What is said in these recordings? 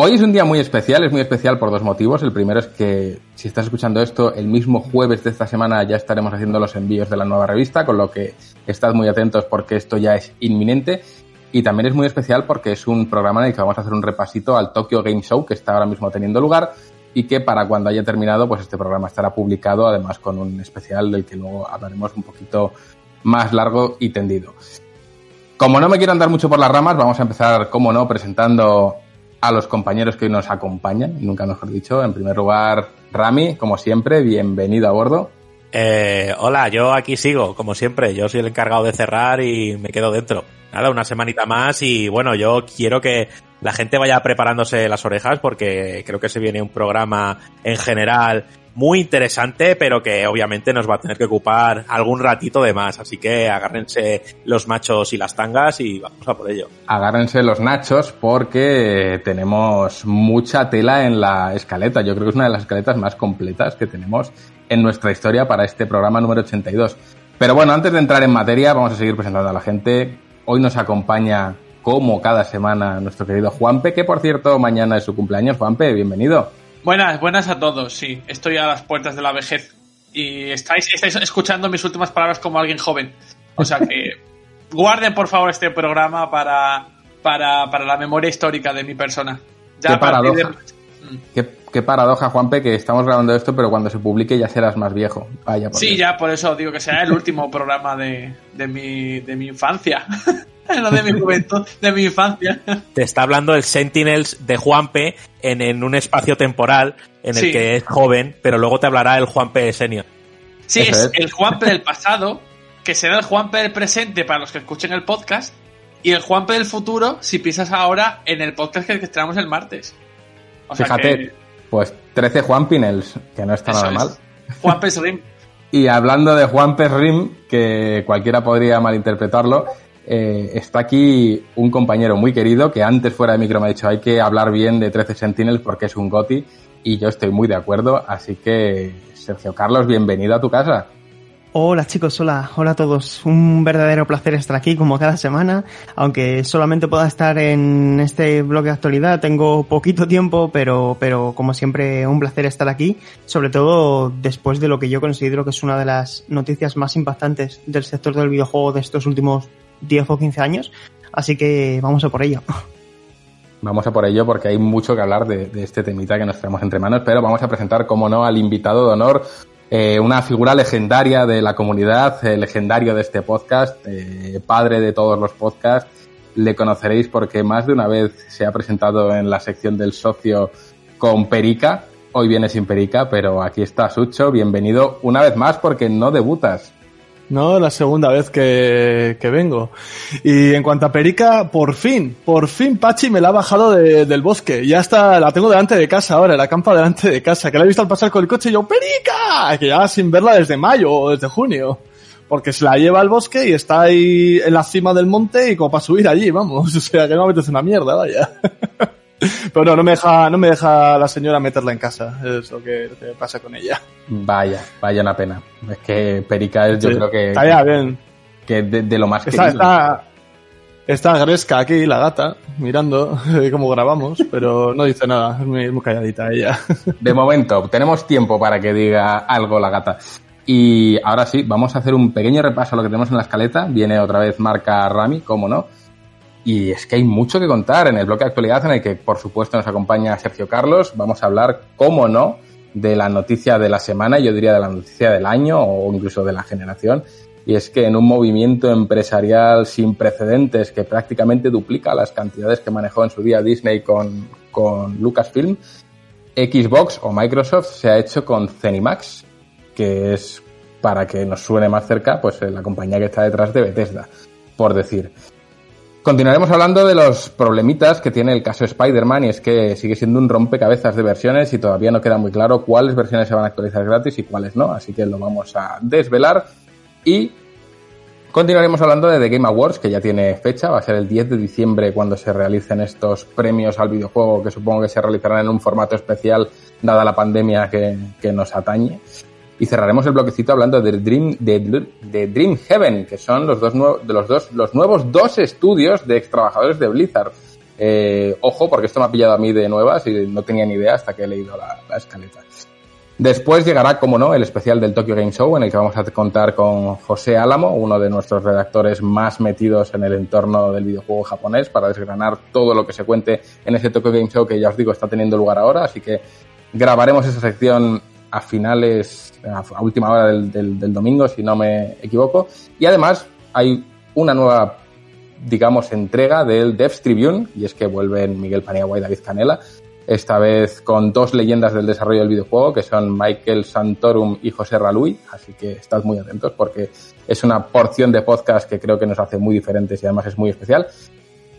Hoy es un día muy especial, es muy especial por dos motivos. El primero es que si estás escuchando esto, el mismo jueves de esta semana ya estaremos haciendo los envíos de la nueva revista, con lo que estad muy atentos porque esto ya es inminente. Y también es muy especial porque es un programa en el que vamos a hacer un repasito al Tokyo Game Show que está ahora mismo teniendo lugar y que para cuando haya terminado, pues este programa estará publicado, además con un especial del que luego hablaremos un poquito más largo y tendido. Como no me quiero andar mucho por las ramas, vamos a empezar, como no, presentando a los compañeros que hoy nos acompañan, nunca mejor dicho. En primer lugar, Rami, como siempre, bienvenido a bordo. Eh, hola, yo aquí sigo, como siempre. Yo soy el encargado de cerrar y me quedo dentro. Nada, una semanita más y bueno, yo quiero que la gente vaya preparándose las orejas porque creo que se viene un programa en general muy interesante, pero que obviamente nos va a tener que ocupar algún ratito de más. Así que agárrense los machos y las tangas y vamos a por ello. Agárrense los nachos porque tenemos mucha tela en la escaleta. Yo creo que es una de las escaletas más completas que tenemos en nuestra historia para este programa número 82. Pero bueno, antes de entrar en materia, vamos a seguir presentando a la gente. Hoy nos acompaña, como cada semana, nuestro querido Juanpe, que por cierto, mañana es su cumpleaños. Juanpe, bienvenido. Buenas, buenas a todos, sí. Estoy a las puertas de la vejez. Y estáis, estáis escuchando mis últimas palabras como alguien joven. O sea que guarden por favor este programa para, para, para la memoria histórica de mi persona. Ya qué paradoja. De... Qué, qué, paradoja, Juanpe, que estamos grabando esto, pero cuando se publique ya serás más viejo. Vaya, sí, Dios. ya por eso digo que será el último programa de, de, mi, de mi infancia. no de mi juventud, de mi infancia. Te está hablando el Sentinels de Juanpe en, en un espacio temporal en el sí. que es joven, pero luego te hablará el Juanpe senior. Sí, es, es el Juanpe del pasado, que será el Juanpe del presente para los que escuchen el podcast, y el Juanpe del futuro si pisas ahora en el podcast que estrenamos el martes. O sea Fíjate, que... pues 13 Juanpinels, que no está Eso nada mal. Es. Juanpes Rim. y hablando de Juanpes Rim, que cualquiera podría malinterpretarlo, eh, está aquí un compañero muy querido que antes fuera de micro me ha dicho hay que hablar bien de 13 Sentinels porque es un goti y yo estoy muy de acuerdo, así que Sergio Carlos, bienvenido a tu casa. Hola chicos, hola, hola a todos. Un verdadero placer estar aquí como cada semana, aunque solamente pueda estar en este blog de actualidad, tengo poquito tiempo, pero, pero como siempre un placer estar aquí, sobre todo después de lo que yo considero que es una de las noticias más impactantes del sector del videojuego de estos últimos 10 o 15 años, así que vamos a por ello. Vamos a por ello porque hay mucho que hablar de, este temita que nos tenemos entre manos, pero vamos a presentar, como no, al invitado de honor, eh, una figura legendaria de la comunidad, eh, legendario de este podcast, eh, padre de todos los podcasts. Le conoceréis porque más de una vez se ha presentado en la sección del socio con Perica. Hoy viene sin Perica, pero aquí está Sucho. Bienvenido una vez más porque no debutas. No, la segunda vez que, que, vengo. Y en cuanto a Perica, por fin, por fin Pachi me la ha bajado de, del bosque. Ya está, la tengo delante de casa ahora, la campa delante de casa, que la he visto al pasar con el coche y yo, ¡Perica! Que ya sin verla desde mayo o desde junio. Porque se la lleva al bosque y está ahí en la cima del monte y como para subir allí, vamos. O sea, que no me apetece una mierda, vaya. Pero no, no me deja, no me deja la señora meterla en casa. Es lo que, lo que pasa con ella. Vaya, vaya una pena. Es que Perica es, yo Sí, creo que, Está ya bien. que de, de lo más Está, querido. está, está Gresca aquí, la gata, mirando cómo grabamos, pero no dice nada. Es muy, muy calladita ella. De momento, tenemos tiempo para que diga algo la gata. Y ahora sí, vamos a hacer un pequeño repaso a lo que tenemos en la escaleta. Viene otra vez marca Rami, cómo no. Y es que hay mucho que contar en el bloque de actualidad en el que, por supuesto, nos acompaña Sergio Carlos. Vamos a hablar, cómo no, de la noticia de la semana, yo diría de la noticia del año o incluso de la generación. Y es que en un movimiento empresarial sin precedentes que prácticamente duplica las cantidades que manejó en su día Disney con, con Lucasfilm, Xbox o Microsoft se ha hecho con Zenimax, que es, para que nos suene más cerca, pues la compañía que está detrás de Bethesda, por decir. Continuaremos hablando de los problemitas que tiene el caso Spider-Man y es que sigue siendo un rompecabezas de versiones y todavía no queda muy claro cuáles versiones se van a actualizar gratis y cuáles no, así que lo vamos a desvelar y continuaremos hablando de The Game Awards que ya tiene fecha, va a ser el 10 de diciembre cuando se realicen estos premios al videojuego que supongo que se realizarán en un formato especial dada la pandemia que, que nos atañe. Y cerraremos el bloquecito hablando de Dream, de, de Dream Heaven, que son los dos, de los, dos, los nuevos dos estudios de ex trabajadores de Blizzard. Eh, ojo, porque esto me ha pillado a mí de nuevas y no tenía ni idea hasta que he leído la, la escaleta. Después llegará, como no, el especial del Tokyo Game Show, en el que vamos a contar con José Álamo, uno de nuestros redactores más metidos en el entorno del videojuego japonés, para desgranar todo lo que se cuente en ese Tokyo Game Show que ya os digo está teniendo lugar ahora. Así que grabaremos esa sección a finales, a última hora del, del, domingo, si no me equivoco. Y además hay una nueva, digamos, entrega del Devs Tribune, y es que vuelven Miguel Paniagua y David Canela, esta vez con dos leyendas del desarrollo del videojuego, que son Michael Santorum y José Raluy, así que estad muy atentos porque es una porción de podcast que creo que nos hace muy diferentes y además es muy especial.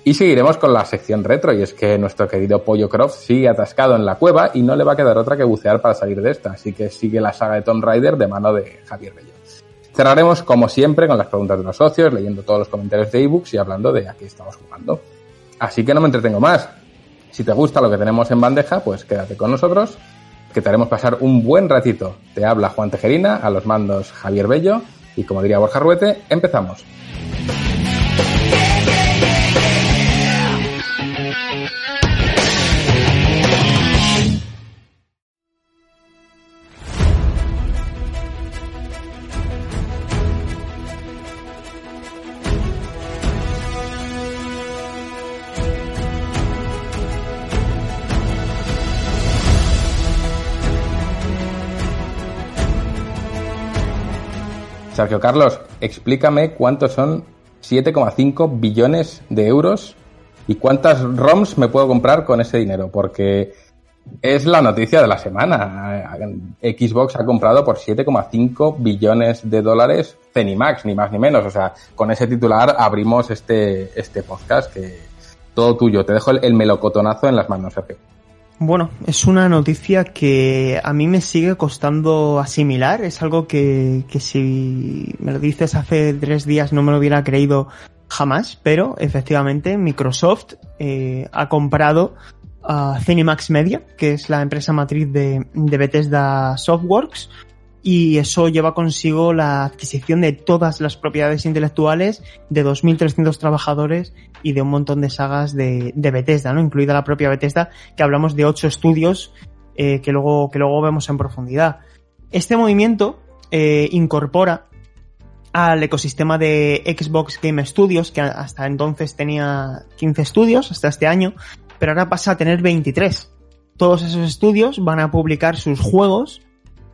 Y seguiremos con la sección retro, y es que nuestro querido Pollo Croft sigue atascado en la cueva y no le va a quedar otra que bucear para salir de esta, así que sigue la saga de Tomb Raider de mano de Javier Bello. Cerraremos, como siempre, con las preguntas de los socios, leyendo todos los comentarios de ebooks y hablando de a qué estamos jugando. Así que no me entretengo más. Si te gusta lo que tenemos en bandeja, pues quédate con nosotros, que te haremos pasar un buen ratito. Te habla Juan Tejerina, a los mandos Javier Bello, y como diría Borja Ruete, empezamos. Sergio Carlos, explícame cuántos son 7,5 billones de euros y cuántas ROMs me puedo comprar con ese dinero, porque es la noticia de la semana. Xbox ha comprado por 7,5 billones de dólares Cenimax, ni más ni menos. O sea, con ese titular abrimos este, este podcast que todo tuyo. Te dejo el, el melocotonazo en las manos, Sergio. Bueno, es una noticia que a mí me sigue costando asimilar. Es algo que, que si me lo dices hace tres días no me lo hubiera creído jamás, pero efectivamente Microsoft eh, ha comprado a Cinemax Media, que es la empresa matriz de, de Bethesda Softworks, y eso lleva consigo la adquisición de todas las propiedades intelectuales de 2.300 trabajadores y de un montón de sagas de, de, Bethesda, ¿no? Incluida la propia Bethesda, que hablamos de ocho estudios eh, que, luego, que luego vemos en profundidad. Este movimiento eh, incorpora al ecosistema de Xbox Game Studios, que hasta entonces tenía 15 estudios, hasta este año, pero ahora pasa a tener 23. Todos esos estudios van a publicar sus juegos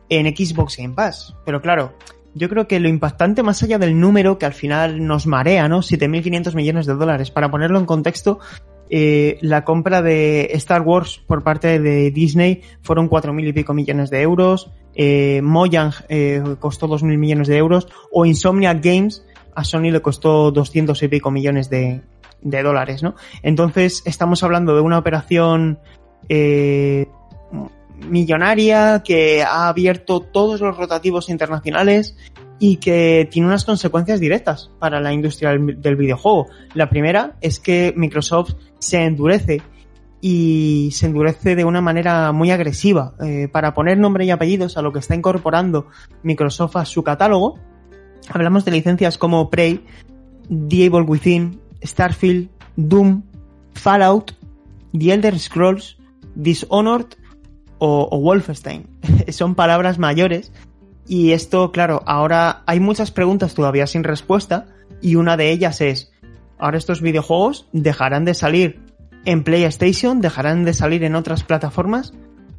en Xbox Game Pass. Pero claro, yo creo que lo impactante más allá del número que al final nos marea, ¿no? 7.500 millones de dólares. Para ponerlo en contexto, eh, la compra de Star Wars por parte de Disney fueron 4.000 y pico millones de euros. Eh, Mojang eh, costó 2.000 millones de euros. O Insomniac Games a Sony le costó 200 y pico millones de, de dólares, ¿no? Entonces estamos hablando de una operación eh, millonaria que ha abierto todos los rotativos internacionales y que tiene unas consecuencias directas para la industria del, videojuego. La primera es que Microsoft se endurece y se endurece de una manera muy agresiva eh, para poner nombre y apellidos a lo que está incorporando Microsoft a su catálogo. Hablamos de licencias como Prey, The Within, Starfield, Doom, Fallout, The Elder Scrolls, Dishonored o, o Wolfenstein. Son palabras mayores y esto, claro, ahora hay muchas preguntas todavía sin respuesta y una de ellas es, ahora estos videojuegos dejarán de salir en PlayStation, dejarán de salir en otras plataformas.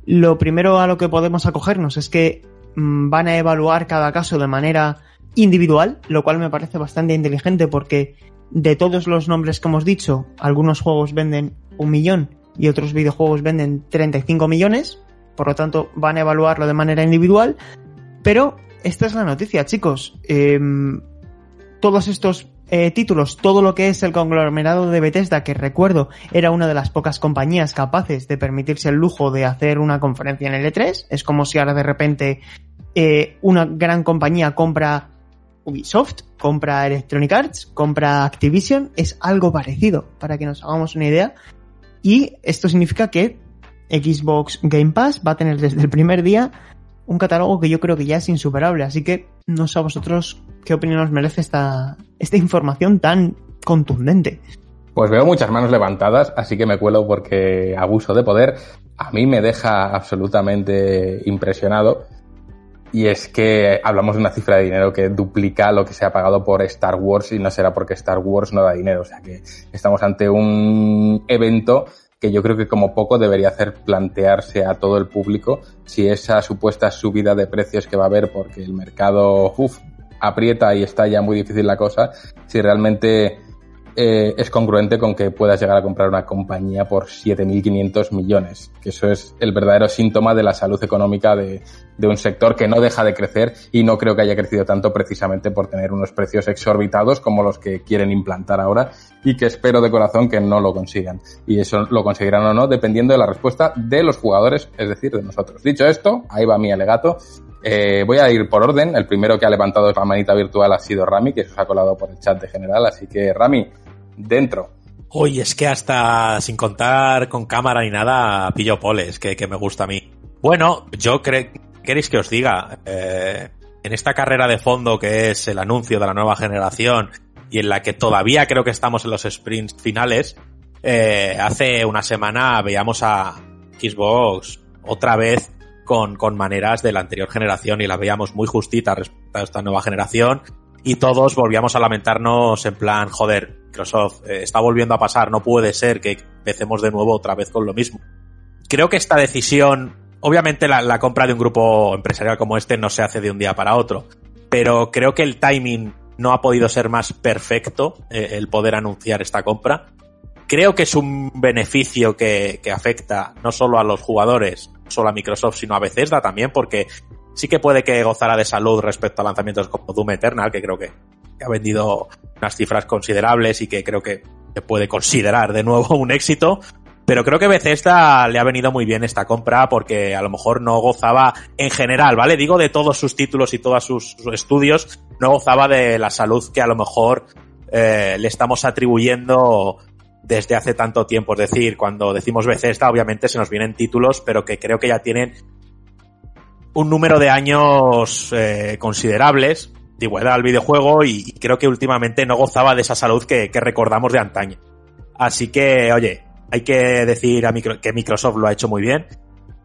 Lo primero a lo que podemos acogernos es que mmm, van a evaluar cada caso de manera individual, lo cual me parece bastante inteligente porque de todos los nombres que hemos dicho, algunos juegos venden un millón y otros videojuegos venden 35 millones, por lo tanto van a evaluarlo de manera individual, pero esta es la noticia, chicos. Eh, todos estos eh, títulos, todo lo que es el conglomerado de Bethesda, que recuerdo era una de las pocas compañías capaces de permitirse el lujo de hacer una conferencia en el E3. Es como si ahora de repente eh, una gran compañía compra Ubisoft, compra Electronic Arts, compra Activision. Es algo parecido, para que nos hagamos una idea. Y esto significa que Xbox Game Pass va a tener desde el primer día un catálogo que yo creo que ya es insuperable. Así que no sé a vosotros qué opinión os merece esta, esta información tan contundente. Pues veo muchas manos levantadas, así que me cuelo porque abuso de poder. A mí me deja absolutamente impresionado. Y es que hablamos de una cifra de dinero que duplica lo que se ha pagado por Star Wars y no será porque Star Wars no da dinero. O sea que estamos ante un evento que yo creo que como poco debería hacer plantearse a todo el público si esa supuesta subida de precios que va a haber porque el mercado uf, aprieta y está ya muy difícil la cosa, si realmente eh, es congruente con que puedas llegar a comprar una compañía por 7.500 millones, que eso es el verdadero síntoma de la salud económica de, de, un sector que no deja de crecer y no creo que haya crecido tanto precisamente por tener unos precios exorbitados como los que quieren implantar ahora y que espero de corazón que no lo consigan. Y eso lo conseguirán o no dependiendo de la respuesta de los jugadores, es decir, de nosotros. Dicho esto, ahí va mi alegato. Eh, voy a ir por orden. El primero que ha levantado la manita virtual ha sido Rami, que se os ha colado por el chat de general. Así que, Rami, dentro. Uy, es que hasta sin contar con cámara ni nada, pillo poles, que, que me gusta a mí. Bueno, yo creo, queréis que os diga, eh, en esta carrera de fondo que es el anuncio de la nueva generación y en la que todavía creo que estamos en los sprints finales, eh, hace una semana veíamos a Xbox otra vez con, con maneras de la anterior generación y la veíamos muy justita respecto a esta nueva generación y todos volvíamos a lamentarnos en plan, joder, Microsoft eh, está volviendo a pasar, no puede ser que empecemos de nuevo otra vez con lo mismo. Creo que esta decisión, obviamente la, compra de un grupo empresarial como este no se hace de un día para otro, pero creo que el timing no ha podido ser más perfecto eh, el poder anunciar esta compra. Creo que es un beneficio que, afecta no solo a los jugadores, solo a Microsoft, sino a Bethesda también, porque sí que puede que gozara de salud respecto a lanzamientos como Doom Eternal, que creo que ha vendido unas cifras considerables y que creo que se puede considerar de nuevo un éxito. Pero creo que Bethesda le ha venido muy bien esta compra porque a lo mejor no gozaba en general, ¿vale? Digo de todos sus títulos y todos sus, estudios, no gozaba de la salud que a lo mejor eh, le estamos atribuyendo desde hace tanto tiempo. Es decir, cuando decimos Bethesda, obviamente se nos vienen títulos, pero que creo que ya tienen un número de años eh, considerables de igualdad al videojuego y, creo que últimamente no gozaba de esa salud que, recordamos de antaño. Así que, oye, hay que decir a micro, que Microsoft lo ha hecho muy bien.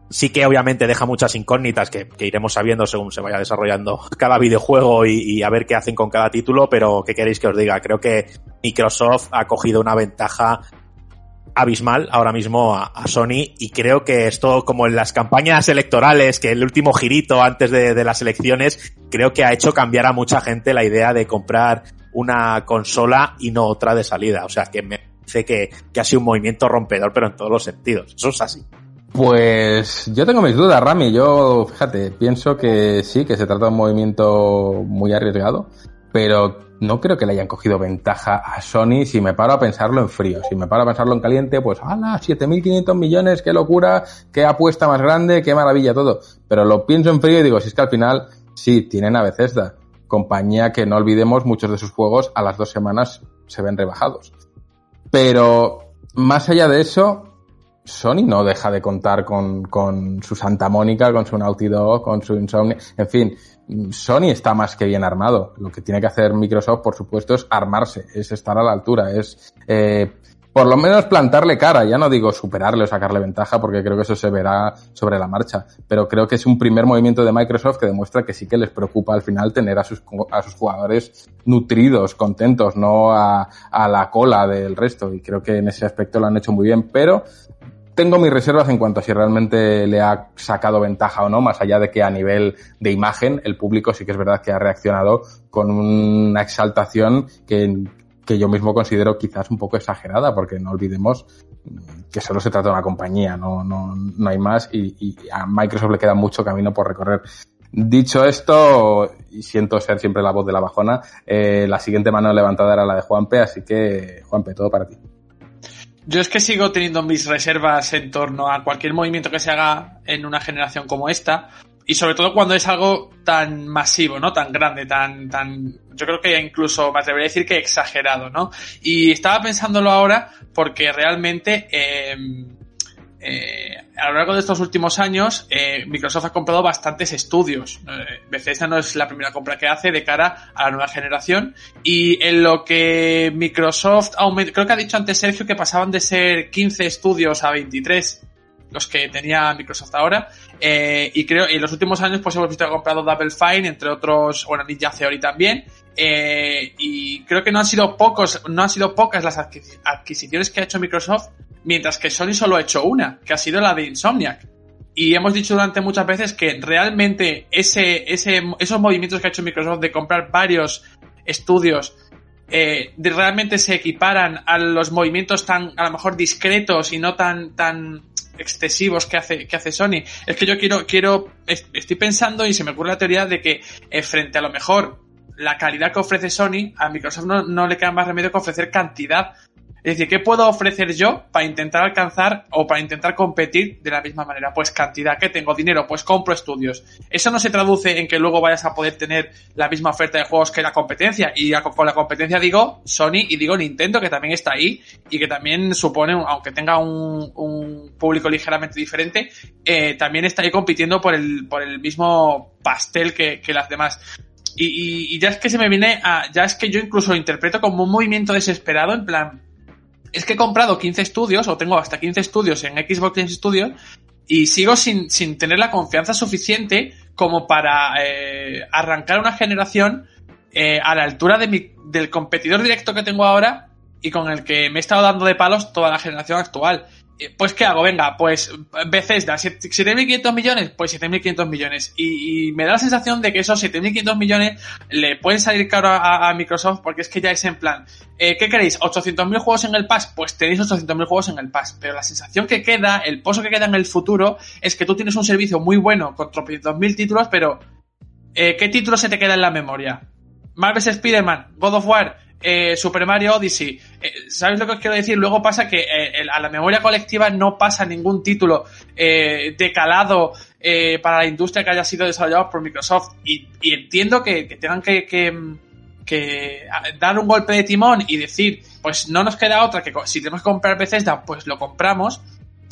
Sí que obviamente deja muchas incógnitas que, iremos sabiendo según se vaya desarrollando cada videojuego y, a ver qué hacen con cada título, pero ¿qué queréis que os diga? Creo que Microsoft ha cogido una ventaja abismal ahora mismo a, Sony y creo que esto como en las campañas electorales, que el último girito antes de, de, las elecciones, creo que ha hecho cambiar a mucha gente la idea de comprar una consola y no otra de salida. O sea que me parece que, que ha sido un movimiento rompedor, pero en todos los sentidos. Eso es así. Pues yo tengo mis dudas, Rami. Yo, fíjate, pienso que sí, que se trata de un movimiento muy arriesgado, pero no creo que le hayan cogido ventaja a Sony si me paro a pensarlo en frío. Si me paro a pensarlo en caliente, pues ¡hala! 7.500 millones, qué locura, qué apuesta más grande, qué maravilla todo. Pero lo pienso en frío y digo, si es que al final sí, tienen a Bethesda, compañía que no olvidemos, muchos de sus juegos a las dos semanas se ven rebajados. Pero más allá de eso, Sony no deja de contar con, con su Santa Mónica, con su Naughty Dog, con su Insomnia, en fin, Sony está más que bien armado. Lo que tiene que hacer Microsoft, por supuesto, es armarse, es estar a la altura, es eh, por lo menos plantarle cara. Ya no digo superarle o sacarle ventaja, porque creo que eso se verá sobre la marcha. Pero creo que es un primer movimiento de Microsoft que demuestra que sí que les preocupa al final tener a sus, jugadores nutridos, contentos, no a, a la cola del resto. Y creo que en ese aspecto lo han hecho muy bien. Pero tengo mis reservas en cuanto a si realmente le ha sacado ventaja o no, más allá de que a nivel de imagen el público sí que es verdad que ha reaccionado con una exaltación que, que yo mismo considero quizás un poco exagerada, porque no olvidemos que solo se trata de una compañía, no, no, no hay más y, a Microsoft le queda mucho camino por recorrer. Dicho esto, y siento ser siempre la voz de la bajona, eh, la siguiente mano levantada era la de Juanpe, así que Juanpe, todo para ti. Yo es que sigo teniendo mis reservas en torno a cualquier movimiento que se haga en una generación como esta. Y sobre todo cuando es algo tan masivo, ¿no? Tan grande, tan, tan, yo creo que incluso me atrevería a decir que exagerado, ¿no? Y estaba pensándolo ahora porque realmente, eh, eh, a lo largo de estos últimos años, eh, Microsoft ha comprado bastantes estudios. Eh, Bethesda no es la primera compra que hace de cara a la nueva generación. Y en lo que Microsoft creo que ha dicho antes Sergio que pasaban de ser 15 estudios a 23 los que tenía Microsoft ahora. Eh, y creo, en los últimos años, pues hemos visto que ha comprado Double Fine, entre otros, bueno, Ninja Theory también. Eh, y creo que no han sido pocos, no han sido pocas las adquisiciones que ha hecho Microsoft mientras que Sony solo ha hecho una, que ha sido la de Insomniac. Y hemos dicho durante muchas veces que realmente esos movimientos que ha hecho Microsoft de comprar varios estudios eh, realmente se equiparan a los movimientos tan, a lo mejor discretos y no tan, tan excesivos que hace, que hace Sony. Es que yo quiero, quiero, estoy pensando y se me ocurre la teoría de que eh, frente a lo mejor la calidad que ofrece Sony, a Microsoft no, no le queda más remedio que ofrecer cantidad es decir, ¿qué puedo ofrecer yo para intentar alcanzar o para intentar competir de la misma manera? Pues cantidad, que tengo dinero, pues compro estudios. Eso no se traduce en que luego vayas a poder tener la misma oferta de juegos que la competencia. Y con la competencia digo Sony y digo Nintendo, que también está ahí y que también supone, aunque tenga un, público ligeramente diferente, eh, también está ahí compitiendo por el, por el mismo pastel que, las demás. Y, y, ya es que se me viene a, ya es que yo incluso lo interpreto como un movimiento desesperado, en plan, es que he comprado 15 estudios, o tengo hasta 15 estudios en Xbox Studios, y sigo sin, sin tener la confianza suficiente como para eh, arrancar una generación eh, a la altura de mi, del competidor directo que tengo ahora y con el que me he estado dando de palos toda la generación actual. Eh, pues, ¿qué hago? Venga, pues Bethesda, 7.500 millones, pues 7.500 millones. Y, me da la sensación de que esos 7.500 millones le pueden salir caro a, Microsoft porque es que ya es en plan, eh, ¿qué queréis? ¿800.000 juegos en el Pass? Pues tenéis 800.000 juegos en el Pass. Pero la sensación que queda, el pozo que queda en el futuro, es que tú tienes un servicio muy bueno con 300.000 títulos, pero eh, ¿qué título se te queda en la memoria? Marvel's Spider-Man, God of War, eh, Super Mario Odyssey. Eh, ¿Sabes lo que os quiero decir? Luego pasa que eh, a la memoria colectiva no pasa ningún título decalado para la industria que haya sido desarrollado por Microsoft. Y, entiendo que, tengan que, que, dar un golpe de timón y decir, pues no nos queda otra que si tenemos que comprar Bethesda, pues lo compramos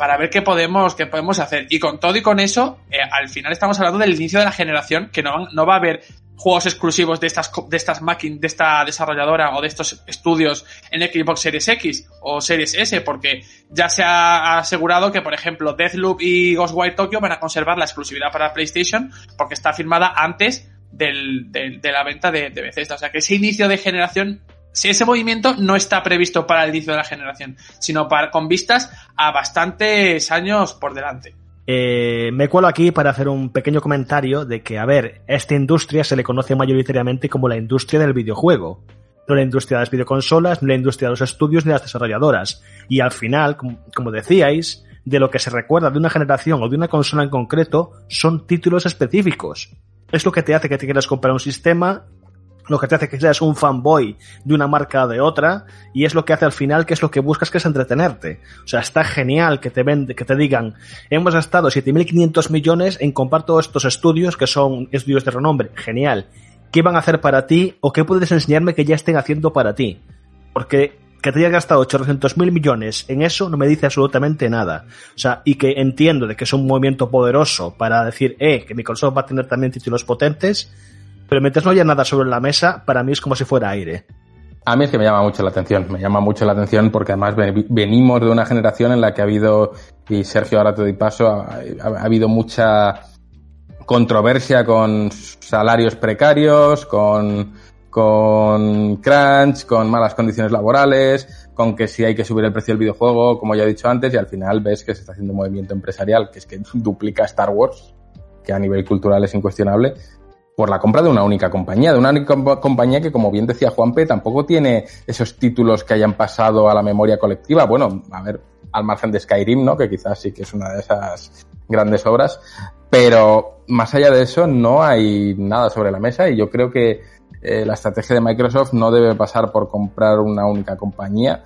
para ver qué podemos, qué podemos hacer. Y con todo y con eso, al final estamos hablando del inicio de la generación, que no, no va a haber juegos exclusivos de estas, de estas máquinas, de esta desarrolladora o de estos estudios en Xbox Series X o Series S, porque ya se ha asegurado que, por ejemplo, Deathloop y Ghostwire Tokyo van a conservar la exclusividad para PlayStation porque está firmada antes del, de la venta de, de Bethesda. O sea que ese inicio de generación si ese movimiento no está previsto para el inicio de la generación, sino para, con vistas a bastantes años por delante. Eh, me cuelo aquí para hacer un pequeño comentario de que, a ver, esta industria se le conoce mayoritariamente como la industria del videojuego. No la industria de las videoconsolas, ni la industria de los estudios, ni las desarrolladoras. Y al final, como decíais, de lo que se recuerda de una generación o de una consola en concreto son títulos específicos. Es lo que te hace que te quieras comprar un sistema lo que te hace que seas un fanboy de una marca o de otra, y es lo que hace al final, que es lo que buscas, que es entretenerte. O sea, está genial que te vende, que te digan, hemos gastado 7.500 millones en comprar todos estos estudios, que son estudios de renombre. Genial. ¿Qué van a hacer para ti? ¿O qué puedes enseñarme que ya estén haciendo para ti? Porque que te haya gastado 800.000 millones en eso no me dice absolutamente nada. O sea, y que entiendo de que es un movimiento poderoso para decir, eh, que Microsoft va a tener también títulos potentes, pero mientras no haya nada sobre la mesa, para mí es como si fuera aire. A mí es que me llama mucho la atención, me llama mucho la atención porque además venimos de una generación en la que ha habido, y Sergio ahora te doy paso, ha, habido mucha controversia con salarios precarios, con, con crunch, con malas condiciones laborales, con que si hay que subir el precio del videojuego, como ya he dicho antes, y al final ves que se está haciendo un movimiento empresarial que es que duplica Star Wars, que a nivel cultural es incuestionable, por la compra de una única compañía, de una única compañía que, como bien decía Juanpe, tampoco tiene esos títulos que hayan pasado a la memoria colectiva. Bueno, a ver, al margen de Skyrim, ¿no? Que quizás sí que es una de esas grandes obras. Pero más allá de eso, no hay nada sobre la mesa y yo creo que eh, la estrategia de Microsoft no debe pasar por comprar una única compañía,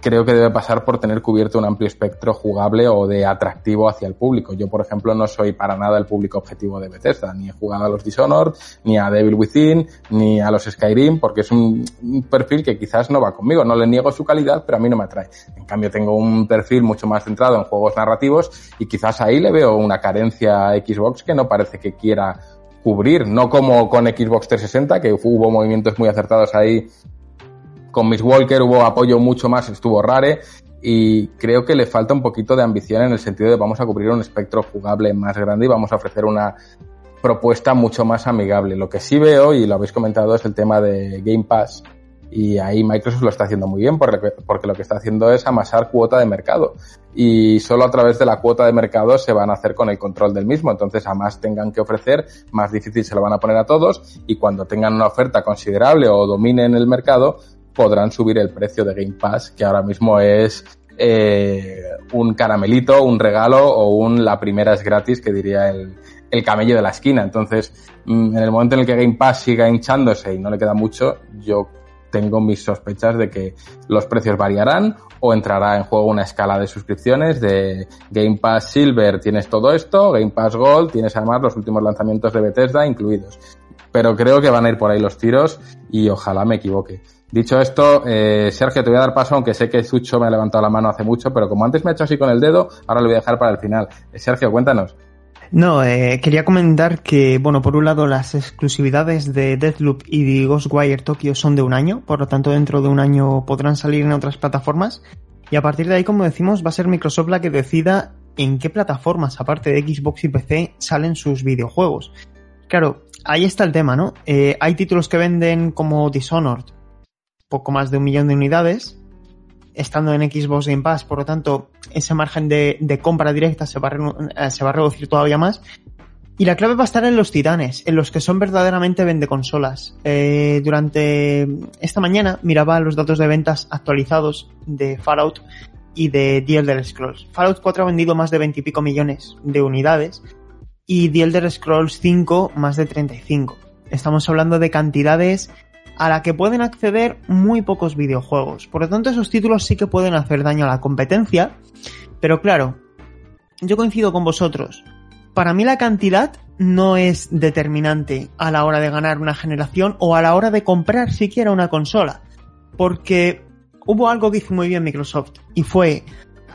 creo que debe pasar por tener cubierto un amplio espectro jugable o de atractivo hacia el público. Yo, por ejemplo, no soy para nada el público objetivo de Bethesda, ni he jugado a los Dishonored, ni a Devil Within, ni a los Skyrim, porque es un, perfil que quizás no va conmigo. No le niego su calidad, pero a mí no me atrae. En cambio, tengo un perfil mucho más centrado en juegos narrativos y quizás ahí le veo una carencia a Xbox que no parece que quiera cubrir, no como con Xbox 360, que hubo movimientos muy acertados ahí con Miss Walker hubo apoyo mucho más, estuvo rare y creo que le falta un poquito de ambición en el sentido de vamos a cubrir un espectro jugable más grande y vamos a ofrecer una propuesta mucho más amigable. Lo que sí veo, y lo habéis comentado, es el tema de Game Pass. Y ahí Microsoft lo está haciendo muy bien porque, porque lo que está haciendo es amasar cuota de mercado. Y solo a través de la cuota de mercado se van a hacer con el control del mismo. Entonces, a más tengan que ofrecer, más difícil se lo van a poner a todos. Y cuando tengan una oferta considerable o dominen el mercado, podrán subir el precio de Game Pass, que ahora mismo es eh, un caramelito, un regalo o un la primera es gratis, que diría el, el camello de la esquina. Entonces, mm, en el momento en el que Game Pass siga hinchándose y no le queda mucho, yo tengo mis sospechas de que los precios variarán o entrará en juego una escala de suscripciones de Game Pass Silver tienes todo esto, Game Pass Gold tienes además los últimos lanzamientos de Bethesda incluidos. Pero creo que van a ir por ahí los tiros y ojalá me equivoque. Dicho esto, eh, Sergio, te voy a dar paso, aunque sé que Sucho me ha levantado la mano hace mucho, pero como antes me ha hecho así con el dedo, ahora lo voy a dejar para el final. Eh, Sergio, cuéntanos. No, eh, quería comentar que, bueno, por un lado las exclusividades de Deathloop y de Ghostwire Tokyo son de un año, por lo tanto dentro de un año podrán salir en otras plataformas y a partir de ahí, como decimos, va a ser Microsoft la que decida en qué plataformas, aparte de Xbox y PC, salen sus videojuegos. Claro, ahí está el tema, ¿no? Hay títulos que venden como Dishonored, poco más de un millón de unidades, estando en Xbox Game Pass, por lo tanto, ese margen de, compra directa se va, a, eh, se va a reducir todavía más. Y la clave va a estar en los titanes, en los que son verdaderamente vende consolas. Eh, durante esta mañana miraba los datos de ventas actualizados de Fallout y de The Elder Scrolls. Fallout 4 ha vendido más de 20 y pico millones de unidades y The Elder Scrolls 5 más de 35. Estamos hablando de cantidades a la que pueden acceder muy pocos videojuegos. Por lo tanto, esos títulos sí que pueden hacer daño a la competencia. Pero claro, yo coincido con vosotros. Para mí la cantidad no es determinante a la hora de ganar una generación o a la hora de comprar siquiera una consola. Porque hubo algo que hizo muy bien Microsoft y fue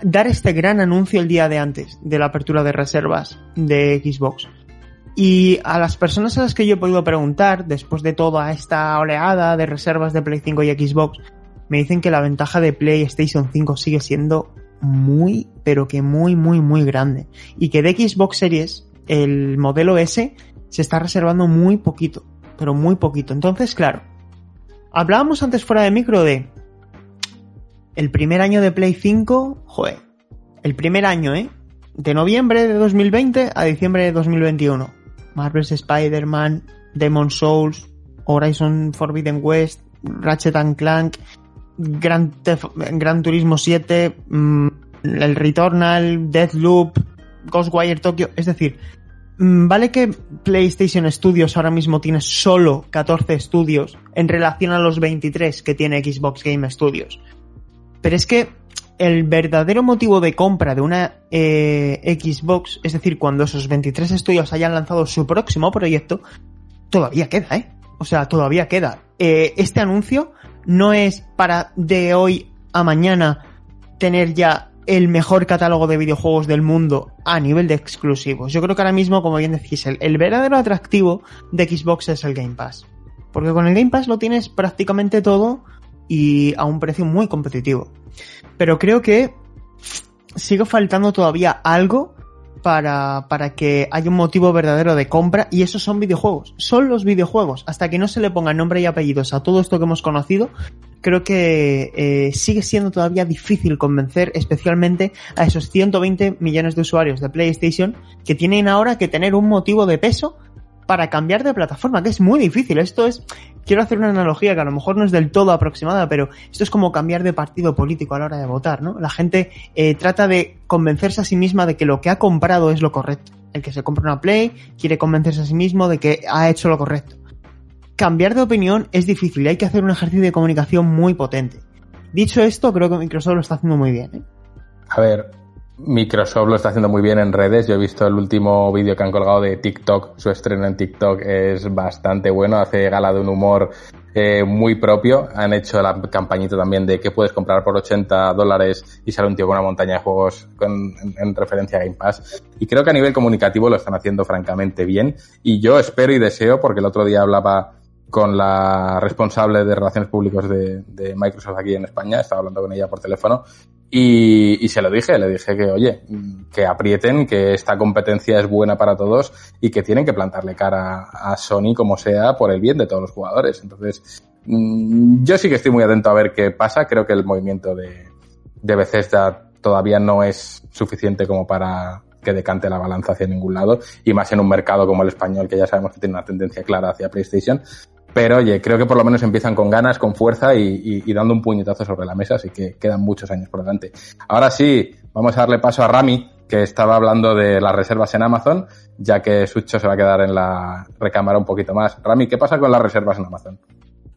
dar este gran anuncio el día de antes de la apertura de reservas de Xbox. Y a las personas a las que yo he podido preguntar, después de toda esta oleada de reservas de Play 5 y Xbox, me dicen que la ventaja de PlayStation 5 sigue siendo muy, pero que muy, muy, muy grande. Y que de Xbox Series, el modelo S, se está reservando muy poquito, pero muy poquito. Entonces, claro, hablábamos antes fuera de micro de el primer año de Play 5, joder, el primer año, ¿eh? De noviembre de 2020 a diciembre de 2021. Marvel's Spider-Man, Demon Souls, Horizon Forbidden West, Ratchet and Clank, Gran, Gran Turismo 7, mm, el Returnal, Deathloop, Ghostwire Tokyo, es decir, mm, vale que PlayStation Studios ahora mismo tiene solo 14 estudios en relación a los 23 que tiene Xbox Game Studios. Pero es que el verdadero motivo de compra de una eh, Xbox, es decir, cuando esos 23 estudios hayan lanzado su próximo proyecto, todavía queda, ¿eh? O sea, todavía queda. Eh, este anuncio no es para de hoy a mañana tener ya el mejor catálogo de videojuegos del mundo a nivel de exclusivos. Yo creo que ahora mismo, como bien decís, el, el verdadero atractivo de Xbox es el Game Pass. Porque con el Game Pass lo tienes prácticamente todo y a un precio muy competitivo. Pero creo que sigue faltando todavía algo para, para que haya un motivo verdadero de compra y esos son videojuegos. Son los videojuegos. Hasta que no se le ponga nombre y apellidos a todo esto que hemos conocido, creo que eh, sigue siendo todavía difícil convencer especialmente a esos 120 millones de usuarios de PlayStation que tienen ahora que tener un motivo de peso para cambiar de plataforma, que es muy difícil. Esto es, quiero hacer una analogía que a lo mejor no es del todo aproximada, pero esto es como cambiar de partido político a la hora de votar, ¿no? La gente eh, trata de convencerse a sí misma de que lo que ha comprado es lo correcto. El que se compra una Play quiere convencerse a sí mismo de que ha hecho lo correcto. Cambiar de opinión es difícil y hay que hacer un ejercicio de comunicación muy potente. Dicho esto, creo que Microsoft lo está haciendo muy bien. ¿eh? A ver, Microsoft lo está haciendo muy bien en redes. Yo he visto el último vídeo que han colgado de TikTok. Su estreno en TikTok es bastante bueno. Hace gala de un humor eh, muy propio. Han hecho la campañita también de que puedes comprar por 80 dólares y sale un tío con una montaña de juegos en, en, referencia a Game Pass. Y creo que a nivel comunicativo lo están haciendo francamente bien. Y yo espero y deseo, porque el otro día hablaba con la responsable de relaciones públicas de, de, Microsoft aquí en España, estaba hablando con ella por teléfono y, y, se lo dije, le dije que, oye, que aprieten, que esta competencia es buena para todos y que tienen que plantarle cara a Sony como sea por el bien de todos los jugadores. Entonces, mm, yo sí que estoy muy atento a ver qué pasa, creo que el movimiento de, de Bethesda todavía no es suficiente como para que decante la balanza hacia ningún lado y más en un mercado como el español que ya sabemos que tiene una tendencia clara hacia PlayStation pero oye, creo que por lo menos empiezan con ganas, con fuerza y, y, y, dando un puñetazo sobre la mesa, así que quedan muchos años por delante. Ahora sí, vamos a darle paso a Rami, que estaba hablando de las reservas en Amazon, ya que Sucho se va a quedar en la recámara un poquito más. Rami, ¿qué pasa con las reservas en Amazon?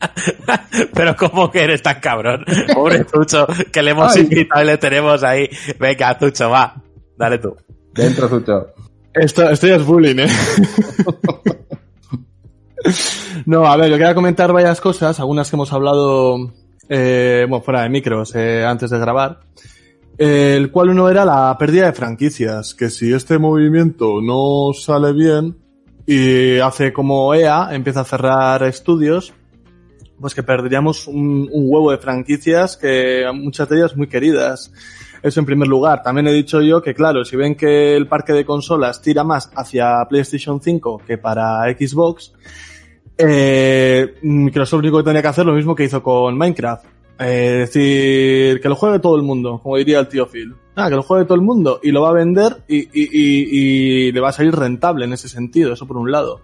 Pero ¿cómo que eres tan cabrón? Pobre Sucho, que le hemos Ay. invitado y le tenemos ahí. Venga, Sucho, va. Dale tú. Dentro, Sucho. Esto, esto ya es bullying, ¿eh? No, a ver, yo quería comentar varias cosas, algunas que hemos hablado, eh, bueno, fuera de micros, eh, antes de grabar. El cual uno era la pérdida de franquicias, que si este movimiento no sale bien y hace como EA, empieza a cerrar estudios, pues que perderíamos un, un huevo de franquicias que muchas de ellas muy queridas. Eso en primer lugar. También he dicho yo que, claro, si ven que el parque de consolas tira más hacia PlayStation 5 que para Xbox, eh, Microsoft único que tenía que hacer lo mismo que hizo con Minecraft. Eh, es decir, que lo juegue todo el mundo, como diría el tío Phil. Ah, que lo juegue todo el mundo y lo va a vender y, y, y, y le va a salir rentable en ese sentido, eso por un lado.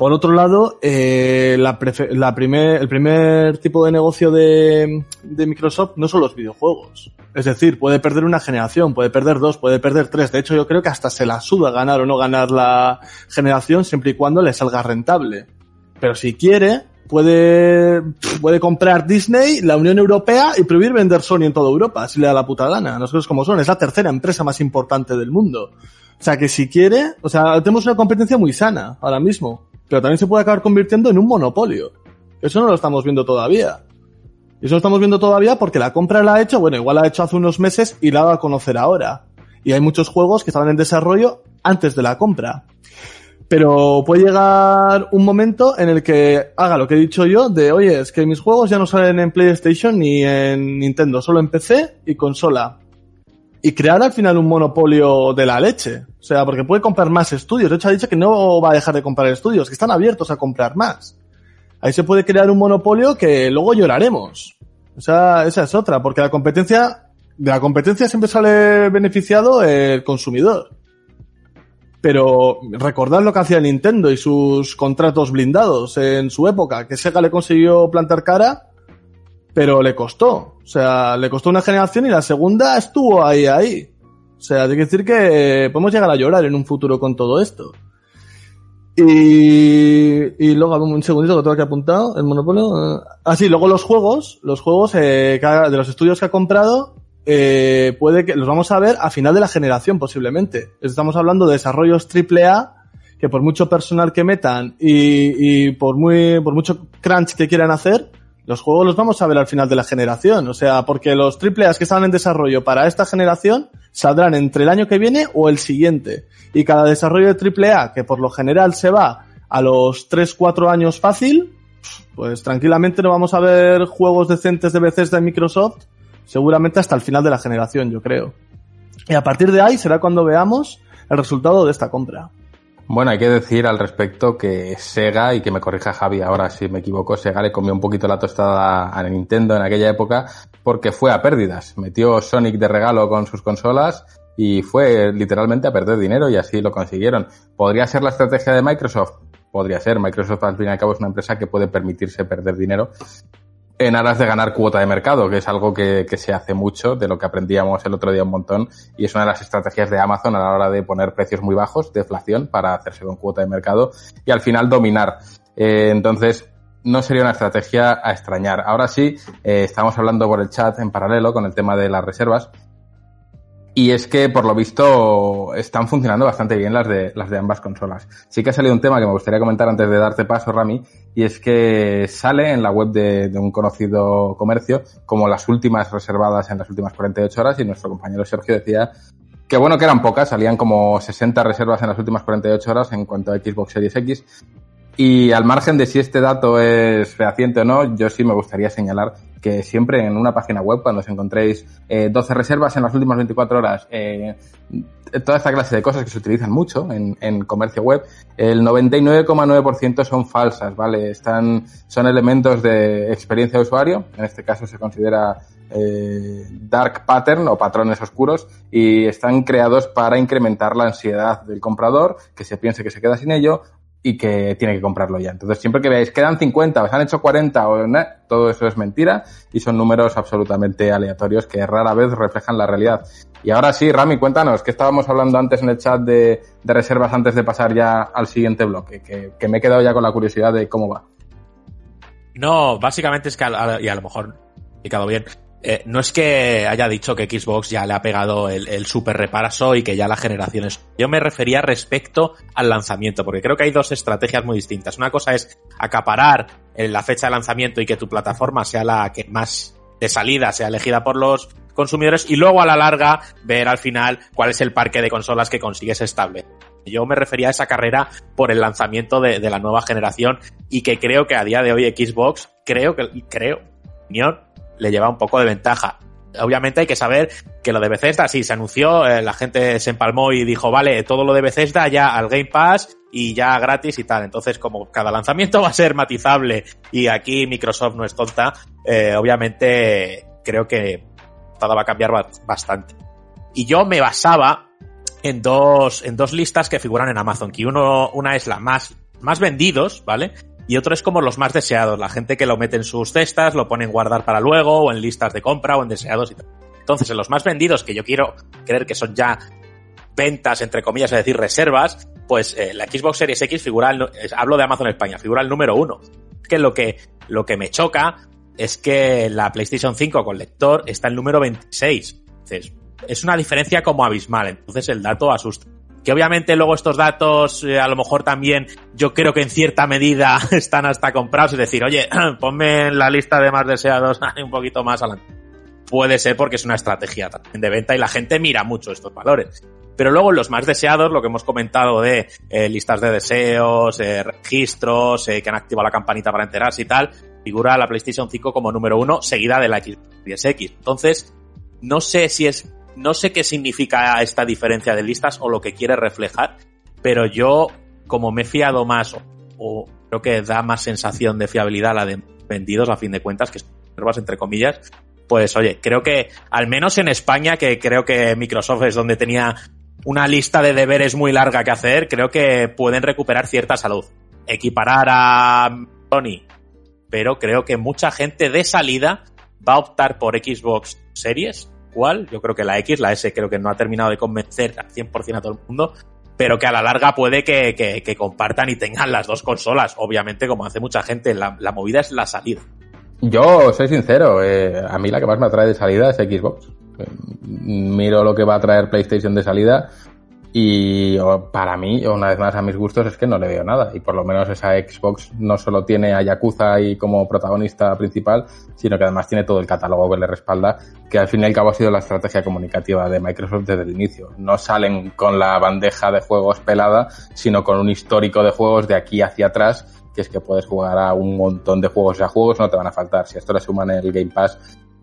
Por otro lado, eh, la, el primer tipo de negocio de, de, Microsoft no son los videojuegos. Es decir, puede perder una generación, puede perder dos, puede perder tres. De hecho, yo creo que hasta se la suda ganar o no ganar la generación siempre y cuando le salga rentable. Pero si quiere, puede, puede comprar Disney, la Unión Europea y prohibir vender Sony en toda Europa, si le da la puta gana. Nosotros como son, es la tercera empresa más importante del mundo. O sea que si quiere, o sea, tenemos una competencia muy sana ahora mismo, pero también se puede acabar convirtiendo en un monopolio. Eso no lo estamos viendo todavía. Eso lo estamos viendo todavía porque la compra la ha hecho, bueno, igual la ha hecho hace unos meses y la va a conocer ahora. Y hay muchos juegos que estaban en desarrollo antes de la compra. Pero puede llegar un momento en el que haga lo que he dicho yo de, oye, es que mis juegos ya no salen en PlayStation ni en Nintendo, solo en PC y consola. Y crear al final un monopolio de la leche. O sea, porque puede comprar más estudios. De hecho, ha dicho que no va a dejar de comprar estudios, que están abiertos a comprar más. Ahí se puede crear un monopolio que luego lloraremos. O sea, esa es otra, porque la competencia, de la competencia siempre sale beneficiado el consumidor. Pero recordad lo que hacía Nintendo y sus contratos blindados en su época, que Sega le consiguió plantar cara, pero le costó. O sea, le costó una generación y la segunda estuvo ahí, ahí. O sea, hay que decir que podemos llegar a llorar en un futuro con todo esto. Y, y luego, un segundito que tengo aquí apuntado, el monopolio. Ah, sí, luego los juegos, los juegos eh, de los estudios que ha comprado, eh, puede que los vamos a ver a final de la generación posiblemente. Estamos hablando de desarrollos AAA que por mucho personal que metan y, y por muy por mucho crunch que quieran hacer, los juegos los vamos a ver al final de la generación. O sea, porque los AAA que estaban en desarrollo para esta generación saldrán entre el año que viene o el siguiente. Y cada desarrollo de AAA, que por lo general se va a los 3-4 años fácil, pues tranquilamente no vamos a ver juegos decentes de veces de Microsoft seguramente hasta el final de la generación, yo creo. Y a partir de ahí será cuando veamos el resultado de esta compra. Bueno, hay que decir al respecto que Sega, y que me corrija Javi ahora si me equivoco, Sega le comió un poquito la tostada a Nintendo en aquella época porque fue a pérdidas. Metió Sonic de regalo con sus consolas y fue literalmente a perder dinero y así lo consiguieron. ¿Podría ser la estrategia de Microsoft? Podría ser. Microsoft al fin y al cabo es una empresa que puede permitirse perder dinero en aras de ganar cuota de mercado, que es algo que, se hace mucho, de lo que aprendíamos el otro día un montón, y es una de las estrategias de Amazon a la hora de poner precios muy bajos, deflación, para hacerse con cuota de mercado y al final dominar. Eh, entonces, no sería una estrategia a extrañar. Ahora sí, eh, estamos hablando por el chat en paralelo con el tema de las reservas. Y es que, por lo visto, están funcionando bastante bien las de, las de ambas consolas. Sí que ha salido un tema que me gustaría comentar antes de darte paso, Rami, y es que sale en la web de, de, un conocido comercio como las últimas reservadas en las últimas 48 horas y nuestro compañero Sergio decía que bueno que eran pocas, salían como 60 reservas en las últimas 48 horas en cuanto a Xbox Series X. Y al margen de si este dato es fehaciente o no, yo sí me gustaría señalar que siempre en una página web, cuando os encontréis eh, 12 reservas en las últimas 24 horas, eh, toda esta clase de cosas que se utilizan mucho en, comercio web, el 99,9% son falsas, ¿vale? Están, son elementos de experiencia de usuario, en este caso se considera eh, dark pattern o patrones oscuros y están creados para incrementar la ansiedad del comprador, que se piense que se queda sin ello y que tiene que comprarlo ya. Entonces, siempre que veáis, quedan 50, os han hecho 40 o todo eso es mentira y son números absolutamente aleatorios que rara vez reflejan la realidad. Y ahora sí, Rami, cuéntanos, que estábamos hablando antes en el chat de, reservas antes de pasar ya al siguiente bloque, que, me he quedado ya con la curiosidad de cómo va. No, básicamente es que, y a lo mejor he quedado bien, eh, no es que haya dicho que Xbox ya le ha pegado el, super reparazo y que ya la generación es. Yo me refería respecto al lanzamiento, porque creo que hay dos estrategias muy distintas. Una cosa es acaparar la fecha de lanzamiento y que tu plataforma sea la que más de salida sea elegida por los consumidores y luego a la larga ver al final cuál es el parque de consolas que consigues estable. Yo me refería a esa carrera por el lanzamiento de, de la nueva generación y que creo que a día de hoy Xbox, creo que, creo, opinión, le lleva un poco de ventaja. Obviamente hay que saber que lo de Bethesda sí se anunció, eh, la gente se empalmó y dijo, vale, todo lo de Bethesda ya al Game Pass y ya gratis y tal. Entonces, como cada lanzamiento va a ser matizable y aquí Microsoft no es tonta, eh, obviamente creo que todo va a cambiar bastante. Y yo me basaba en dos, en dos listas que figuran en Amazon, que uno, una es la más, más vendidos, ¿vale? Y otro es como los más deseados, la gente que lo mete en sus cestas, lo pone en guardar para luego, o en listas de compra, o en deseados y tal. Entonces, en los más vendidos, que yo quiero creer que son ya ventas, entre comillas, es decir, reservas, pues eh, la Xbox Series X figura, el, hablo de Amazon España, figura el número uno. Es que lo que, lo que me choca es que la PlayStation 5 con lector está el número 26. Entonces, es una diferencia como abismal, entonces el dato asusta que obviamente luego estos datos eh, a lo mejor también yo creo que en cierta medida están hasta comprados, es decir, oye, ponme en la lista de más deseados un poquito más adelante. Puede ser porque es una estrategia de venta y la gente mira mucho estos valores. Pero luego los más deseados, lo que hemos comentado de eh, listas de deseos, eh, registros, que han activado la campanita para enterarse y tal, figura la PlayStation 5 como número uno, seguida de la Xbox X. Entonces, no sé si es no sé qué significa esta diferencia de listas o lo que quiere reflejar, pero yo, como me he fiado más, o, creo que da más sensación de fiabilidad la de vendidos a fin de cuentas, que son entre comillas, pues oye, creo que al menos en España, que creo que Microsoft es donde tenía una lista de deberes muy larga que hacer, creo que pueden recuperar cierta salud. Equiparar a Sony, pero creo que mucha gente de salida va a optar por Xbox Series cuál. Yo creo que la X, la S, creo que no ha terminado de convencer al 100% a todo el mundo, pero que a la larga puede que, que, compartan y tengan las dos consolas. Obviamente, como hace mucha gente, la, la movida es la salida. Yo soy sincero, eh, a mí la que más me atrae de salida es Xbox. Miro lo que va a traer PlayStation de salida y para mí, una vez más a mis gustos, es que no le veo nada. Y por lo menos esa Xbox no solo tiene a Yakuza ahí como protagonista principal, sino que además tiene todo el catálogo que le respalda, que al fin y al cabo ha sido la estrategia comunicativa de Microsoft desde el inicio. No salen con la bandeja de juegos pelada, sino con un histórico de juegos de aquí hacia atrás, que es que puedes jugar a un montón de juegos. O juegos no te van a faltar. Si esto le suman el Game Pass,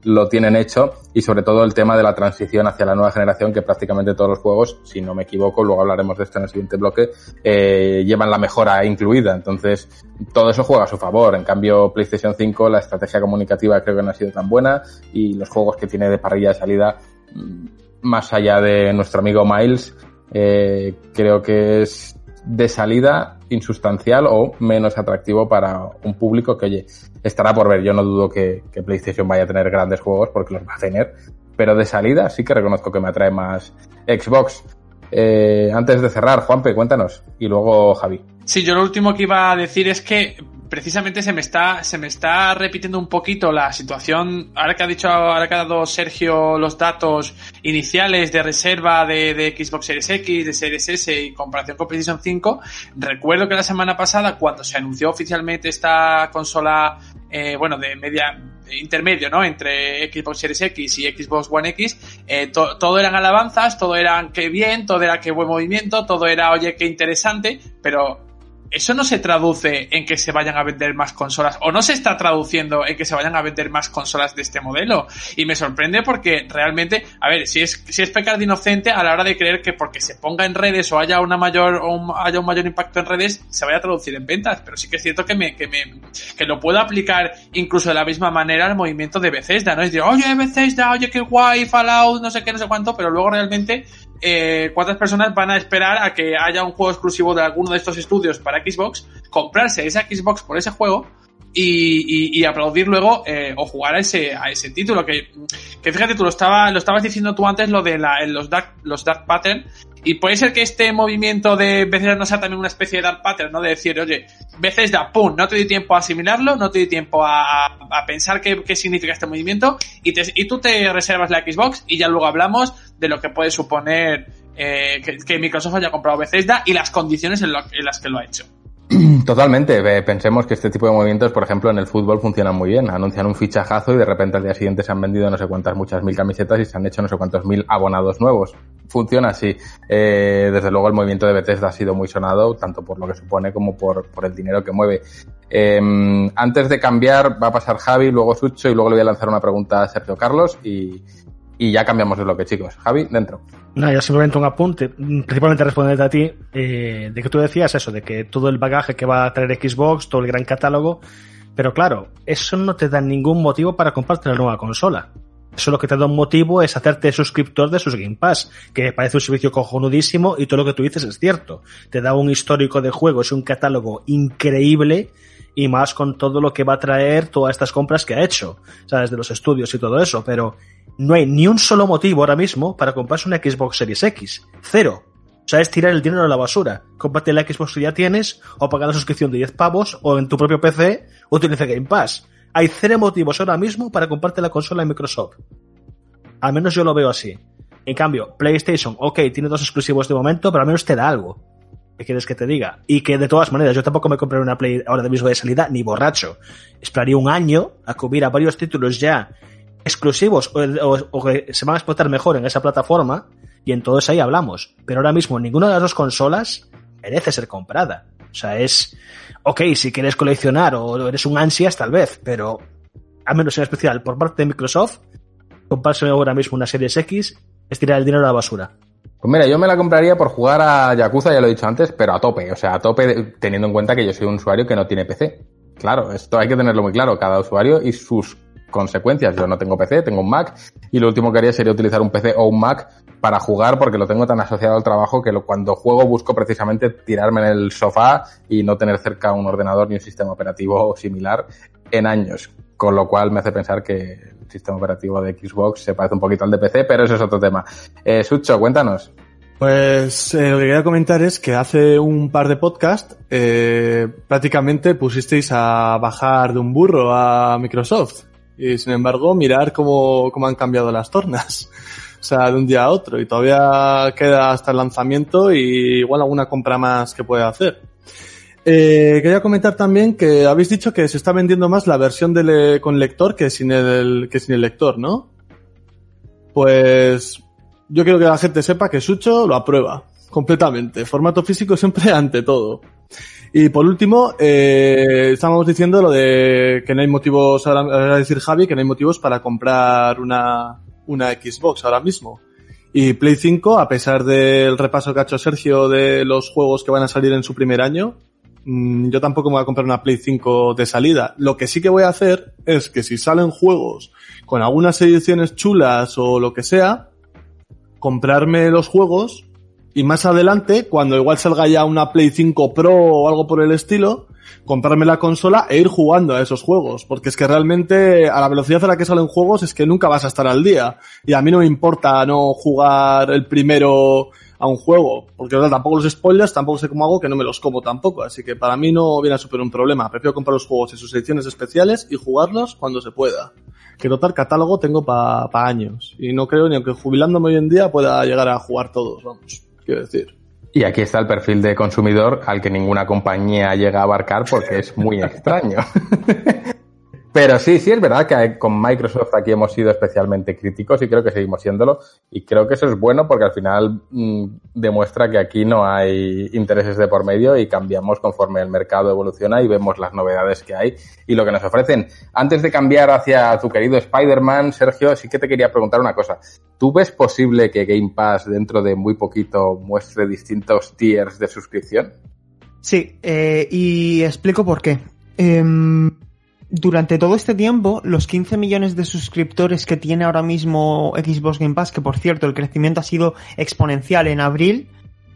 lo tienen hecho y sobre todo el tema de la transición hacia la nueva generación que prácticamente todos los juegos, si no me equivoco, luego hablaremos de esto en el siguiente bloque, eh, llevan la mejora incluida. Entonces, todo eso juega a su favor. En cambio, PlayStation 5, la estrategia comunicativa creo que no ha sido tan buena y los juegos que tiene de parrilla de salida, mm, más allá de nuestro amigo Miles, eh, creo que es de salida insustancial o menos atractivo para un público que, oye, estará por ver. Yo no dudo que, PlayStation vaya a tener grandes juegos porque los va a tener, pero de salida sí que reconozco que me atrae más Xbox. Eh, antes de cerrar, Juanpe, cuéntanos. Y luego Javi. Sí, yo lo último que iba a decir es que precisamente se me está se me está repitiendo un poquito la situación. Ahora que ha dicho ahora que ha dado Sergio los datos iniciales de reserva de, de Xbox Series X de Series S y comparación con PlayStation 5 recuerdo que la semana pasada cuando se anunció oficialmente esta consola eh, bueno de media intermedio no entre Xbox Series X y Xbox One X eh, to, todo eran alabanzas todo era que bien todo era que buen movimiento todo era oye qué interesante pero eso no se traduce en que se vayan a vender más consolas o no se está traduciendo en que se vayan a vender más consolas de este modelo y me sorprende porque realmente a ver si es si es pecar de inocente a la hora de creer que porque se ponga en redes o haya una mayor o haya un mayor impacto en redes se vaya a traducir en ventas. Pero sí que es cierto que me que me que lo puedo aplicar incluso de la misma manera al movimiento de Bethesda no es decir oye Bethesda oye qué guay Fallout no sé qué no sé cuánto pero luego realmente eh, cuántas personas van a esperar a que haya un juego exclusivo de alguno de estos estudios para Xbox, comprarse esa Xbox por ese juego y, y, y aplaudir luego eh, o jugar a ese, a ese título. Que, que fíjate, tú lo, estaba, lo estabas diciendo tú antes, lo de la, los, dark, los dark pattern. Y puede ser que este movimiento de Bethesda no sea también una especie de dark pattern, ¿no? De decir, oye, Bethesda, pum, no te doy tiempo a asimilarlo, no te doy tiempo a, a pensar qué, qué, significa este movimiento y, te, y tú te reservas la Xbox y ya luego hablamos de lo que puede suponer eh, que, que, Microsoft haya comprado Bethesda y las condiciones en, las que lo ha hecho. Totalmente. Pensemos que este tipo de movimientos, por ejemplo, en el fútbol funcionan muy bien. Anuncian un fichajazo y de repente al día siguiente se han vendido no sé cuántas muchas mil camisetas y se han hecho no sé cuántos mil abonados nuevos. Funciona así. Eh, desde luego el movimiento de Bethesda ha sido muy sonado, tanto por lo que supone como por, por el dinero que mueve. Eh, antes de cambiar, va a pasar Javi, luego Sucho y luego le voy a lanzar una pregunta a Sergio Carlos y, y ya cambiamos de bloque, chicos. Javi, dentro. No, ya simplemente un apunte, principalmente responderte a ti, eh, de que tú decías eso, de que todo el bagaje que va a traer Xbox, todo el gran catálogo, pero claro, eso no te da ningún motivo para comprarte la nueva consola. Eso lo que te da un motivo es hacerte suscriptor de sus Game Pass, que parece un servicio cojonudísimo y todo lo que tú dices es cierto. Te da un histórico de juegos y un catálogo increíble y más con todo lo que va a traer todas estas compras que ha hecho, sabes, de los estudios y todo eso, pero no hay ni un solo motivo ahora mismo para comprarse una Xbox Series X. Cero. O sea, es tirar el dinero a la basura. Cómprate la Xbox que ya tienes, o pagar la suscripción de 10 pavos, o en tu propio PC, utiliza Game Pass. Hay cero motivos ahora mismo para comprarte la consola de Microsoft. Al menos yo lo veo así. En cambio, PlayStation, ok, tiene dos exclusivos de momento, pero al menos te da algo. ¿Qué quieres que te diga? Y que de todas maneras, yo tampoco me compré una Play ahora mismo de salida, ni borracho. Esperaría un año a que hubiera varios títulos ya exclusivos o, que se van a explotar mejor en esa plataforma y entonces ahí hablamos. Pero ahora mismo ninguna de las dos consolas merece ser comprada. O sea, es, ok, si quieres coleccionar o eres un ansias tal vez, pero al menos en especial por parte de Microsoft, comprarse ahora mismo una Series X es tirar el dinero a la basura. Pues mira, yo me la compraría por jugar a Yakuza, ya lo he dicho antes, pero a tope, o sea, a tope teniendo en cuenta que yo soy un usuario que no tiene PC. Claro, esto hay que tenerlo muy claro, cada usuario y sus consecuencias. Yo no tengo PC, tengo un Mac y lo último que haría sería utilizar un PC o un Mac para jugar porque lo tengo tan asociado al trabajo que cuando juego busco precisamente tirarme en el sofá y no tener cerca un ordenador ni un sistema operativo similar en años. Con lo cual me hace pensar que el sistema operativo de Xbox se parece un poquito al de PC, pero eso es otro tema. Eh, Sucho, cuéntanos. Pues eh, lo que quería comentar es que hace un par de podcasts eh, prácticamente pusisteis a bajar de un burro a Microsoft. Y sin embargo, mirar cómo, cómo han cambiado las tornas. O sea, de un día a otro. Y todavía queda hasta el lanzamiento y igual alguna compra más que puede hacer. Eh, quería comentar también que habéis dicho que se está vendiendo más la versión con lector que sin el, que sin el lector, ¿no? Pues yo quiero que la gente sepa que Sucho lo aprueba completamente. Formato físico siempre ante todo. Y por último, eh, estábamos diciendo lo de que no hay motivos, ahora va a decir Javi, que no hay motivos para comprar una, una Xbox ahora mismo. Y Play 5, a pesar del repaso que ha hecho Sergio de los juegos que van a salir en su primer año, yo tampoco me voy a comprar una Play 5 de salida. Lo que sí que voy a hacer es que si salen juegos con algunas ediciones chulas o lo que sea, comprarme los juegos y más adelante, cuando igual salga ya una Play 5 Pro o algo por el estilo, comprarme la consola e ir jugando a esos juegos. Porque es que realmente a la velocidad a la que salen juegos es que nunca vas a estar al día. Y a mí no me importa no jugar el primero a un juego, porque ¿verdad? tampoco los spoilers, tampoco sé cómo hago que no me los como tampoco, así que para mí no viene a superar un problema. Prefiero comprar los juegos en sus ediciones especiales y jugarlos cuando se pueda. Que total catálogo tengo para años y no creo ni aunque jubilándome hoy en día pueda llegar a jugar todos, vamos, quiero decir. Y aquí está el perfil de consumidor al que ninguna compañía llega a abarcar porque es muy extraño. Pero sí, sí es verdad que con Microsoft aquí hemos sido especialmente críticos y creo que seguimos siéndolo. Y creo que eso es bueno porque al final mm, demuestra que aquí no hay intereses de por medio y cambiamos conforme el mercado evoluciona y vemos las novedades que hay y lo que nos ofrecen. Antes de cambiar hacia tu querido Spider-Man, Sergio, sí que te quería preguntar una cosa. ¿Tú ves posible que Game Pass dentro de muy poquito muestre distintos tiers de suscripción? Sí, eh, y explico por qué. Em, durante todo este tiempo, los 15 millones de suscriptores que tiene ahora mismo Xbox Game Pass, que por cierto el crecimiento ha sido exponencial en abril,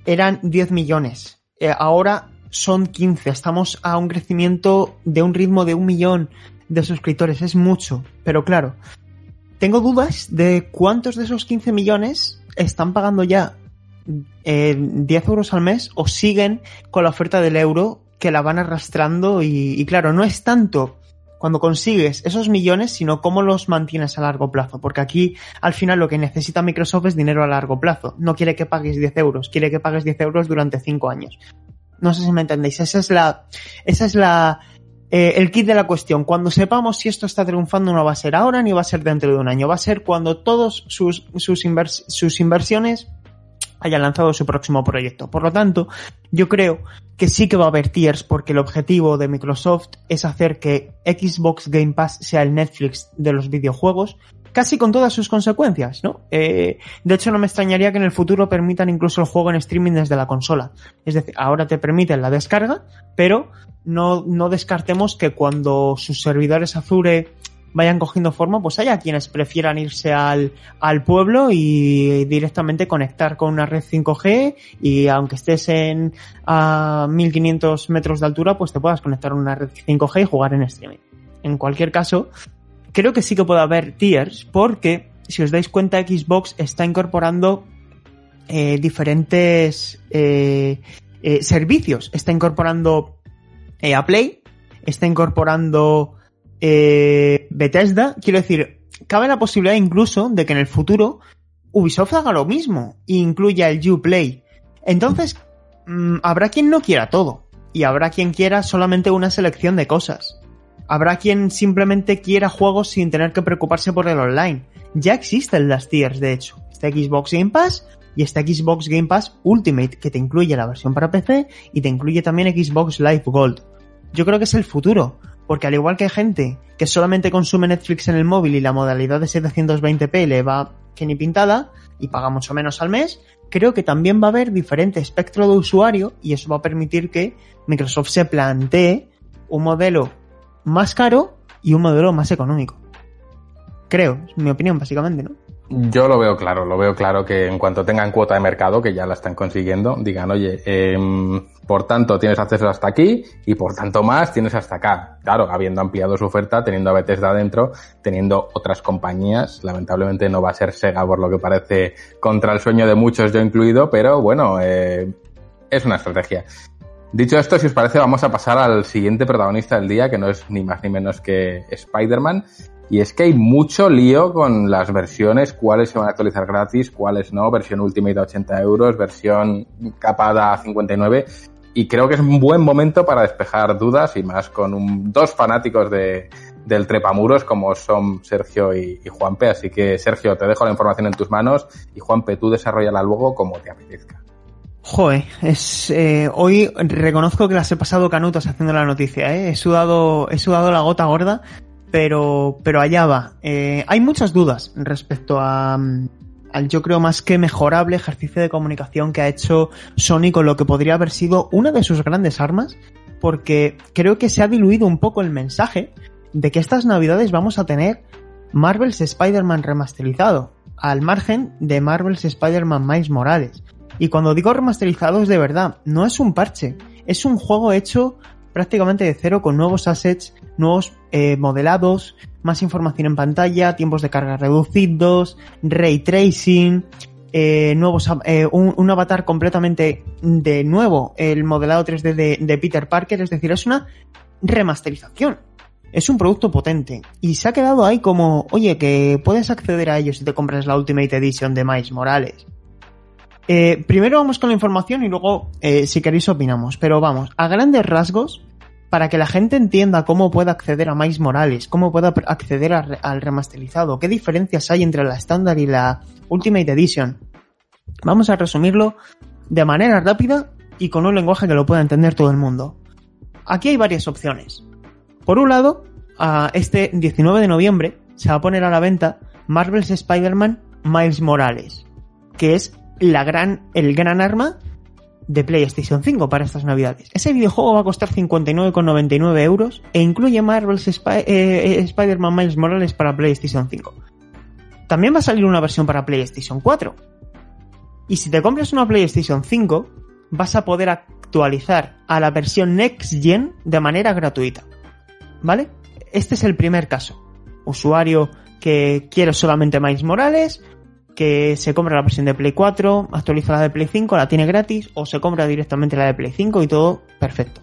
eran 10 millones. Eh, ahora son 15. Estamos a un crecimiento de un ritmo de un millón de suscriptores. Es mucho. Pero claro, tengo dudas de cuántos de esos 15 millones están pagando ya eh, 10 euros al mes o siguen con la oferta del euro que la van arrastrando y claro, no es tanto cuando consigues esos millones, sino cómo los mantienes a largo plazo. Porque aquí, al final, lo que necesita Microsoft es dinero a largo plazo. No quiere que pagues 10 euros, quiere que pagues 10 euros durante 5 años. No sé si me entendéis. Esa es la, esa es la, eh, el kit de la cuestión. Cuando sepamos si esto está triunfando, no va a ser ahora ni va a ser dentro de un año. Va a ser cuando todos sus, sus, sus inversiones hayan lanzado su próximo proyecto. Por lo tanto, yo creo que sí que va a haber tiers porque el objetivo de Microsoft es hacer que Xbox Game Pass sea el Netflix de los videojuegos, casi con todas sus consecuencias, ¿no? Eh, de hecho, no me extrañaría que en el futuro permitan incluso el juego en streaming desde la consola. Es decir, ahora te permiten la descarga, pero no, no descartemos que cuando sus servidores Azure vayan cogiendo forma, pues haya quienes prefieran irse al, al pueblo y directamente conectar con una red 5G y aunque estés en a 1500 metros de altura, pues te puedas conectar a una red 5G y jugar en streaming. En cualquier caso, creo que sí que puede haber tiers porque si os dais cuenta Xbox está incorporando eh, diferentes eh, eh, servicios. Está incorporando eh, a Play, está incorporando eh, Bethesda, quiero decir, cabe la posibilidad incluso de que en el futuro Ubisoft haga lo mismo e incluya el Uplay. Entonces, mmm, habrá quien no quiera todo y habrá quien quiera solamente una selección de cosas. Habrá quien simplemente quiera juegos sin tener que preocuparse por el online. Ya existen las tiers, de hecho. Está Xbox Game Pass y está Xbox Game Pass Ultimate, que te incluye la versión para PC y te incluye también Xbox Live Gold. Yo creo que es el futuro. Porque al igual que hay gente que solamente consume Netflix en el móvil y la modalidad de 720p le va que ni pintada y paga mucho menos al mes, creo que también va a haber diferente espectro de usuario y eso va a permitir que Microsoft se plantee un modelo más caro y un modelo más económico. Creo, es mi opinión básicamente, ¿no? Yo lo veo claro, lo veo claro que en cuanto tengan cuota de mercado, que ya la están consiguiendo, digan, oye, eh, por tanto tienes acceso hasta aquí y por tanto más tienes hasta acá. Claro, habiendo ampliado su oferta, teniendo a Bethesda adentro, teniendo otras compañías, lamentablemente no va a ser Sega por lo que parece contra el sueño de muchos, yo incluido, pero bueno, eh, es una estrategia. Dicho esto, si os parece, vamos a pasar al siguiente protagonista del día, que no es ni más ni menos que Spider-Man. Y es que hay mucho lío con las versiones, cuáles se van a actualizar gratis, cuáles no, versión Ultimate a 80 euros, versión capada a 59. Y creo que es un buen momento para despejar dudas y más con dos fanáticos de, del trepamuros como son Sergio y, y, Juanpe. Así que Sergio, te dejo la información en tus manos y Juanpe, tú desarrollala luego como te apetezca. Joder, es, eh, hoy reconozco que las he pasado canutas haciendo la noticia, ¿eh? he sudado, he sudado la gota gorda pero, pero allá va. Eh, hay muchas dudas respecto a, al yo creo más que mejorable ejercicio de comunicación que ha hecho Sony con lo que podría haber sido una de sus grandes armas, porque creo que se ha diluido un poco el mensaje de que estas navidades vamos a tener Marvel's Spider-Man remasterizado, al margen de Marvel's Spider-Man Miles Morales. Y cuando digo remasterizado es de verdad, no es un parche, es un juego hecho prácticamente de cero con nuevos assets, nuevos eh, modelados, más información en pantalla, tiempos de carga reducidos, ray tracing, eh, nuevos, eh, un, avatar completamente de nuevo, el modelado 3D de, Peter Parker, es decir, es una remasterización. Es un producto potente y se ha quedado ahí como, oye, que puedes acceder a ello si te compras la Ultimate Edition de Miles Morales. Primero vamos con la información y luego, si queréis, opinamos. Pero vamos, a grandes rasgos, para que la gente entienda cómo puede acceder a Miles Morales, cómo puede acceder al remasterizado, qué diferencias hay entre la estándar y la Ultimate Edition. Vamos a resumirlo de manera rápida y con un lenguaje que lo pueda entender todo el mundo. Aquí hay varias opciones. Por un lado, a este 19 de noviembre se va a poner a la venta Marvel's Spider-Man Miles Morales, que es la gran, el gran arma de PlayStation 5 para estas navidades. Ese videojuego va a costar 59,99 euros e incluye Marvel's Spy eh, Spider-Man Miles Morales para PlayStation 5. También va a salir una versión para PlayStation 4. Y si te compras una PlayStation 5, vas a poder actualizar a la versión Next Gen de manera gratuita. ¿Vale? Este es el primer caso. Usuario que quiere solamente Miles Morales, que se compra la versión de Play 4, actualiza la de Play 5, la tiene gratis, o se compra directamente la de Play 5 y todo perfecto.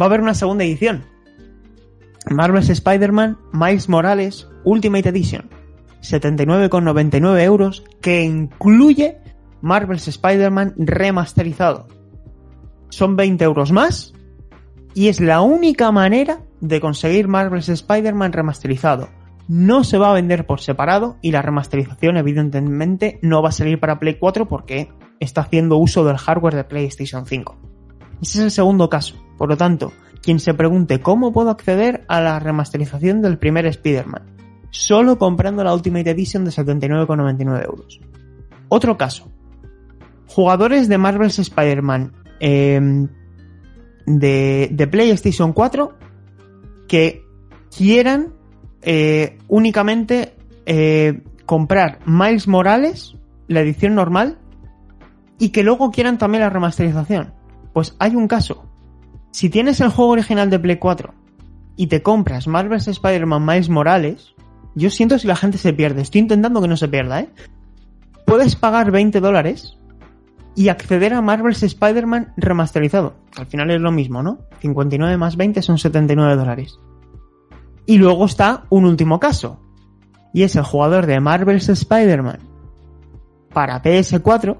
Va a haber una segunda edición. Marvel's Spider-Man Miles Morales Ultimate Edition. 79,99 euros que incluye Marvel's Spider-Man remasterizado. Son 20 euros más y es la única manera de conseguir Marvel's Spider-Man remasterizado. No se va a vender por separado y la remasterización evidentemente no va a salir para Play 4 porque está haciendo uso del hardware de PlayStation 5. Ese es el segundo caso. Por lo tanto, quien se pregunte cómo puedo acceder a la remasterización del primer Spider-Man, solo comprando la Ultimate Edition de 79,99 euros. Otro caso. Jugadores de Marvel's Spider-Man de, de, PlayStation 4 que quieran eh, únicamente eh, comprar Miles Morales, la edición normal, y que luego quieran también la remasterización. Pues hay un caso. Si tienes el juego original de Play 4 y te compras Marvel's Spider-Man Miles Morales, yo siento si la gente se pierde. Estoy intentando que no se pierda, ¿eh? Puedes pagar 20 dólares y acceder a Marvel's Spider-Man remasterizado. Al final es lo mismo, ¿no? 59 más 20 son 79 dólares. Y luego está un último caso. Y es el jugador de Marvel's Spider-Man para PS4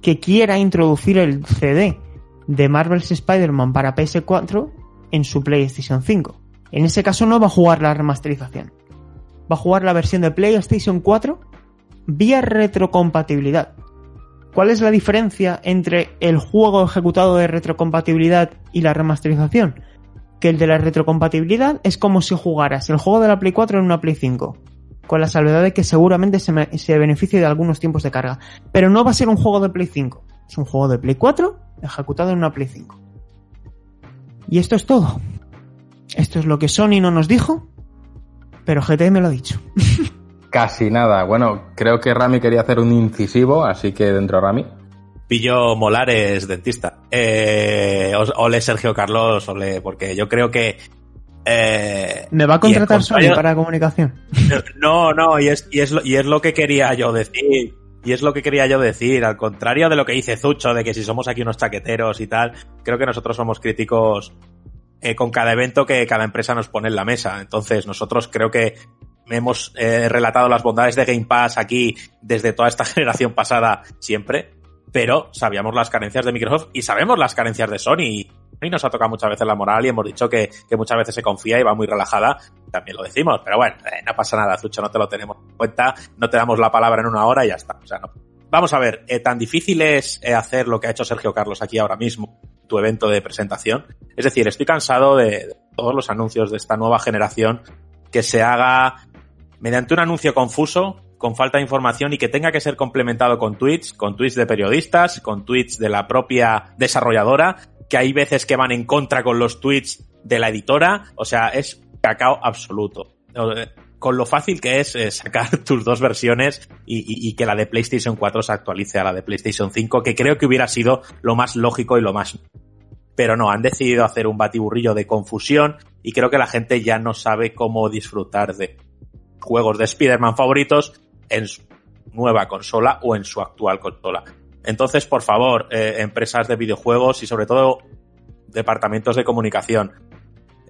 que quiera introducir el CD de Marvel's Spider-Man para PS4 en su PlayStation 5. En ese caso no va a jugar la remasterización. Va a jugar la versión de PlayStation 4 vía retrocompatibilidad. ¿Cuál es la diferencia entre el juego ejecutado de retrocompatibilidad y la remasterización? Que el de la retrocompatibilidad es como si jugaras el juego de la Play 4 en una Play 5, con la salvedad de que seguramente se, me, se beneficie de algunos tiempos de carga. Pero no va a ser un juego de Play 5, es un juego de Play 4 ejecutado en una Play 5. Y esto es todo. Esto es lo que Sony no nos dijo, pero GT me lo ha dicho. Casi nada. Bueno, creo que Rami quería hacer un incisivo, así que dentro Rami. Pillo Molares, dentista. Eh, ole Sergio Carlos, ole, porque yo creo que. Eh, ¿Me va a contratar Sony para comunicación? No, no, y es, y, es lo, y es lo que quería yo decir. Y es lo que quería yo decir. Al contrario de lo que dice Zucho, de que si somos aquí unos chaqueteros y tal, creo que nosotros somos críticos eh, con cada evento que cada empresa nos pone en la mesa. Entonces, nosotros creo que hemos eh, relatado las bondades de Game Pass aquí desde toda esta generación pasada siempre, pero sabíamos las carencias de Microsoft y sabemos las carencias de Sony. Y nos ha tocado muchas veces la moral y hemos dicho que, muchas veces se confía y va muy relajada. También lo decimos, pero bueno, eh, no pasa nada, Zucho, no te lo tenemos en cuenta, no te damos la palabra en una hora y ya está. O sea, no. Vamos a ver, eh, tan difícil es eh, hacer lo que ha hecho Sergio Carlos aquí ahora mismo, tu evento de presentación. Es decir, estoy cansado de, de todos los anuncios de esta nueva generación que se haga mediante un anuncio confuso, con falta de información y que tenga que ser complementado con tweets, con tweets de periodistas, con tweets de la propia desarrolladora, que hay veces que van en contra con los tweets de la editora, o sea, es cacao absoluto. con lo fácil que es eh, sacar tus dos versiones y, y, que la de PlayStation 4 se actualice a la de PlayStation 5, que creo que hubiera sido lo más lógico y lo más... Pero no, han decidido hacer un batiburrillo de confusión y creo que la gente ya no sabe cómo disfrutar de juegos de Spider-Man favoritos en su nueva consola o en su actual consola. Entonces, por favor, eh, empresas de videojuegos y sobre todo departamentos de comunicación,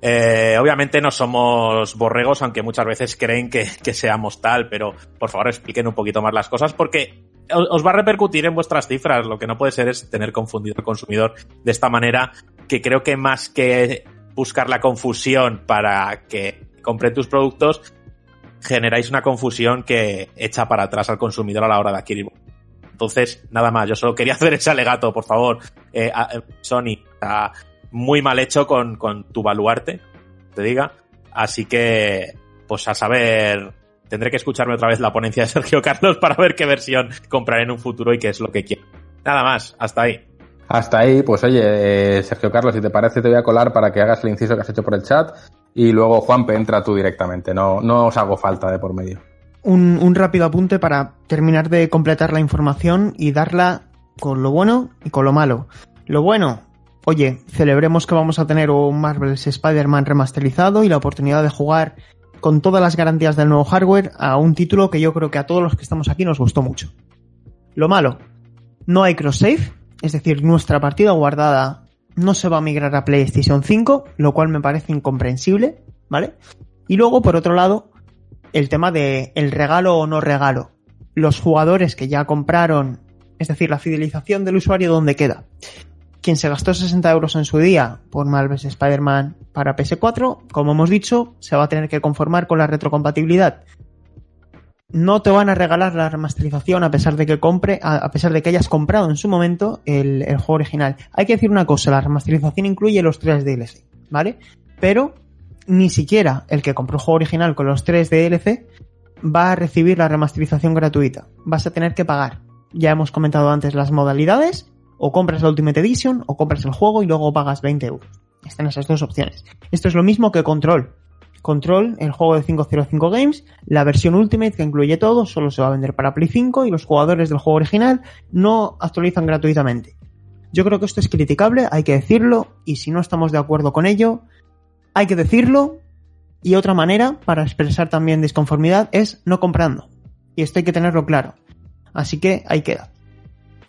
eh, obviamente no somos borregos, aunque muchas veces creen que, que, seamos tal, pero por favor expliquen un poquito más las cosas porque os va a repercutir en vuestras cifras. Lo que no puede ser es tener confundido al consumidor de esta manera, que creo que más que buscar la confusión para que compren tus productos, generáis una confusión que echa para atrás al consumidor a la hora de adquirir. Entonces, nada más, yo solo quería hacer ese alegato, por favor, eh, a, Sony, a, muy mal hecho con, con tu baluarte, te diga. Así que, pues a saber, tendré que escucharme otra vez la ponencia de Sergio Carlos para ver qué versión compraré en un futuro y qué es lo que quiero. Nada más, hasta ahí. Hasta ahí, pues oye, eh, Sergio Carlos, si te parece, te voy a colar para que hagas el inciso que has hecho por el chat y luego Juanpe entra tú directamente. No, no os hago falta de por medio. Un, rápido apunte para terminar de completar la información y darla con lo bueno y con lo malo. Lo bueno, oye, celebremos que vamos a tener un Marvel's Spider-Man remasterizado y la oportunidad de jugar con todas las garantías del nuevo hardware a un título que yo creo que a todos los que estamos aquí nos gustó mucho. Lo malo, no hay cross-save, es decir, nuestra partida guardada no se va a migrar a PlayStation 5, lo cual me parece incomprensible, ¿vale? Y luego, por otro lado, el tema de el regalo o no regalo. Los jugadores que ya compraron, es decir, la fidelización del usuario, ¿dónde queda? Quien se gastó 60 euros en su día por Marvel's Spider-Man para PS4, como hemos dicho, se va a tener que conformar con la retrocompatibilidad no te van a regalar la remasterización a pesar de que compre, a, pesar de que hayas comprado en su momento el, juego original. Hay que decir una cosa, la remasterización incluye los tres DLC, ¿vale? Pero ni siquiera el que compró el juego original con los tres DLC va a recibir la remasterización gratuita. Vas a tener que pagar. Ya hemos comentado antes las modalidades, o compras la Ultimate Edition, o compras el juego y luego pagas 20 euros. Están esas dos opciones. Esto es lo mismo que Control. Control, el juego de 505 Games, la versión Ultimate que incluye todo, solo se va a vender para Play 5 y los jugadores del juego original no actualizan gratuitamente. Yo creo que esto es criticable, hay que decirlo, y si no estamos de acuerdo con ello, hay que decirlo, y otra manera para expresar también disconformidad es no comprando. Y esto hay que tenerlo claro. Así que ahí queda.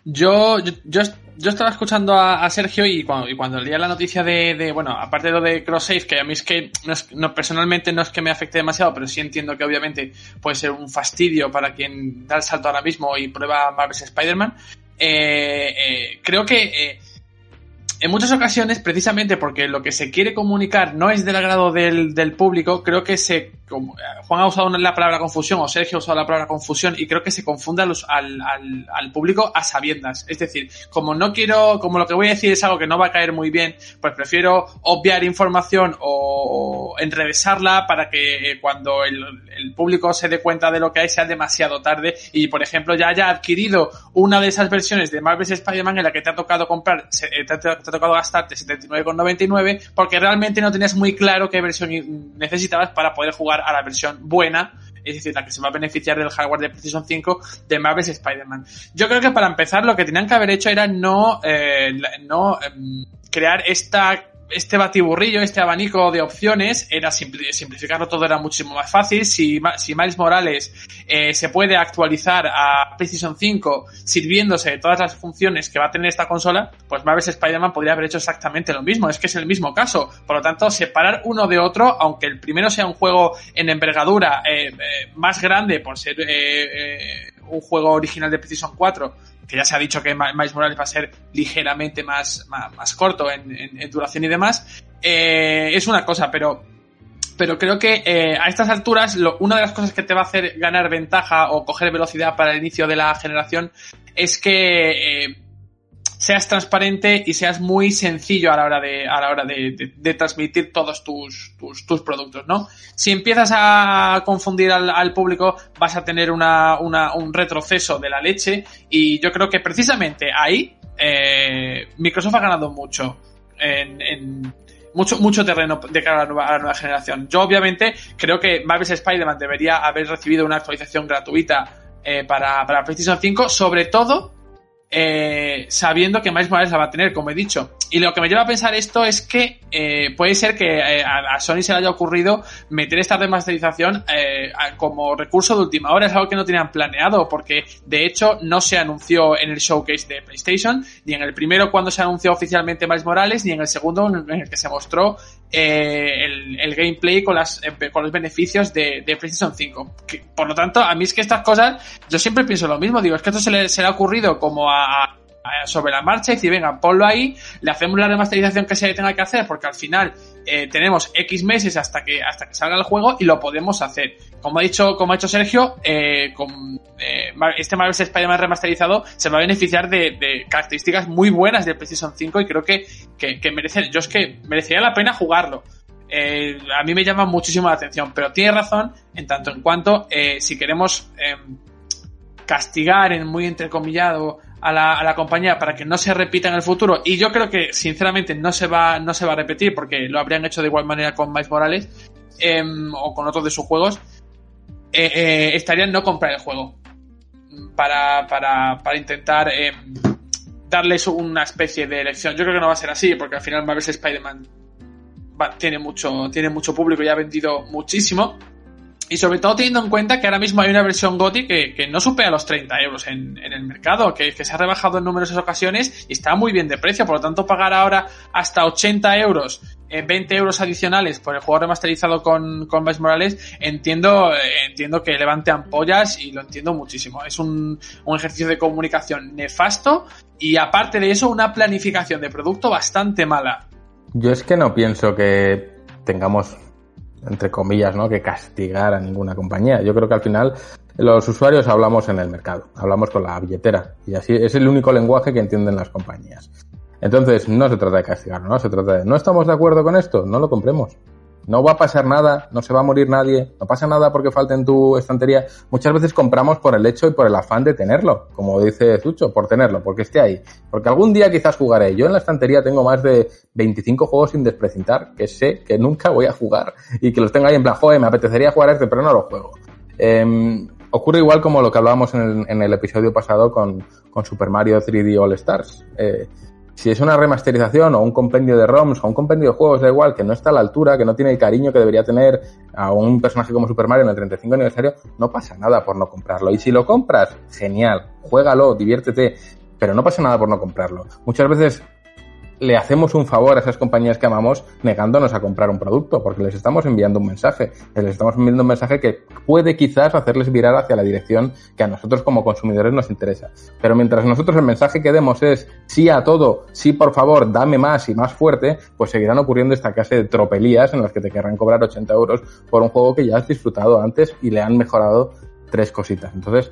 Yo, yo, yo, estaba escuchando a, Sergio y cuando, y cuando leía la noticia de, bueno, aparte de lo de cross-save, que a mí es que no, personalmente no es que me afecte demasiado, pero sí entiendo que obviamente puede ser un fastidio para quien da el salto ahora mismo y prueba Marvel's Spider-Man, eh, eh, creo que eh, en muchas ocasiones, precisamente porque lo que se quiere comunicar no es del agrado del, del público, creo que se. Como, Juan ha usado la palabra confusión o Sergio ha usado la palabra confusión y creo que se confunde los, al, al, al, público a sabiendas. Es decir, como no quiero, como lo que voy a decir es algo que no va a caer muy bien, pues prefiero obviar información o, enrevesarla para que cuando el, el, público se dé cuenta de lo que hay sea demasiado tarde y, por ejemplo, ya haya adquirido una de esas versiones de Marvel's Spider-Man en la que te ha tocado comprar, te, te, te tocado gastarte 79,99 porque realmente no tenías muy claro qué versión necesitabas para poder jugar a la versión buena, es decir, la que se va a beneficiar del hardware de PlayStation 5 de Marvel's Spider-Man. Yo creo que para empezar lo que tenían que haber hecho era no, eh, no eh, crear esta este batiburrillo, este abanico de opciones, era simplificarlo todo, era muchísimo más fácil. Si, si Miles Morales eh, se puede actualizar a PlayStation 5 sirviéndose de todas las funciones que va a tener esta consola, pues Marvel's Spider-Man podría haber hecho exactamente lo mismo. Es que es el mismo caso. Por lo tanto, separar uno de otro, aunque el primero sea un juego en envergadura eh, eh, más grande por ser un juego original de PlayStation 4, que ya se ha dicho que Miles Morales va a ser ligeramente más, más, corto en, duración y demás, eh, es una cosa, pero, pero creo que eh, a estas alturas una de las cosas que te va a hacer ganar ventaja o coger velocidad para el inicio de la generación es que eh, seas transparente y seas muy sencillo a la hora de, a la hora de, de, transmitir todos tus, tus, tus, productos, ¿no? Si empiezas a confundir al, al público, vas a tener una, una, un retroceso de la leche y yo creo que precisamente ahí eh, Microsoft ha ganado mucho en, en mucho, mucho terreno de cara a la, nueva, a la nueva generación. Yo, obviamente, creo que Marvel's Spider-Man debería haber recibido una actualización gratuita eh, para, para PlayStation 5, sobre todo eh, sabiendo que Miles Morales la va a tener, como he dicho. Y lo que me lleva a pensar esto es que eh, puede ser que eh, a, Sony se le haya ocurrido meter esta remasterización eh, como recurso de última hora. Es algo que no tenían planeado, porque de hecho no se anunció en el showcase de PlayStation, ni en el primero cuando se anunció oficialmente Miles Morales, ni en el segundo en el que se mostró eh, el, el, gameplay con, las, eh, con los beneficios de, de PlayStation 5. Que, por lo tanto, a mí es que estas cosas, yo siempre pienso lo mismo, digo, es que esto se le, se le ha ocurrido como a, a sobre la marcha y decir, venga, ponlo ahí, le hacemos la remasterización que se tenga que hacer, porque al final eh, tenemos X meses hasta que, hasta que salga el juego y lo podemos hacer. Como ha dicho, como ha dicho Sergio, eh, con eh, este Marvel's Spider-Man remasterizado se va a beneficiar de, de, características muy buenas de PlayStation 5 y creo que, que, merece, yo es que merecería la pena jugarlo. Eh, a mí me llama muchísimo la atención, pero tiene razón en tanto en cuanto eh, si queremos eh, castigar en muy entrecomillado a la, a la, compañía para que no se repita en el futuro. Y yo creo que, sinceramente, no se va, no se va a repetir porque lo habrían hecho de igual manera con Miles Morales eh, o con otros de sus juegos. Eh, eh, estaría en no comprar el juego para, para, para intentar darles una especie de elección. Yo creo que no va a ser así porque al final Marvel's Spider-Man tiene mucho, tiene mucho público y ha vendido muchísimo. Y sobre todo teniendo en cuenta que ahora mismo hay una versión GOTI que, que no supera los 30 euros en, en el mercado, que, que, se ha rebajado en numerosas ocasiones y está muy bien de precio. Por lo tanto, pagar ahora hasta 80 euros, eh, 20 euros adicionales por el juego remasterizado con, con Morales, entiendo, eh, entiendo que levante ampollas y lo entiendo muchísimo. Es un, un ejercicio de comunicación nefasto y aparte de eso, una planificación de producto bastante mala. Yo es que no pienso que tengamos entre comillas, ¿no? que castigar a ninguna compañía. Yo creo que al final los usuarios hablamos en el mercado, hablamos con la billetera y así es el único lenguaje que entienden las compañías. Entonces, no se trata de castigar, no se trata de no estamos de acuerdo con esto, no lo compremos. No va a pasar nada, no se va a morir nadie, no pasa nada porque falte en tu estantería. Muchas veces compramos por el hecho y por el afán de tenerlo, como dice Zucho, por tenerlo, porque esté ahí. Porque algún día quizás jugaré. Yo en la estantería tengo más de 25 juegos sin desprecintar, que sé que nunca voy a jugar y que los tengo ahí en plan, joder, me apetecería jugar este, pero no lo juego. Eh, ocurre igual como lo que hablábamos en el, en el episodio pasado con, con, Super Mario 3D All Stars. Eh, si es una remasterización o un compendio de ROMs o un compendio de juegos, da igual, que no está a la altura, que no tiene el cariño que debería tener a un personaje como Super Mario en el 35 aniversario, no pasa nada por no comprarlo. Y si lo compras, genial, juégalo, diviértete, pero no pasa nada por no comprarlo. Muchas veces le hacemos un favor a esas compañías que amamos negándonos a comprar un producto, porque les estamos enviando un mensaje, les estamos enviando un mensaje que puede quizás hacerles virar hacia la dirección que a nosotros como consumidores nos interesa. Pero mientras nosotros el mensaje que demos es sí a todo, sí por favor, dame más y más fuerte, pues seguirán ocurriendo esta clase de tropelías en las que te querrán cobrar 80 euros por un juego que ya has disfrutado antes y le han mejorado tres cositas. Entonces,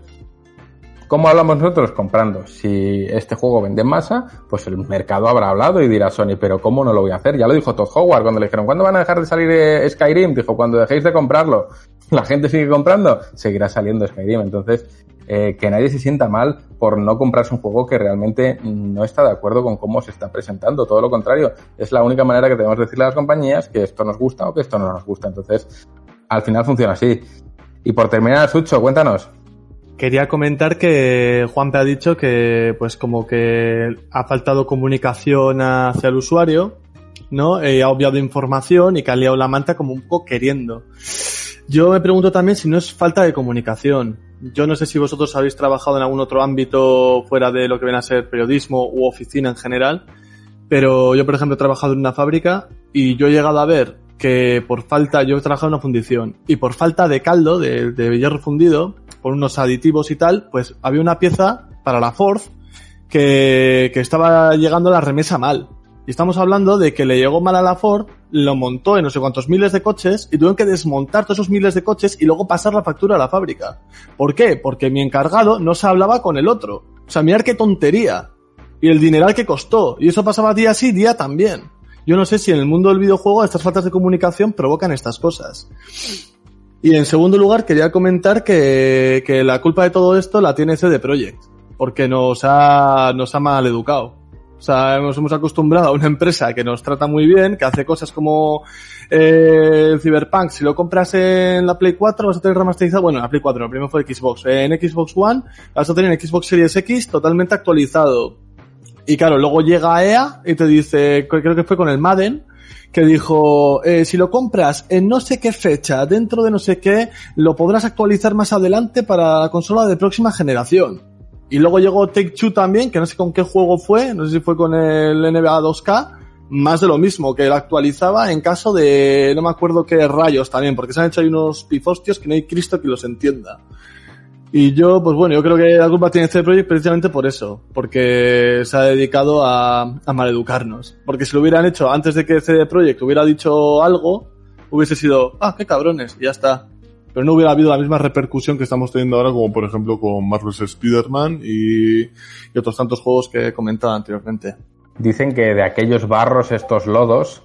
¿Cómo hablamos nosotros? Comprando. Si este juego vende en masa, pues el mercado habrá hablado y dirá Sony, pero ¿cómo no lo voy a hacer? Ya lo dijo Todd Howard cuando le dijeron, ¿cuándo van a dejar de salir eh, Skyrim? Dijo, cuando dejéis de comprarlo. La gente sigue comprando, seguirá saliendo Skyrim. Entonces, eh, que nadie se sienta mal por no comprarse un juego que realmente no está de acuerdo con cómo se está presentando. Todo lo contrario, es la única manera que tenemos de decirle a las compañías que esto nos gusta o que esto no nos gusta. Entonces, al final funciona así. Y por terminar, Sucho, cuéntanos. Quería comentar que Juanpe ha dicho que, pues, como que ha faltado comunicación hacia el usuario, ¿no? Eh, ha obviado información y que ha liado la manta como un poco queriendo. Yo me pregunto también si no es falta de comunicación. Yo no sé si vosotros habéis trabajado en algún otro ámbito fuera de lo que viene a ser periodismo u oficina en general, pero yo, por ejemplo, he trabajado en una fábrica y yo he llegado a ver que por falta, yo he trabajado en una fundición, y por falta de caldo, de, de hierro fundido, por unos aditivos y tal, pues había una pieza para la Ford que, que estaba llegando la remesa mal. Y estamos hablando de que le llegó mal a la Ford, lo montó en no sé cuántos miles de coches y tuvieron que desmontar todos esos miles de coches y luego pasar la factura a la fábrica. ¿Por qué? Porque mi encargado no se hablaba con el otro. O sea, mirar qué tontería. Y el dineral que costó. Y eso pasaba día sí, día también. Yo no sé si en el mundo del videojuego estas faltas de comunicación provocan estas cosas. Y en segundo lugar, quería comentar que, la culpa de todo esto la tiene CD Projekt, porque nos ha, nos ha mal educado. O sea, nos hemos acostumbrado a una empresa que nos trata muy bien, que hace cosas como eh, Cyberpunk. Si lo compras en la Play 4 vas a tener remasterizado, bueno, en la Play 4, el primero fue Xbox. En Xbox One vas a tener en Xbox Series X totalmente actualizado. Y claro, luego llega EA y te dice, creo que fue con el Madden, que dijo, eh, si lo compras en no sé qué fecha, dentro de no sé qué, lo podrás actualizar más adelante para la consola de próxima generación. Y luego llegó Take Two también, que no sé con qué juego fue, no sé si fue con el NBA 2K, más de lo mismo, que lo actualizaba en caso de, no me acuerdo qué rayos también, porque se han hecho ahí unos pifostios que no hay Cristo que los entienda. Y yo, pues bueno, yo creo que la culpa tiene este proyecto precisamente por eso, porque se ha dedicado a, a maleducarnos. Porque si lo hubieran hecho antes de que CD Projekt hubiera dicho algo, hubiese sido, ah, qué cabrones, y ya está. Pero no hubiera habido la misma repercusión que estamos teniendo ahora, como por ejemplo con Marvel's Spider-Man y, y otros tantos juegos que he comentado anteriormente. Dicen que de aquellos barros, estos lodos,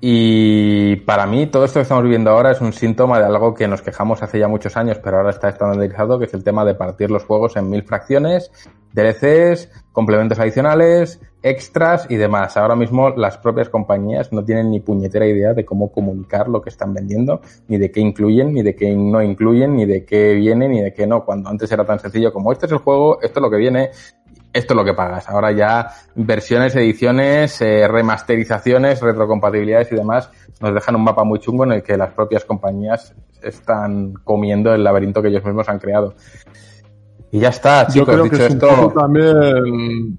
y para mí todo esto que estamos viviendo ahora es un síntoma de algo que nos quejamos hace ya muchos años, pero ahora está estandarizado, que es el tema de partir los juegos en mil fracciones, DLCs, complementos adicionales, extras y demás. Ahora mismo las propias compañías no tienen ni puñetera idea de cómo comunicar lo que están vendiendo, ni de qué incluyen, ni de qué no incluyen, ni de qué viene, ni de qué no. Cuando antes era tan sencillo como este es el juego, esto es lo que viene, esto es lo que pagas. Ahora ya versiones, ediciones, eh, remasterizaciones, retrocompatibilidades y demás nos dejan un mapa muy chungo en el que las propias compañías están comiendo el laberinto que ellos mismos han creado. Y ya está, chicos, yo creo dicho que es un esto. poco también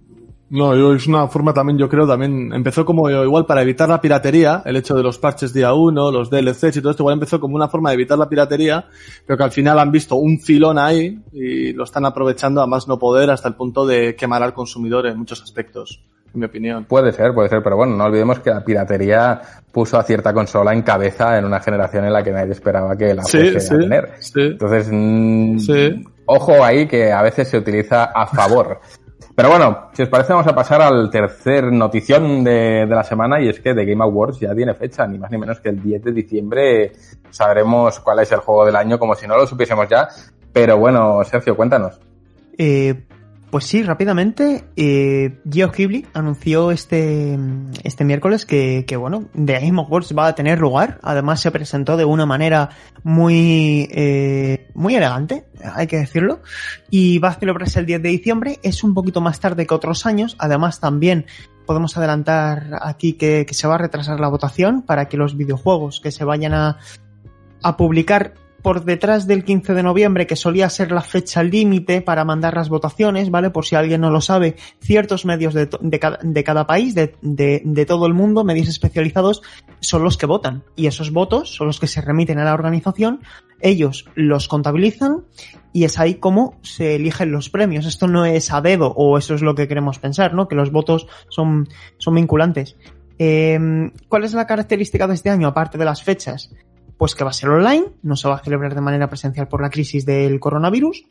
no, yo, es una forma también, yo creo, también empezó como igual para evitar la piratería, el hecho de los parches día 1, los DLCs y todo esto, igual empezó como una forma de evitar la piratería, pero que al final han visto un filón ahí y lo están aprovechando a más no poder hasta el punto de quemar al consumidor en muchos aspectos, en mi opinión. Puede ser, puede ser, pero bueno, no olvidemos que la piratería puso a cierta consola en cabeza en una generación en la que nadie esperaba que la Sí, fuese sí, a tener. sí. Entonces, mm, Sí. ojo ahí que a veces se utiliza a favor. Pero bueno, si os parece vamos a pasar al tercer notición de, de la semana y es que The Game Awards ya tiene fecha, ni más ni menos que el 10 de diciembre sabremos cuál es el juego del año como si no lo supiésemos ya. Pero bueno, Sergio, cuéntanos. Eh, pues sí, rápidamente, eh, Geoff Keighley anunció este, este miércoles que, que, bueno, The Game Awards va a tener lugar. Además se presentó de una manera muy, eh, muy elegante, hay que decirlo. Y va a celebrarse el 10 de diciembre. Es un poquito más tarde que otros años. Además también podemos adelantar aquí que, que se va a retrasar la votación para que los videojuegos que se vayan a, a publicar por detrás del 15 de noviembre, que solía ser la fecha límite para mandar las votaciones, ¿vale? Por si alguien no lo sabe, ciertos medios de, de cada, de cada país, de, de- de todo el mundo, medios especializados, son los que votan. Y esos votos son los que se remiten a la organización, ellos los contabilizan y es ahí como se eligen los premios. Esto no es a dedo, o eso es lo que queremos pensar, ¿no? Que los votos son, son vinculantes. Eh, ¿Cuál es la característica de este año, aparte de las fechas? Pues que va a ser online, no se va a celebrar de manera presencial por la crisis del coronavirus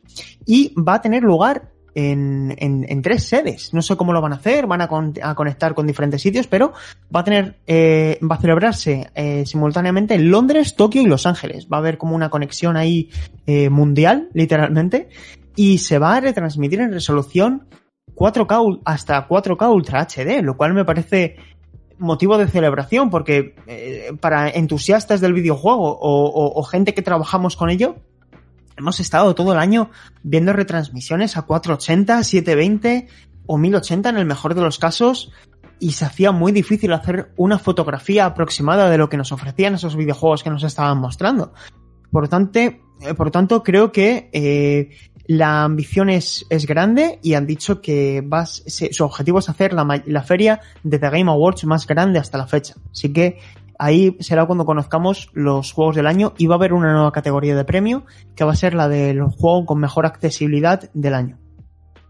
y va a tener lugar en, en, tres sedes. No sé cómo lo van a hacer, van a, a conectar con diferentes sitios, pero va a tener, eh, va a celebrarse eh, simultáneamente en Londres, Tokio y Los Ángeles. Va a haber como una conexión ahí eh, mundial, literalmente, y se va a retransmitir en resolución 4K ul- hasta 4K Ultra HD, lo cual me parece motivo de celebración porque eh, para entusiastas del videojuego o, gente que trabajamos con ello, hemos estado todo el año viendo retransmisiones a 480, 720 o 1080 en el mejor de los casos y se hacía muy difícil hacer una fotografía aproximada de lo que nos ofrecían esos videojuegos que nos estaban mostrando. Por tanto, eh, por tanto creo que eh, la ambición es, es grande y han dicho que va, a- se- su objetivo es hacer la, la feria de The Game Awards más grande hasta la fecha. Así que ahí será cuando conozcamos los juegos del año y va a haber una nueva categoría de premio que va a ser la del juego con mejor accesibilidad del año.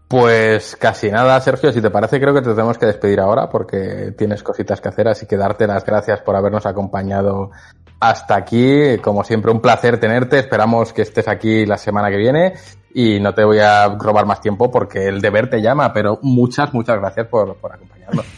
Pues casi nada, Sergio. Si te parece, creo que te tenemos que despedir ahora porque tienes cositas que hacer, así que darte las gracias por habernos acompañado hasta aquí. Como siempre, un placer tenerte. Esperamos que estés aquí la semana que viene y no te voy a robar más tiempo porque el deber te llama, pero muchas, muchas gracias por, por acompañarnos.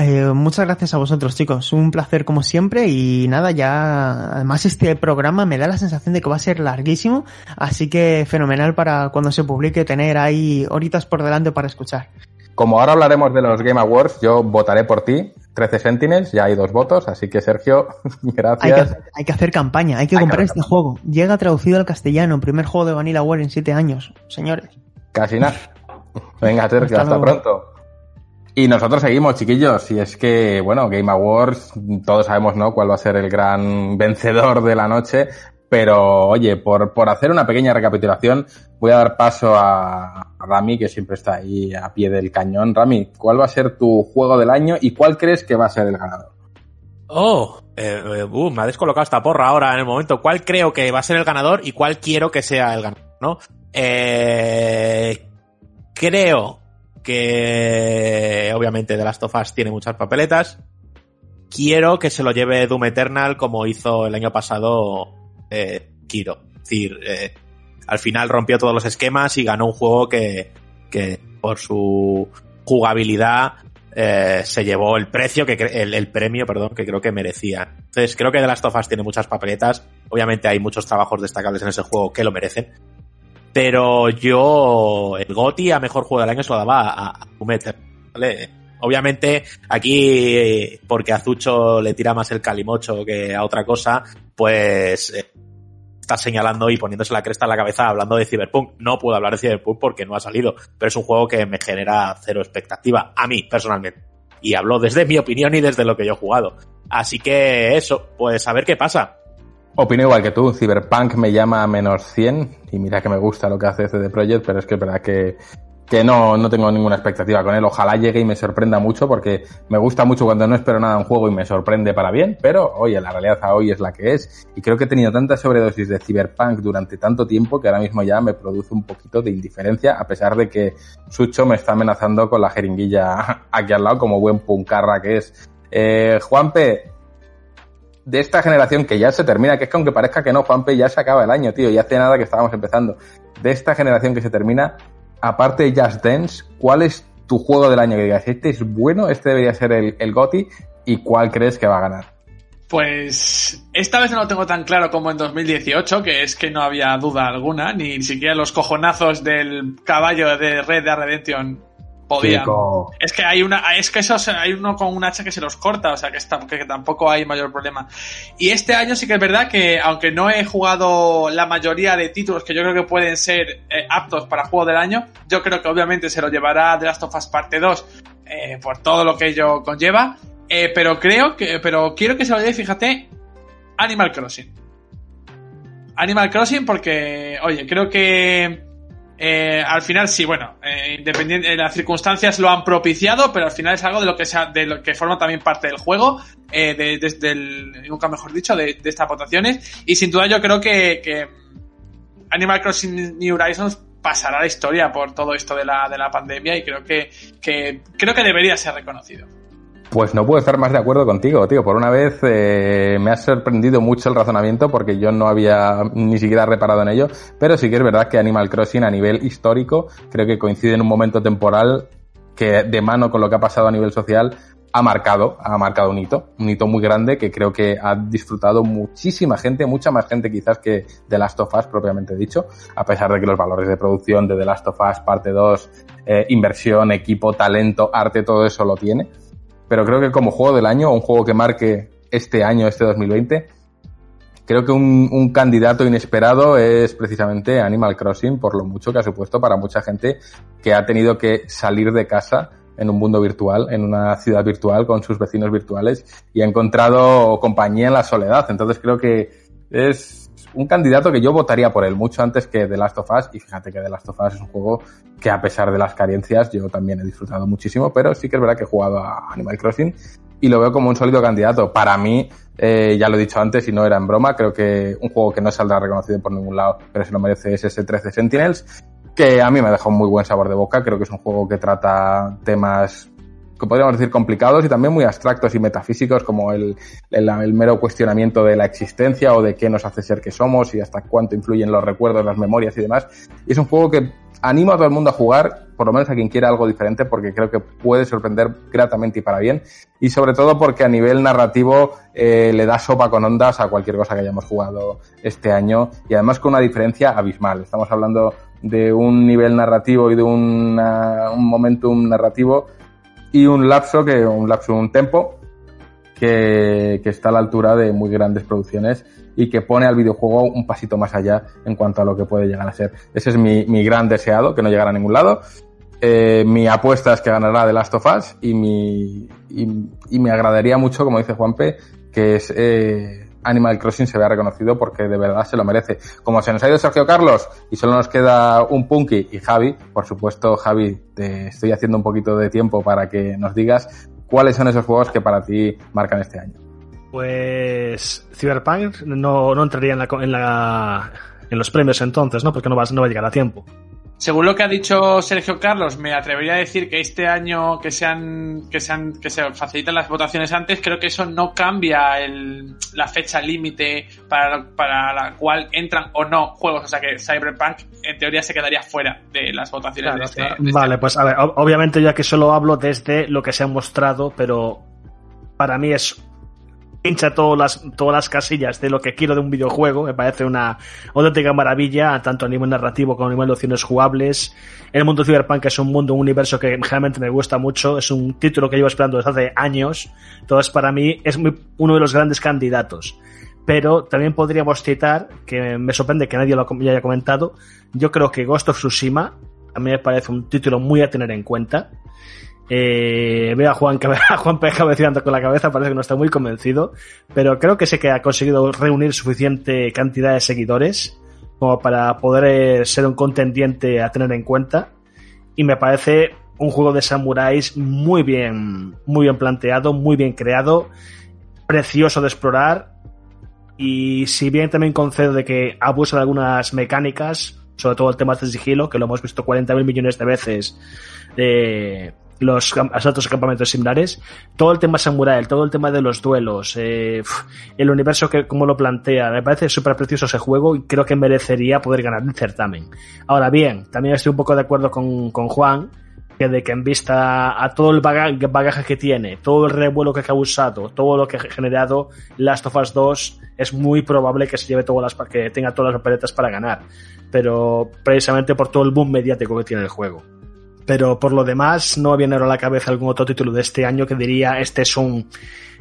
Eh, muchas gracias a vosotros, chicos. Un placer como siempre y nada, ya además este programa me da la sensación de que va a ser larguísimo, así que fenomenal para cuando se publique tener ahí horitas por delante para escuchar. Como ahora hablaremos de los Game Awards, yo votaré por ti. 13 Sentinels, ya hay dos votos, así que Sergio, Hay gracias. hay que hacer campaña, hay que Hay comprar este juego. Llega traducido al castellano, primer juego de Vanilla War en siete años, señores. Casi nada. Venga, Sergio, Hasta hasta pronto. Y nosotros seguimos, chiquillos. Y es que, bueno, Game Awards, todos sabemos, ¿no?, cuál va a ser el gran vencedor de la noche. Pero, oye, por, por hacer una pequeña recapitulación, voy a dar paso a Rami, que siempre está ahí a pie del cañón. Rami, ¿cuál va a ser tu juego del año y cuál crees que va a ser el ganador? Oh, eh, eh, uh, me ha descolocado esta porra ahora en el momento. ¿Cuál creo que va a ser el ganador y cuál quiero que sea el ganador? ¿no? Eh, creo que obviamente The Last of Us tiene muchas papeletas. Quiero que se lo lleve Doom Eternal como hizo el año pasado eh, Kiro. Es decir, eh, al final rompió todos los esquemas y ganó un juego que, que por su jugabilidad eh, se llevó el precio que el, premio, perdón, que creo que merecía. Entonces, creo que The Last of tiene muchas papeletas. Obviamente hay muchos trabajos destacables en ese juego que lo merecen. Pero yo el GOTY a mejor juego del año se lo daba a, a Eternal, ¿vale? Obviamente, aquí, porque a Zucho le tira más el calimocho que a otra cosa, pues eh, está señalando y poniéndose la cresta en la cabeza hablando de Cyberpunk. No puedo hablar de Cyberpunk porque no ha salido, pero es un juego que me genera cero expectativa, a mí personalmente. Y hablo desde mi opinión y desde lo que yo he jugado. Así que eso, pues a ver qué pasa. Opino igual que tú, Cyberpunk me llama a menos 100 y mira que me gusta lo que hace CD Projekt, pero es que es verdad que, que no, no tengo ninguna expectativa con él. Ojalá llegue y me sorprenda mucho porque me gusta mucho cuando no espero nada de un juego y me sorprende para bien, pero oye, la realidad hoy es la que es y creo que he tenido tanta sobredosis de Cyberpunk durante tanto tiempo que ahora mismo ya me produce un poquito de indiferencia a pesar de que Sucho me está amenazando con la jeringuilla aquí al lado como buen puncarra que es. Eh, Juanpe, de esta generación que ya se termina, que es que aunque parezca que no, Juanpe, ya se acaba el año, tío, y hace nada que estábamos empezando. De esta generación que se termina, aparte de Just Dance, ¿cuál es tu juego del año que digas, este es bueno, este debería ser el, el GOTI, y cuál crees que va a ganar? Pues esta vez no lo tengo tan claro como en 2018, que es que no había duda alguna, ni siquiera los cojonazos del caballo de Red Dead Redemption podían. Chico. Es que hay una, es que esos, hay uno con un hacha que se los corta, o sea que, está, que tampoco hay mayor problema. Y este año sí que es verdad que, aunque no he jugado la mayoría de títulos que yo creo que pueden ser eh, aptos para juego del año, yo creo que obviamente se lo llevará The Last of Us Parte 2 eh, por todo lo que ello conlleva. Eh, pero creo que, pero quiero que se lo lleve, fíjate, Animal Crossing. Animal Crossing porque, oye, creo que eh, al final sí, bueno, eh, independiente, las circunstancias lo han propiciado, pero al final es algo de lo que sea, de lo que forma también parte del juego, eh, de, desde el, nunca mejor dicho, de, de estas votaciones. Y sin duda yo creo que, que Animal Crossing New Horizons pasará la historia por todo esto de la, de la pandemia y creo que, que creo que debería ser reconocido. Pues no puedo estar más de acuerdo contigo, tío. Por una vez eh, me ha sorprendido mucho el razonamiento porque yo no había ni siquiera reparado en ello, pero sí que es verdad que Animal Crossing a nivel histórico creo que coincide en un momento temporal que de mano con lo que ha pasado a nivel social ha marcado, ha marcado un hito, un hito muy grande que creo que ha disfrutado muchísima gente, mucha más gente quizás que The Last of Us propiamente dicho, a pesar de que los valores de producción de The Last of Us parte 2, eh, inversión, equipo, talento, arte, todo eso lo tiene pero creo que como juego del año, un juego que marque este año, este 2020, creo que un, un, candidato inesperado es precisamente Animal Crossing, por lo mucho que ha supuesto para mucha gente que ha tenido que salir de casa en un mundo virtual, en una ciudad virtual con sus vecinos virtuales y ha encontrado compañía en la soledad. Entonces creo que es un candidato que yo votaría por él mucho antes que The Last of Us y fíjate que The Last of Us es un juego que a pesar de las carencias yo también he disfrutado muchísimo, pero sí que es verdad que he jugado a Animal Crossing y lo veo como un sólido candidato. Para mí, eh, ya lo he dicho antes y no era en broma, creo que un juego que no saldrá reconocido por ningún lado, pero se lo merece es ese 13 Sentinels, que a mí me ha dejado un muy buen sabor de boca. Creo que es un juego que trata temas podríamos decir complicados y también muy abstractos y metafísicos como el, el, el, mero cuestionamiento de la existencia o de qué nos hace ser que somos y hasta cuánto influyen los recuerdos, las memorias y demás. Y es un juego que animo a todo el mundo a jugar, por lo menos a quien quiera algo diferente, porque creo que puede sorprender gratamente y para bien. Y sobre todo porque a nivel narrativo eh, le da sopa con ondas a cualquier cosa que hayamos jugado este año y además con una diferencia abismal. Estamos hablando de un nivel narrativo y de una- un momentum narrativo y un lapso, que un lapso, un tempo que, que está a la altura de muy grandes producciones y que pone al videojuego un pasito más allá en cuanto a lo que puede llegar a ser. Ese es mi, mi gran deseado, que no llegará a ningún lado. Eh, mi apuesta es que ganará The Last of Us y, mi, y, me agradaría mucho, como dice Juanpe, que es, eh, Animal Crossing se vea reconocido porque de verdad se lo merece. Como se nos ha ido Sergio Carlos y solo nos queda un Punky y Javi, por supuesto, Javi, te estoy haciendo un poquito de tiempo para que nos digas cuáles son esos juegos que para ti marcan este año. Pues Cyberpunk no, no entraría en, la, en, la, en los premios entonces, ¿no? Porque no va, no va a llegar a tiempo. Según lo que ha dicho Sergio Carlos, me atrevería a decir que este año que sean que sean que se faciliten las votaciones antes, creo que eso no cambia el, la fecha límite para, para la cual entran o no juegos. O sea que Cyberpunk en teoría se quedaría fuera de las votaciones Claro, de este, de este Vale, pues a ver, ob- obviamente yo aquí solo hablo desde lo que se ha mostrado, pero para mí es pincha todas las, todas las casillas de lo que quiero de un videojuego. Me parece una auténtica maravilla, tanto a nivel narrativo como a nivel de opciones jugables. El mundo Cyberpunk es un mundo, un universo que realmente me gusta mucho. Es un título que llevo esperando desde hace años. Entonces, para mí es uno de los grandes candidatos. Pero también podríamos citar, que me sorprende que nadie lo haya comentado, yo creo que Ghost of Tsushima a mí me parece un título muy a tener en cuenta. Eh, veo a Juan, a Juan cabeceando con la cabeza, parece que no está muy convencido, pero creo que sé que ha conseguido reunir suficiente cantidad de seguidores como para poder eh, ser un contendiente a tener en cuenta. Y me parece un juego de samuráis muy bien, muy bien planteado, muy bien creado, precioso de explorar. Y si bien también concedo de que abusa de algunas mecánicas, sobre todo el tema de sigilo, que lo hemos visto 40.000 millones de veces de los asaltos campamentos similares, todo el tema samurai, todo el tema de los duelos, eh, el universo que como lo plantea, me parece súper precioso ese juego y creo que merecería poder ganar el certamen. Ahora bien, también estoy un poco de acuerdo con, con Juan, que de que en vista a todo el baga- bagaje que tiene, todo el revuelo que ha causado, todo lo que ha generado Last of Us 2, es muy probable que se lleve todas las que tenga todas las papeletas para ganar. Pero precisamente por todo el boom mediático que tiene el juego. Pero por lo demás, no viene a la cabeza algún otro título de este año que diría este es un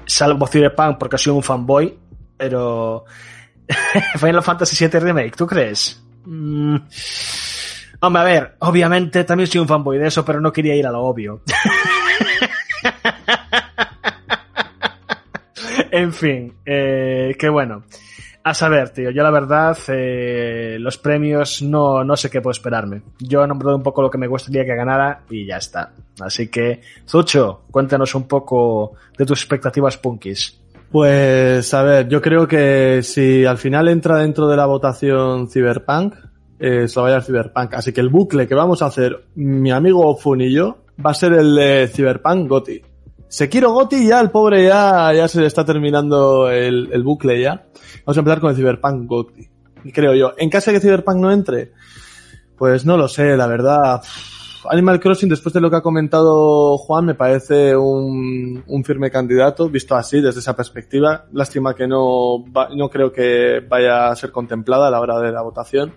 salvo Cyberpunk porque sido un fanboy, pero Final Fantasy VII Remake, ¿tú crees? Mm. Hombre, a ver, obviamente también soy un fanboy de eso, pero no quería ir a lo obvio. en fin, eh, qué bueno. A saber, tío, yo la verdad, eh, los premios no, no sé qué puedo esperarme. Yo he nombrado un poco lo que me gustaría que ganara y ya está. Así que, Zucho, cuéntanos un poco de tus expectativas punkis. Pues a ver, yo creo que si al final entra dentro de la votación Cyberpunk, eh, se va a llevar Cyberpunk. Así que el bucle que vamos a hacer mi amigo Fun y yo va a ser el de Cyberpunk Goti. Sekiro Goti ya, el pobre ya, ya se está terminando el, el bucle ya. Vamos a empezar con el Cyberpunk Goti. Creo yo. En caso de que Cyberpunk no entre, pues no lo sé, la verdad. Animal Crossing, después de lo que ha comentado Juan, me parece un, un firme candidato, visto así, desde esa perspectiva. Lástima que no, va- no creo que vaya a ser contemplada a la hora de la votación.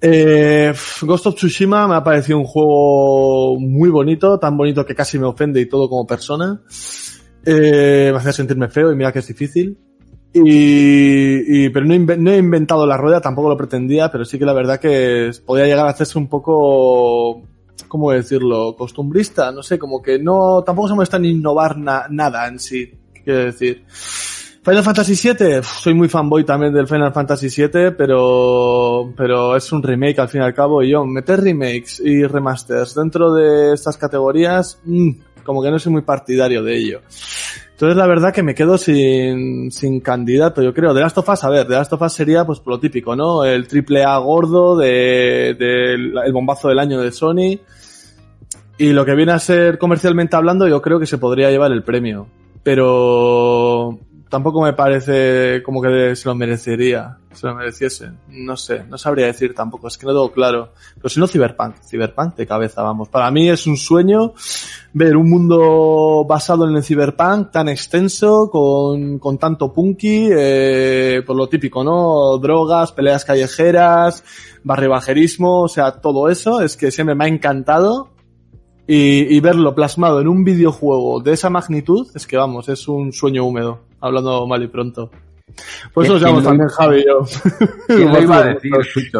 Eh, Ghost of Tsushima me ha parecido un juego muy bonito, tan bonito que casi me ofende y todo como persona. Eh, me hace sentirme feo y mira que es difícil. Y, y- pero no, no he inventado la rueda, tampoco lo pretendía, pero sí que la verdad que podía llegar a hacerse un poco, ¿cómo decirlo? Costumbrista, no sé, como que no, tampoco se molesta en innovar na- nada en sí, quiero decir. Final Fantasy VII, soy muy fanboy también del Final Fantasy VII, pero, pero es un remake al fin y al cabo, y yo, meter remakes y remasters dentro de estas categorías, mm, como que no soy muy partidario de ello. Entonces la verdad que me quedo sin, sin candidato, yo creo. De Last of Us, a ver, de Last of Us sería pues lo típico, ¿no? El triple A gordo de, del- el bombazo del año de Sony. Y lo que viene a ser comercialmente hablando, yo creo que se podría llevar el premio. Pero, tampoco me parece como que se lo merecería, se lo mereciese. No sé, no sabría decir tampoco, es que no tengo claro. Pero si no, Cyberpunk, Cyberpunk de cabeza, vamos. Para mí es un sueño ver un mundo basado en el Cyberpunk tan extenso, con, con tanto punky, eh, por lo típico, ¿no? Drogas, peleas callejeras, barribajerismo, o sea, todo eso, es que siempre me ha encantado y, y, verlo plasmado en un videojuego de esa magnitud, es que vamos, es un sueño húmedo, hablando mal y pronto. Por eso nos llamamos también Javi y yo. ¿Quién lo iba a decir?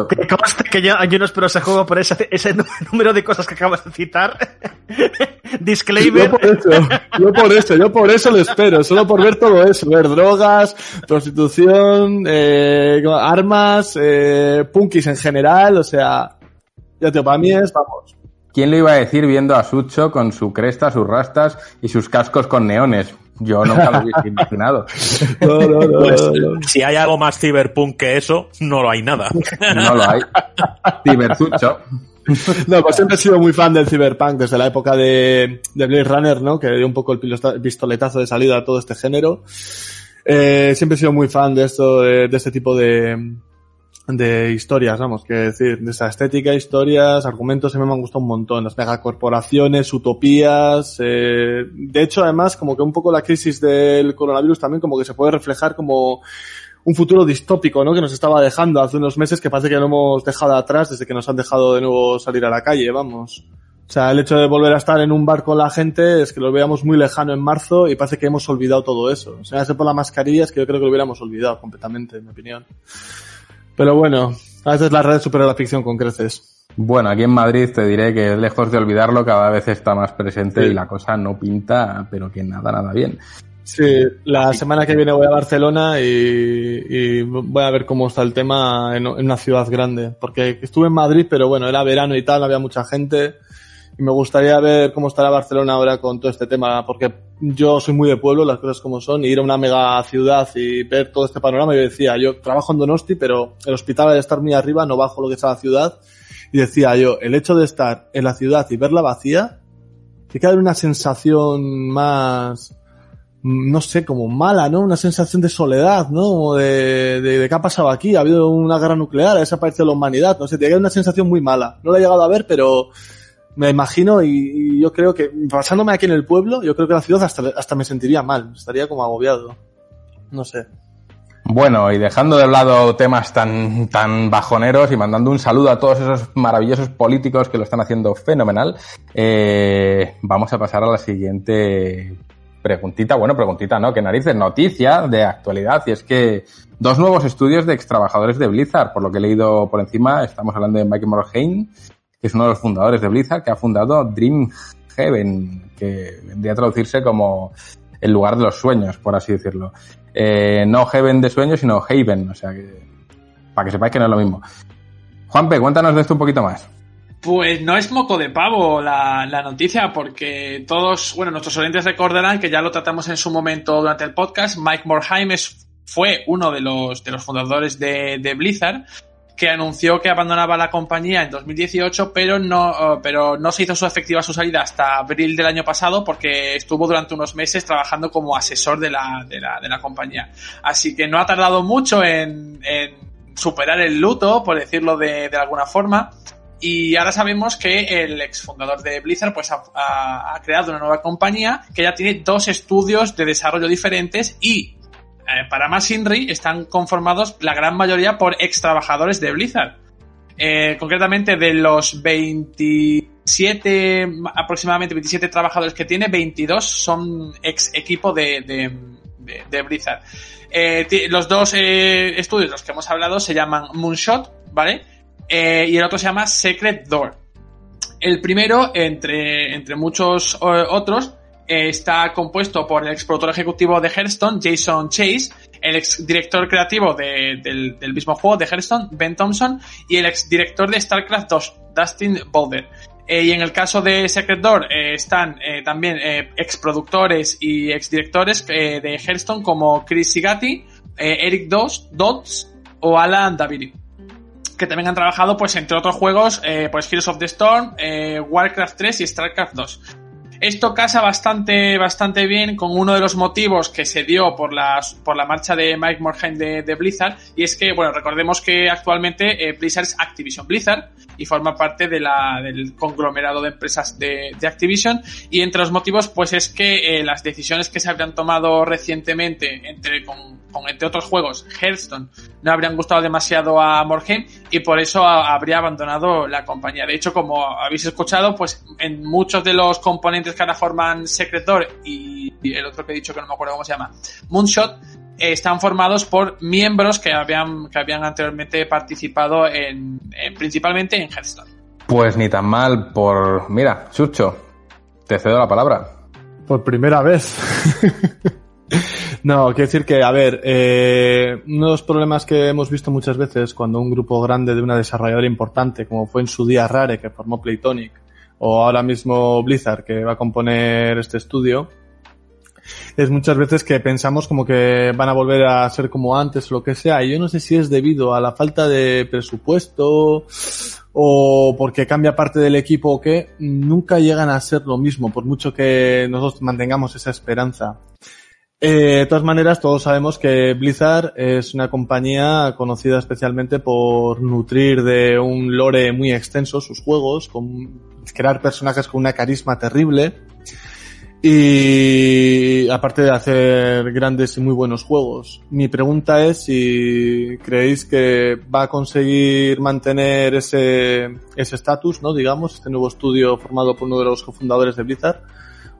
Que conste que yo, yo no espero ese juego por ese, ese número de cosas que acabas de citar. Disclaimer. Yo por eso, yo por eso, yo por eso lo espero, solo por ver todo eso, ver drogas, prostitución, eh, armas, eh, punkis en general, o sea, ya te para mí es, vamos, ¿Quién lo iba a decir viendo a Sucho con su cresta, sus rastas y sus cascos con neones? Yo nunca lo hubiese imaginado. No, no, no, Pues, no, no. si hay algo más cyberpunk que eso, no lo hay nada. No lo hay. Ciberzucho. No, pues siempre he sido muy fan del Cyberpunk desde la época de, de Blade Runner, ¿no? Que dio un poco el pistoletazo de salida a todo este género. Eh, siempre he sido muy fan de esto, de, de este tipo de, de historias, vamos, que decir, de esa estética, historias, argumentos, a mí me han gustado un montón. Las megacorporaciones, utopías, eh, de hecho, además, como que un poco la crisis del coronavirus también como que se puede reflejar como un futuro distópico, ¿no? Que nos estaba dejando hace unos meses que parece que lo hemos dejado atrás desde que nos han dejado de nuevo salir a la calle, vamos. O sea, el hecho de volver a estar en un bar con la gente es que lo veamos muy lejano en marzo y parece que hemos olvidado todo eso. O sea, ese por la mascarilla es que yo creo que lo hubiéramos olvidado completamente, en mi opinión. Pero bueno, a veces la red supera la ficción con creces. Bueno, aquí en Madrid te diré que lejos de olvidarlo cada vez está más presente Sí. y la cosa no pinta, pero que nada, nada bien. Sí, la semana que viene voy a Barcelona y, y voy a ver cómo está el tema en, en una ciudad grande. Porque estuve en Madrid, pero bueno, era verano y tal, había mucha gente. Y me gustaría ver cómo estará Barcelona ahora con todo este tema, porque yo soy muy de pueblo, las cosas como son, y ir a una mega ciudad y ver todo este panorama. Yo decía, yo trabajo en Donosti, pero el hospital al estar muy arriba, no bajo lo que es la ciudad. Y decía yo, el hecho de estar en la ciudad y verla vacía, tiene que una sensación más, no sé, como mala, ¿no? Una sensación de soledad, ¿no? Como de, de, de qué ha pasado aquí, ha habido una guerra nuclear, ha desaparecido la humanidad, no sé, tiene una sensación muy mala. No la he llegado a ver, pero me imagino y, yo creo que, pasándome aquí en el pueblo, yo creo que la ciudad hasta, hasta me sentiría mal, estaría como agobiado. No sé. Bueno, y dejando de lado temas tan, tan bajoneros y mandando un saludo a todos esos maravillosos políticos que lo están haciendo fenomenal, eh, vamos a pasar a la siguiente preguntita. Bueno, preguntita, ¿no? Que narices, noticia de actualidad. Y es que dos nuevos estudios de extrabajadores de Blizzard, por lo que he leído por encima, estamos hablando de Mike Morhaime, que es uno de los fundadores de Blizzard, que ha fundado Dream Heaven, que vendría a traducirse como el lugar de los sueños, por así decirlo. Eh, no Heaven de sueños, sino Haven, o sea que para que sepáis que no es lo mismo. Juanpe, cuéntanos de esto un poquito más. Pues no es moco de pavo la, la, noticia, porque todos, bueno, nuestros oyentes recordarán que ya lo tratamos en su momento durante el podcast. Mike Morhaime es, fue uno de los, de los fundadores de, de Blizzard que anunció que abandonaba la compañía en 2018, pero no, uh, pero no se hizo su efectiva su salida hasta abril del año pasado porque estuvo durante unos meses trabajando como asesor de la, de la, de la compañía. Así que no ha tardado mucho en, superar el luto, por decirlo de, alguna forma. Y ahora sabemos que el exfundador de Blizzard pues ha, creado una nueva compañía que ya tiene dos estudios de desarrollo diferentes y para más Inri están conformados la gran mayoría por ex trabajadores de Blizzard. Eh, concretamente de los 27, aproximadamente 27 trabajadores que tiene, 22 son ex equipo de, Blizzard. Eh, los dos estudios de los que hemos hablado se llaman Moonshot, ¿vale? y el otro se llama Secret Door. El primero, entre, entre muchos otros, está compuesto por el ex productor ejecutivo de Hearthstone, Jason Chase, el ex director creativo de, del, mismo juego de Hearthstone, Ben Thompson, y el ex director de StarCraft 2, Dustin Boulder. Eh, y en el caso de Secret Door eh, están eh, también ex productores y ex directores de Hearthstone como Chris Sigati, Eric Dodds o Alan Daviri que también han trabajado, pues, entre otros juegos, pues Heroes of the Storm, Warcraft 3 y StarCraft 2. Esto casa bastante, bastante bien con uno de los motivos que se dio por, las, por la marcha de Mike Morhaime de, Blizzard, y es que, bueno, recordemos que actualmente eh, Blizzard es Activision Blizzard y forma parte de la, del conglomerado de empresas de, Activision, y entre los motivos, pues es que eh, las decisiones que se habrían tomado recientemente entre, con, con, entre otros juegos, Hearthstone, no habrían gustado demasiado a Morhaime y por eso a, habría abandonado la compañía. De hecho, como habéis escuchado, pues en muchos de los componentes que ahora forman Secretor y, y el otro que he dicho que no me acuerdo cómo se llama, Moonshot, eh, están formados por miembros que habían, que habían anteriormente participado en, en principalmente en Hearthstone. Pues ni tan mal por... Mira, Chucho, te cedo la palabra. Por primera vez. no, quiero decir que, a ver, eh, uno de los problemas que hemos visto muchas veces cuando un grupo grande de una desarrolladora importante, como fue en su día Rare, que formó Playtonic, o ahora mismo Blizzard, que va a componer este estudio, es muchas veces que pensamos como que van a volver a ser como antes lo que sea. Y yo no sé si es debido a la falta de presupuesto o porque cambia parte del equipo o qué, nunca llegan a ser lo mismo, por mucho que nosotros mantengamos esa esperanza. Eh, de todas maneras, todos sabemos que Blizzard es una compañía conocida especialmente por nutrir de un lore muy extenso sus juegos, con crear personajes con una carisma terrible y aparte de hacer grandes y muy buenos juegos. Mi pregunta es si creéis que va a conseguir mantener ese estatus, ¿no? Digamos, este nuevo estudio formado por uno de los cofundadores de Blizzard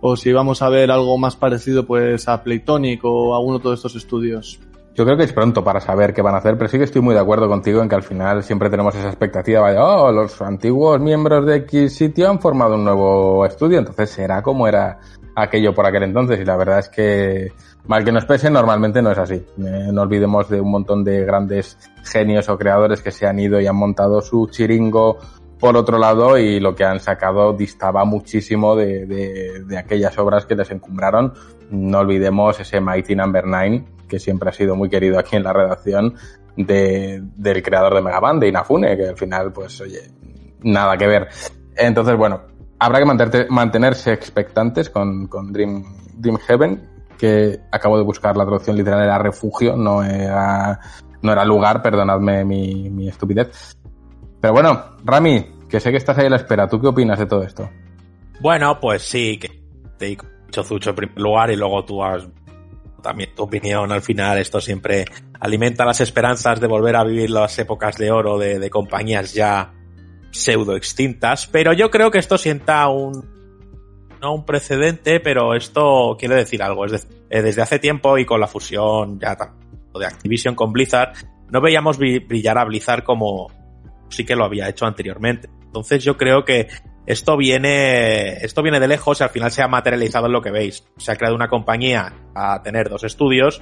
o si vamos a ver algo más parecido pues a Playtonic o a alguno de estos estudios. Yo creo que es pronto para saber qué van a hacer, pero sí que estoy muy de acuerdo contigo en que al final siempre tenemos esa expectativa de, oh, los antiguos miembros de X sitio han formado un nuevo estudio, entonces será como era aquello por aquel entonces y la verdad es que mal que nos pese normalmente no es así. Eh, no olvidemos de un montón de grandes genios o creadores que se han ido y han montado su chiringo por otro lado y lo que han sacado distaba muchísimo de, de, aquellas obras que les encumbraron. No olvidemos ese Mighty Number no. 9 que siempre ha sido muy querido aquí en la redacción de, del creador de Megaban, de Inafune, que al final, pues, oye, nada que ver. Entonces, bueno, habrá que mantenerte, mantenerse expectantes con, con Dream, Dream Heaven, que acabo de buscar la traducción literal, era refugio, no era, no era lugar, perdonadme mi, mi estupidez. Pero bueno, Rami, que sé que estás ahí a la espera, ¿tú qué opinas de todo esto? Bueno, pues sí, que te he dicho Zucho en primer lugar y luego tú has también tu opinión al final esto siempre alimenta las esperanzas de volver a vivir las épocas de oro de, de compañías ya pseudo extintas, pero yo creo que esto sienta un no un precedente, pero esto quiere decir algo. Es decir, eh, desde hace tiempo y con la fusión ya de Activision con Blizzard, no veíamos brillar a Blizzard como sí que lo había hecho anteriormente. Entonces yo creo que esto viene, esto viene de lejos y al final se ha materializado en lo que veis. Se ha creado una compañía a tener dos estudios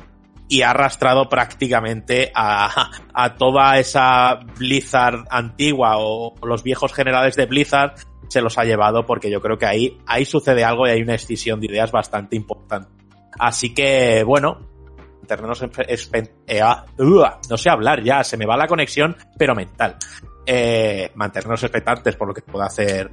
y ha arrastrado prácticamente a, a toda esa Blizzard antigua o los viejos generales de Blizzard se los ha llevado porque yo creo que ahí, ahí sucede algo y hay una escisión de ideas bastante importante. Así que, bueno, eh, no sé hablar ya, se me va la conexión, pero mental. Eh, mantenernos expectantes por lo que pueda hacer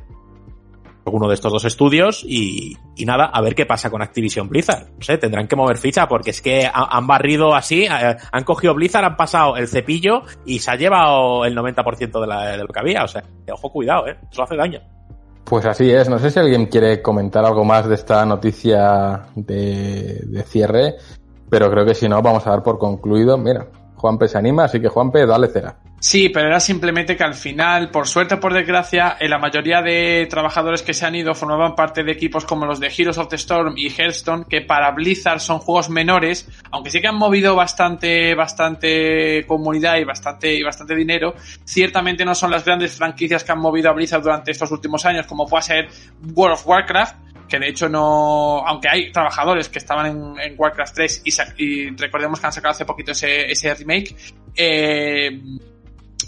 alguno de estos dos estudios y, nada, a ver qué pasa con Activision Blizzard. No sé, tendrán que mover ficha porque es que han barrido así, eh, han cogido Blizzard, han pasado el cepillo y se ha llevado el 90% de, de lo que había. O sea, ojo, cuidado, ¿eh? Eso hace daño. Pues así es. No sé si alguien quiere comentar algo más de esta noticia de, de cierre, pero creo que si no, vamos a dar por concluido. Mira, Juanpe se anima, así que Juanpe, dale cera. Sí, pero era simplemente que al final, por suerte o por desgracia, la mayoría de trabajadores que se han ido formaban parte de equipos como los de Heroes of the Storm y Hearthstone, que para Blizzard son juegos menores, aunque sí que han movido bastante, bastante comunidad y bastante, y bastante dinero, ciertamente no son las grandes franquicias que han movido a Blizzard durante estos últimos años, como puede ser World of Warcraft, que de hecho no, aunque hay trabajadores que estaban en, en Warcraft 3 y, y, recordemos que han sacado hace poquito ese, ese remake, eh,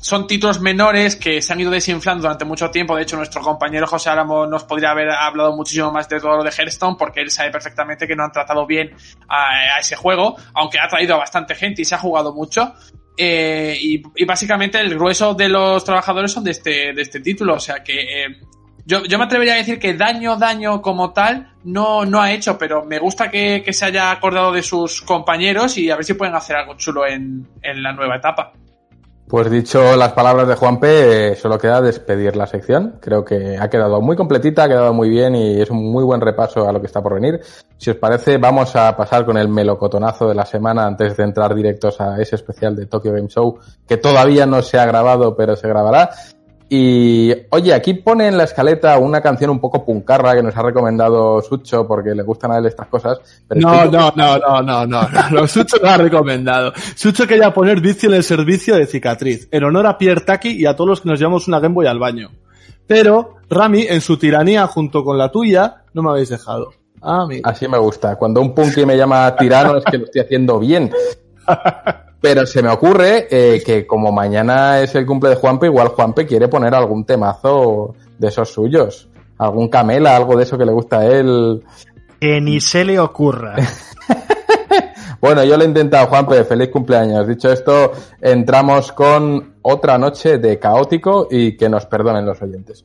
son títulos menores que se han ido desinflando durante mucho tiempo. De hecho, nuestro compañero José Álamo nos podría haber hablado muchísimo más de todo lo de Hearthstone porque él sabe perfectamente que no han tratado bien a, ese juego, aunque ha traído a bastante gente y se ha jugado mucho. Eh, y, y, básicamente el grueso de los trabajadores son de este, de este título, o sea que eh, Yo, yo me atrevería a decir que daño, daño como tal, no, no ha hecho, pero me gusta que, que se haya acordado de sus compañeros y a ver si pueden hacer algo chulo en, en la nueva etapa. Pues dicho las palabras de Juanpe, eh, solo queda despedir la sección. Creo que ha quedado muy completita, ha quedado muy bien y es un muy buen repaso a lo que está por venir. Si os parece, vamos a pasar con el melocotonazo de la semana antes de entrar directos a ese especial de Tokyo Game Show que todavía no se ha grabado, pero se grabará. Y oye, aquí pone en la escaleta una canción un poco puncarra que nos ha recomendado Sucho porque le gustan a él estas cosas. Pero No, estoy- no, no, no, no, no, no, no, Sucho lo ha recomendado. Sucho quería poner vicio en el servicio de cicatriz, en honor a Pierre Taki y a todos los que nos llevamos una Game Boy al baño. Pero, Rami, en su tiranía junto con la tuya, no me habéis dejado. Ah, mira. Así me gusta. Cuando un punky me llama tirano es que lo estoy haciendo bien. Pero se me ocurre eh, que como mañana es el cumple de Juanpe, igual Juanpe quiere poner algún temazo de esos suyos. Algún camela, algo de eso que le gusta a él. Que ni se le ocurra. Bueno, yo lo he intentado, Juanpe. Feliz cumpleaños. Dicho esto, entramos con otra noche de caótico y que nos perdonen los oyentes.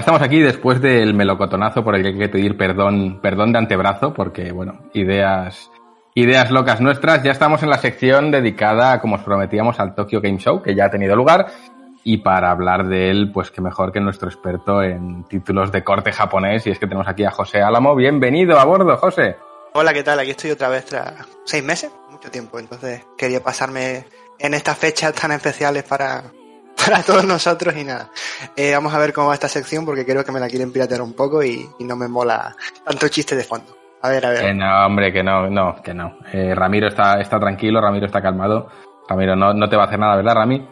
Estamos aquí después del melocotonazo por el que hay que pedir perdón, perdón de antebrazo, porque bueno, ideas, ideas locas nuestras. Ya estamos en la sección dedicada, como os prometíamos, al Tokyo Game Show, que ya ha tenido lugar. Y para hablar de él, pues qué mejor que nuestro experto en títulos de corte japonés. Y es que tenemos aquí a José Álamo. Bienvenido a bordo, José. Hola, ¿qué tal? Aquí estoy otra vez tras seis meses, mucho tiempo. Entonces quería pasarme en estas fechas tan especiales para, para todos nosotros y nada. Eh, vamos a ver cómo va esta sección porque creo que me la quieren piratear un poco y, y no me mola tanto chiste de fondo. A ver, a ver. Que no, hombre, que no, no, que no. Eh, Ramiro está, está tranquilo, Ramiro está calmado. Ramiro no, no te va a hacer nada, ¿verdad, Rami?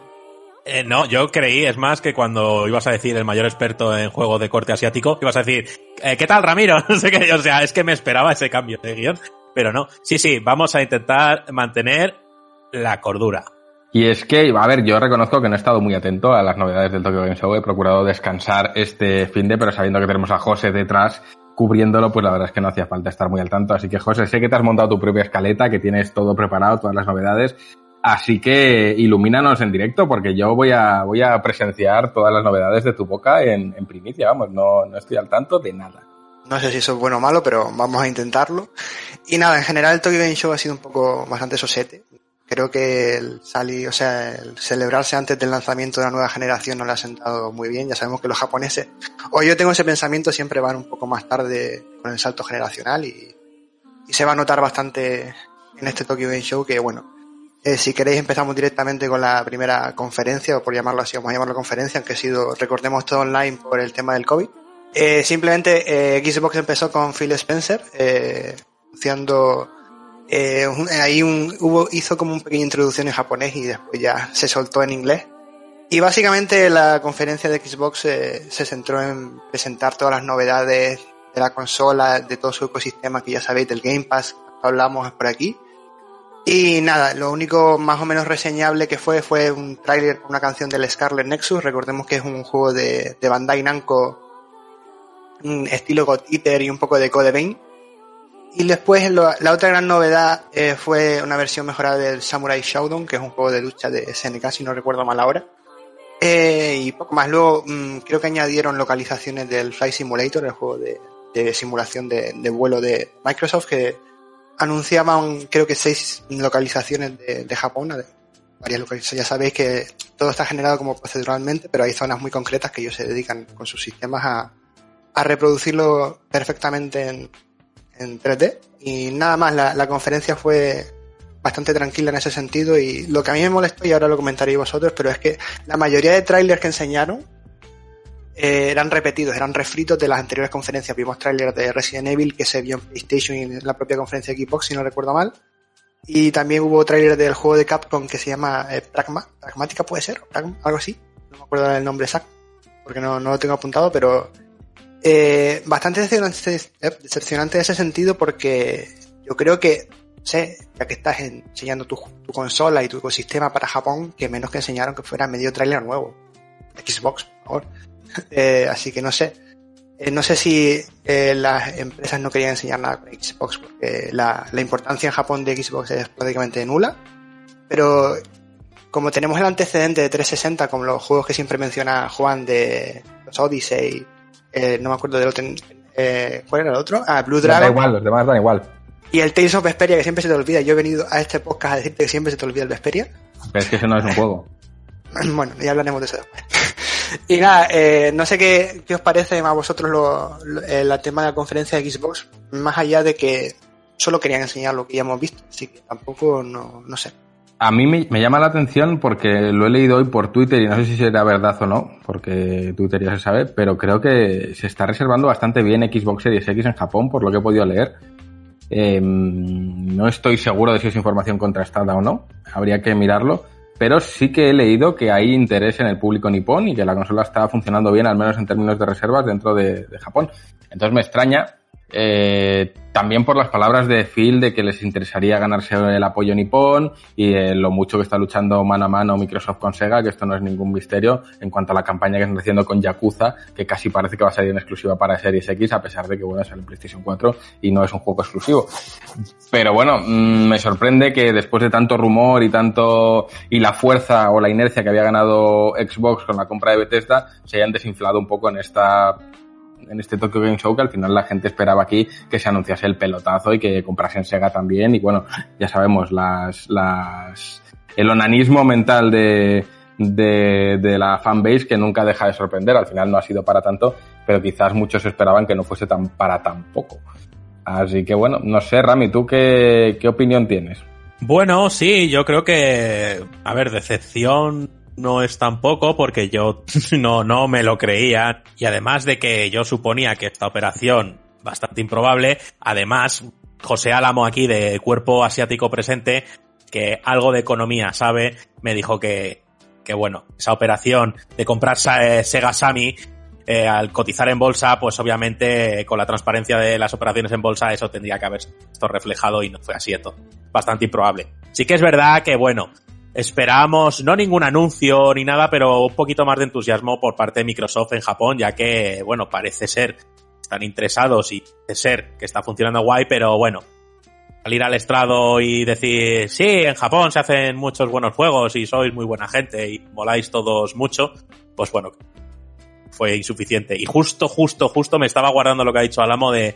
Eh, no, yo creí, es más, que cuando ibas a decir el mayor experto en juegos de corte asiático, ibas a decir, eh, ¿qué tal, Ramiro? No sé qué, o sea, es que me esperaba ese cambio de guion, pero no. Sí, sí, vamos a intentar mantener la cordura. Y es que, a ver, yo reconozco que no he estado muy atento a las novedades del Tokyo Game Show. He procurado descansar este fin de, pero sabiendo que tenemos a José detrás cubriéndolo, pues la verdad es que no hacía falta estar muy al tanto. Así que, José, sé que te has montado tu propia escaleta, que tienes todo preparado, todas las novedades. Así que ilumínanos en directo, porque yo voy a, voy a presenciar todas las novedades de tu boca en, primicia. Vamos, no, no estoy al tanto de nada. No sé si eso es bueno o malo, pero vamos a intentarlo. Y nada, en general el Tokyo Game Show ha sido un poco bastante sosete. Creo que el salir, o sea, el celebrarse antes del lanzamiento de la nueva generación no le ha sentado muy bien. Ya sabemos que los japoneses, o yo tengo ese pensamiento, siempre van un poco más tarde con el salto generacional y, se va a notar bastante en este Tokyo Game Show que, bueno, eh, si queréis empezamos directamente con la primera conferencia, o por llamarlo así, vamos a llamarlo conferencia, aunque ha sido, recordemos, todo online por el tema del COVID. Eh, simplemente eh, Xbox empezó con Phil Spencer, eh, anunciando eh, un- ahí un, hubo, hizo como una pequeña introducción en japonés y después ya se soltó en inglés. Y básicamente la conferencia de Xbox eh, se centró en presentar todas las novedades de la consola, de todo su ecosistema que ya sabéis, del Game Pass, que hablamos por aquí. Y nada, lo único más o menos reseñable que fue fue un tráiler una canción del Scarlet Nexus. Recordemos que es un juego de, de Bandai Namco, un estilo God Eater y un poco de Code Vein. Y después lo- la otra gran novedad eh, fue una versión mejorada del Samurai Shodown, que es un juego de lucha de SNK, si no recuerdo mal ahora. Eh, y poco más. Luego mm, creo que añadieron localizaciones del Flight Simulator, el juego de, de simulación de, vuelo de Microsoft, que anunciaban creo que seis localizaciones de, de Japón. varias localizaciones. Ya sabéis que todo está generado como proceduralmente, pero hay zonas muy concretas que ellos se dedican con sus sistemas a, a reproducirlo perfectamente en, en 3D. Y nada más, la, la conferencia fue bastante tranquila en ese sentido y lo que a mí me molestó, y ahora lo comentaréis vosotros, pero es que la mayoría de trailers que enseñaron eh, eran repetidos, eran refritos de las anteriores conferencias. Vimos trailers de Resident Evil que se vio en PlayStation y en la propia conferencia de Xbox, si no recuerdo mal. Y también hubo trailers del juego de Capcom que se llama eh, Pragma, Pragmática, puede ser, Pragma, algo así. No me acuerdo del nombre exacto, porque no, no lo tengo apuntado, pero eh, bastante decepcionante, eh, decepcionante en ese sentido porque yo creo que, sé, ya que estás enseñando tu, consola y tu ecosistema para Japón, que menos que enseñaron que fuera medio trailer nuevo. Xbox, por favor. Eh, así que no sé. Eh, no sé si las empresas no querían enseñar nada con Xbox, porque la, la importancia en Japón de Xbox es prácticamente nula. Pero como tenemos el antecedente de 360, como los juegos que siempre menciona Juan de los Odyssey, eh, no me acuerdo del otro, eh, ¿cuál era el otro? Ah, Blue Da Dragon. igual, los demás dan igual. Y el Tales of Vesperia, que siempre se te olvida. Yo he venido a este podcast a decirte que siempre se te olvida el Vesperia. Pero es que eso no es un juego. Bueno, ya hablaremos de eso después. Y nada, eh, no sé qué, qué os parece a vosotros lo, lo- el tema de la conferencia de Xbox, más allá de que solo querían enseñar lo que ya hemos visto, así que tampoco, no, no sé. A mí me, me llama la atención porque lo he leído hoy por Twitter y no sé si será verdad o no, porque Twitter ya se sabe, pero creo que se está reservando bastante bien Xbox Series X en Japón, por lo que he podido leer. Eh, no estoy seguro de si es información contrastada o no, habría que mirarlo, pero sí que he leído que hay interés en el público nipón y que la consola está funcionando bien, al menos en términos de reservas, dentro de, de Japón. Entonces me extraña, eh, también por las palabras de Phil de que les interesaría ganarse el apoyo nipón y eh, lo mucho que está luchando mano a mano Microsoft con Sega, que esto no es ningún misterio en cuanto a la campaña que están haciendo con Yakuza, que casi parece que va a salir en exclusiva para Series X, a pesar de que bueno, sale en PlayStation 4 y no es un juego exclusivo. Pero bueno, mmm, me sorprende que después de tanto rumor y tanto y la fuerza o la inercia que había ganado Xbox con la compra de Bethesda se hayan desinflado un poco en esta en este Tokyo Game Show que al final la gente esperaba aquí que se anunciase el pelotazo y que comprasen Sega también y bueno, ya sabemos las las el onanismo mental de de, de la fanbase que nunca deja de sorprender. Al final no ha sido para tanto, pero quizás muchos esperaban que no fuese tan para tan poco. Así que bueno, no sé, Rami, ¿tú qué, qué opinión tienes? Bueno, sí, yo creo que, a ver, decepción no es tampoco porque yo no, no me lo creía y además de que yo suponía que esta operación bastante improbable, además José Álamo aquí de Cuerpo Asiático Presente, que algo de economía sabe, me dijo que, que bueno, esa operación de comprar eh, Sega Sammy eh, al cotizar en bolsa, pues obviamente con la transparencia de las operaciones en bolsa eso tendría que haber esto reflejado y no fue así esto. Bastante improbable. Sí que es verdad que bueno, esperamos no ningún anuncio ni nada, pero un poquito más de entusiasmo por parte de Microsoft en Japón, ya que bueno, parece ser están interesados y de ser que está funcionando guay, pero bueno, salir al estrado y decir, sí, en Japón se hacen muchos buenos juegos y sois muy buena gente y moláis todos mucho, pues bueno, fue insuficiente. Y justo, justo, justo me estaba guardando lo que ha dicho Alamo de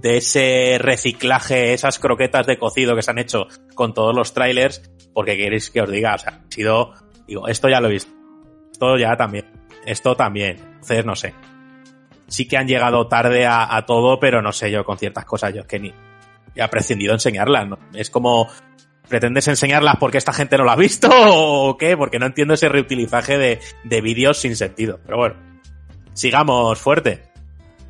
ese reciclaje, esas croquetas de cocido que se han hecho con todos los trailers, porque queréis que os diga, o sea, ha sido, digo, esto ya lo he visto, esto ya también, esto también, entonces no sé. Sí que han llegado tarde a, todo, pero no sé yo con ciertas cosas, yo es que ni he prescindido enseñarlas, ¿no? Es como, ¿pretendes enseñarlas porque esta gente no lo ha visto o qué? Porque no entiendo ese reutilizaje de, de vídeos sin sentido, pero bueno sigamos fuerte.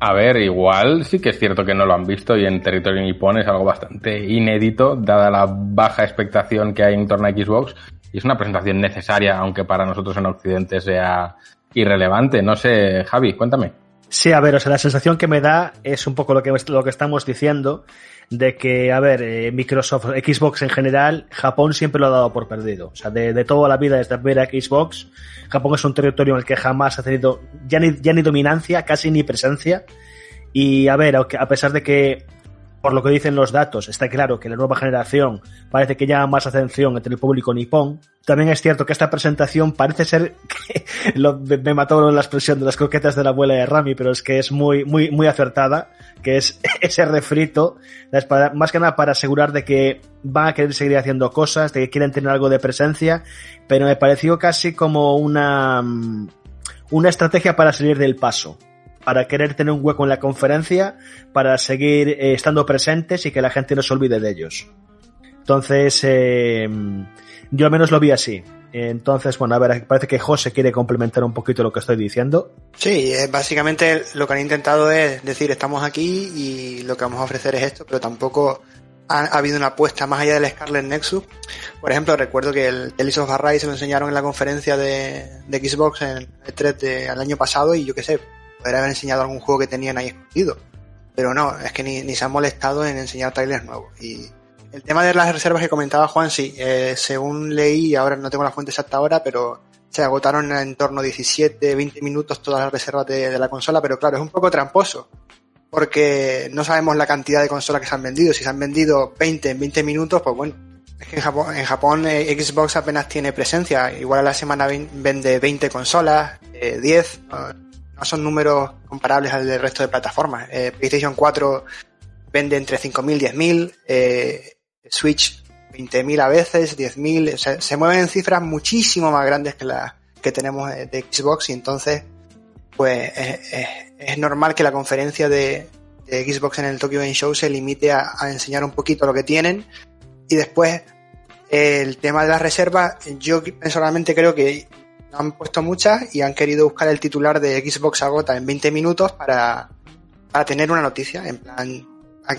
A ver, igual sí que es cierto que no lo han visto y en territorio nipón es algo bastante inédito, dada la baja expectación que hay en torno a Xbox. Y es una presentación necesaria, aunque para nosotros en Occidente sea irrelevante. No sé, Javi, cuéntame. Sí, a ver, o sea, la sensación que me da es un poco lo que, lo que estamos diciendo, de que, a ver, eh, Microsoft, Xbox en general, Japón siempre lo ha dado por perdido. O sea, de, de toda la vida desde la primera Xbox, Japón es un territorio en el que jamás ha tenido ya ni, ya ni dominancia, casi ni presencia. Y a ver, a pesar de que por lo que dicen los datos, está claro que la nueva generación parece que llama más atención entre el público nipón. También es cierto que esta presentación parece ser que me mató la expresión de las croquetas de la abuela de Rami, pero es que es muy, muy, muy acertada, que es ese refrito, más que nada para asegurar de que van a querer seguir haciendo cosas, de que quieren tener algo de presencia, pero me pareció casi como una, mm, una estrategia para salir del paso para querer tener un hueco en la conferencia, para seguir eh, estando presentes y que la gente no se olvide de ellos. Entonces, eh, yo al menos lo vi así. Entonces, bueno, a ver, parece que José quiere complementar un poquito lo que estoy diciendo. Sí, eh, básicamente lo que han intentado es decir, estamos aquí y lo que vamos a ofrecer es esto, pero tampoco ha, habido una apuesta más allá del Scarlet Nexus. Por ejemplo, recuerdo que el of Arise se lo enseñaron en la conferencia de, Xbox en el 3 del año pasado y yo qué sé, poder haber enseñado algún juego que tenían ahí escondido. Pero no, es que ni, se han molestado en enseñar trailers nuevos. Y el tema de las reservas que comentaba Juan, sí, eh, según leí, ahora no tengo la fuente exacta ahora, pero se agotaron en torno a 17, 20 minutos todas las reservas de, la consola, pero claro, es un poco tramposo, porque no sabemos la cantidad de consolas que se han vendido. Si se han vendido 20 en 20 minutos, pues bueno, es que en Japón, en Japón eh, Xbox apenas tiene presencia, igual a la semana vende 20 consolas, 10, eh, no son números comparables al del resto de plataformas. Eh, PlayStation 4 vende entre 5.000 y 10.000, eh, Switch 20.000 a veces, 10.000, o sea, se mueven cifras muchísimo más grandes que las que tenemos de, Xbox y entonces pues es, normal que la conferencia de, Xbox en el Tokyo Game Show se limite a, a, enseñar un poquito lo que tienen y después el tema de las reservas, yo personalmente creo que han puesto muchas y han querido buscar el titular de Xbox agota en 20 minutos para, para tener una noticia, en plan,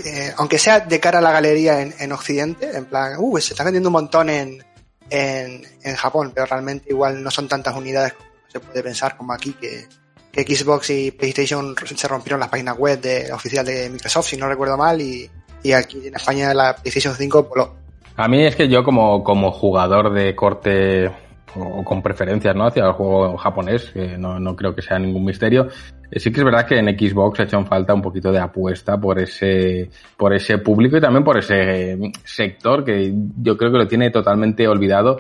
eh, aunque sea de cara a la galería en, en Occidente, en plan, uh, se está vendiendo un montón en, en, en, Japón, pero realmente igual no son tantas unidades como se puede pensar como aquí, que, Xbox y PlayStation se rompieron las páginas web de, oficial de Microsoft, si no recuerdo mal, y, y aquí en España la PlayStation 5 voló. A mí es que yo como, como jugador de corte o con preferencias ¿no? hacia el juego japonés, que no, no creo que sea ningún misterio. Eh, sí que es verdad que en Xbox ha hecho falta un poquito de apuesta por ese, por ese público y también por ese sector que yo creo que lo tiene totalmente olvidado.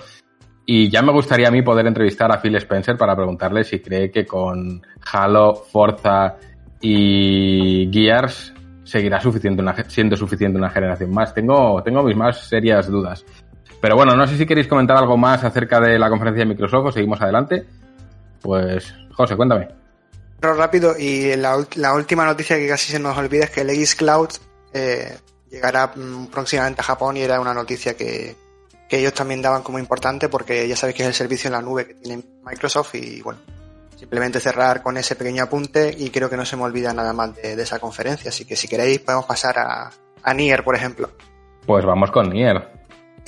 Y ya me gustaría a mí poder entrevistar a Phil Spencer para preguntarle si cree que con Halo, Forza y Gears seguirá suficiente una, siendo suficiente una generación más. Tengo, tengo mis más serias dudas. Pero bueno, no sé si queréis comentar algo más acerca de la conferencia de Microsoft o seguimos adelante. Pues, José, cuéntame. Pero rápido, y la, última noticia que casi se nos olvida es que el X Cloud eh, llegará mm, próximamente a Japón y era una noticia que, que ellos también daban como importante porque ya sabéis que es el servicio en la nube que tiene Microsoft y bueno, simplemente cerrar con ese pequeño apunte y creo que no se me olvida nada más de, de esa conferencia, así que si queréis podemos pasar a, a Nier, por ejemplo. Pues vamos con Nier.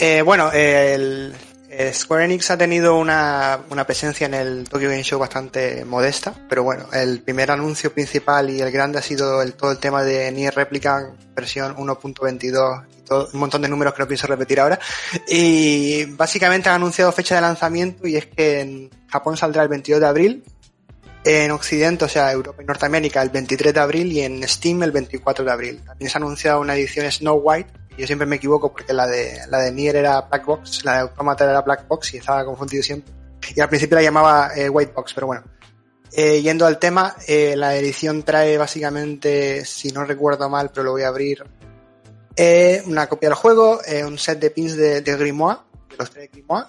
Eh, bueno, el eh, Square Enix ha tenido una, presencia en el Tokyo Game Show bastante modesta, pero bueno, el primer anuncio principal y el grande ha sido el, todo el tema de Nier Replicant versión 1.22 y todo, un montón de números que no pienso repetir ahora. Y básicamente han anunciado fecha de lanzamiento y es que en Japón saldrá el 22 de abril, en Occidente, o sea, Europa y Norteamérica el 23 de abril y en Steam el 24 de abril. También se ha anunciado una edición Snow White yo siempre me equivoco porque la de, la de Nier era Black Box, la de Automata era Black Box y estaba confundido siempre. Y al principio la llamaba eh, White Box, pero bueno. Eh, yendo al tema, eh, la edición trae básicamente, si no recuerdo mal, pero lo voy a abrir, una copia del juego, un set de pins de, de Grimoire, de los tres Grimoire,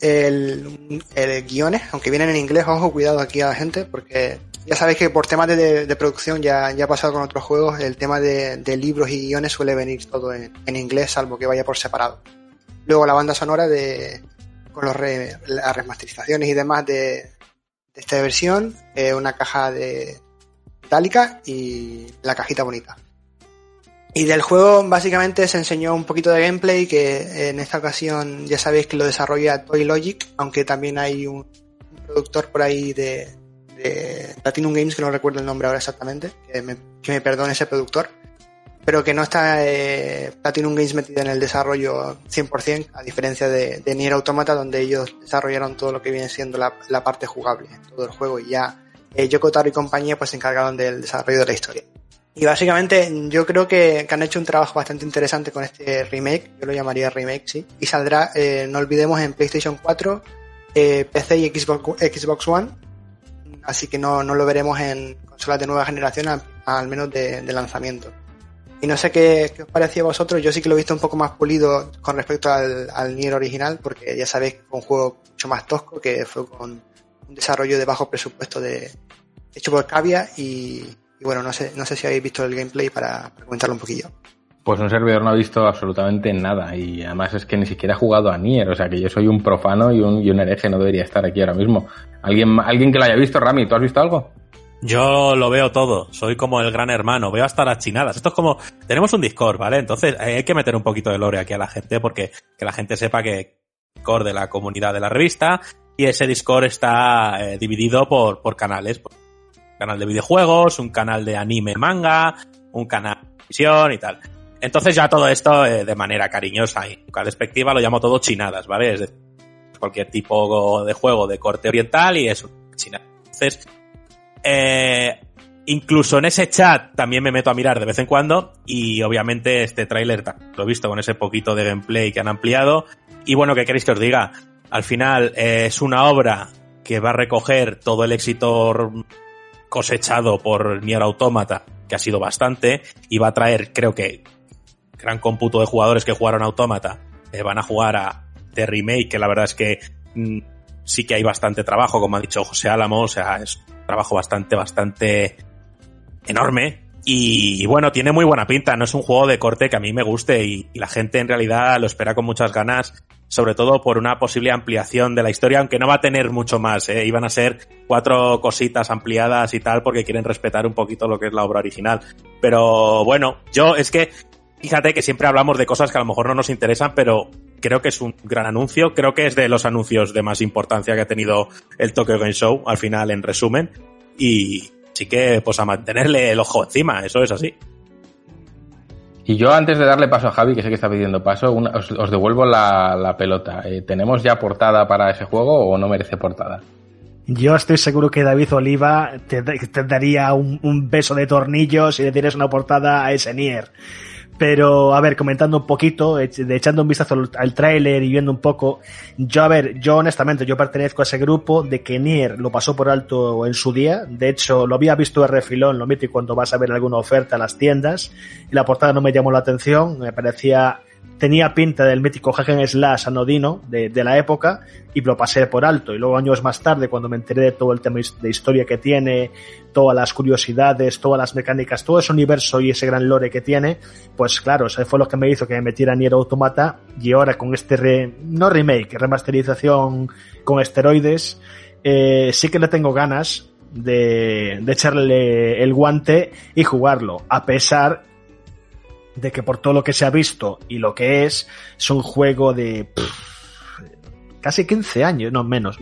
el, el guiones, aunque vienen en inglés, ojo, cuidado aquí a la gente, porque ya sabéis que por temas de, producción ya, ya ha pasado con otros juegos, el tema de, libros y guiones suele venir todo en, inglés, salvo que vaya por separado. Luego la banda sonora de con los re, las remasterizaciones y demás de, esta versión, eh, una caja de metálica y la cajita bonita. Y del juego básicamente se enseñó un poquito de gameplay que en esta ocasión ya sabéis que lo desarrolla Toy Logic, aunque también hay un productor por ahí de, de Platinum Games, que no recuerdo el nombre ahora exactamente, que me, perdone ese productor, pero que no está eh, Platinum Games metida en el desarrollo 100%, a diferencia de, Nier Automata, donde ellos desarrollaron todo lo que viene siendo la, parte jugable todo el juego y ya eh, Yoko Taro y compañía pues se encargaron del desarrollo de la historia. Y básicamente yo creo que, han hecho un trabajo bastante interesante con este remake, yo lo llamaría remake, sí, y saldrá, eh, no olvidemos, en PlayStation 4, eh, PC y Xbox One, así que no, no lo veremos en consolas de nueva generación, al, menos de, lanzamiento. Y no sé qué, os parecía a vosotros, yo sí que lo he visto un poco más pulido con respecto al, Nier original, porque ya sabéis que fue un juego mucho más tosco, que fue con un desarrollo de bajo presupuesto de hecho por Cavia y, y bueno, no sé, no sé si habéis visto el gameplay para, para, comentarlo un poquillo. Pues un servidor no ha visto absolutamente nada y además es que ni siquiera ha jugado a Nier, o sea que yo soy un profano y un, y un hereje, no debería estar aquí ahora mismo. ¿Alguien, alguien que lo haya visto, Rami, ¿tú has visto algo? Yo lo veo todo, soy como el gran hermano, veo hasta las chinadas. Esto es como, tenemos un Discord, ¿vale? Entonces hay que meter un poquito de lore aquí a la gente porque que la gente sepa que Discord de la comunidad de la revista y ese Discord está eh, dividido por, por canales. Un canal de videojuegos, un canal de anime manga, un canal de visión y tal. Entonces ya todo esto eh, de manera cariñosa y nunca despectiva lo llamo todo chinadas, ¿vale? Es decir, cualquier tipo de juego de corte oriental y eso, china. Entonces, eh, incluso en ese chat también me meto a mirar de vez en cuando y obviamente este tráiler lo he visto con ese poquito de gameplay que han ampliado y bueno, ¿qué queréis que os diga? Al final eh, es una obra que va a recoger todo el éxito cosechado por Nier Automata, que ha sido bastante, y va a traer, creo que, gran cómputo de jugadores que jugaron Automata, eh, van a jugar a The Remake, que la verdad es que mm, sí que hay bastante trabajo, como ha dicho José Álamo, o sea, es un trabajo bastante, bastante enorme. Y, y, bueno, tiene muy buena pinta, no es un juego de corte que a mí me guste y, y la gente en realidad lo espera con muchas ganas, sobre todo por una posible ampliación de la historia, aunque no va a tener mucho más, ¿eh? iban a ser cuatro cositas ampliadas y tal porque quieren respetar un poquito lo que es la obra original. Pero bueno, yo es que fíjate que siempre hablamos de cosas que a lo mejor no nos interesan, pero creo que es un gran anuncio. Creo que es de los anuncios de más importancia que ha tenido el Tokyo Game Show, al final, en resumen. Y sí que, pues a mantenerle el ojo encima, eso es así. Y yo, antes de darle paso a Javi, que sé que está pidiendo paso, una, os, os, devuelvo la, la pelota. Eh, ¿Tenemos ya portada para ese juego o no merece portada? Yo estoy seguro que David Oliva te, te daría un, un, beso de tornillos si le tienes una portada a ese Nier. Pero, a ver, comentando un poquito, echando un vistazo al, tráiler y viendo un poco, yo, a ver, yo honestamente, yo pertenezco a ese grupo de que Nier lo pasó por alto en su día. De hecho, lo había visto de refilón, lo mítico cuando vas a ver alguna oferta a las tiendas, y la portada no me llamó la atención, me parecía tenía pinta del mítico hack and slash anodino de, la época y lo pasé por alto. Y luego años más tarde, cuando me enteré de todo el tema de historia que tiene, todas las curiosidades, todas las mecánicas, todo ese universo y ese gran lore que tiene, pues claro, eso fue lo que me hizo que me metiera Nier Automata y ahora con este, re, no remake, remasterización con esteroides, eh, sí que le tengo ganas de, de echarle el guante y jugarlo, a pesar de que por todo lo que se ha visto y lo que es, es un juego de pff, casi 15 años, no menos.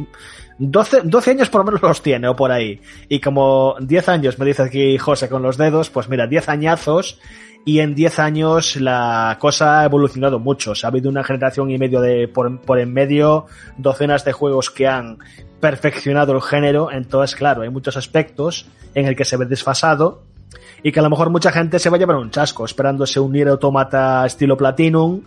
12, 12 años por lo menos los tiene o por ahí. Y como 10 años me dice aquí José con los dedos, pues mira, 10 añazos y en 10 años la cosa ha evolucionado mucho. O ha habido una generación y medio de por, por en medio, docenas de juegos que han perfeccionado el género. Entonces, claro, hay muchos aspectos en el que se ve desfasado y que a lo mejor mucha gente se va a llevar un chasco esperándose un Nier Automata estilo Platinum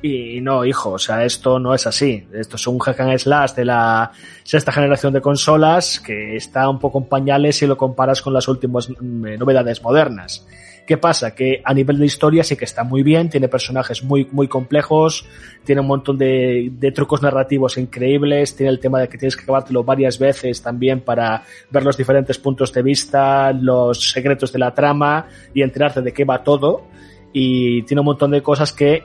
y no, hijo, o sea, esto no es así. Esto es un hack and slash de la sexta generación de consolas que está un poco en pañales si lo comparas con las últimas novedades modernas. ¿Qué pasa? Que a nivel de historia sí que está muy bien, tiene personajes muy, muy complejos, tiene un montón de, trucos narrativos increíbles, tiene el tema de que tienes que acabártelo varias veces también para ver los diferentes puntos de vista, los secretos de la trama y enterarte de qué va todo. Y tiene un montón de cosas que,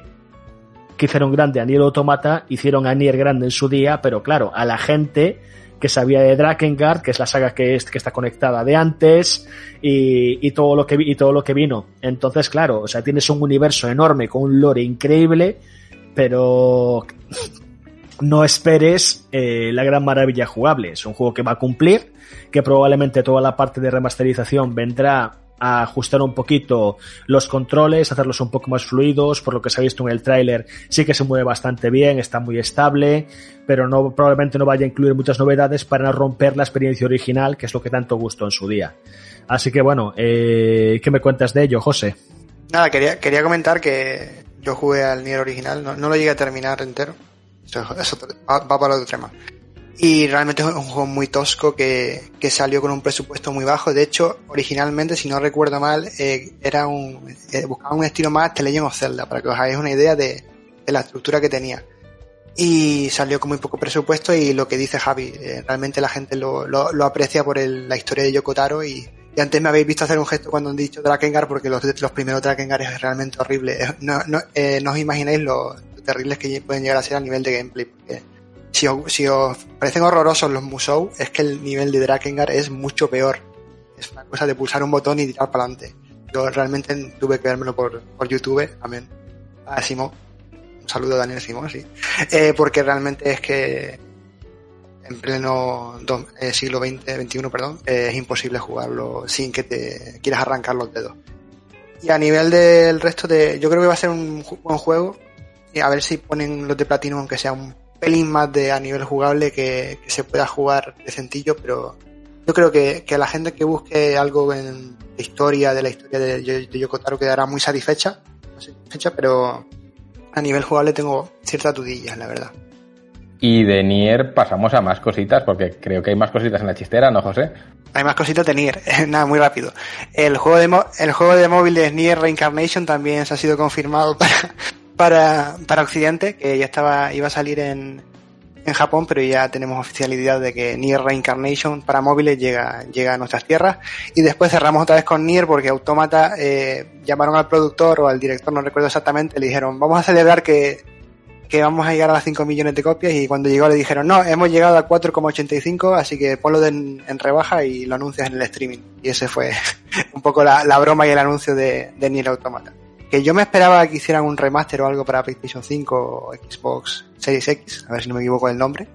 que hicieron grande a Nier Automata, hicieron a Nier grande en su día, pero claro, a la gente que sabía de Drakengard, que es la saga que, es, que está conectada de antes, y, y, todo lo que, y todo lo que vino. Entonces, claro, o sea, tienes un universo enorme con un lore increíble, pero no esperes eh, la gran maravilla jugable. Es un juego que va a cumplir, que probablemente toda la parte de remasterización vendrá a ajustar un poquito los controles, hacerlos un poco más fluidos, por lo que se ha visto en el tráiler, sí que se mueve bastante bien, está muy estable, pero no, probablemente no vaya a incluir muchas novedades para no romper la experiencia original, que es lo que tanto gustó en su día. Así que bueno, eh, ¿qué me cuentas de ello, José? Nada, quería, quería comentar que yo jugué al Nier original, no, lo llegué a terminar entero, eso, eso va, va para otro tema. Y realmente es un juego muy tosco que, que, salió con un presupuesto muy bajo. De hecho, originalmente, si no recuerdo mal, eh, era un, eh, buscaba un estilo más The Legend of Zelda, para que os hagáis una idea de, de, la estructura que tenía. Y salió con muy poco presupuesto y lo que dice Javi, eh, realmente la gente lo, lo, lo aprecia por el, la historia de Yoko Taro y, y, antes me habéis visto hacer un gesto cuando han dicho Drakengard porque los, los primeros Drakengard es realmente horrible. No, no, eh, no os imagináis lo, lo, terribles que pueden llegar a ser a nivel de gameplay. Porque si os, parecen horrorosos los Musou, es que el nivel de Drakengard es mucho peor. Es una cosa de pulsar un botón y tirar para adelante. Yo realmente tuve que vérmelo por, por YouTube, amén. A Simón. Un saludo a Daniel Simón, sí. Eh, porque realmente es que en pleno eh, siglo XX, XXI, perdón, eh, es imposible jugarlo sin que te quieras arrancar los dedos. Y a nivel del resto de, yo creo que va a ser un buen juego. A ver si ponen los de platino, aunque sea un pelín más de a nivel jugable que, que se pueda jugar decentillo, pero yo creo que, que, la gente que busque algo en la historia, de la historia de, de Yoko Taro quedará muy satisfecha, satisfecha, pero a nivel jugable tengo ciertas dudillas, la verdad. Y de Nier pasamos a más cositas, porque creo que hay más cositas en la chistera, ¿no, José? Hay más cositas de Nier, nada, muy rápido. El juego de, el juego de móviles Nier Reincarnation también se ha sido confirmado para, para, para Occidente, que ya estaba, iba a salir en, en Japón, pero ya tenemos oficialidad de que Nier Reincarnation para móviles llega, llega a nuestras tierras. Y después cerramos otra vez con Nier porque Automata eh, llamaron al productor o al director, no recuerdo exactamente, le dijeron, vamos a celebrar que, que vamos a llegar a las 5 millones de copias y cuando llegó le dijeron, no, hemos llegado a 4,85, así que ponlo en, en, rebaja y lo anuncias en el streaming. Y ese fue un poco la, la broma y el anuncio de, de Nier Automata que yo me esperaba que hicieran un remaster o algo para PlayStation 5 o Xbox Series X, a ver si no me equivoco el nombre.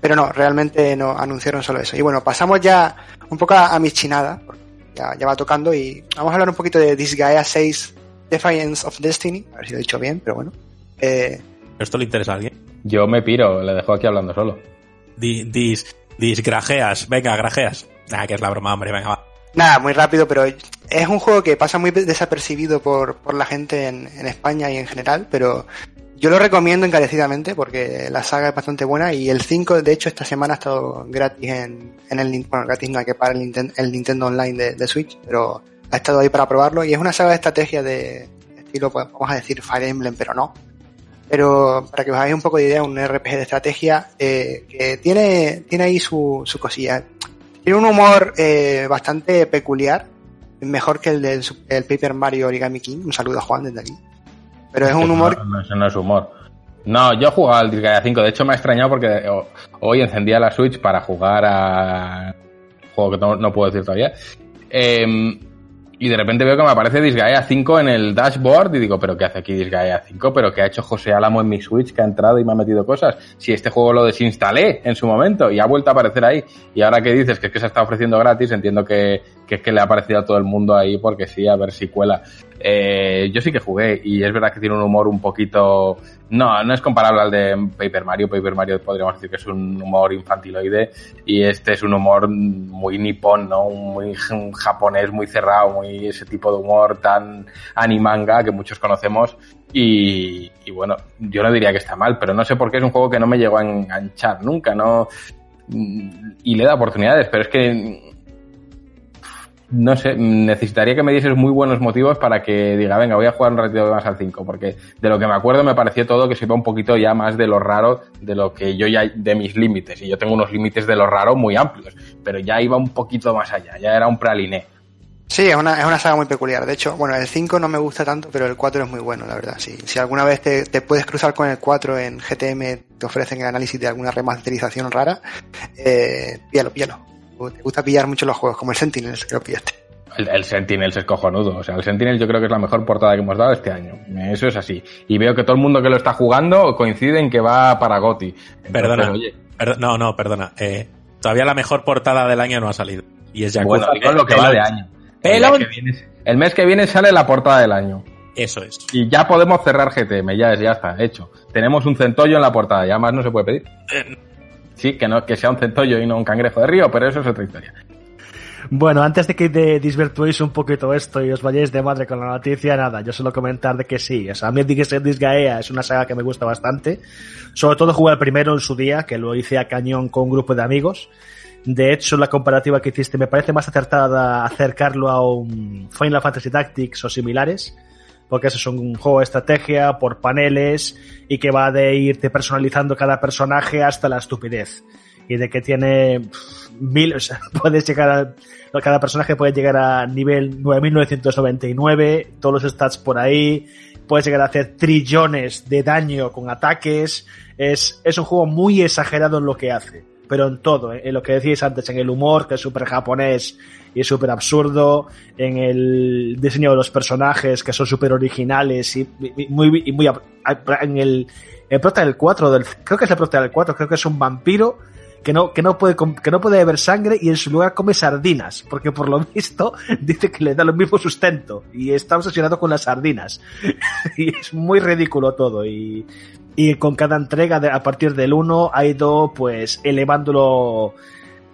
Pero no, realmente no anunciaron solo eso. Y bueno, pasamos ya un poco a, a mi chinada, ya, ya, va tocando y vamos a hablar un poquito de Disgaea 6 Defiance of Destiny, a ver si lo he dicho bien, pero bueno. Eh, ¿Esto le interesa a alguien? Yo me piro, le dejo aquí hablando solo. Dis, dis, disgrajeas, venga, grajeas. Ah, que es la broma, hombre, venga, va. Nada, muy rápido, pero es un juego que pasa muy desapercibido por, por la gente en, en, España y en general, pero yo lo recomiendo encarecidamente porque la saga es bastante buena y el 5, de hecho, esta semana ha estado gratis en, en el, bueno, gratis no hay que pagar el, Nintendo, Online de, de, Switch, pero ha estado ahí para probarlo y es una saga de estrategia de estilo, pues, vamos a decir Fire Emblem, pero no. pero para que os hagáis un poco de idea, un RPG de estrategia eh, que tiene, tiene ahí su, su cosilla. Tiene un humor eh, bastante peculiar, mejor que el del el Paper Mario Origami King. Un saludo a Juan desde aquí. Pero es un humor No, no, eso no es humor. No, yo he jugado al Disgaea 5. De hecho, me ha extrañado porque ho- hoy encendía la Switch para jugar a. juego que no, no puedo decir todavía. Em, y de repente veo que me aparece Disgaea 5 en el dashboard y digo, ¿pero qué hace aquí Disgaea 5? ¿Pero qué ha hecho José Álamo en mi Switch que ha entrado y me ha metido cosas? Si este juego lo desinstalé en su momento y ha vuelto a aparecer ahí. Y ahora que dices que es que se está ofreciendo gratis, entiendo que, que es que le ha aparecido a todo el mundo ahí porque sí, a ver si cuela. Eh, yo sí que jugué y es verdad que tiene un humor un poquito... No, no es comparable al de Paper Mario. Paper Mario podríamos decir que es un humor infantiloide y este es un humor muy nipón, ¿no? Muy japonés, muy cerrado, muy ese tipo de humor tan animanga que muchos conocemos y, y bueno, yo no diría que está mal, pero no sé por qué es un juego que no me llegó a enganchar nunca, ¿no? Y le da oportunidades, pero es que no sé, necesitaría que me dieses muy buenos motivos para que diga, venga, voy a jugar un ratito más al 5, porque de lo que me acuerdo me pareció todo que se iba un poquito ya más de lo raro, de lo que yo ya, de mis límites, y yo tengo unos límites de lo raro muy amplios, pero ya iba un poquito más allá, ya era un praliné. Sí, es una, es una saga muy peculiar. De hecho, bueno, el 5 no me gusta tanto, pero el 4 es muy bueno, la verdad. Sí. Si alguna vez te, puedes cruzar con el 4 en GTM, te ofrecen el análisis de alguna remasterización rara, eh, píllalo, píllalo. Te gusta pillar mucho los juegos, como el Sentinels, que lo pillaste. El, el Sentinels es cojonudo. O sea, el Sentinels yo creo que es la mejor portada que hemos dado este año. Eso es así. Y veo que todo el mundo que lo está jugando coincide en que va para Goti. Entonces, Perdona. oye, Per- no, no, perdona. Eh, todavía la mejor portada del año no ha salido. Y es Yakuza. bueno, digo lo que va de año. El mes, que viene, el mes que viene sale la portada del año. Eso es. Y ya podemos cerrar GTM, ya es, ya está, hecho. Tenemos un centollo en la portada, ya más no se puede pedir. Sí, que no, que sea un centollo y no un cangrejo de río, pero eso es otra historia. Bueno, antes de que de un poquito esto y os vayáis de madre con la noticia, nada, yo solo comentar de que sí. O sea, a mí Dis- Disgaea es una saga que me gusta bastante. Sobre todo jugué el primero en su día, que lo hice a cañón con un grupo de amigos. De hecho, la comparativa que hiciste me parece más acertada acercarlo a un Final Fantasy Tactics o similares, porque eso es un juego de estrategia por paneles y que va de irte personalizando cada personaje hasta la estupidez. Y de que tiene mil, o sea, puedes llegar a, cada personaje puede llegar a nivel 9999, todos los stats por ahí, puedes llegar a hacer trillones de daño con ataques, es, es un juego muy exagerado en lo que hace, pero en todo, ¿eh? en lo que decíais antes, en el humor, que es súper japonés y súper absurdo, en el diseño de los personajes, que son súper originales y, muy, y muy, en el, el prota del 4, del, creo que es el prota del 4, creo que es un vampiro que no, que no puede, que no puede beber sangre y en su lugar come sardinas, porque por lo visto dice que le da lo mismo sustento y está obsesionado con las sardinas. y es muy ridículo todo y, y con cada entrega de- a partir del 1 ha ido pues elevándolo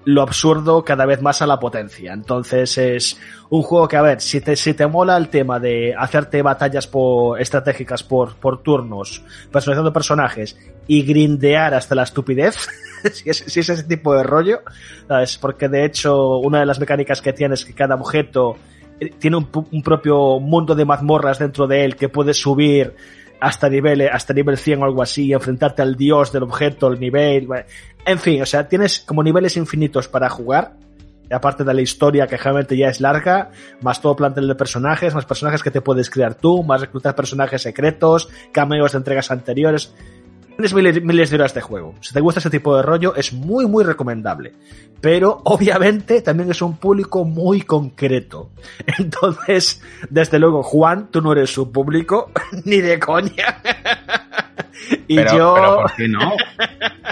lo absurdo cada vez más a la potencia. Entonces es un juego que, a ver, si te, si te mola el tema de hacerte batallas por, estratégicas por, por turnos, personalizando personajes y grindear hasta la estupidez, si, es, si es ese tipo de rollo, ¿sabes? Porque de hecho una de las mecánicas que tiene es que cada objeto eh, tiene un, un propio mundo de mazmorras dentro de él que puedes subir hasta nivel, hasta nivel 100 o algo así, enfrentarte al dios del objeto, el nivel, en fin, o sea, tienes como niveles infinitos para jugar, aparte de la historia que generalmente ya es larga, más todo plantel de personajes, más personajes que te puedes crear tú, más reclutar personajes secretos, cameos de entregas anteriores. Tienes miles, miles de horas de juego. Si te gusta ese tipo de rollo, es muy, muy recomendable. Pero obviamente también es un público muy concreto. Entonces, desde luego, Juan, tú no eres su público, ni de coña. Y pero, yo. pero ¿por qué no?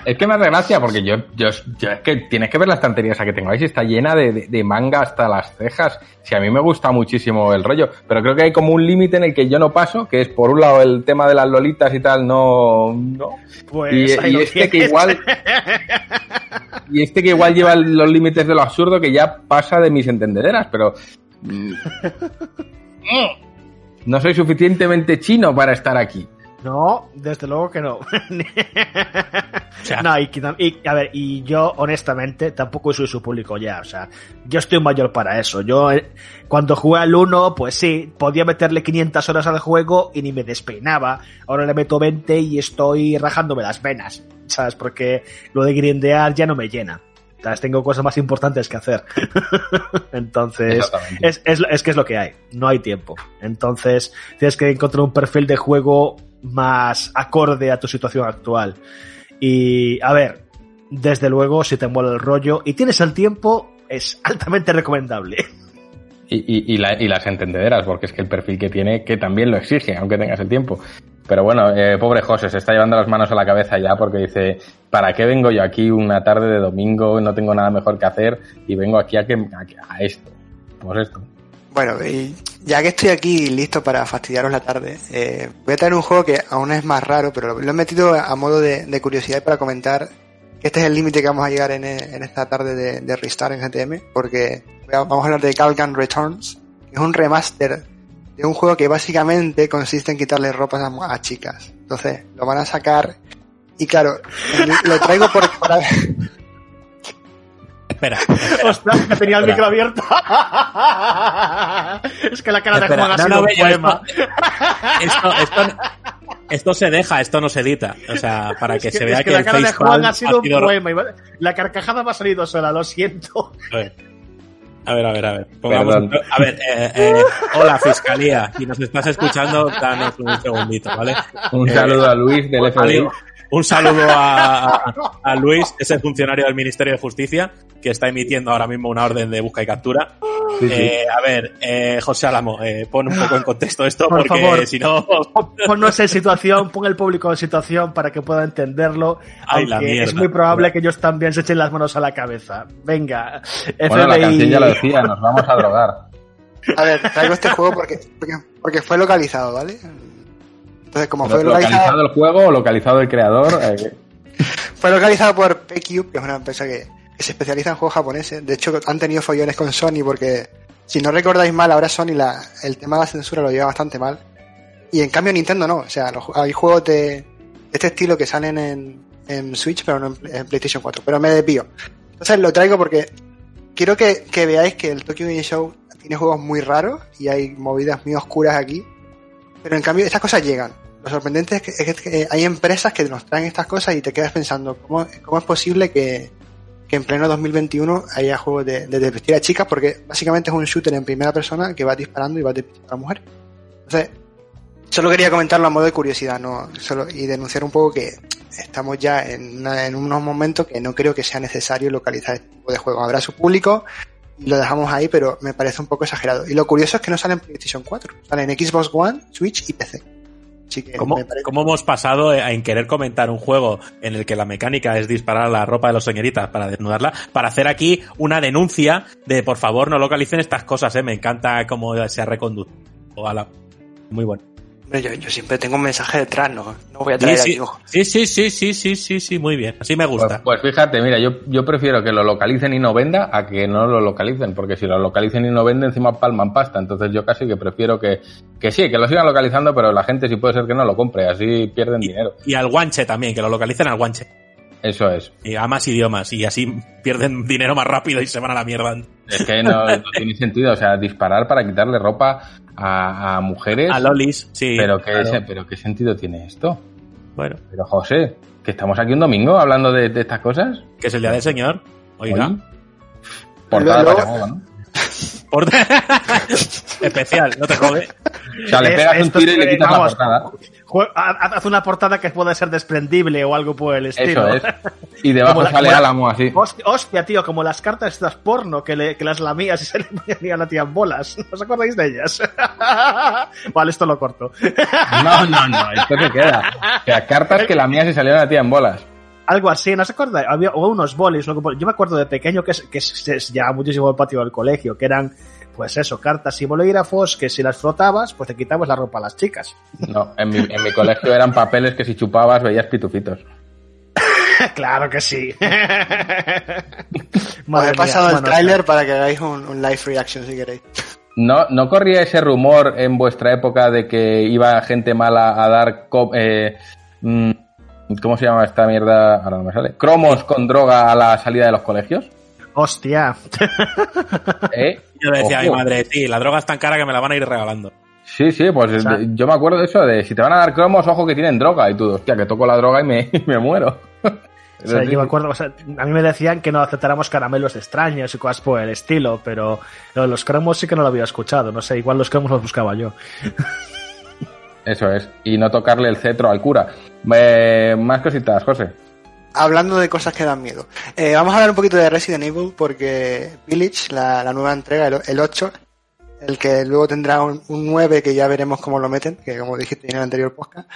Es que me hace gracia porque yo, yo, yo- es que tienes que ver la estantería esa que tengo ahí, si está llena de, de- de manga hasta las cejas. Si a mí me gusta muchísimo el rollo, pero creo que hay como un límite en el que yo no paso, que es por un lado el tema de las lolitas y tal, no, no. Pues y, este que igual y este que igual lleva los límites de lo absurdo que ya pasa de mis entendederas, pero mm, no soy suficientemente chino para estar aquí. No, desde luego que no. sea. no, y, y, a ver, y yo honestamente tampoco soy su público ya, o sea, yo estoy mayor para eso. Yo eh, cuando jugué al 1, pues sí, podía meterle 500 horas al juego y ni me despeinaba. Ahora le meto 20 y estoy rajándome las venas, ¿sabes? Porque lo de grindear ya no me llena. ¿Sabes? Tengo cosas más importantes que hacer. Entonces, es, es, es que es lo que hay, no hay tiempo. Entonces, tienes que encontrar un perfil de juego más acorde a tu situación actual. Y, a ver, desde luego, si te mola el rollo y tienes el tiempo, es altamente recomendable. Y, y, y, la- y las entendederas, porque es que el perfil que tiene, que también lo exige, aunque tengas el tiempo. Pero bueno, eh, pobre José, se está llevando las manos a la cabeza ya porque dice, ¿para qué vengo yo aquí una tarde de domingo? No tengo nada mejor que hacer y vengo aquí a, que, a, a esto. Pues esto. Bueno, y ya que estoy aquí listo para fastidiaros la tarde, eh, voy a traer un juego que aún es más raro, pero lo, he metido a modo de, curiosidad para comentar que este es el límite que vamos a llegar en, en esta tarde de, de Restart en GTM, porque vamos a hablar de Calgan Returns, que es un remaster de un juego que básicamente consiste en quitarle ropas a, chicas. Entonces, lo van a sacar y claro, lo traigo por, para, Espera, Ostras, que tenía el Espera. micro abierto. es que la cara de Juan ha sido no, un poema. esto, esto, esto se deja, esto no se edita. O sea, para que, Es que, se vea es que que, la el cara de Juan ha sido un sido- poema. La carcajada me ha salido sola, lo siento. A ver, a ver, a ver. A ver, Pongamos Perdón. un- a ver eh, eh, hola, Fiscalía. Si nos estás escuchando, danos un segundito, ¿vale? Un Eh, saludo a Luis del FBI. Un saludo a, a- Luis, ese funcionario del Ministerio de Justicia, que está emitiendo ahora mismo una orden de busca y captura. Sí, sí. Eh, a ver, eh, José Álamo, eh, pon un poco en contexto esto, Por porque favor. si no... Ponnos en situación, pon el público en situación para que pueda entenderlo. Ay, la es muy probable que ellos también se echen las manos a la cabeza. Venga, Bueno, la FBI. canción ya lo decía, nos vamos a drogar. A ver, traigo este juego porque, porque, porque fue localizado, ¿vale? Entonces, como fue localizado, ¿Localizado el juego o localizado el creador? Eh, fue localizado por PQ, que es una empresa que, que se especializa en juegos japoneses. De hecho, han tenido follones con Sony porque, si no recordáis mal, ahora Sony la, el tema de la censura lo lleva bastante mal. Y en cambio Nintendo no. O sea, los- hay juegos de, de este estilo que salen en, en Switch, pero no en, en PlayStation 4. Pero me desvío. Entonces lo traigo porque quiero que, que veáis que el Tokyo Game Show tiene juegos muy raros y hay movidas muy oscuras aquí. Pero en cambio estas cosas llegan. Lo sorprendente es que, es que hay empresas que nos traen estas cosas y te quedas pensando, ¿cómo, cómo es posible que, que en pleno 2021 haya juegos de, de a chicas? Porque básicamente es un shooter en primera persona que va disparando y va desvistiendo a la mujer. Entonces, solo quería comentarlo a modo de curiosidad ¿no? solo, y denunciar un poco que estamos ya en, una- en unos momentos que no creo que sea necesario localizar este tipo de juegos. Habrá su público y lo dejamos ahí, pero me parece un poco exagerado. Y lo curioso es que no sale en PlayStation 4, sale en Xbox One, Switch y PC. Que ¿Cómo, parece- cómo hemos pasado a- en querer comentar un juego en el que la mecánica es disparar la ropa de los señoritas para desnudarla, para hacer aquí una denuncia de por favor no localicen estas cosas, eh? Me encanta cómo se ha reconducido. Muy bueno. Yo, yo siempre tengo un mensaje detrás, no, no voy a traer sí, aquí, ojo. sí, sí, sí, sí, sí, sí, sí, muy bien. Así me Pues, gusta. pues fíjate, mira, yo, yo prefiero que lo localicen y no venda a que no lo localicen, porque si lo localicen y no venden, encima palman pasta. Entonces yo casi que prefiero que, que sí, que lo sigan localizando, pero la gente sí puede ser que no lo compre, así pierden dinero. Y al guanche también, que lo localicen al guanche. Eso es. Y a más idiomas. Y así pierden dinero más rápido y se van a la mierda. Es que no, no tiene sentido, o sea, disparar para quitarle ropa a, a mujeres. A lolis, sí. pero, ¿qué, claro. pero ¿qué sentido tiene esto? Bueno, Pero José, que estamos aquí un domingo hablando de, de estas cosas. que es el día del señor. Oiga. Oye, Portada para ¿no? Especial, no te jode. O sea, le pegas un tiro y le quitas vamos, la portada. Haz una portada que pueda ser desprendible o algo por el estilo. Eso es. Y debajo la- sale Álamo así. Hostia, tío, como las cartas estas porno que, le- que las lamías y se le ponían a bolas. ¿No os acordáis de ellas? vale, esto lo corto. No, no, no, esto se queda. O sea, cartas que la mía se salieron a ti en bolas. Algo así, ¿no se acuerda? Había o unos bolis. Yo me acuerdo de pequeño que, que se se llevaba muchísimo el patio del colegio, que eran, pues eso, cartas y bolígrafos que si las frotabas, pues te quitabas la ropa a las chicas. No, en mi, en mi colegio eran papeles que si chupabas veías pitufitos. claro que sí. Os Madre he mía, pasado el bueno, tráiler para que hagáis un, un live reaction si queréis. ¿No, ¿No corría ese rumor en vuestra época de que iba gente mala a dar... eh, mm, ¿Cómo se llama esta mierda? Ahora no me sale. Cromos con droga a la salida de los colegios. Hostia. ¿Eh? Yo le decía a mi Ojo. madre, sí, la droga es tan cara que me la van a ir regalando. Sí, sí, pues O sea- de- yo me acuerdo de eso, de si te van a dar cromos, ojo que tienen droga. Y tú, hostia, que toco la droga y me, y me muero. O sea, yo me acuerdo, o sea, a mí me decían que no aceptáramos caramelos extraños y cosas por el estilo, pero lo de los cromos sí que no lo había escuchado. No sé, igual los cromos los buscaba yo. Eso es. Y no tocarle el cetro al cura. Eh, más cositas, José. Hablando de cosas que dan miedo. Eh, vamos a hablar un poquito de Resident Evil porque Village, la, nueva entrega, el, el 8, el que luego tendrá un, un 9 que ya veremos cómo lo meten, que como dijiste en el anterior podcast.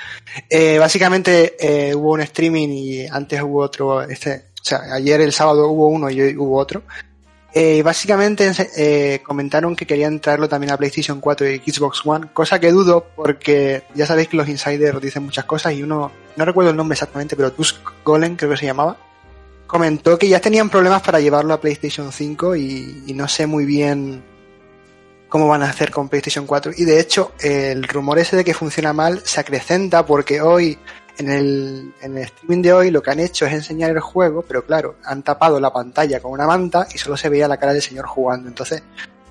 Eh, básicamente eh, hubo un streaming y antes hubo otro, este, o sea, ayer el sábado hubo uno y hoy hubo otro. Eh, básicamente eh, comentaron que querían traerlo también a PlayStation 4 y Xbox One, cosa que dudo porque ya sabéis que los insiders dicen muchas cosas y uno, no recuerdo el nombre exactamente, pero Tusk Golem creo que se llamaba, comentó que ya tenían problemas para llevarlo a PlayStation 5 y, y no sé muy bien cómo van a hacer con PlayStation 4. Y de hecho, el rumor ese de que funciona mal se acrecenta porque hoy, en el, en el streaming de hoy, lo que han hecho es enseñar el juego, pero claro, han tapado la pantalla con una manta y solo se veía la cara del señor jugando. Entonces,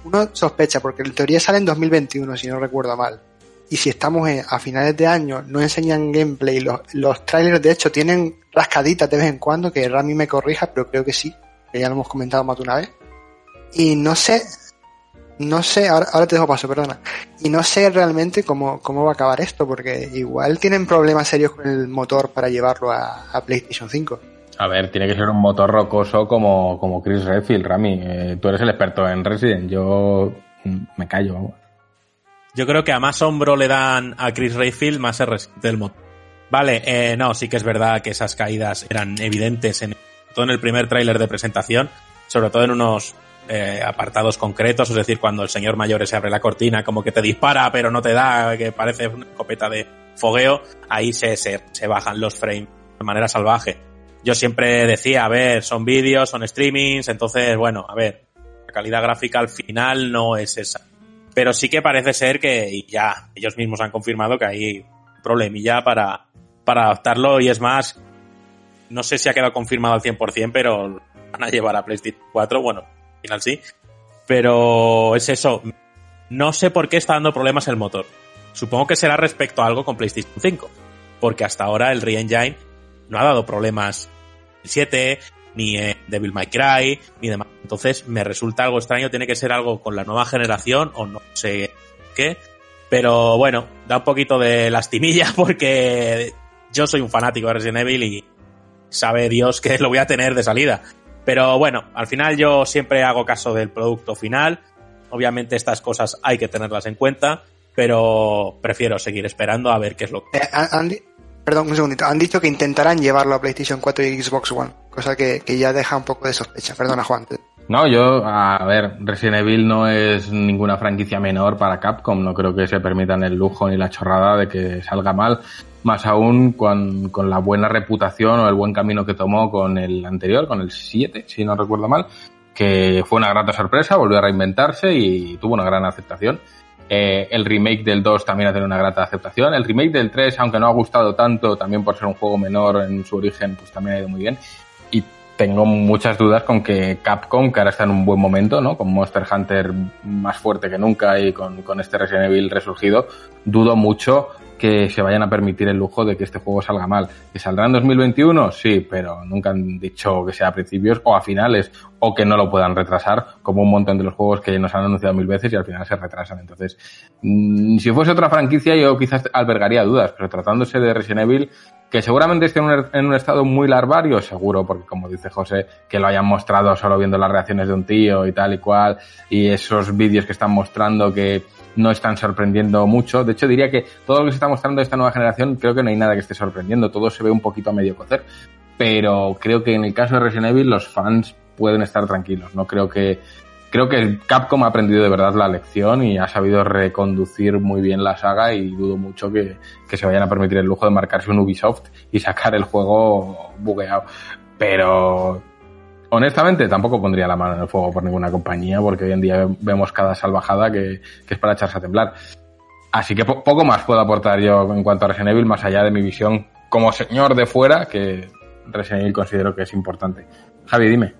uno sospecha, porque en teoría sale en 2021, si no recuerdo mal. Y si estamos a finales de año, no enseñan gameplay. Los, los trailers, de hecho, tienen rascaditas de vez en cuando, que Rami me corrija, pero creo que sí, que ya lo hemos comentado más de una vez. Y no sé, no sé, ahora, ahora te dejo paso, perdona. Y no sé realmente cómo, cómo va a acabar esto, porque igual tienen problemas serios con el motor para llevarlo a, a PlayStation 5. A ver, tiene que ser un motor rocoso como, como Chris Redfield, Rami. Eh, tú eres el experto en Resident. Yo me callo, vamos. Yo creo que a más hombro le dan a Chris Rayfield, más se resiste el motor. Vale, eh, no, sí que es verdad que esas caídas eran evidentes en todo en el primer tráiler de presentación, sobre todo en unos eh, apartados concretos, es decir, cuando el señor mayor se abre la cortina, como que te dispara pero no te da, que parece una escopeta de fogueo, ahí se, se, bajan los frames de manera salvaje. Yo siempre decía, a ver, son vídeos, son streamings, entonces, bueno, a ver, la calidad gráfica al final no es esa. Pero sí que parece ser que ya ellos mismos han confirmado que hay problemilla para, para adaptarlo y es más, no sé si ha quedado confirmado al 100%, pero van a llevar a PlayStation 4, bueno, final sí. Pero es eso, no sé por qué está dando problemas el motor. Supongo que será respecto a algo con PlayStation 5, porque hasta ahora el Re-Engine no ha dado problemas el 7, ni Devil May Cry, ni demás. Entonces me resulta algo extraño, tiene que ser algo con la nueva generación o no sé qué. Pero bueno, da un poquito de lastimilla porque yo soy un fanático de Resident Evil y sabe Dios que lo voy a tener de salida. Pero bueno, al final yo siempre hago caso del producto final. Obviamente estas cosas hay que tenerlas en cuenta, pero prefiero seguir esperando a ver qué es lo que... Eh, han- perdón, un segundito. Han dicho que intentarán llevarlo a PlayStation 4 y Xbox One, cosa que, que ya deja un poco de sospecha. Perdona, Juan. No, yo, a ver, Resident Evil no es ninguna franquicia menor para Capcom. No creo que se permitan el lujo ni la chorrada de que salga mal. Más aún con, con la buena reputación o el buen camino que tomó con el anterior, con el 7, si no recuerdo mal, que fue una grata sorpresa, volvió a reinventarse y tuvo una gran aceptación. Eh, el remake del 2 también ha tenido una grata aceptación. El remake del 3, aunque no ha gustado tanto, también por ser un juego menor en su origen, pues también ha ido muy bien. Y tengo muchas dudas con que Capcom, que ahora está en un buen momento, ¿no? Con Monster Hunter más fuerte que nunca y con, con este Resident Evil resurgido, dudo mucho que se vayan a permitir el lujo de que este juego salga mal. ¿Que saldrá en 2021? Sí, pero nunca han dicho que sea a principios o a finales o que no lo puedan retrasar, como un montón de los juegos que nos han anunciado mil veces y al final se retrasan. Entonces, mm, si fuese otra franquicia yo quizás albergaría dudas, pero tratándose de Resident Evil, que seguramente esté en un, en un estado muy larvario, seguro, porque como dice José, que lo hayan mostrado solo viendo las reacciones de un tío y tal y cual, y esos vídeos que están mostrando que no están sorprendiendo mucho. De hecho, diría que todo lo que se está mostrando de esta nueva generación, creo que no hay nada que esté sorprendiendo. Todo se ve un poquito a medio cocer. Pero creo que en el caso de Resident Evil, los fans pueden estar tranquilos. No creo que. Creo que Capcom ha aprendido de verdad la lección y ha sabido reconducir muy bien la saga y dudo mucho que, que se vayan a permitir el lujo de marcarse un Ubisoft y sacar el juego bugueado. Pero honestamente tampoco pondría la mano en el fuego por ninguna compañía porque hoy en día vemos cada salvajada que, es para echarse a temblar. Así que po- poco más puedo aportar yo en cuanto a Resident Evil, más allá de mi visión como señor de fuera, que Resident Evil considero que es importante. Javi, dime.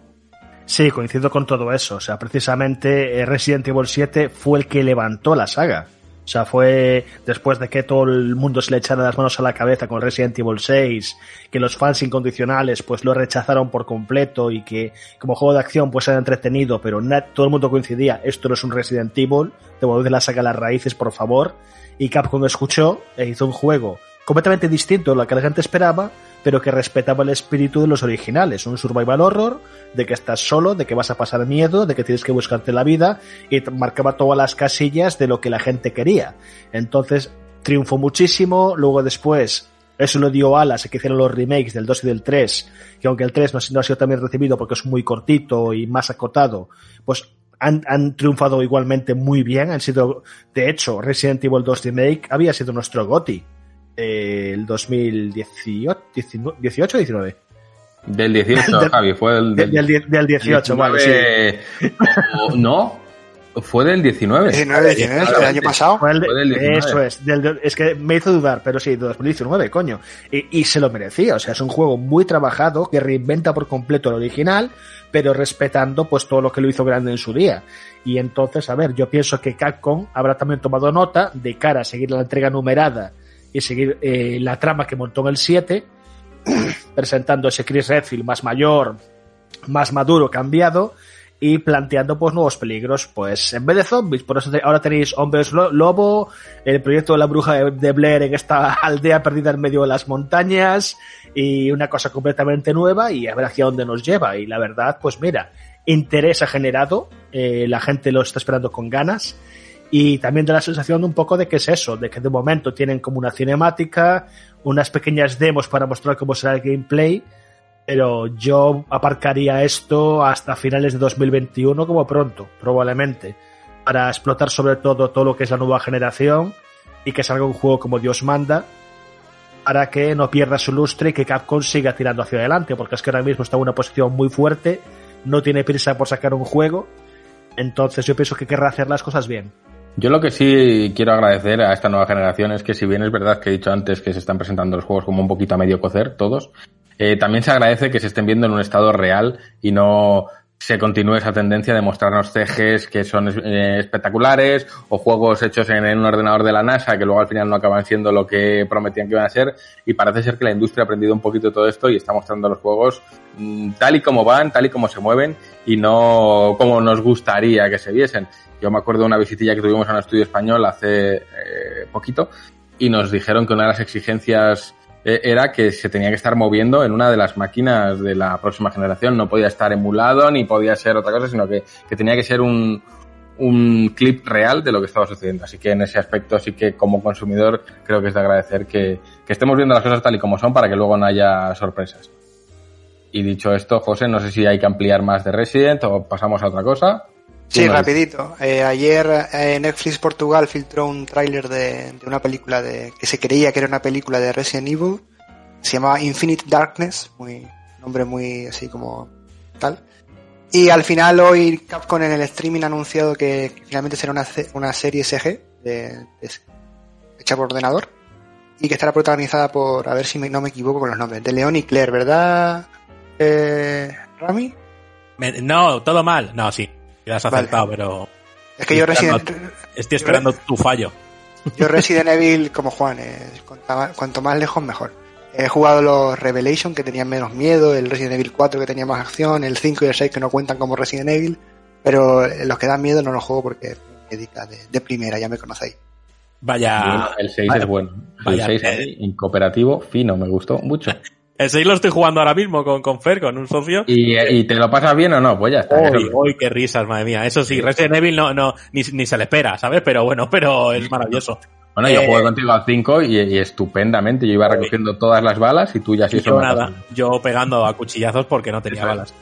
Sí, coincido con todo eso. O sea, precisamente eh, Resident Evil 7 fue el que levantó la saga. O sea, fue después de que todo el mundo se le echara las manos a la cabeza con Resident Evil 6, que los fans incondicionales pues lo rechazaron por completo y que como juego de acción pues era entretenido, pero todo el mundo coincidía, esto no es un Resident Evil, devolved la saga las raíces, por favor. Y Capcom escuchó e hizo un juego completamente distinto a lo que la gente esperaba, pero que respetaba el espíritu de los originales. Un survival horror, de que estás solo, de que vas a pasar miedo, de que tienes que buscarte la vida, y marcaba todas las casillas de lo que la gente quería. Entonces, triunfó muchísimo, luego después, eso lo dio alas a que hicieron los remakes del 2 y del 3, que aunque el 3 no, ha sido- bien recibido porque es muy cortito y más acotado, pues han, triunfado igualmente muy bien, han sido, de hecho, Resident Evil 2 Remake había sido nuestro GOTY eh, el 2018, 18 o 19. Del 18, Del- Javi, fue el Del, del, del, del 18, vale, sí. 19, o- no, fue del 19. 19, 19, el año pasado. Fue el de- Fue del 19. Eso es, del- es que me hizo dudar, pero sí, de 2019, coño. Y, y se lo merecía, o sea, es un juego muy trabajado que reinventa por completo el original, pero respetando pues todo lo que lo hizo grande en su día. Y entonces, a ver, yo pienso que Capcom habrá también tomado nota de cara a seguir la entrega numerada y seguir eh, la trama que montó en el 7, presentando ese Chris Redfield más mayor, más maduro, cambiado, y planteando pues nuevos peligros, pues en vez de zombies, por eso ahora tenéis hombres lo- lobo, el proyecto de la bruja de Blair en esta aldea perdida en medio de las montañas y una cosa completamente nueva y a ver hacia dónde nos lleva. Y la verdad pues mira, interés ha generado, eh, la gente lo está esperando con ganas y también da la sensación un poco de que es eso, de que de momento tienen como una cinemática, unas pequeñas demos para mostrar cómo será el gameplay pero yo aparcaría esto hasta finales de 2021 como pronto, probablemente, para explotar sobre todo todo lo que es la nueva generación y que salga un juego como Dios manda, para que no pierda su lustre y que Capcom siga tirando hacia adelante, porque es que ahora mismo está en una posición muy fuerte, no tiene prisa por sacar un juego, entonces yo pienso que querrá hacer las cosas bien. Yo lo que sí quiero agradecer a esta nueva generación es que si bien es verdad que he dicho antes que se están presentando los juegos como un poquito a medio cocer, todos, eh, también se agradece que se estén viendo en un estado real y no se continúe esa tendencia de mostrarnos CGs que son eh, espectaculares o juegos hechos en, un ordenador de la NASA que luego al final no acaban siendo lo que prometían que iban a ser y parece ser que la industria ha aprendido un poquito todo esto y está mostrando los juegos mm, tal y como van, tal y como se mueven y no como nos gustaría que se viesen. Yo me acuerdo de una visitilla que tuvimos a un estudio español hace eh, poquito y nos dijeron que una de las exigencias eh, era que se tenía que estar moviendo en una de las máquinas de la próxima generación. No podía estar emulado ni podía ser otra cosa, sino que, que tenía que ser un, un clip real de lo que estaba sucediendo. Así que en ese aspecto sí que como consumidor creo que es de agradecer que, que estemos viendo las cosas tal y como son para que luego no haya sorpresas. Y dicho esto, José, no sé si hay que ampliar más de Resident o pasamos a otra cosa. Sí, rapidito. Eh, ayer eh, Netflix Portugal filtró un tráiler de, de una película de que se creía que era una película de Resident Evil. Se llamaba Infinite Darkness, muy nombre muy así como tal. Y al final hoy Capcom en el streaming ha anunciado que, que finalmente será una, una serie CG de- de- hecha por ordenador y que estará protagonizada por, a ver si me- no me equivoco con los nombres, de Leon y Claire, ¿verdad? Eh, Rami? Me- no, todo mal. No, sí. Ya has Vale. acertado, pero Es que yo Resident, esperando- estoy esperando tu fallo. Yo Resident Evil como Juan, eh, cuanto, más, lejos mejor. He jugado los Revelation que tenían menos miedo, el Resident Evil 4 que tenía más acción, el 5 y el 6 que no cuentan como Resident Evil, pero los que dan miedo no los juego porque me dedica de, de primera, ya me conocéis. Vaya. Bueno, el 6 vaya- es bueno. El vaya 6 a mí, en cooperativo, fino, me gustó mucho. El 6 lo estoy jugando ahora mismo con, con Fer, con un socio. ¿Y, y te lo pasas bien o no? Pues ya está. Uy, qué risas, madre mía. Eso sí, Resident Evil no, no, ni, ni se le espera, ¿sabes? Pero bueno, pero es maravilloso. Bueno, yo Eh, jugué contigo al 5 y, y estupendamente. Yo iba recogiendo todas las balas y tú ya sí no nada, yo pegando a cuchillazos porque no tenía Eso balas.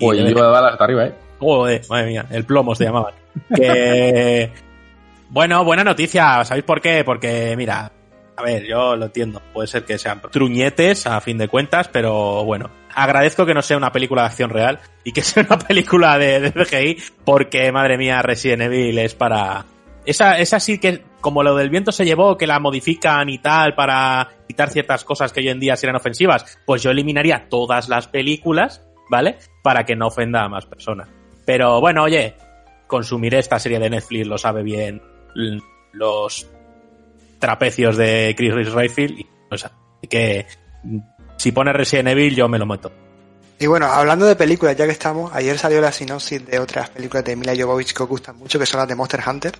Uy, Y- yo de balas hasta arriba, ¿eh? Joder, madre mía, el plomo se llamaban. Que... bueno, buena noticia, ¿sabéis por qué? Porque, mira, A ver, yo lo entiendo. Puede ser que sean truñetes a fin de cuentas, pero bueno. Agradezco que no sea una película de acción real y que sea una película de, de CGI, porque madre mía, Resident Evil es para. Esa, esa sí que, como lo del viento se llevó, que la modifican y tal para quitar ciertas cosas que hoy en día serían ofensivas, pues yo eliminaría todas las películas, ¿vale? Para que no ofenda a más personas. Pero bueno, oye, consumiré esta serie de Netflix, lo sabe bien los trapecios de Chris Redfield y pues, así que si pone Resident Evil yo me lo meto. Y bueno, hablando de películas, ya que estamos, ayer salió la sinopsis de otras películas de Mila Jovovich que os gustan mucho, que son las de Monster Hunter.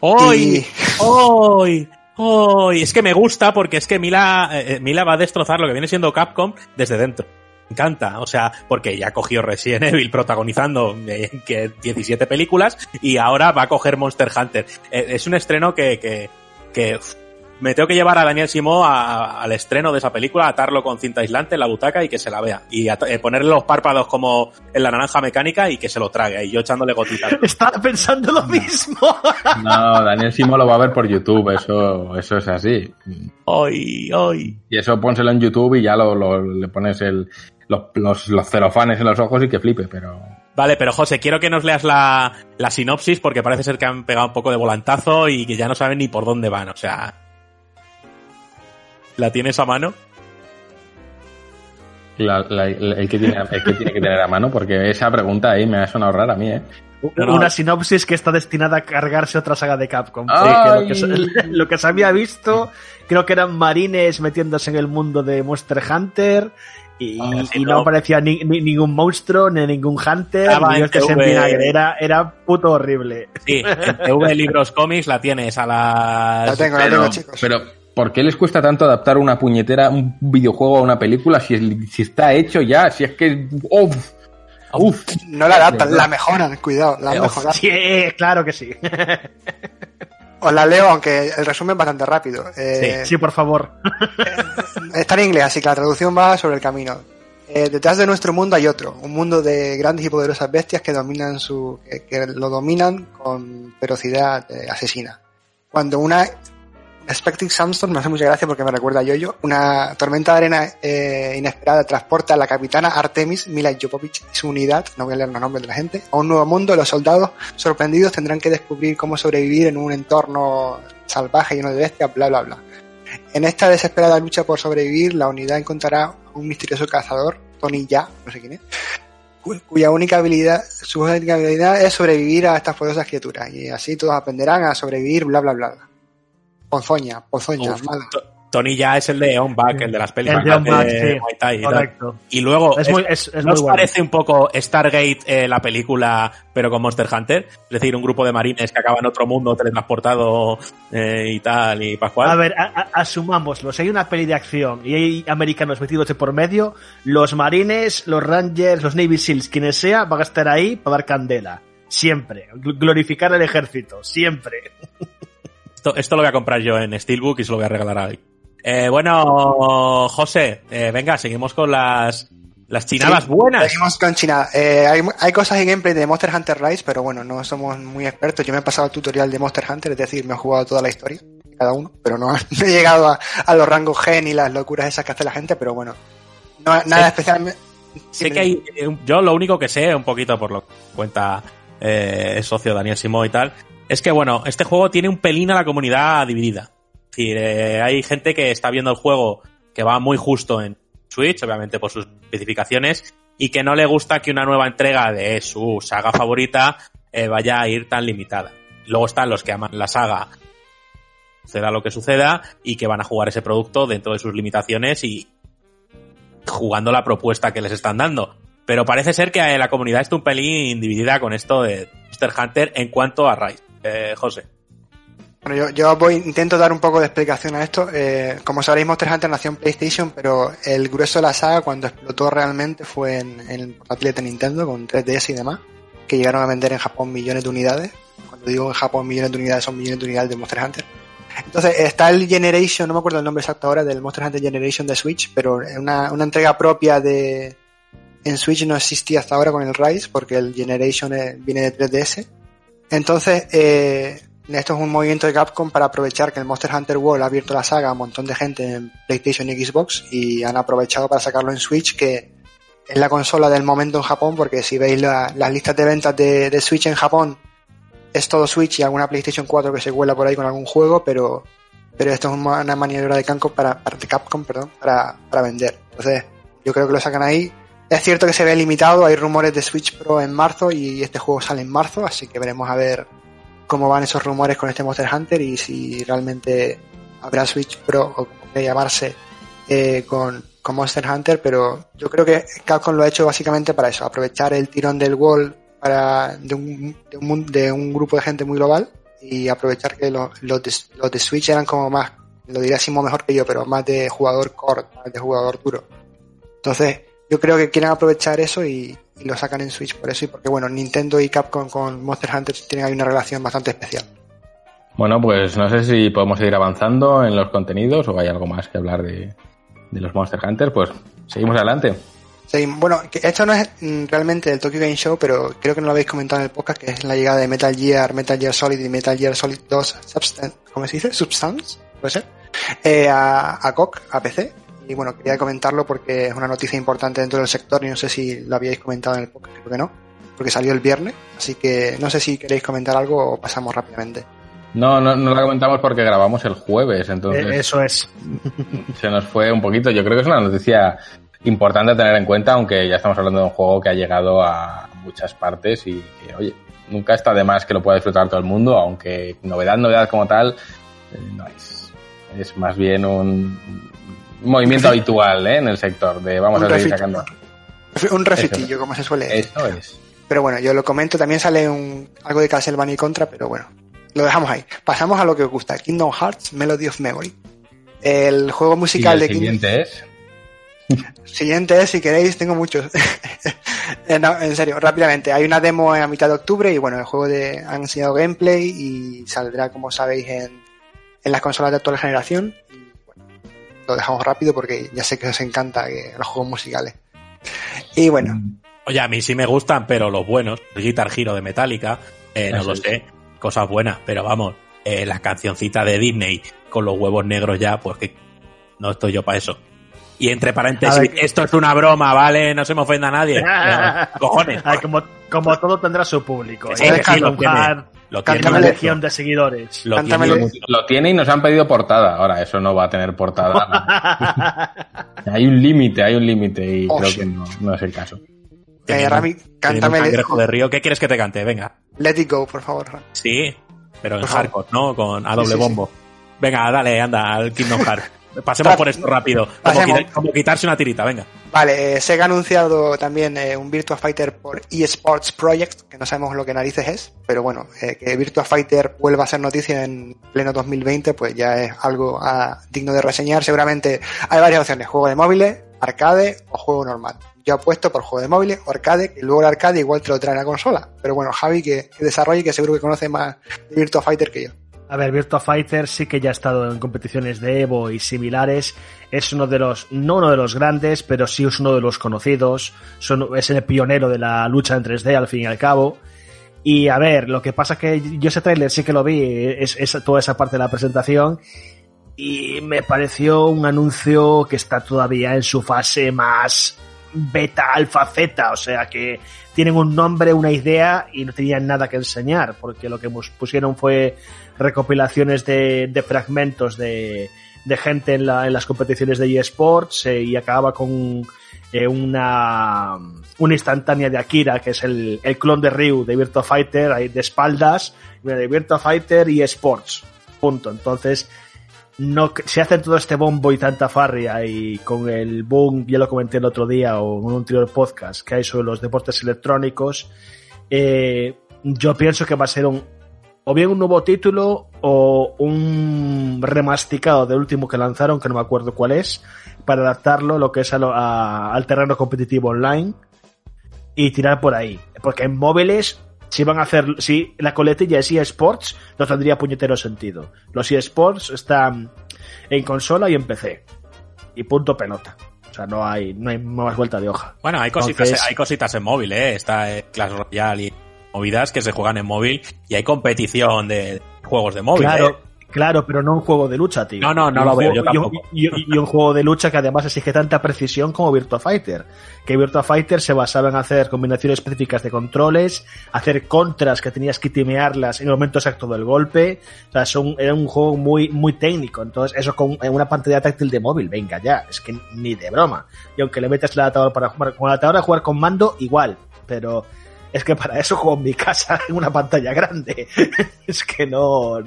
¡Hoy! ¡Hoy! ¡Hoy! Es que me gusta porque es que Mila, eh, Mila va a destrozar lo que viene siendo Capcom desde dentro. Me encanta, o sea, porque ya cogió Resident Evil protagonizando eh, que 17 películas y ahora va a coger Monster Hunter. Eh, es un estreno que, que, que uf, me tengo que llevar a Daniel Simó a- al estreno de esa película, atarlo con cinta aislante en la butaca y que se la vea. Y at- eh, ponerle los párpados como en la naranja mecánica y que se lo trague. Y yo echándole gotitas. Estaba pensando lo mismo. No, Daniel Simo lo va a ver por YouTube, eso, eso es así. ¡Hoy! ¡Hoy! Y eso pónselo en YouTube y ya lo, lo- le pones el, los, los, los celofanes en los ojos y que flipe, pero... Vale, pero José, quiero que nos leas la, la sinopsis porque parece ser que han pegado un poco de volantazo y que ya no saben ni por dónde van. O sea, ¿la tienes a mano? La- la- la- el, que tiene, el que tiene que tener a mano, porque esa pregunta ahí me ha sonado rara a mí, ¿eh? No, no. Una sinopsis que está destinada a cargarse otra saga de Capcom. Ay. Porque Lo, que se, lo que se había visto, creo que eran marines metiéndose en el mundo de Monster Hunter. Y, Ah, no aparecía ni, ni- ningún monstruo, ni ningún hunter, Estaba ni. Era, era puto horrible. Sí, en TV Libros Cómics la tienes a las... La tengo, la tengo, chicos. pero, ¿por qué les cuesta tanto adaptar una puñetera, un videojuego a una película si, es- si está hecho ya? Si es que... ¡Uf! ¡Uf! No la adaptan, la mejoran, cuidado, la Eh, mejoran. Sí, eh, claro que sí. Os la leo, aunque el resumen es bastante rápido. Eh, Sí, por favor. Está en inglés, así que la traducción va sobre el camino. Eh, detrás de nuestro mundo hay otro, un mundo de grandes y poderosas bestias que dominan su, que, que lo dominan con ferocidad eh, asesina. Cuando una Spectic Sandstorm me hace mucha gracia porque me recuerda a Yoyo, una tormenta de arena eh, inesperada transporta a la capitana Artemis Mila Jovovich y su unidad, no voy a leer los nombres de la gente, a un nuevo mundo. Los soldados sorprendidos tendrán que descubrir cómo sobrevivir en un entorno salvaje lleno de bestias, bla bla bla. En esta desesperada lucha por sobrevivir, la unidad encontrará un misterioso cazador, Tony Ya, no sé quién es, cu- cuya única habilidad, su única habilidad es sobrevivir a estas poderosas criaturas. Y así todos aprenderán a sobrevivir, bla bla bla. Ponzoña, ponzoña, Uf, mala. To- Tony ya es el de On Back, el de las películas El de On Back, sí. Muay Thai y tal. Correcto. Y luego, Es muy- es- es ¿no os muy bueno. parece un poco Stargate eh, la película, pero con Monster Hunter? Es decir, un grupo de marines que acaba en otro mundo teletransportado eh, y tal, y Pascual. A ver, a- a- asumámoslo. Si hay una peli de acción y hay americanos metidos de por medio, los marines, los rangers, los Navy Seals, quienes sea, van a estar ahí para dar candela. Siempre. Gl- Glorificar al ejército. Siempre. Esto, esto lo voy a comprar yo en Steelbook y se lo voy a regalar a alguien. Eh, bueno, José, eh, venga, seguimos con las, las chinadas Sí, buenas. Seguimos con China. Eh, hay, hay cosas en gameplay de Monster Hunter Rise, pero bueno, no somos muy expertos. Yo me he pasado el tutorial de Monster Hunter, es decir, me he jugado toda la historia, cada uno, pero no, no he llegado a, a los rangos G ni las locuras esas que hace la gente, pero bueno, no, nada Sí. especialmente. Sé que hay, yo lo único que sé, un poquito por lo que cuenta eh, el socio Daniel Simó y tal, es que bueno, este juego tiene un pelín a la comunidad dividida. Es decir, eh, hay gente que está viendo el juego que va muy justo en Switch, obviamente por sus especificaciones, y que no le gusta que una nueva entrega de su saga favorita eh, vaya a ir tan limitada. Luego están los que aman la saga, suceda lo que suceda, y que van a jugar ese producto dentro de sus limitaciones y jugando la propuesta que les están dando. Pero parece ser que eh, la comunidad está un pelín dividida con esto de Monster Hunter en cuanto a Rise. Eh, José. Bueno, yo, intento dar un poco de explicación a esto. Eh, como sabréis, Monster Hunter nació en PlayStation, pero el grueso de la saga, cuando explotó realmente, fue en, en el portátil de Nintendo, con 3DS y demás, que llegaron a vender en Japón millones de unidades. Cuando digo en Japón millones de unidades, son millones de unidades de Monster Hunter. Entonces, está el Generation, no me acuerdo el nombre exacto ahora, del Monster Hunter Generation de Switch, pero una, una entrega propia de... En Switch no existía hasta ahora con el Rise, porque el Generation eh, viene de 3DS. Entonces, eh, esto es un movimiento de Capcom para aprovechar que el Monster Hunter World ha abierto la saga a un montón de gente en PlayStation y Xbox y han aprovechado para sacarlo en Switch, que es la consola del momento en Japón, porque si veis la- las listas de ventas de, Switch en Japón, es todo Switch y alguna PlayStation 4 que se cuela por ahí con algún juego, pero, pero esto es una una maniobra de Capcom para, para- de Capcom, perdón, para, para vender. Entonces, yo creo que lo sacan ahí. Es cierto que se ve limitado, hay rumores de Switch Pro en marzo y este juego sale en marzo, así que veremos a ver cómo van esos rumores con este Monster Hunter y si realmente habrá Switch Pro o como quiera llamarse eh, con, Monster Hunter, pero yo creo que Capcom lo ha hecho básicamente para eso, aprovechar el tirón del Wall para, de, un, de, un, de un grupo de gente muy global y aprovechar que los, los, de, los de Switch eran como más, lo diría Simo mejor que yo, pero más de jugador core, más de jugador duro. Entonces, yo creo que quieren aprovechar eso y, y lo sacan en Switch por eso y porque, bueno, Nintendo y Capcom con Monster Hunter tienen ahí una relación bastante especial. Bueno, pues no sé si podemos seguir avanzando en los contenidos o hay algo más que hablar de, de los Monster Hunter. Pues seguimos adelante. Sí, bueno, esto no es mm, realmente el Tokyo Game Show, pero creo que no lo habéis comentado en el podcast, que es la llegada de Metal Gear, Metal Gear Solid y Metal Gear Solid 2 Substance, ¿cómo se dice? Substance, puede ser, eh, a, a a PC. Y bueno, quería comentarlo porque es una noticia importante dentro del sector y no sé si lo habíais comentado en el podcast, creo que no, porque salió el viernes, así que no sé si queréis comentar algo o pasamos rápidamente. No, no, no la comentamos porque grabamos el jueves, entonces Eh, Eso es. se nos fue un poquito. Yo creo que es una noticia importante a tener en cuenta, aunque ya estamos hablando de un juego que ha llegado a muchas partes y que, oye, nunca está de más que lo pueda disfrutar todo el mundo, aunque novedad, novedad como tal, eh, no es. Es más bien un, un movimiento habitual ¿eh? en el sector de vamos Un a seguir sacando. Un refitillo, como se suele decir. Eso es. Pero bueno, yo lo comento, también sale un, algo de Castlevania y Contra, pero bueno, lo dejamos ahí. Pasamos a lo que os gusta, Kingdom Hearts Melody of Memory. El juego Y musical el de Kingdom siguiente es. Siguiente es, si queréis, tengo muchos. Eh, no, en serio, rápidamente. Hay una demo a mitad de octubre y bueno, el juego de, han enseñado gameplay y saldrá, como sabéis, en, en las consolas de actual generación. Lo dejamos rápido porque ya sé que os encanta que- los juegos musicales. Y bueno, Oye, a mí sí me gustan, pero los buenos, el Guitar Hero de Metallica, eh, no lo sé, cosas buenas, pero vamos, eh, la cancioncita de Disney con los huevos negros ya, pues que no estoy yo para eso. Y entre paréntesis, ver, esto es una broma, ¿vale? No se me ofenda a nadie. Pero, cojones. Como, como todo tendrá su público. Sí, ¿eh? sí, lo tiene. Lo Cántame tiene, una legión de seguidores. lo tiene- el- Lo tiene y nos han pedido portada. Ahora, eso no va a tener portada. hay un límite, hay un límite y Oh, creo sí. que no, no es el caso. eh, Rami, un cántame cangrejo de río. ¿Qué quieres que te cante? Venga. Let It Go, por favor. Rami. Sí, pero en hardcore, ¿no? Con a doble sí, sí. bombo. Venga, dale, anda, al Kingdom Hearts. Pasemos por esto rápido. Como quitarse una tirita, venga. Vale, eh, Sega ha anunciado también eh, un Virtua Fighter por eSports Project, que no sabemos lo que narices es, pero bueno, eh, que Virtua Fighter vuelva a ser noticia en pleno 2020, pues ya es algo ah, digno de reseñar. Seguramente hay varias opciones, juego de móviles, arcade o juego normal. Yo apuesto por juego de móviles o arcade, que luego el arcade igual te lo trae en la consola. Pero bueno, Javi, que, que desarrolle, que seguro que conoce más Virtua Fighter que yo. A ver, Virtua Fighter sí que ya ha estado en competiciones de Evo y similares. Es uno de los, no uno de los grandes, pero sí es uno de los conocidos. Es el pionero de la lucha en 3D al fin y al cabo. Y a ver, lo que pasa es que yo ese tráiler sí que lo vi, es toda esa parte de la presentación. Y me pareció un anuncio que está todavía en su fase más beta, alfa, zeta. O sea que tienen un nombre, una idea y no tenían nada que enseñar, porque lo que pusieron fue recopilaciones de, de fragmentos de, de gente en, la- en las competiciones de eSports eh, y acababa con eh, una, una instantánea de Akira, que es el, el clon de Ryu de Virtua Fighter, de espaldas, de Virtua Fighter y eSports. Punto. Entonces, no se hace todo este bombo y tanta farria y con el boom, ya lo comenté el otro día o en un anterior podcast que hay sobre los deportes electrónicos, eh, yo pienso que va a ser un o bien un nuevo título o un remasticado del último que lanzaron, que no me acuerdo cuál es, para adaptarlo lo que es a lo- a- al terreno competitivo online y tirar por ahí. Porque en móviles, si van a hacer, si la coletilla es eSports, no tendría puñetero sentido. Los eSports están en consola y en PC. Y punto pelota. O sea, no hay, no hay más vuelta de hoja. Bueno, hay cositas, Entonces- hay cositas en móvil, ¿eh? Está eh, Clash Royale y movidas que se juegan en móvil y hay competición de juegos de móvil. Claro, ¿eh? Claro, pero no un juego de lucha, tío. No, no, no lo veo, yo y un- tampoco. Y, y- y un juego de lucha que además exige tanta precisión como Virtua Fighter. Que Virtua Fighter se basaba en hacer combinaciones específicas de controles, hacer contras que tenías que timearlas en el momento exacto del golpe. O sea, son- era un juego muy, muy técnico. Entonces, eso con una pantalla táctil de móvil, venga ya, es que ni de broma. Y aunque le metas el adaptador para jugar con el adaptador a jugar con mando, igual. Pero es que para eso juego en mi casa en una pantalla grande. es que no,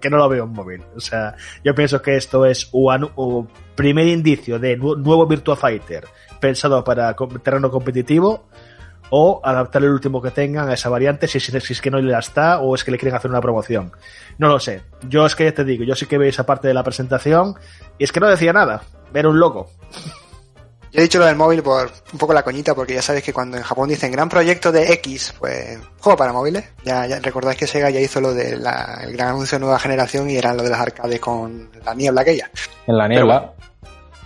que no lo veo en móvil. O sea, yo pienso que esto es un, primer indicio de nu- nuevo Virtua Fighter pensado para terreno competitivo o adaptar el último que tengan a esa variante si, es que no le está o es que le quieren hacer una promoción. No lo sé. Yo es que ya te digo, yo sí que veo esa parte de la presentación y es que no decía nada. Era un logo. Yo he dicho lo del móvil por un poco la coñita, porque ya sabéis que cuando en Japón dicen gran proyecto de X, pues juego para móviles. Ya, ya recordáis que Sega ya hizo lo del gran anuncio de nueva generación y era lo de las arcades con la niebla aquella. En la niebla.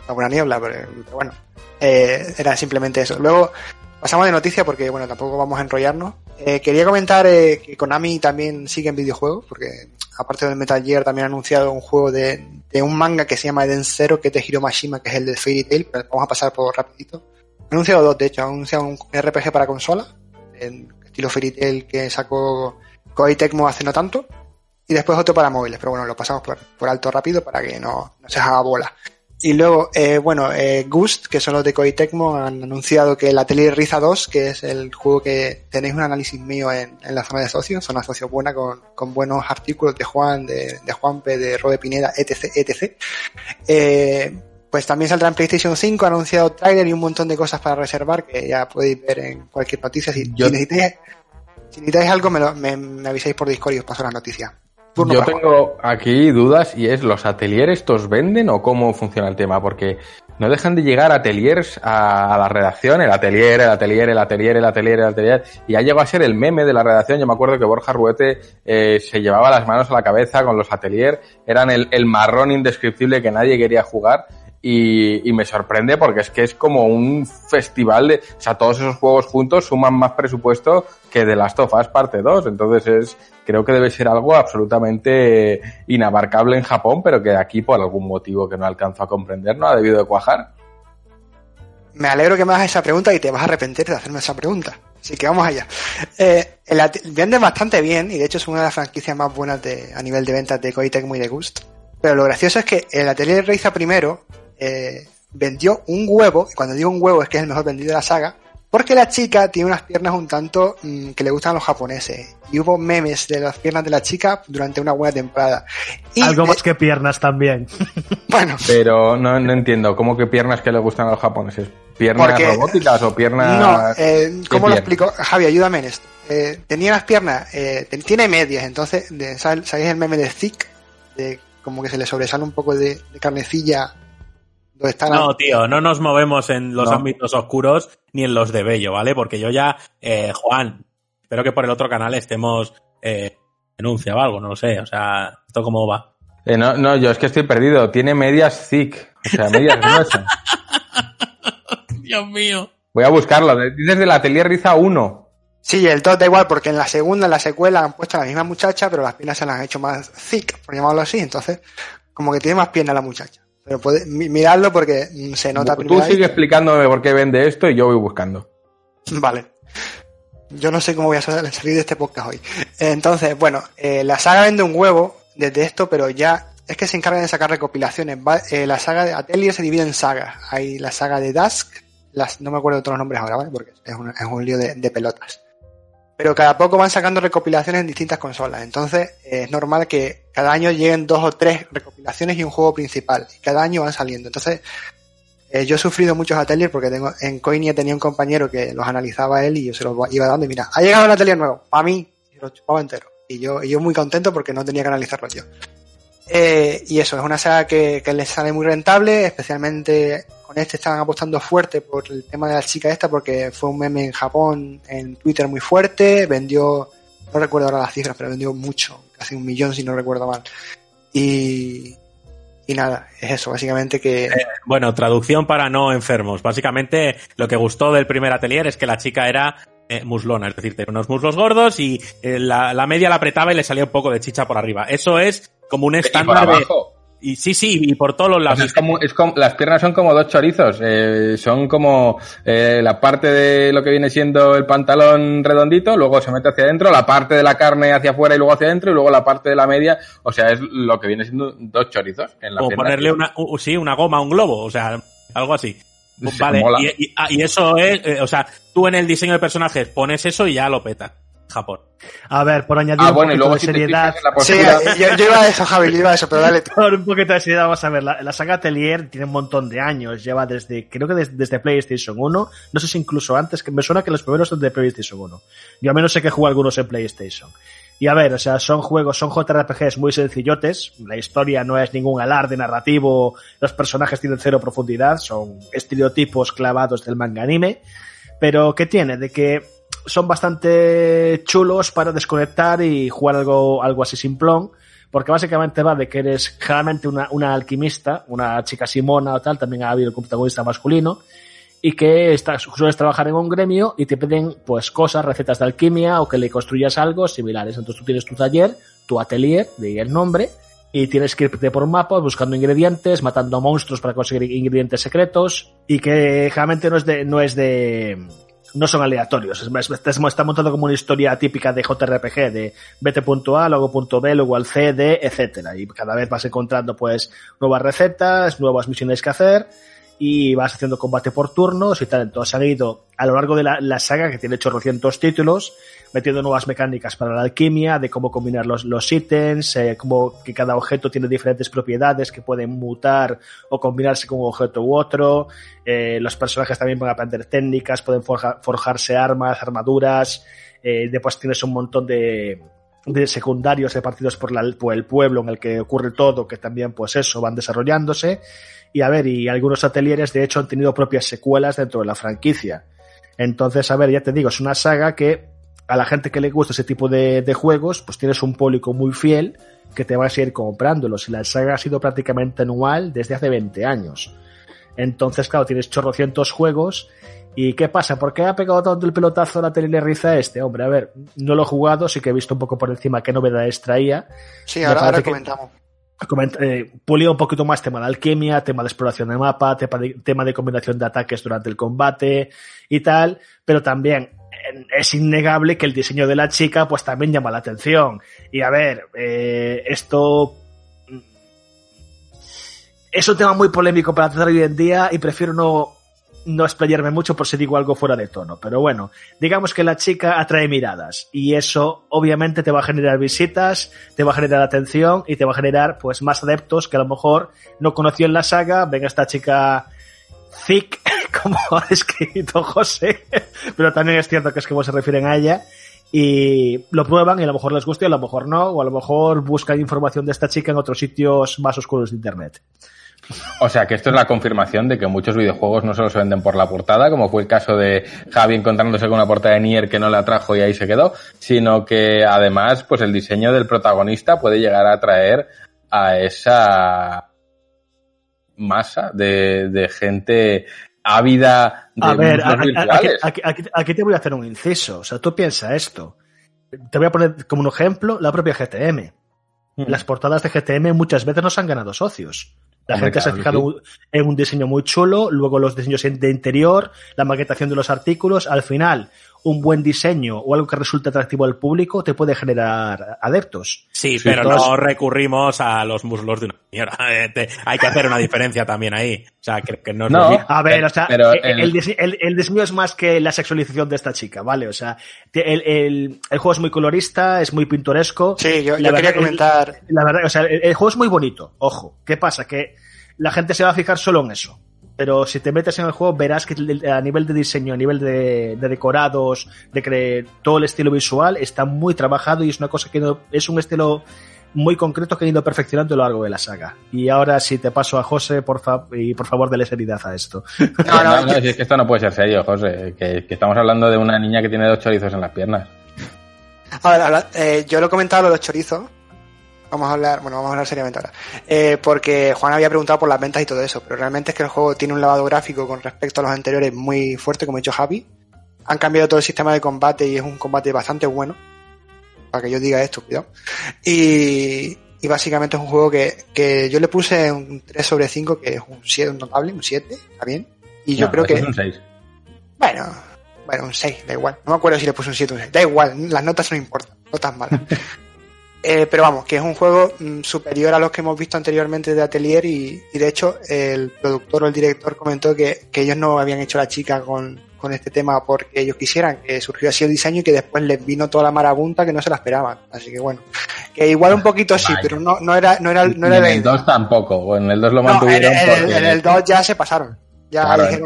Alguna niebla, pero, pero bueno, eh, era simplemente eso. Luego pasamos de noticia porque, bueno, tampoco vamos a enrollarnos. Eh, quería comentar eh, que Konami también sigue en videojuegos, porque aparte del Metal Gear también ha anunciado un juego de, un manga que se llama Eden Zero, que es de Hiro Mashima, que es el de Fairy Tail, pero vamos a pasar por rapidito. Ha anunciado dos, de hecho, ha anunciado un RPG para consola, en estilo Fairy Tail que sacó Koei Tecmo hace no tanto, y después otro para móviles, pero bueno, lo pasamos por, por alto rápido para que no, no se haga bola. Y luego, eh, bueno, eh, Gust, que son los de Koei Tecmo, han anunciado que el Atelier Riza 2, que es el juego que tenéis un análisis mío en, en la zona de socios, zona socio buena con, con buenos artículos de Juan, de, de Juanpe, de Robe Pineda, etc, etc. Eh, pues también saldrá en PlayStation 5, ha anunciado trailer y un montón de cosas para reservar que ya podéis ver en cualquier noticia. Si, Yo- si necesitáis, si necesitáis algo, me, lo- me, me avisáis por Discord y os paso la noticia. Turno Yo tengo aquí dudas y es, ¿los ateliers estos venden o cómo funciona el tema? Porque no dejan de llegar ateliers a, a la redacción, el atelier, el atelier, el atelier, el atelier, el atelier, y ya llegó a ser el meme de la redacción. Yo me acuerdo que Borja Ruete eh, se llevaba las manos a la cabeza con los atelier, eran el, el marrón indescriptible que nadie quería jugar. Y, me sorprende porque es que es como un festival de, o sea, todos esos juegos juntos suman más presupuesto que The Last of Us parte 2. Entonces es, creo que debe ser algo absolutamente inabarcable en Japón, pero que aquí por algún motivo que no alcanzo a comprender no ha debido de cuajar. Me alegro que me hagas esa pregunta y te vas a arrepentir de hacerme esa pregunta. Así que vamos allá. Eh, venden bastante bien y de hecho es una de las franquicias más buenas de, a nivel de ventas de Koei Tecmo y de Gust. Pero lo gracioso es que el Atelier Reiza primero eh, vendió un huevo, y cuando digo un huevo es que es el mejor vendido de la saga, porque la chica tiene unas piernas un tanto mm, que le gustan a los japoneses. Y hubo memes de las piernas de la chica durante una buena temporada. Y Algo de- más que piernas también. bueno, Pero no, no entiendo, ¿cómo que piernas que le gustan a los japoneses? ¿Piernas Porque- robóticas o piernas...? No, eh, ¿qué ¿cómo lo piernas? explico? Javi, ayúdame en esto. Eh, tenía las piernas, eh, tiene medias, entonces, de, ¿sabes, sabéis el meme de Thick? De como que se le sobresale un poco de, de carnecilla la- No, tío, no nos movemos en los No. ámbitos oscuros ni en los de Bello, ¿vale? Porque yo ya, eh, Juan, espero que por el otro canal estemos eh, denuncia o algo, no lo sé. O sea, ¿esto cómo va? Eh, no, no, yo es que estoy perdido. Tiene medias thick, o sea, medias gruesas. Dios mío. Voy a buscarlo. Dices del Atelier Riza 1. Sí, el 2 da igual, porque en la segunda, en la secuela, han puesto a la misma muchacha, pero las piernas se las han hecho más thick, por llamarlo así, entonces, como que tiene más piernas la muchacha. Pero puede, mi- miradlo porque se nota Tú sigue explicándome por qué vende esto y yo voy buscando. Vale. Yo no sé cómo voy a sal- salir de este podcast hoy. Entonces, bueno, eh, la saga vende un huevo desde esto, pero ya es que se encargan de sacar recopilaciones. Va- eh, la saga de Atelier se divide en sagas. Hay la saga de Dusk, las, no me acuerdo de todos los nombres ahora, ¿vale? Porque es un, es un lío de, de pelotas. Pero cada poco van sacando recopilaciones en distintas consolas. Entonces, eh, es normal que cada año lleguen dos o tres recopilaciones y un juego principal. Y cada año van saliendo. Entonces, eh, yo he sufrido muchos ateliers porque tengo, en Coinia tenía un compañero que los analizaba él y yo se los iba dando y mira, ha llegado un atelier nuevo, para mí, y lo chupaba entero. Y yo, y yo muy contento porque no tenía que analizarlo yo. Eh, y eso, es una saga que, les sale muy rentable, especialmente con este estaban apostando fuerte por el tema de la chica esta porque fue un meme en Japón, en Twitter muy fuerte, vendió, no recuerdo ahora las cifras, pero vendió mucho, casi un millón si no recuerdo mal. Y, y nada, es eso, básicamente que... Bueno, traducción para no enfermos. Básicamente, lo que gustó del primer atelier es que la chica era eh, muslona, es decir, tenía unos muslos gordos y eh, la, la media la apretaba y le salía un poco de chicha por arriba. Eso es como un Y por estándar de... Y sí, sí, y por todos los lados. es como, es como- las piernas son como dos chorizos. eh, son como eh, la parte de lo que viene siendo el pantalón redondito, luego se mete hacia adentro, la parte de la carne hacia afuera y luego hacia adentro, y luego la parte de la media. O sea, es lo que viene siendo dos chorizos en la o ponerle una, u- sí, una goma a un globo, o sea, algo así. Sí, vale, mola. y, y- ah, y eso es, eh, o sea, tú en el diseño de personajes pones eso y ya lo peta. Japón. A ver, por añadir Ah, un bueno, y poquito luego de si seriedad. Sí, eh, yo, yo iba a eso, Javi, yo iba a eso, pero dale tú. Por un poquito de seriedad, vamos a ver, la, la saga Atelier tiene un montón de años, lleva desde, creo que des- desde, PlayStation 1, no sé si incluso antes, que me suena que los primeros son de PlayStation 1. Yo al menos sé que jugué algunos en PlayStation. Y a ver, o sea, son juegos, son JRPGs muy sencillotes, la historia no es ningún alarde narrativo, los personajes tienen cero profundidad, son estereotipos clavados del manga anime, pero ¿qué tiene? De que son bastante chulos para desconectar y jugar algo, algo así simplón, porque básicamente va de que eres generalmente una, una alquimista, una chica simona o tal, también ha habido el protagonista masculino, y que estás, sueles trabajar en un gremio y te piden pues cosas, recetas de alquimia o que le construyas algo similares. Entonces tú tienes tu taller, tu atelier, de ahí el nombre, y tienes que irte por mapas buscando ingredientes, matando monstruos para conseguir ingredientes secretos, y que generalmente no es de, no es de, no son aleatorios. Es, es- está, está montado como una historia típica de JRPG, de vete punto A, luego punto B, luego al C, D, etcétera. Y cada vez vas encontrando pues nuevas recetas, nuevas misiones que hacer y vas haciendo combate por turnos y tal. Entonces han ido a lo largo de la, saga, que tiene 800 títulos, metiendo nuevas mecánicas para la alquimia, de cómo combinar los, los ítems, eh, cómo que cada objeto tiene diferentes propiedades que pueden mutar o combinarse con un objeto u otro. Eh, los personajes también van a aprender técnicas, pueden forja- forjarse armas, armaduras. Eh, después tienes un montón de, de secundarios repartidos por, la, por el pueblo en el que ocurre todo, que también, pues eso, van desarrollándose. Y a ver, y algunos atelieres, de hecho, han tenido propias secuelas dentro de la franquicia. Entonces, a ver, ya te digo, es una saga que a la gente que le gusta ese tipo de, de juegos, pues tienes un público muy fiel que te va a seguir comprándolos. Y la saga ha sido prácticamente anual desde hace 20 años. Entonces, claro, tienes chorrocientos juegos. ¿Y qué pasa? ¿Por qué ha pegado tanto el pelotazo a la tele Riza este? Hombre, a ver, no lo he jugado, sí que he visto un poco por encima qué novedades traía. Sí, ahora, ahora parece que- comentamos. Eh, pulía un poquito más tema de alquimia, tema de exploración de mapa, tema de, tema de combinación de ataques durante el combate y tal, pero también es innegable que el diseño de la chica pues también llama la atención. Y a ver, eh, esto mm, es un tema muy polémico para tratar hoy en día y prefiero no, no explayarme mucho por si digo algo fuera de tono. Pero bueno, digamos que la chica atrae miradas y eso obviamente te va a generar visitas, te va a generar atención y te va a generar pues más adeptos que a lo mejor no conoció en la saga. Venga esta chica thick, como ha escrito José, pero también es cierto que es como se refieren a ella. Y lo prueban y a lo mejor les gusta y a lo mejor no, o a lo mejor buscan información de esta chica en otros sitios más oscuros de internet. O sea que esto es la confirmación de que muchos videojuegos no solo se venden por la portada, como fue el caso de Javi encontrándose con una portada de Nier que no le atrajo y ahí se quedó, sino que además, pues el diseño del protagonista puede llegar a atraer a esa masa de, de gente ávida de A ver, aquí, virtuales. aquí- aquí- aquí te voy a hacer un inciso. O sea, tú piensa esto. Te voy a poner como un ejemplo la propia GTM. Las portadas de GTM muchas veces nos han ganado socios. La gente se ha fijado en un diseño muy chulo, luego los diseños de interior, la maquetación de los artículos. Al final, un buen diseño o algo que resulte atractivo al público te puede generar adeptos. Sí, Sí, pero no recurrimos a los muslos de una señora. Eh, hay que hacer una diferencia también ahí. O sea, que, que no es No. A ver, o sea, Pero el, el- el dise- el- el diseño es más que la sexualización de esta chica, ¿vale? O sea, el, el- el juego es muy colorista, es muy pintoresco. Sí, yo, La yo quería comentar. La verdad, o sea, el, el juego es muy bonito, ojo. ¿Qué pasa? Que la gente se va a fijar solo en eso. Pero si te metes en el juego, verás que a nivel de diseño, a nivel de, de decorados, de que todo el estilo visual está muy trabajado y es una cosa que no, es un estilo muy concreto que han ido perfeccionando a lo largo de la saga. Y ahora si te paso a José, por fa- y por favor, dele seriedad a esto. No, no, No, no, si es que esto no puede ser serio, José, que, que estamos hablando de una niña que tiene dos chorizos en las piernas. A ver, eh, yo lo he comentado lo de los chorizos. Vamos a hablar, bueno, vamos a hablar seriamente ahora. Eh, porque Juan había preguntado por las ventas y todo eso, pero realmente es que el juego tiene un lavado gráfico con respecto a los anteriores muy fuerte, como ha dicho Javi. han cambiado todo el sistema de combate y es un combate bastante bueno. Para que yo diga esto, cuidado. Y, y básicamente es un juego que, que yo le puse un 3 sobre 5, que es un 7, un notable, un 7, está bien. Y yo No, creo que. Es un 6. Bueno, bueno, un 6, da igual. No me acuerdo si le puse un 7 o un 6. Da igual, las notas no importan, notas malas. Eh, pero vamos, que es un juego mm, superior a los que hemos visto anteriormente de Atelier y, y de hecho el productor o el director comentó que, que ellos no habían hecho la chica con, con este tema porque ellos quisieran, que surgió así el diseño y que después les vino toda la marabunta que no se la esperaban. Así que bueno, que igual un poquito sí, Vaya. pero no, no era, no era, no era en el idea. 2 tampoco, o en el 2 lo No, en, mantuvieron en el- porque... en el 2 ya se pasaron. Ya Claro, eh.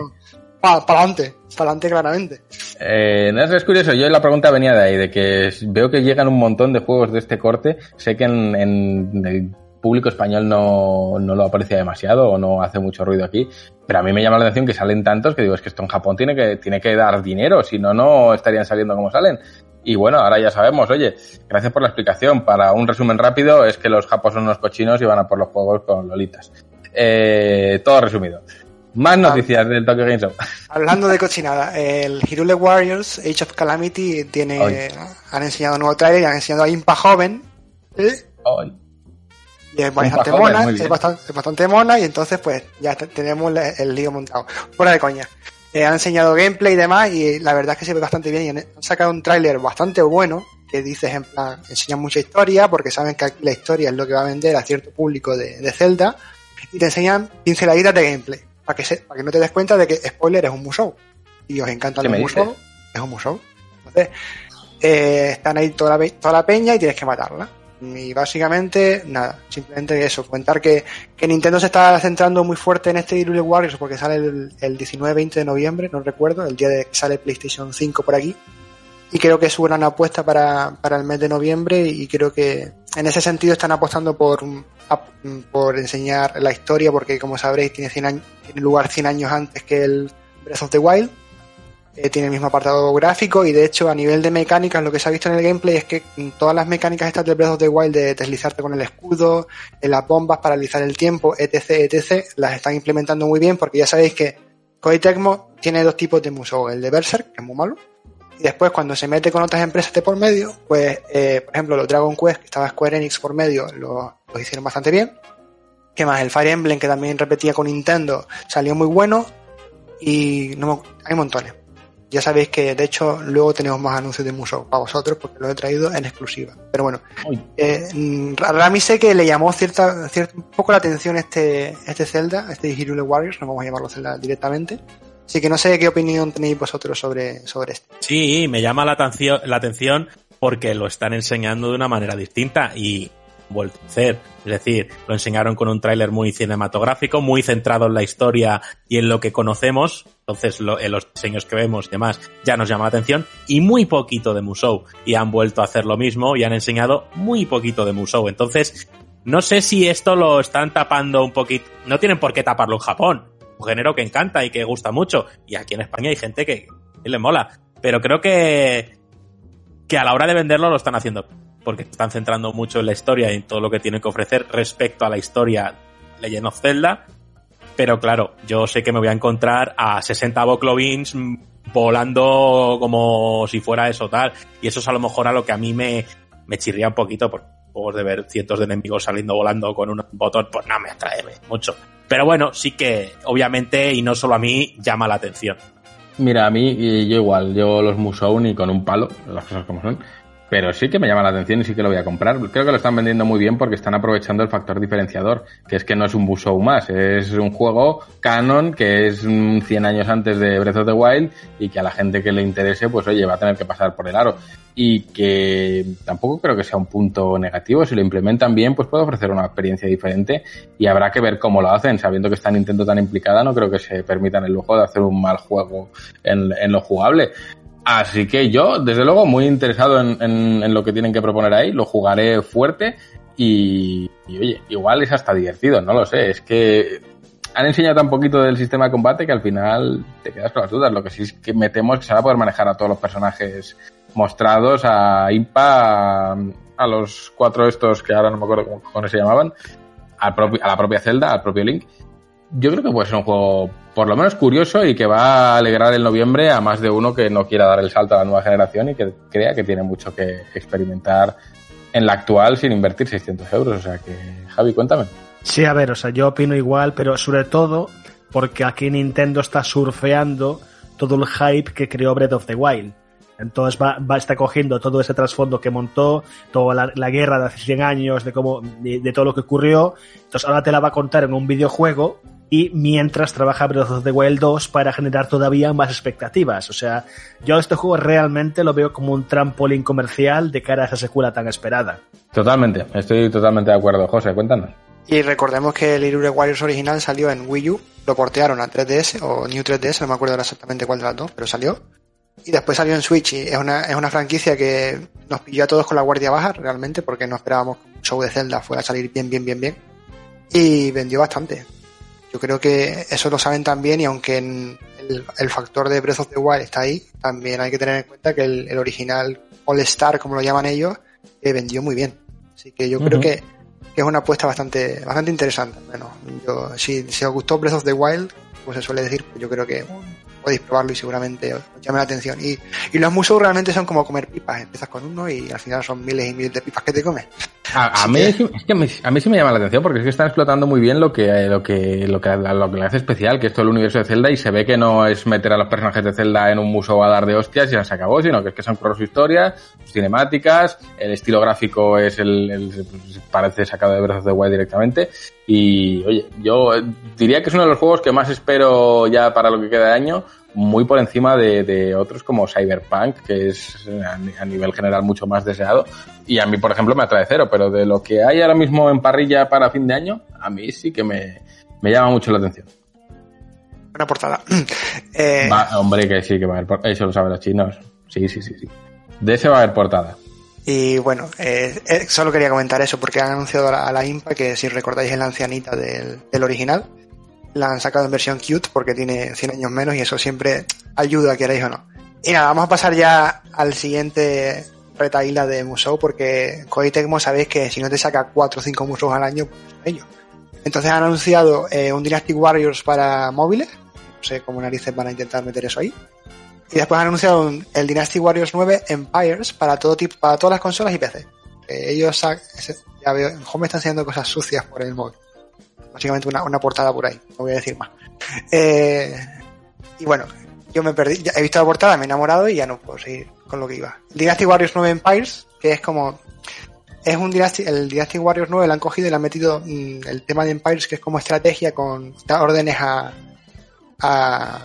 Para adelante, para adelante claramente. Eh, no, es curioso, yo la pregunta venía de ahí, de que veo que llegan un montón de juegos de este corte, sé que en, en el público español no, no lo aprecia demasiado o no hace mucho ruido aquí, pero a mí me llama la atención que salen tantos que digo, es que esto en Japón tiene que, tiene que dar dinero, si no, no estarían saliendo como salen. Y bueno, ahora ya sabemos, oye, gracias por la explicación. Para un resumen rápido, es que los japos son unos cochinos y van a por los juegos con lolitas. Eh, todo resumido. Más noticias del Tokyo Game Show. Hablando de cochinada, el Hirule Warriors Age of Calamity tiene, han enseñado un nuevo trailer y han enseñado a Impa joven. ¿eh? Y es bastante joven, mona, es bastante, es bastante mona y entonces pues ya te- tenemos el lío montado. Fuera de coña. Eh, han enseñado gameplay y demás y la verdad es que se ve bastante bien y han sacado un tráiler bastante bueno que dices en plan, enseñan mucha historia porque saben que aquí la historia es lo que va a vender a cierto público de, de Zelda y te enseñan pinceladitas de gameplay para que, se, para que no te des cuenta de que spoiler es un musou y os encantan ¿Qué los me musou, es un musou. Entonces, eh, están ahí toda la, toda la peña y tienes que matarla. Y básicamente, nada, simplemente eso, comentar que, que Nintendo se está centrando muy fuerte en este Hyrule Warriors porque sale el, el 19-20 de noviembre, no recuerdo, el día de que sale PlayStation 5 por aquí. Y creo que es su gran apuesta para, para el mes de noviembre y creo que en ese sentido están apostando por, por enseñar la historia porque como sabréis tiene, 100 años, tiene lugar 100 años antes que el Breath of the Wild. Eh, tiene el mismo apartado gráfico y de hecho a nivel de mecánicas lo que se ha visto en el gameplay es que todas las mecánicas estas de Breath of the Wild de deslizarte con el escudo, en las bombas, paralizar el tiempo, etc, etc, las están implementando muy bien porque ya sabéis que Koei tiene dos tipos de musou, el de Berserk, que es muy malo, y después cuando se mete con otras empresas de por medio, pues eh, por ejemplo los Dragon Quest, que estaba Square Enix por medio, lo, lo hicieron bastante bien. ¿Qué más? El Fire Emblem, que también repetía con Nintendo, salió muy bueno y no hay montones. Ya sabéis que de hecho luego tenemos más anuncios de Musou para vosotros porque lo he traído en exclusiva. Pero bueno, eh, Rami sé que le llamó cierta, cierta, un poco la atención este, este Zelda, este Hyrule Warriors, no vamos a llamarlo Zelda directamente. Así que no sé qué opinión tenéis vosotros sobre, sobre esto. Sí, me llama la la atención porque lo están enseñando de una manera distinta y vuelto a hacer. Es decir, lo enseñaron con un tráiler muy cinematográfico, muy centrado en la historia y en lo que conocemos. Entonces, en los diseños que vemos y demás ya nos llama la atención. Y muy poquito de Musou. Y han vuelto a hacer lo mismo y han enseñado muy poquito de Musou. Entonces, no sé si esto lo están tapando un poquito. No tienen por qué taparlo en Japón. Un género que encanta y que gusta mucho. Y aquí en España hay gente que, que le mola. Pero creo que, que a la hora de venderlo lo están haciendo. Porque están centrando mucho en la historia y en todo lo que tienen que ofrecer respecto a la historia Legend of Zelda. Pero claro, yo sé que me voy a encontrar a 60 Boclovins volando como si fuera eso tal. Y eso es a lo mejor a lo que a mí me, me chirría un poquito. Por juegos de ver cientos de enemigos saliendo volando con un botón, pues no me atrae mucho. Pero bueno, sí que obviamente, y no solo a mí, llama la atención. Mira, a mí, yo igual, yo los Musou ni con un palo, las cosas como son. Pero sí que me llama la atención y sí que lo voy a comprar. Creo que lo están vendiendo muy bien porque están aprovechando el factor diferenciador, que es que no es un Musou más, es un juego canon que es mm, 100 años antes de Breath of the Wild y que a la gente que le interese, pues oye, va a tener que pasar por el aro. Y que tampoco creo que sea un punto negativo. Si lo implementan bien, pues puede ofrecer una experiencia diferente y habrá que ver cómo lo hacen. Sabiendo que está Nintendo tan implicada, no creo que se permitan el lujo de hacer un mal juego en lo jugable. Así que yo, desde luego, muy interesado en, lo que tienen que proponer ahí, lo jugaré fuerte y, oye, igual es hasta divertido, no lo sé, es que han enseñado tan poquito del sistema de combate que al final te quedas con las dudas. Lo que sí es que me temo es que se va a poder manejar a todos los personajes mostrados, a Impa, a, a los cuatro estos que ahora no me acuerdo cómo, se llamaban, propio- a la propia Zelda, al propio Link. Yo creo que puede ser un juego por lo menos curioso y que va a alegrar el noviembre a más de uno que no quiera dar el salto a la nueva generación y que crea que tiene mucho que experimentar en la actual sin invertir 600 euros. O sea que, Javi, cuéntame. Sí, a ver, o sea, yo opino igual, pero sobre todo porque aquí Nintendo está surfeando todo el hype que creó Breath of the Wild. Entonces va, va está cogiendo todo ese trasfondo que montó, toda la, guerra de hace 100 años, de cómo, de, de todo lo que ocurrió. Entonces ahora te la va a contar en un videojuego y mientras trabaja Breath of the Wild 2 para generar todavía más expectativas. O sea, yo este juego realmente lo veo como un trampolín comercial de cara a esa secuela tan esperada. Totalmente, estoy totalmente de acuerdo. José, cuéntanos. Y recordemos que el Hyrule Warriors original salió en Wii U, lo portearon a 3DS o New 3DS, no me acuerdo ahora exactamente cuál de las dos, pero salió. Y después salió en Switch y es una, es una franquicia que nos pilló a todos con la guardia baja realmente porque no esperábamos que un show de Zelda fuera a salir bien, bien, bien, bien. Y vendió bastante. Yo creo que eso lo saben también y aunque en el, el, factor de Breath of the Wild está ahí, también hay que tener en cuenta que el, el original All Star, como lo llaman ellos, eh, vendió muy bien. Así que yo uh -huh. creo que, que, es una apuesta bastante, bastante interesante. Bueno, yo, si, si os gustó Breath of the Wild, como se suele decir, pues yo creo que podéis probarlo y seguramente os llame la atención. Y, y los museos realmente son como comer pipas. Empiezas con uno y al final son miles y miles de pipas que te comes. A, a mí, que, es que a mí sí me llama la atención porque es que están explotando muy bien lo que, lo que, lo que, lo que le hace especial, que es todo el universo de Zelda y se ve que no es meter a los personajes de Zelda en un museo a dar de hostias y ya se acabó, sino que es que son su historia, sus cinemáticas, el estilo gráfico es el, el, parece sacado de Breath of the Wild directamente y oye, yo diría que es uno de los juegos que más espero ya para lo que queda de año muy por encima de, de, otros como Cyberpunk, que es a nivel general mucho más deseado. Y a mí, por ejemplo, me atrae cero, pero de lo que hay ahora mismo en parrilla para fin de año, a mí sí que me, me llama mucho la atención. Buena portada. eh... Va, hombre, que sí, que va a haber Eso lo saben los chinos. Sí, sí, sí, sí. De ese va a haber portada. Y bueno, eh, eh, solo quería comentar eso porque han anunciado a la, a IMPA que si recordáis es la ancianita del, original la han sacado en versión cute porque tiene 100 años menos y eso siempre ayuda, queréis o no. Y nada, vamos a pasar ya al siguiente retaíla de Musou porque Koei Tecmo sabéis que si no te saca 4 o 5 Musou al año, pues ellos. Entonces han anunciado eh, un Dynastic Warriors para móviles, no sé cómo narices van a intentar meter eso ahí. Y después han anunciado un, el Dynastic Warriors 9 Empires para todo tipo, para todas las consolas y PC. Eh, ellos, ya veo, Home está enseñando cosas sucias por el móvil básicamente una, una, portada por ahí, no voy a decir más. Eh, y bueno, yo me perdí, ya he visto la portada, me he enamorado y ya no puedo seguir con lo que iba. Dynasty Warriors 9 Empires, que es como, es un Dynasty, el Dynasty Warriors 9 lo han cogido y le han metido mmm, el tema de Empires, que es como estrategia con órdenes a, a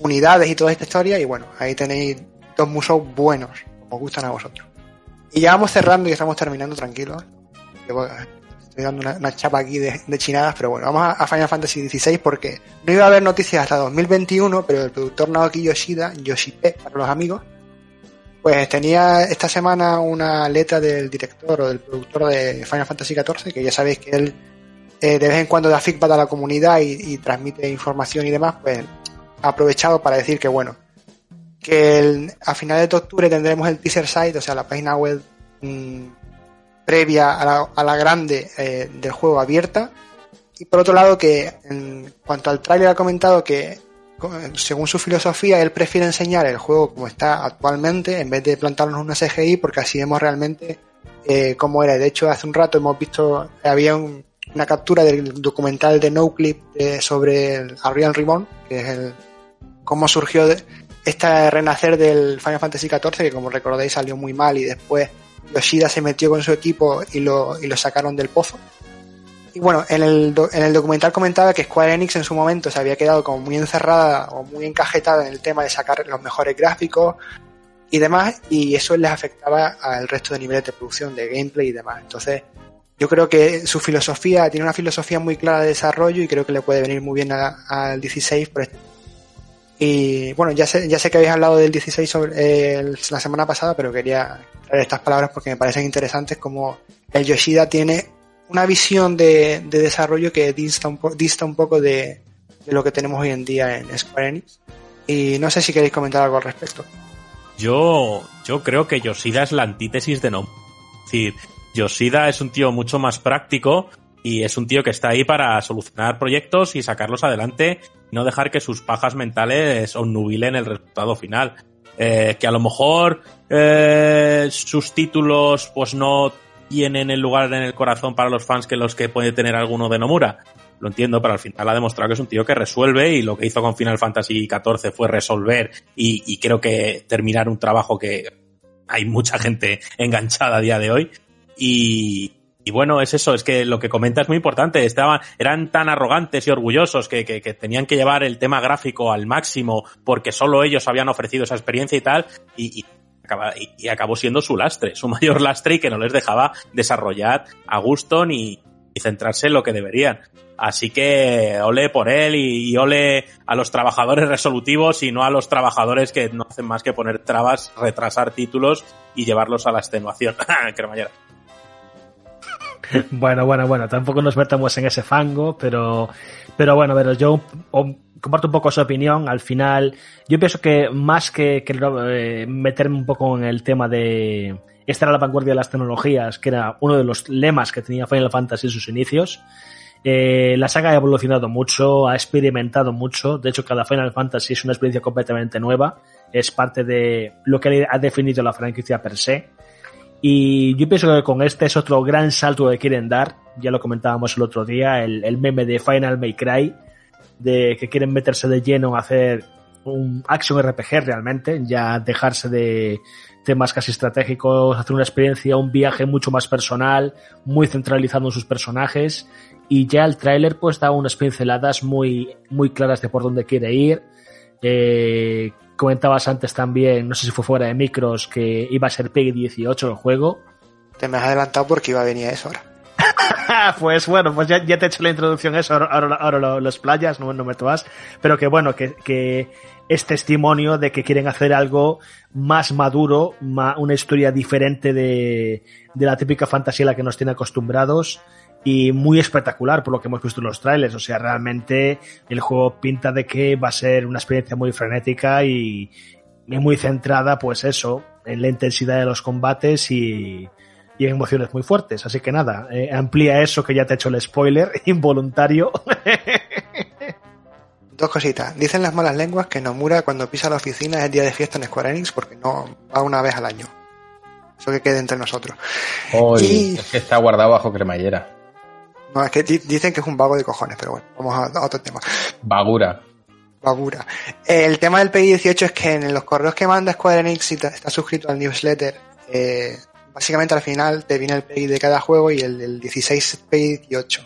unidades y toda esta historia, y bueno, ahí tenéis dos musos buenos, como os gustan a vosotros. Y ya vamos cerrando y estamos terminando tranquilos estoy dando una, chapa aquí de, chinadas, pero bueno, vamos a, Final Fantasy XVI porque no iba a haber noticias hasta 2021, pero el productor Naoki Yoshida, Yoshipe para los amigos, pues tenía esta semana una letra del director o del productor de Final Fantasy XIV, que ya sabéis que él eh, de vez en cuando da feedback a la comunidad y, transmite información y demás, pues aprovechado para decir que bueno, que el, a finales de octubre tendremos el teaser site, o sea, la página web mmm, previa a la, a la grande eh, del juego abierta. Y por otro lado, que en cuanto al tráiler ha comentado que según su filosofía, él prefiere enseñar el juego como está actualmente en vez de plantarnos una CGI porque así vemos realmente eh, cómo era. De hecho, hace un rato hemos visto, había un, una captura del documental de NoClip eh, sobre el Ariel Reborn, que es el cómo surgió este renacer del Final Fantasy XIV, que como recordáis salió muy mal y después Yoshida se metió con su equipo y lo, y lo sacaron del pozo. Y bueno, en el, en el documental comentaba que Square Enix en su momento se había quedado como muy encerrada o muy encajetada en el tema de sacar los mejores gráficos y demás, y eso les afectaba al resto de niveles de producción, de gameplay y demás. Entonces, yo creo que su filosofía, tiene una filosofía muy clara de desarrollo y creo que le puede venir muy bien al 16 por este. Y bueno, ya sé, ya sé que habéis hablado del 16 sobre, la semana pasada, pero quería traer estas palabras porque me parecen interesantes como el Yoshida tiene una visión de, de desarrollo que dista un, dista un poco de, de, lo que tenemos hoy en día en Square Enix. Y no sé si queréis comentar algo al respecto. Yo, yo creo que Yoshida es la antítesis de No. Es decir, Yoshida es un tío mucho más práctico y es un tío que está ahí para solucionar proyectos y sacarlos adelante, no dejar que sus pajas mentales obnubilen el resultado final. Eh, que a lo mejor eh, sus títulos pues no tienen el lugar en el corazón para los fans que los que puede tener alguno de Nomura. Lo entiendo, pero al final ha demostrado que es un tío que resuelve y lo que hizo con Final Fantasy XIV fue resolver y, y creo que terminar un trabajo que hay mucha gente enganchada a día de hoy. Y, y bueno, es eso, es que lo que comenta es muy importante. Estaban, eran tan arrogantes y orgullosos que, que, que, tenían que llevar el tema gráfico al máximo porque solo ellos habían ofrecido esa experiencia y tal, y, y, y, acabó siendo su lastre, su mayor lastre y que no les dejaba desarrollar a gusto ni, y centrarse en lo que deberían. Así que ole por él y, y, ole a los trabajadores resolutivos y no a los trabajadores que no hacen más que poner trabas, retrasar títulos y llevarlos a la extenuación. Cremallera. Bueno, bueno, bueno, tampoco nos metamos en ese fango, pero, pero bueno, pero yo comparto un poco su opinión. Al final, yo pienso que más que, que eh, meterme un poco en el tema de estar a la vanguardia de las tecnologías, que era uno de los lemas que tenía Final Fantasy en sus inicios, eh, la saga ha evolucionado mucho, ha experimentado mucho. De hecho, cada Final Fantasy es una experiencia completamente nueva. Es parte de lo que ha definido la franquicia per se. Y yo pienso que con este es otro gran salto que quieren dar. Ya lo comentábamos el otro día, el, meme de Final May Cry, de que quieren meterse de lleno a hacer un action RPG realmente, ya dejarse de temas casi estratégicos, hacer una experiencia, un viaje mucho más personal, muy centralizado en sus personajes. Y ya el tráiler pues da unas pinceladas muy, muy claras de por dónde quiere ir. Eh, comentabas antes también, no sé si fue fuera de micros, que iba a ser PEGI 18 el juego. Te me has adelantado porque iba a venir a eso ahora. pues bueno, pues ya, ya, te he hecho la introducción eso, ahora, ahora, ahora lo, los playas, no, no me tomas, pero que bueno, que, que es testimonio de que quieren hacer algo más maduro, más, una historia diferente de, de la típica fantasía a la que nos tiene acostumbrados y muy espectacular por lo que hemos visto en los trailers. O sea, realmente el juego pinta de que va a ser una experiencia muy frenética y, y muy centrada, pues eso, en la intensidad de los combates y, y en emociones muy fuertes. Así que nada, eh, amplía eso que ya te he hecho el spoiler involuntario. Dos cositas. Dicen las malas lenguas que Nomura cuando pisa la oficina es día de fiesta en Square Enix porque no va una vez al año. Eso que quede entre nosotros. Hoy y... es que está guardado bajo cremallera. No, es que dicen que es un vago de cojones, pero bueno, vamos a, a otro tema. Vagura. Vagura. El tema del PI 18 es que en los correos que manda Square Enix, si está suscrito al newsletter, eh, básicamente al final te viene el PI de cada juego y el, el 16 PI 18.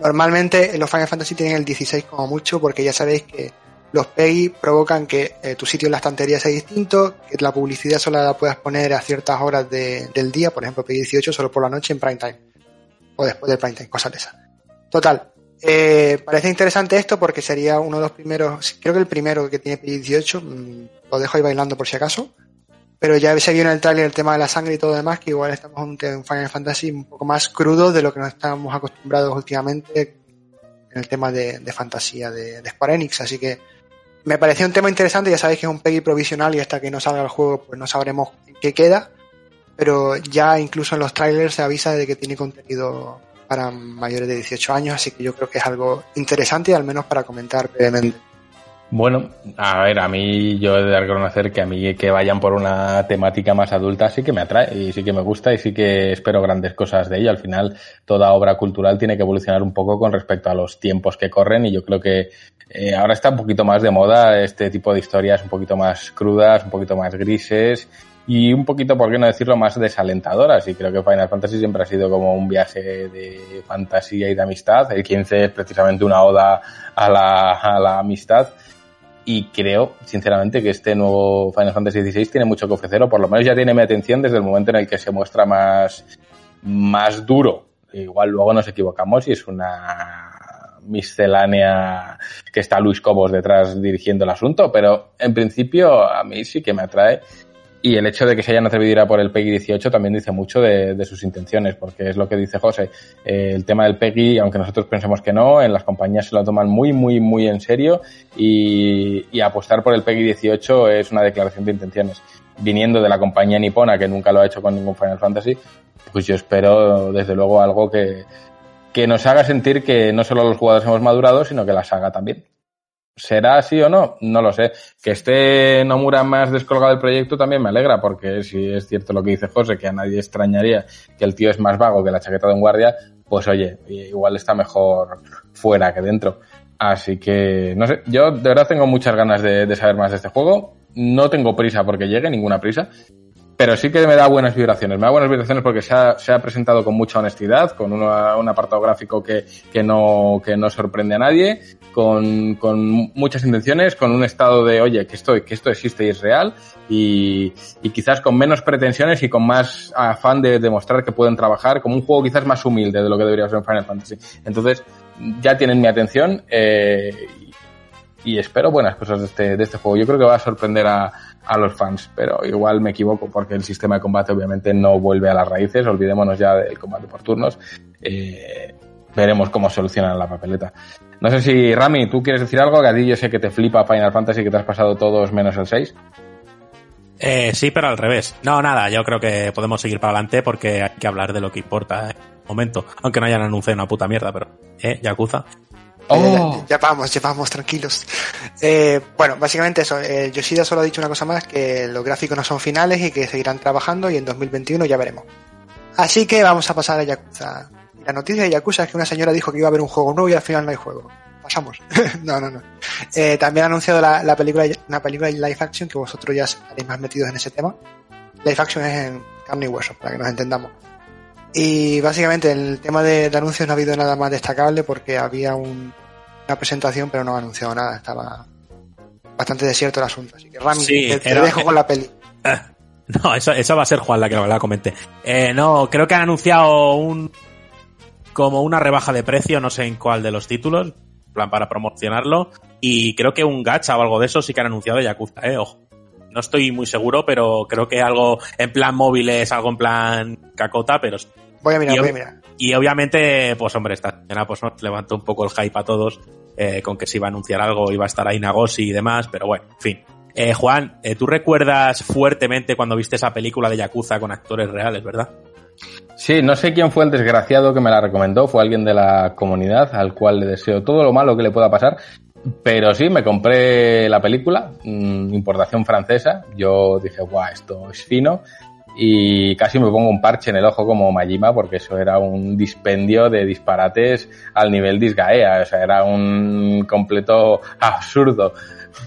Normalmente los Final Fantasy tienen el 16 como mucho porque ya sabéis que los PI provocan que eh, tu sitio en la estantería sea distinto, que la publicidad solo la puedas poner a ciertas horas de, del día, por ejemplo PI 18 solo por la noche en prime time o después del prime time, cosas de esas. Total, eh, parece interesante esto porque sería uno de los primeros, creo que el primero que tiene PI 18, mmm, lo dejo ahí bailando por si acaso, pero ya se vio en el trailer el tema de la sangre y todo demás, que igual estamos en un Final Fantasy un poco más crudo de lo que nos estamos acostumbrados últimamente en el tema de, de fantasía de, de, Square Enix, así que me pareció un tema interesante, ya sabéis que es un PEGI provisional y hasta que no salga el juego pues no sabremos qué queda, pero ya incluso en los trailers se avisa de que tiene contenido para mayores de 18 años, así que yo creo que es algo interesante al menos para comentar brevemente. Bueno, a ver, a mí yo he de reconocer que a mí que vayan por una temática más adulta sí que me atrae y sí que me gusta y sí que espero grandes cosas de ello. Al final, toda obra cultural tiene que evolucionar un poco con respecto a los tiempos que corren y yo creo que eh, ahora está un poquito más de moda este tipo de historias un poquito más crudas, un poquito más grises y un poquito, por qué no decirlo, más desalentadoras. Y creo que Final Fantasy siempre ha sido como un viaje de fantasía y de amistad. El 15 es precisamente una oda a la, a la amistad y creo, sinceramente, que este nuevo Final Fantasy XVI tiene mucho que ofrecer, o por lo menos ya tiene mi atención desde el momento en el que se muestra más, más duro. Igual luego nos equivocamos y es una miscelánea que está Luis Cobos detrás dirigiendo el asunto, pero en principio a mí sí que me atrae y el hecho de que se hayan atrevido a ir a por el PEGI 18 también dice mucho de, sus intenciones, porque es lo que dice José. Eh, el tema del PEGI, aunque nosotros pensemos que no, en las compañías se lo toman muy, muy, muy en serio y, y apostar por el PEGI 18 es una declaración de intenciones. Viniendo de la compañía nipona, que nunca lo ha hecho con ningún Final Fantasy, pues yo espero desde luego algo que, que nos haga sentir que no solo los jugadores hemos madurado, sino que la saga también. ¿Será así o no? No lo sé. Que esté Nomura más descolgado del proyecto también me alegra, porque si es cierto lo que dice José, que a nadie extrañaría que el tío es más vago que la chaqueta de un guardia, pues oye, igual está mejor fuera que dentro. Así que, no sé, yo de verdad tengo muchas ganas de, de saber más de este juego. No tengo prisa porque llegue, ninguna prisa pero sí que me da buenas vibraciones. Me da buenas vibraciones porque se ha, se ha presentado con mucha honestidad, con una, un apartado gráfico que, que, no, que no sorprende a nadie, con, con muchas intenciones, con un estado de, oye, que esto, que esto existe y es real, y, y quizás con menos pretensiones y con más afán de demostrar que pueden trabajar, como un juego quizás más humilde de lo que debería ser en Final Fantasy. Entonces, ya tienen mi atención eh, y espero buenas cosas de este, de este juego. Yo creo que va a sorprender a, a los fans, pero igual me equivoco porque el sistema de combate obviamente no vuelve a las raíces, olvidémonos ya del combate por turnos. Eh, veremos cómo solucionan la papeleta. No sé si, Rami, ¿tú quieres decir algo? Que a ti yo sé que te flipa Final Fantasy, que te has pasado todos menos el 6. Eh, sí, pero al revés. No, nada, yo creo que podemos seguir para adelante porque hay que hablar de lo que importa en un momento. Aunque no hayan anunciado una puta mierda, pero, eh, Yakuza. Oh. ya vamos, ya vamos, tranquilos. Eh, bueno, básicamente eso. Eh, Yoshida solo ha dicho una cosa más, que los gráficos no son finales y que seguirán trabajando y en 2021 ya veremos. Así que vamos a pasar a Yakuza. La noticia de Yakuza es que una señora dijo que iba a haber un juego nuevo y al final no hay juego. Pasamos. no, no, no. Eh, también ha anunciado la, la, película, una película de live action que vosotros ya estaréis más metidos en ese tema. Live action es en carne y hueso, para que nos entendamos. Y básicamente el tema de, de, anuncios no ha habido nada más destacable porque había un, una presentación pero no ha anunciado nada. Estaba bastante desierto el asunto. Así que Rami, Sí, te, te era- dejo con la peli. No, eso, eso va a ser Juan la que la comente. Eh, no, creo que han anunciado un como una rebaja de precio, no sé en cuál de los títulos, en plan para promocionarlo, y creo que un gacha o algo de eso sí que han anunciado Yakuza, eh, ojo. No estoy muy seguro, pero creo que algo en plan móvil es algo en plan cacota, pero Voy a mirar, Y voy a mirar. y obviamente, pues hombre, esta mañana pues nos levantó un poco el hype a todos eh, con que se iba a anunciar algo, iba a estar ahí Nagosi y demás, pero bueno, en fin. Eh, Juan, eh, tú recuerdas fuertemente cuando viste esa película de Yakuza con actores reales, ¿verdad? Sí, no sé quién fue el desgraciado que me la recomendó, fue alguien de la comunidad al cual le deseo todo lo malo que le pueda pasar. Pero sí, me compré la película, mm, importación francesa. Yo dije, guau, esto es fino. Y casi me pongo un parche en el ojo como Majima, porque eso era un dispendio de disparates al nivel Disgaea. O sea, era un completo absurdo.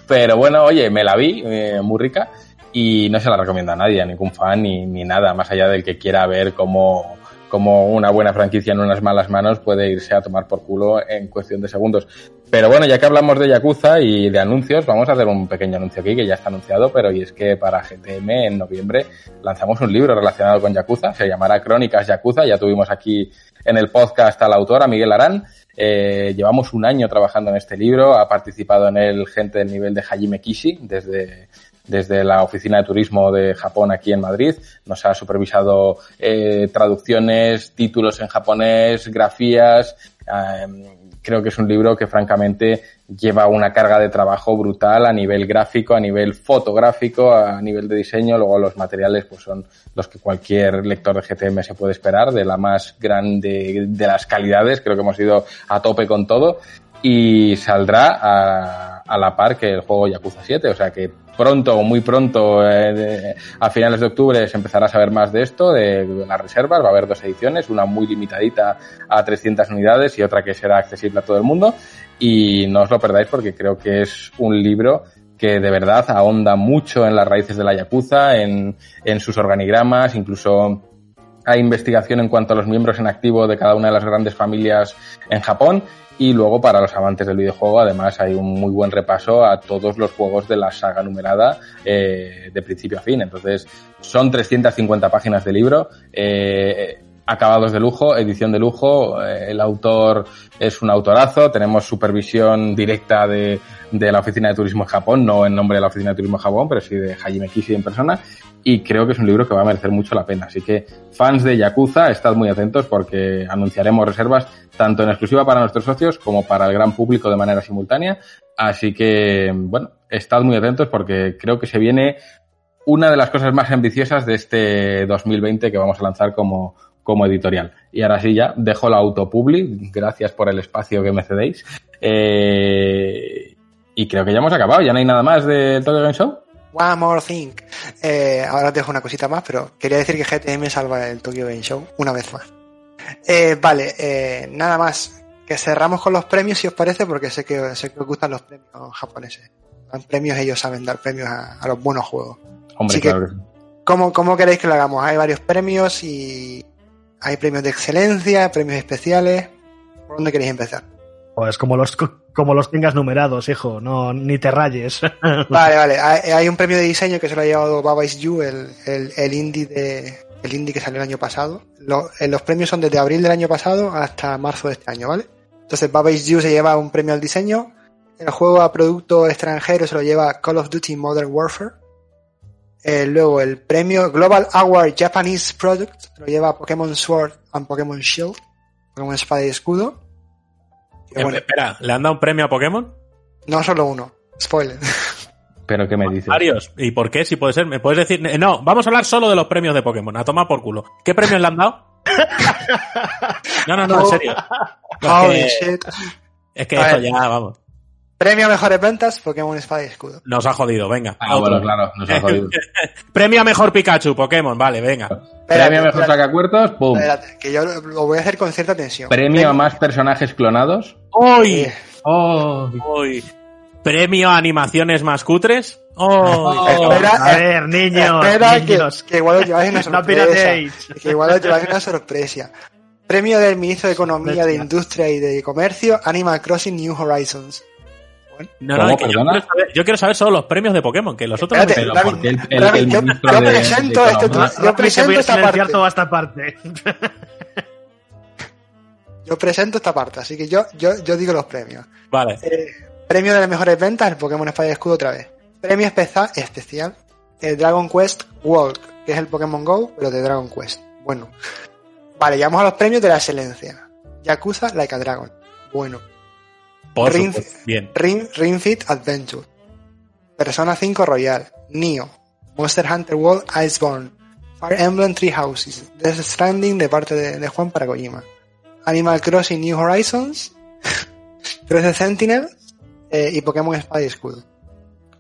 Pero bueno, oye, me la vi, eh, muy rica y no se la recomiendo a nadie, a ningún fan ni, ni nada, más allá del que quiera ver cómo, cómo una buena franquicia en unas malas manos puede irse a tomar por culo en cuestión de segundos. Pero bueno, ya que hablamos de Yakuza y de anuncios, vamos a hacer un pequeño anuncio aquí que ya está anunciado, pero y es que para GTM en noviembre lanzamos un libro relacionado con Yakuza, se llamará Crónicas Yakuza, ya tuvimos aquí en el podcast al autor, a Miguel Arán, eh, llevamos un año trabajando en este libro, ha participado en él gente del nivel de Hajime Kishi, desde, desde la oficina de turismo de Japón aquí en Madrid. Nos ha supervisado eh, traducciones, títulos en japonés, grafías. Eh, creo que es un libro que francamente lleva una carga de trabajo brutal a nivel gráfico, a nivel fotográfico, a nivel de diseño. Luego los materiales pues son los que cualquier lector de GTM se puede esperar, de la más grande de las calidades. Creo que hemos ido a tope con todo y saldrá a, la par que el juego Yakuza 7. O sea que pronto o muy pronto, eh, a finales de octubre, se empezará a saber más de esto, de, de las reservas. Va a haber dos ediciones, una muy limitadita a 300 unidades y otra que será accesible a todo el mundo. Y no os lo perdáis porque creo que es un libro que de verdad ahonda mucho en las raíces de la Yakuza, en, en sus organigramas, incluso hay investigación en cuanto a los miembros en activo de cada una de las grandes familias en Japón y luego para los amantes del videojuego además hay un muy buen repaso a todos los juegos de la saga numerada eh, de principio a fin. Entonces son 350 páginas de libro. eh, acabados de lujo, edición de lujo, eh, el autor es un autorazo, tenemos supervisión directa de, de la Oficina de Turismo de Japón, no en nombre de la Oficina de Turismo de Japón, pero sí de Hajime Kishi en persona, y creo que es un libro que va a merecer mucho la pena. Así que fans de Yakuza, estad muy atentos porque anunciaremos reservas tanto en exclusiva para nuestros socios como para el gran público de manera simultánea. Así que, bueno, estad muy atentos porque creo que se viene una de las cosas más ambiciosas de este 2020 que vamos a lanzar como, como editorial. Y ahora sí ya dejo la autopubli, gracias por el espacio que me cedéis. Eh, y creo que ya hemos acabado, ya no hay nada más del Tokyo Game Show. One more thing. Eh, ahora os dejo una cosita más, pero quería decir que GTM salva el Tokyo Game Show una vez más. Eh, vale, eh, nada más. Que cerramos con los premios, si os parece, porque sé que, sé que os gustan los premios japoneses. Dan premios, ellos saben dar premios a, a los buenos juegos. Hombre, Así claro que sí. ¿Cómo, ¿Cómo queréis que lo hagamos? Hay varios premios y hay premios de excelencia, premios especiales. ¿Por dónde queréis empezar? Pues como los, como los tengas numerados, hijo, no, ni te rayes. Vale, vale. Hay, un premio de diseño que se lo ha llevado Baba Is You, el, el, indie de el indie que salió el año pasado. Lo- eh, los premios son desde abril del año pasado hasta marzo de este año, ¿vale? Entonces Baba Is You se lleva un premio al diseño. El juego a producto extranjero se lo lleva Call of Duty Modern Warfare. Eh, luego el premio Global Award Japanese Product se lo lleva Pokémon Sword and Pokémon Shield. Pokémon Espada y Escudo. Eh, bueno, Espera, ¿le han dado un premio a Pokémon? no solo uno. Spoiler. Pero ¿qué me dices? Varios. ¿Y por qué? Si puede ser, ¿me puedes decir? Eh, No, vamos a hablar solo de los premios de Pokémon. A tomar por culo. ¿Qué premios le han dado? No, no, no, en serio. No, Holy es, que, shit. es que esto ver. ya, vamos, Premio a mejores ventas, Pokémon Espada y Escudo. nos ha jodido, venga. Ah, otro. bueno, claro, nos ha jodido. Premio a mejor Pikachu, Pokémon, vale, venga. Premio a mejor espérate, sacacuertos, pum. espérate, que yo lo voy a hacer con cierta tensión. Premio a más personajes clonados. ¡Uy! Eh, Oh, ¡Uy! Premio a animaciones más cutres. ¡Uy! Espera, a ver, niños, espera que, niños. que igual os lleváis una No sorpresa. pirateéis. que igual os lleváis una sorpresa. Premio del Ministro de Economía, de Industria y de Comercio, Animal Crossing New Horizons. No, no, ¿Cómo, que yo, quiero saber, yo quiero saber solo los premios de Pokémon, que los otros no me David, porque el, el- David, el yo- presento de yo esta parte. toda esta parte. Yo presento esta parte, así que yo, yo, yo digo los premios. Vale. Eh, premio de las mejores ventas, el Pokémon Espada y Escudo otra vez. Premio espeza- especial, el Dragon Quest Walk, que es el Pokémon Go, pero de Dragon Quest. Bueno. Vale, llegamos a los premios de la excelencia. Yakuza Like a Dragon. Bueno. Por Ring-. Bien. Ring, Ring Fit Adventure. Persona 5 Royal. Nio. Monster Hunter World Iceborne. Fire Emblem Three Houses. Death Stranding de parte de, de Juan para Kojima. Animal Crossing New Horizons. 13 Sentinel. eh, y Pokémon Espada y Escudo.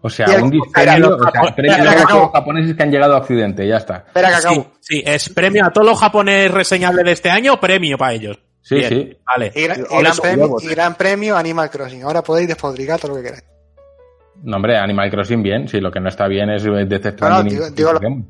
O sea, el- un los o sea, premio a que los japoneses que han llegado a Occidente, ya está. Espera que Sí, acabo. sí, es premio a todo lo japonés reseñable de este año, premio para ellos. Sí, Bien, sí. Vale. Y, gran, y gran premio, huevos. y gran premio Animal Crossing. Ahora podéis despotricar todo lo que queráis. No, hombre, Animal Crossing bien, sí, lo que no está bien es Death digo- digo lo- Pokémon.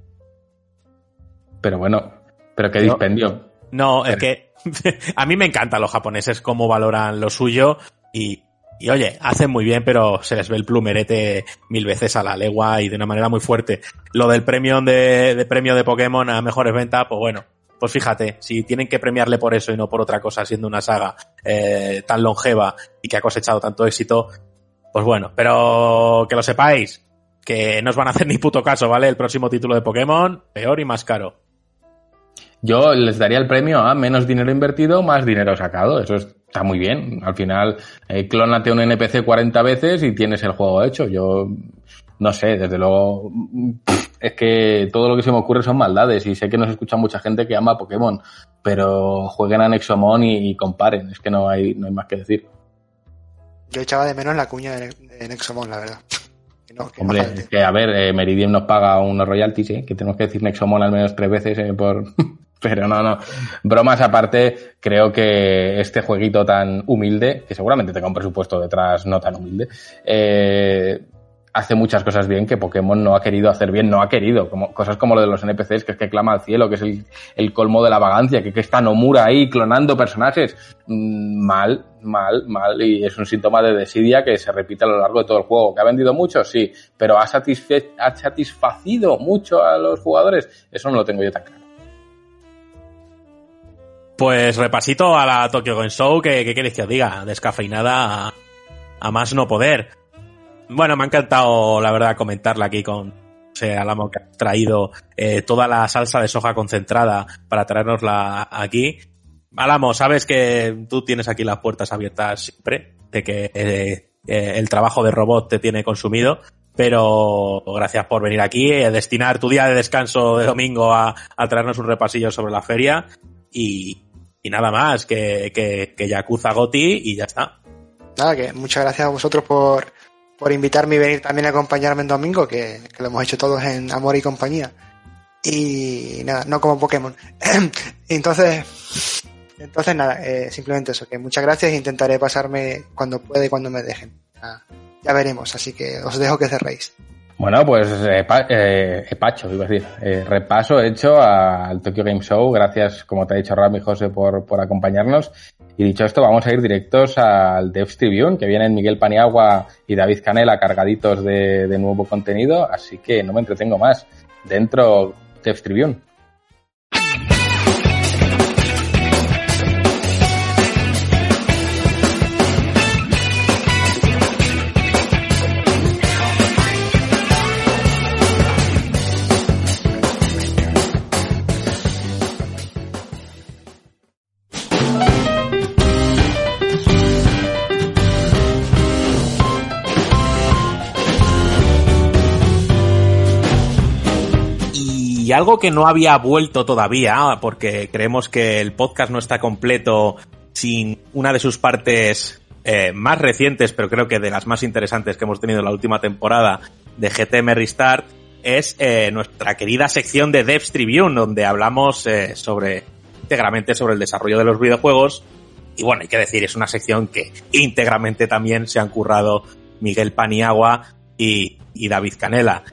Pero bueno, pero qué dispendio. No, es que a mí me encantan los japoneses cómo valoran lo suyo y, y oye, hacen muy bien, pero se les ve el plumerete mil veces a la legua y de una manera muy fuerte. Lo del premio de, de premio de Pokémon a mejores ventas, pues bueno, pues fíjate, si tienen que premiarle por eso y no por otra cosa, siendo una saga eh, tan longeva y que ha cosechado tanto éxito, pues bueno, pero que lo sepáis, que no os van a hacer ni puto caso, ¿vale? El próximo título de Pokémon, peor y más caro. Yo les daría el premio a menos dinero invertido, más dinero sacado. Eso está muy bien. Al final, eh, clónate un NPC 40 veces y tienes el juego hecho. Yo no sé, desde luego, es que todo lo que se me ocurre son maldades y sé que nos escucha mucha gente que ama Pokémon, pero jueguen a Nexomon y, y comparen. Es que no hay, no hay más que decir. Yo echaba de menos la cuña de, de Nexomon, la verdad. Que no, que no Hombre, es que a ver, eh, Meridian nos paga unos royalties, ¿eh? que tenemos que decir Nexomon al menos tres veces eh, por... Pero no, no. Bromas aparte, creo que este jueguito tan humilde, que seguramente tenga un presupuesto detrás no tan humilde, eh, hace muchas cosas bien que Pokémon no ha querido hacer bien, no ha querido. Como, cosas como lo de los NPCs, que es que clama al cielo, que es el, el colmo de la vagancia, que, que está Nomura ahí clonando personajes. Mm, mal, mal, mal. Y es un síntoma de desidia que se repite a lo largo de todo el juego. ¿Que ha vendido mucho? Sí. Pero ¿ha, satisfe ha satisfacido mucho a los jugadores? Eso no lo tengo yo tan claro. Pues repasito a la Tokyo Game Show, que, que queréis que os diga, descafeinada a, a más no poder. Bueno, me ha encantado, la verdad, comentarla aquí con José Alamo, que ha traído eh, toda la salsa de soja concentrada para traernosla aquí. Alamo, sabes que tú tienes aquí las puertas abiertas siempre, de que eh, eh, el trabajo de robot te tiene consumido, pero gracias por venir aquí, eh, destinar tu día de descanso de domingo a, traernos un repasillo sobre la feria. y, y nada más, que, que, que Yakuza Goti y ya está. Nada, que muchas gracias a vosotros por, por invitarme y venir también a acompañarme en domingo, que, lo hemos hecho todos en Amor y Compañía. Y nada, no como Pokémon. entonces, entonces nada, eh, simplemente eso, que muchas gracias e intentaré pasarme cuando pueda y cuando me dejen. Ya, ya veremos, así que os dejo que cerréis. Bueno, pues eh, eh, Pacho, iba a decir, eh, repaso hecho al Tokyo Game Show. Gracias, como te ha dicho Rami José, por, por acompañarnos. Y dicho esto, vamos a ir directos al Devs Tribune, que vienen Miguel Paniagua y David Canela cargaditos de, de nuevo contenido, así que no me entretengo más. Dentro Devs Tribune. Y algo que no había vuelto todavía, porque creemos que el podcast no está completo sin una de sus partes eh, más recientes, pero creo que de las más interesantes que hemos tenido en la última temporada de GTM Restart, es eh, nuestra querida sección de Devs Tribune, donde hablamos eh, sobre íntegramente sobre el desarrollo de los videojuegos. Y bueno, hay que decir, es una sección que íntegramente también se han currado Miguel Paniagua y, y David Canela.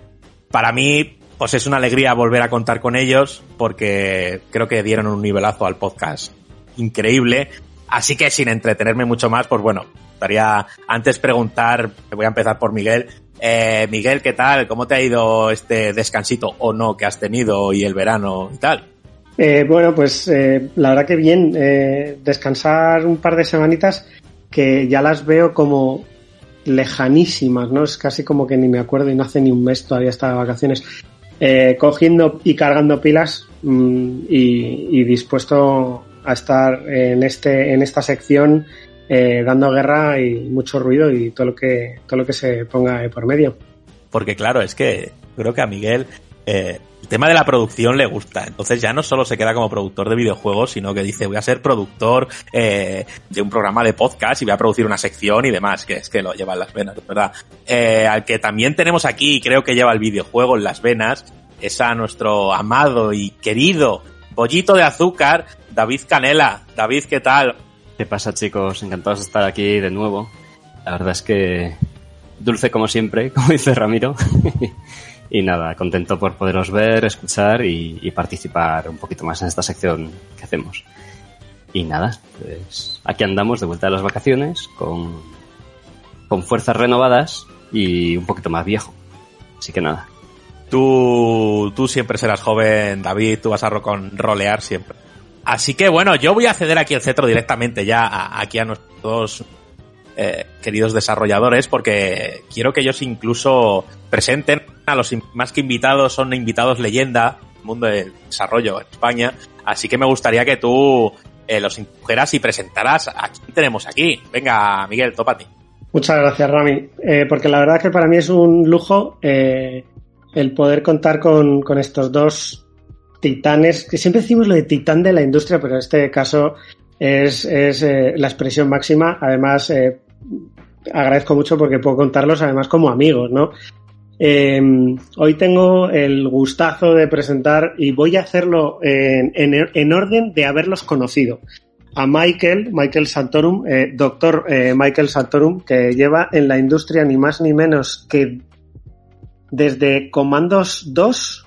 Para mí, pues es una alegría volver a contar con ellos porque creo que dieron un nivelazo al podcast increíble. Así que sin entretenerme mucho más, pues bueno, estaría antes preguntar, voy a empezar por Miguel. Eh, Miguel, ¿qué tal? ¿Cómo te ha ido este descansito o no que has tenido y el verano y tal? Eh, bueno, pues eh, la verdad que bien. Descansar un par de semanitas que ya las veo como lejanísimas, ¿no? Es casi como que ni me acuerdo y no hace ni un mes todavía está de vacaciones. Eh, cogiendo y cargando pilas mm, y, dispuesto a estar en este en esta sección eh, dando guerra y mucho ruido y todo lo que todo lo que se ponga por medio. Porque claro, es que creo que a Miguel eh, el tema de la producción le gusta. Entonces ya no solo se queda como productor de videojuegos, sino que dice voy a ser productor eh, de un programa de podcast y voy a producir una sección y demás, que es que lo lleva en las venas, ¿verdad? Eh, al que también tenemos aquí creo que lleva el videojuego en las venas, es a nuestro amado y querido pollito de azúcar, David Canela. David, ¿qué tal? ¿Qué pasa chicos? Encantados de estar aquí de nuevo. La verdad es que dulce como siempre, como dice Ramiro. Y nada, contento por poderos ver, escuchar y, participar un poquito más en esta sección que hacemos. Y nada, pues aquí andamos de vuelta de las vacaciones con, con fuerzas renovadas y un poquito más viejo. Así que nada. Tú, tú siempre serás joven, David, tú vas a ro rolear siempre. Así que bueno, yo voy a ceder aquí el cetro directamente ya a, aquí a nuestros eh, queridos desarrolladores porque quiero que ellos incluso presenten a los más que invitados, son invitados leyenda mundo del desarrollo en España. Así que me gustaría que tú eh, los introdujeras y presentaras a quién tenemos aquí. Venga, Miguel, tópate. Muchas gracias, Rami. Eh, porque la verdad que para mí es un lujo el poder contar con, estos dos titanes, que siempre decimos lo de titán de la industria, pero en este caso es, es la expresión máxima. Además, agradezco mucho porque puedo contarlos además como amigos, ¿no? Eh, hoy tengo el gustazo de presentar y voy a hacerlo en, en, en orden de haberlos conocido. A Michael, Michael Santorum, eh, doctor eh, Michael Santorum, que lleva en la industria ni más ni menos que desde Comandos 2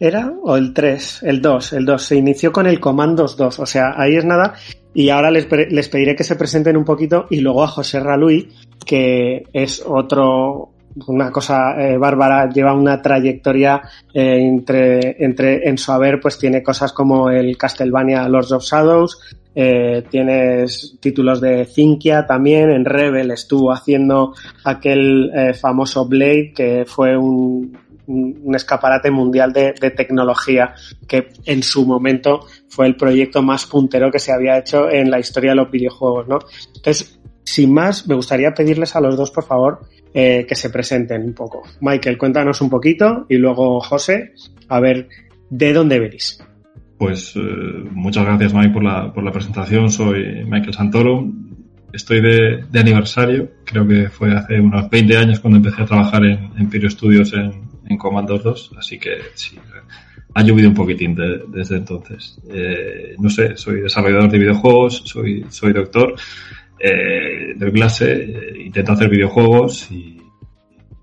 ¿Era? ¿O el 3? El 2, el 2. Se inició con el Comandos 2. O sea, ahí es nada. Y ahora les, les pediré que se presenten un poquito. Y luego a José Raluy, que es otro, una cosa eh, bárbara, lleva una trayectoria eh, entre, entre, en su haber, pues tiene cosas como el Castlevania Lords of Shadows, eh, tienes títulos de Cinquia también, en Rebel estuvo haciendo aquel eh, famoso Blade, que fue un, un escaparate mundial de, tecnología que en su momento fue el proyecto más puntero que se había hecho en la historia de los videojuegos, ¿no? Entonces, sin más, me gustaría pedirles a los dos, por favor, eh, que se presenten un poco. Michael, cuéntanos un poquito y luego José, a ver de dónde venís. Pues eh, muchas gracias, Mike, por la, por la presentación. Soy Michael Santoro. Estoy de, aniversario. Creo que fue hace unos 20 años cuando empecé a trabajar en Empirio Studios en, en Commandos 2. Así que sí, ha llovido un poquitín de- desde entonces. Eh, no sé, soy desarrollador de videojuegos, soy, soy doctor, eh, doy clase, eh, intento hacer videojuegos y,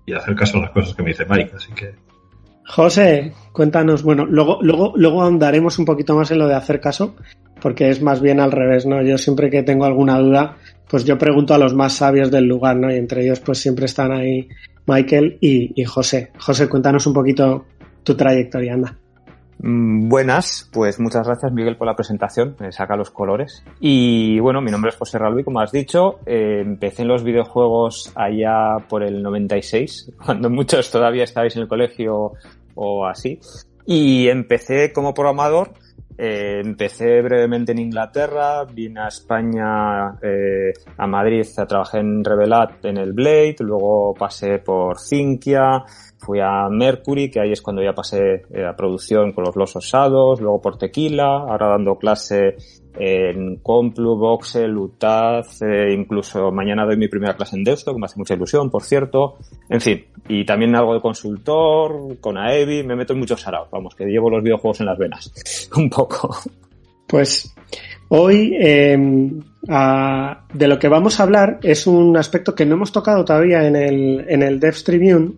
y hacer caso a las cosas que me dice Mike. Así que José, cuéntanos, bueno, luego, luego, luego ahondaremos un poquito más en lo de hacer caso, porque es más bien al revés, ¿no? Yo siempre que tengo alguna duda, pues yo pregunto a los más sabios del lugar, ¿no? Y entre ellos, pues siempre están ahí Michael y, José. José, cuéntanos un poquito tu trayectoria, anda. Mm, Buenas, pues muchas gracias Miguel por la presentación, me saca los colores. Y bueno, mi nombre es José Ralvi, como has dicho, eh, empecé en los videojuegos allá por el 96, cuando muchos todavía estabais en el colegio o así. Y empecé como programador, eh, empecé brevemente en Inglaterra, vine a España, eh, a Madrid, a trabajar en Revelat en el Blade, luego pasé por Cinquia, fui a Mercury, que ahí es cuando ya pasé eh, a producción con los Los Osados, luego por Tequila, ahora dando clase en Complu, Voxel, Utaz, eh, incluso mañana doy mi primera clase en Deusto, que me hace mucha ilusión, por cierto. En fin, y también algo de consultor, con AEBI, me meto en muchos saraos, vamos, que llevo los videojuegos en las venas, un poco. Pues hoy a- de lo que vamos a hablar es un aspecto que no hemos tocado todavía en el, en el Devs Tribune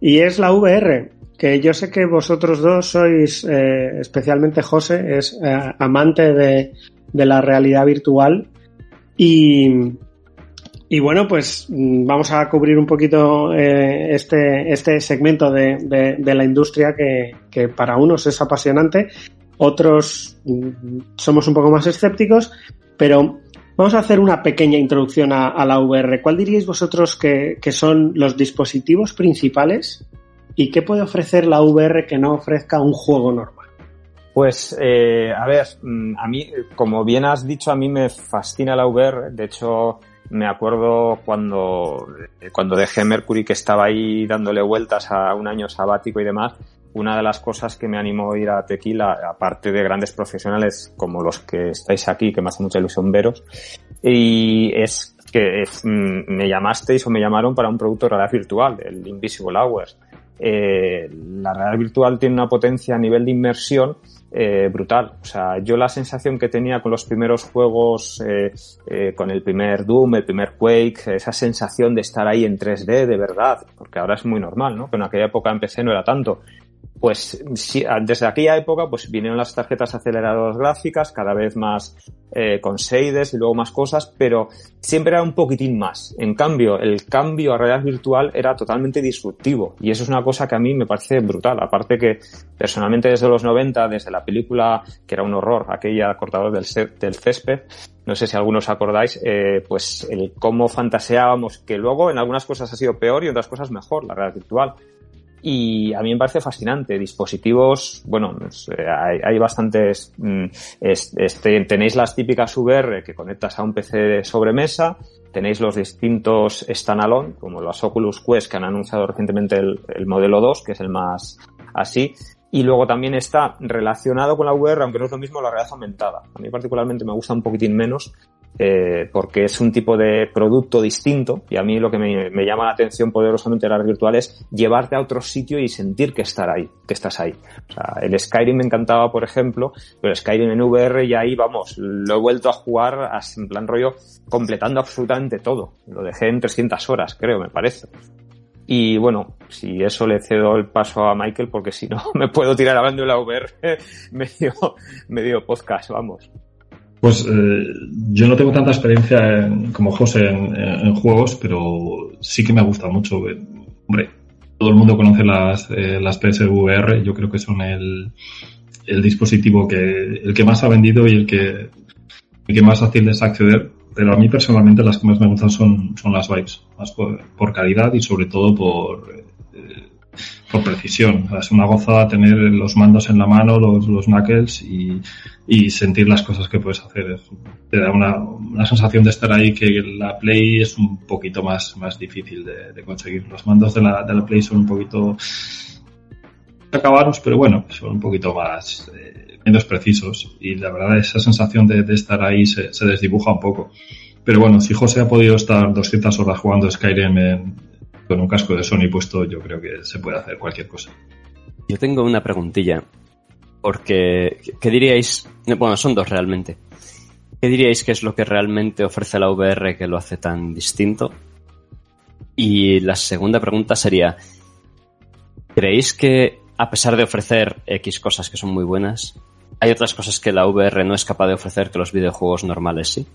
y es la VR, que yo sé que vosotros dos sois, eh, especialmente José, es eh, amante de, de la realidad virtual y, y bueno, pues mm, vamos a cubrir un poquito eh, este, este segmento de, de- la industria que, que para unos es apasionante, otros mm, somos un poco más escépticos, pero vamos a hacer una pequeña introducción a, a la VR. ¿Cuál diríais vosotros que, que son los dispositivos principales y qué puede ofrecer la VR que no ofrezca un juego normal? Pues, eh, a ver, mm, a mí, como bien has dicho, a mí me fascina la VR. De hecho, me acuerdo cuando, eh, cuando dejé Mercury, que estaba ahí dándole vueltas a un año sabático y demás. Una de las cosas que me animó a ir a Tequila, aparte de grandes profesionales como los que estáis aquí, que me hace mucha ilusión veros, y es que mm, me llamasteis o me llamaron para un producto de realidad virtual, el Invisible Hours. Eh, la realidad virtual tiene una potencia a nivel de inmersión eh, brutal. O sea, yo la sensación que tenía con los primeros juegos, eh, con el primer Doom, el primer Quake, esa sensación de estar ahí en 3D de verdad, porque ahora es muy normal, ¿no? Que en aquella época empecé no era tanto. Pues sí, desde aquella época pues vinieron las tarjetas aceleradoras gráficas, cada vez más eh, con shaders y luego más cosas, pero siempre era un poquitín más. En cambio, el cambio a realidad virtual era totalmente disruptivo y eso es una cosa que a mí me parece brutal. Aparte que personalmente desde los 90, desde la película que era un horror, aquella cortador del, del césped, no sé si algunos acordáis, eh, pues el cómo fantaseábamos, que luego en algunas cosas ha sido peor y en otras cosas mejor, la realidad virtual. Y a mí me parece fascinante. Dispositivos, bueno, pues, eh, hay, hay bastantes. mm, es- este, tenéis las típicas VR que conectas a un PC de sobremesa. Tenéis los distintos standalone, como los Oculus Quest que han anunciado recientemente el, el modelo 2, que es el más así. Y luego también está relacionado con la VR, aunque no es lo mismo, la realidad aumentada. A mí particularmente me gusta un poquitín menos, eh, porque es un tipo de producto distinto y a mí lo que me, llama la atención poderosamente de la realidad virtual es llevarte a otro sitio y sentir que estar ahí, que estás ahí. O sea, el Skyrim me encantaba, por ejemplo, pero el Skyrim en VR y ahí, vamos, lo he vuelto a jugar en plan rollo completando absolutamente todo. Lo dejé en 300 horas, creo, me parece. Y bueno, si eso le cedo el paso a Michael, porque si no me puedo tirar hablando de VR medio, medio podcast, vamos. Pues eh, yo no tengo tanta experiencia en- como José en, juegos, pero sí que me gusta mucho. Eh, Hombre, todo el mundo conoce las, eh, las PSVR, yo creo que son el, el dispositivo que el que más ha vendido y el que, el que más fácil es acceder. Pero a mí personalmente las que más me gustan son, son las Vibes, más por, calidad y sobre todo por, por precisión. Es una gozada tener los mandos en la mano, los, los knuckles y, y sentir las cosas que puedes hacer. Te da una, una sensación de estar ahí que la Play es un poquito más, más difícil de, conseguir. Los mandos de la, de la Play son un poquito acabados, pero bueno, son un poquito más, eh, lanzamientos precisos y la verdad esa sensación de, de estar ahí se, se, desdibuja un poco. Pero bueno, si José ha podido estar 200 horas jugando Skyrim en, con un casco de Sony puesto, yo creo que se puede hacer cualquier cosa. Yo tengo una preguntilla, porque ¿qué diríais? Bueno, son dos realmente. ¿Qué diríais que es lo que realmente ofrece la VR que lo hace tan distinto? Y la segunda pregunta sería, ¿creéis que a pesar de ofrecer X cosas que son muy buenas, hay otras cosas que la VR no es capaz de ofrecer que los videojuegos normales sí?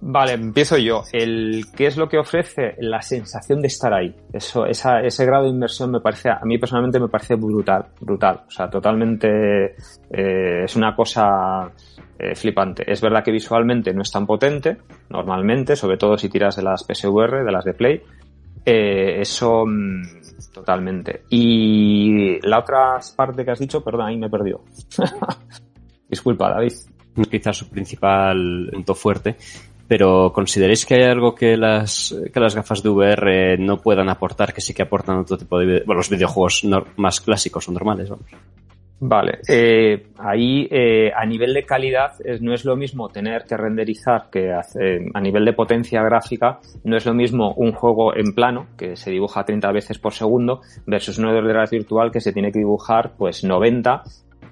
Vale, empiezo yo. El, ¿Qué es lo que ofrece? La sensación de estar ahí. Eso, esa, ese grado de inmersión me parece, a mí personalmente me parece brutal, brutal. O sea, totalmente eh, es una cosa eh, flipante. Es verdad que visualmente no es tan potente, normalmente, sobre todo si tiras de las PSVR, de las de Play. Eh, eso mmm, totalmente. Y la otra parte que has dicho, perdón, ahí me perdió. Disculpa, David. Quizás su principal punto fuerte pero ¿consideréis que hay algo que las, que las gafas de VR no puedan aportar, que sí que aportan otro tipo de bueno, los videojuegos no, más clásicos o normales? Vamos. Vale, eh, ahí eh, a nivel de calidad no es lo mismo tener que renderizar que hace, a nivel de potencia gráfica, no es lo mismo un juego en plano que se dibuja 30 veces por segundo versus una realidad virtual que se tiene que dibujar pues 90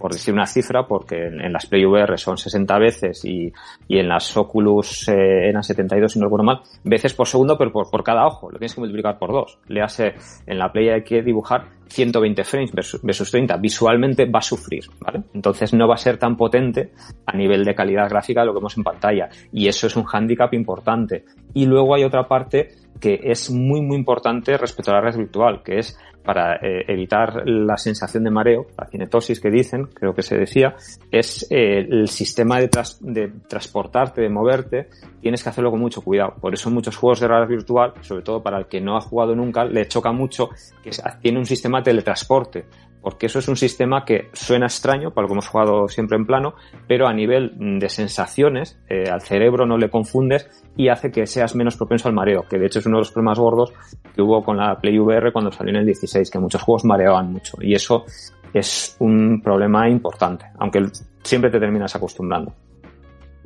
por decir una cifra, porque en, en las Play VR son 60 veces y, y en las Oculus eh, eran 72, si no recuerdo mal, veces por segundo, pero por, por cada ojo. Lo tienes que multiplicar por dos. Le hace, en la Play hay que dibujar 120 frames versus, versus 30. Visualmente va a sufrir, ¿vale? Entonces no va a ser tan potente a nivel de calidad gráfica lo que vemos en pantalla. Y eso es un hándicap importante. Y luego hay otra parte que es muy, muy importante respecto a la red virtual, que es para eh, evitar la sensación de mareo, la cinetosis que dicen, creo que se decía, es eh, el sistema de, de, transportarte, de moverte, tienes que hacerlo con mucho cuidado. Por eso muchos juegos de realidad virtual, sobre todo para el que no ha jugado nunca, le choca mucho que tiene un sistema de teletransporte, porque eso es un sistema que suena extraño para lo que hemos jugado siempre en plano, pero a nivel de sensaciones, eh, al cerebro no le confundes y hace que seas menos propenso al mareo, que de hecho es uno de los problemas gordos que hubo con la Play VR cuando salió en el 16, que muchos juegos mareaban mucho y eso es un problema importante, aunque siempre te terminas acostumbrando.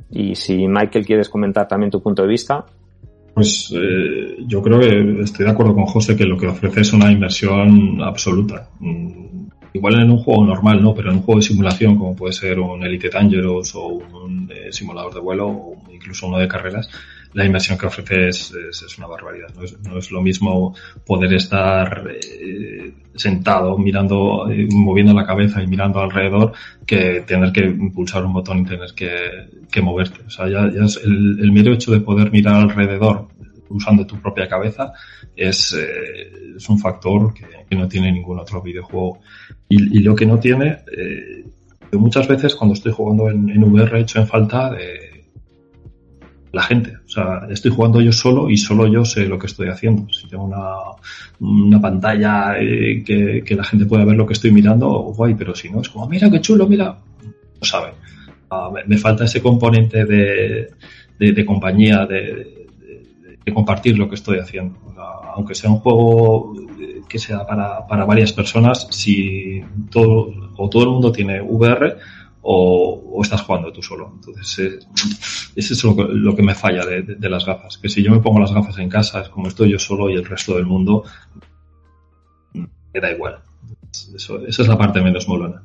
Y si Michael quieres comentar también tu punto de vista. Pues eh, yo creo que estoy de acuerdo con José que lo que ofrece es una inversión absoluta. Igual en un juego normal, ¿no? Pero en un juego de simulación, como puede ser un Elite Dangerous o un eh, simulador de vuelo o incluso uno de carreras, la inversión que ofrece es, es, una barbaridad. No es, no es, lo mismo poder estar eh, sentado mirando, eh, moviendo la cabeza y mirando alrededor que tener que impulsar un botón y tener que, que moverte. O sea, ya, ya es el, el mero hecho de poder mirar alrededor usando tu propia cabeza es, eh, es un factor que, que, no tiene ningún otro videojuego. Y, y lo que no tiene, eh, muchas veces cuando estoy jugando en, en VR he hecho en falta de la gente. O sea, estoy jugando yo solo y solo yo sé lo que estoy haciendo. Si tengo una, una pantalla eh, que, que, la gente pueda ver lo que estoy mirando, guay, pero si no, es como, mira qué chulo, mira. No sabe. Uh, me, me, falta ese componente de, de, compañía, de, de, compartir lo que estoy haciendo. O sea, aunque sea un juego que sea para, para varias personas, si todo, o todo el mundo tiene VR, o, o, estás jugando tú solo. Entonces, eh, eso es lo que, lo que me falla de, las gafas. Que si yo me pongo las gafas en casa, es como estoy yo solo y el resto del mundo me da igual. Eso, esa es la parte menos molona.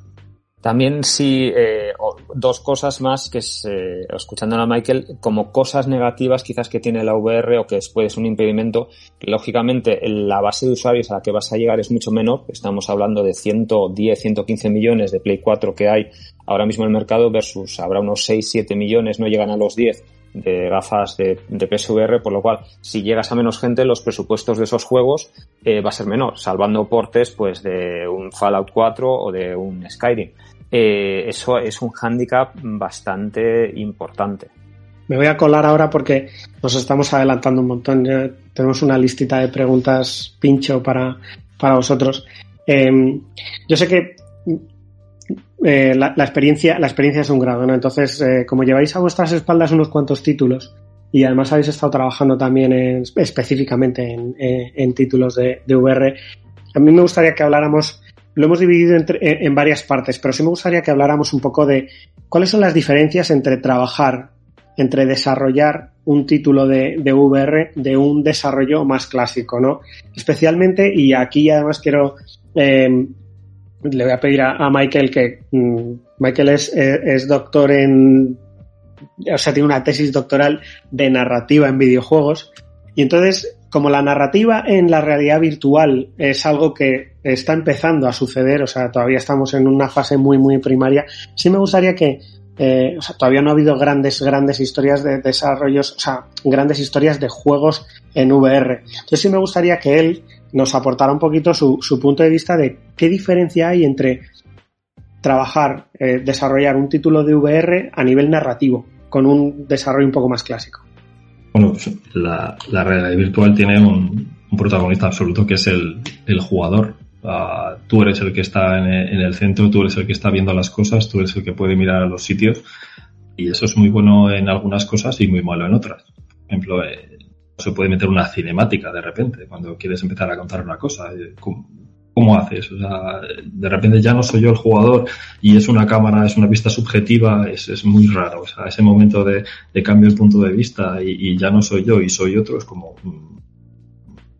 También sí, eh, dos cosas más que es, eh, escuchando a Michael, como cosas negativas quizás que tiene la VR o que puede ser un impedimento, lógicamente la base de usuarios a la que vas a llegar es mucho menor, estamos hablando de 110, 115 millones de Play 4 que hay ahora mismo en el mercado versus habrá unos 6, 7 millones, no llegan a los 10 de gafas de, de, PSVR, por lo cual si llegas a menos gente los presupuestos de esos juegos eh, va a ser menor, salvando portes pues de un Fallout 4 o de un Skyrim eh, eso es un hándicap bastante importante. Me voy a colar ahora porque nos estamos adelantando un montón. Tenemos una listita de preguntas pincho para, para vosotros. Eh, yo sé que eh, la, experiencia, la experiencia es un grado, ¿no? Entonces, eh, como lleváis a vuestras espaldas unos cuantos títulos y además habéis estado trabajando también en, específicamente en, en, títulos de, de VR, a mí me gustaría que habláramos lo hemos dividido en, varias partes, pero sí me gustaría que habláramos un poco de cuáles son las diferencias entre trabajar, entre desarrollar un título de, de VR de un desarrollo más clásico, ¿no? Especialmente, y aquí además quiero, eh, le voy a pedir a, Michael que mm, Michael eh, es doctor en, o sea, tiene una tesis doctoral de narrativa en videojuegos. Y entonces, como la narrativa en la realidad virtual es algo que está empezando a suceder, o sea, todavía estamos en una fase muy, muy primaria, sí me gustaría que, eh, o sea, todavía no ha habido grandes, grandes historias de desarrollos, o sea, grandes historias de juegos en VR. Entonces sí me gustaría que él nos aportara un poquito su, su punto de vista de qué diferencia hay entre trabajar, eh, desarrollar un título de VR a nivel narrativo, con un desarrollo un poco más clásico. Bueno, pues, la, realidad virtual tiene un, protagonista absoluto que es el, jugador. Ah, tú eres el que está en el, en el centro, tú eres el que está viendo las cosas, tú eres el que puede mirar a los sitios y eso es muy bueno en algunas cosas y muy malo en otras. Por ejemplo, eh, se puede meter una cinemática de repente cuando quieres empezar a contar una cosa. Eh, ¿Cómo, haces? O sea, de repente ya no soy yo el jugador y es una cámara, es una vista subjetiva, es, es muy raro. O sea, ese momento de, de cambio de punto de vista y, ya no soy yo y soy otro es como... mm,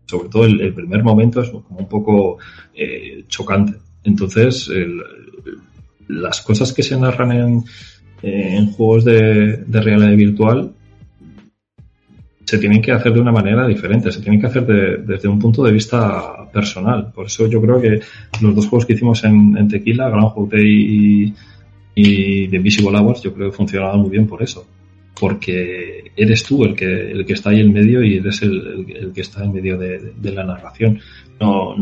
Sobre todo el, primer momento es como un poco eh, chocante. Entonces, las cosas que se narran en, en juegos de, de realidad virtual se tienen que hacer de una manera diferente, se tienen que hacer de, desde un punto de vista personal. Por eso yo creo que los dos juegos que hicimos en, Tequila, Groundhog Day y, y The Invisible Hours, yo creo que funcionaban muy bien por eso. Porque eres tú el que, el que está ahí en medio y eres el, el, que está en medio de, la narración. No,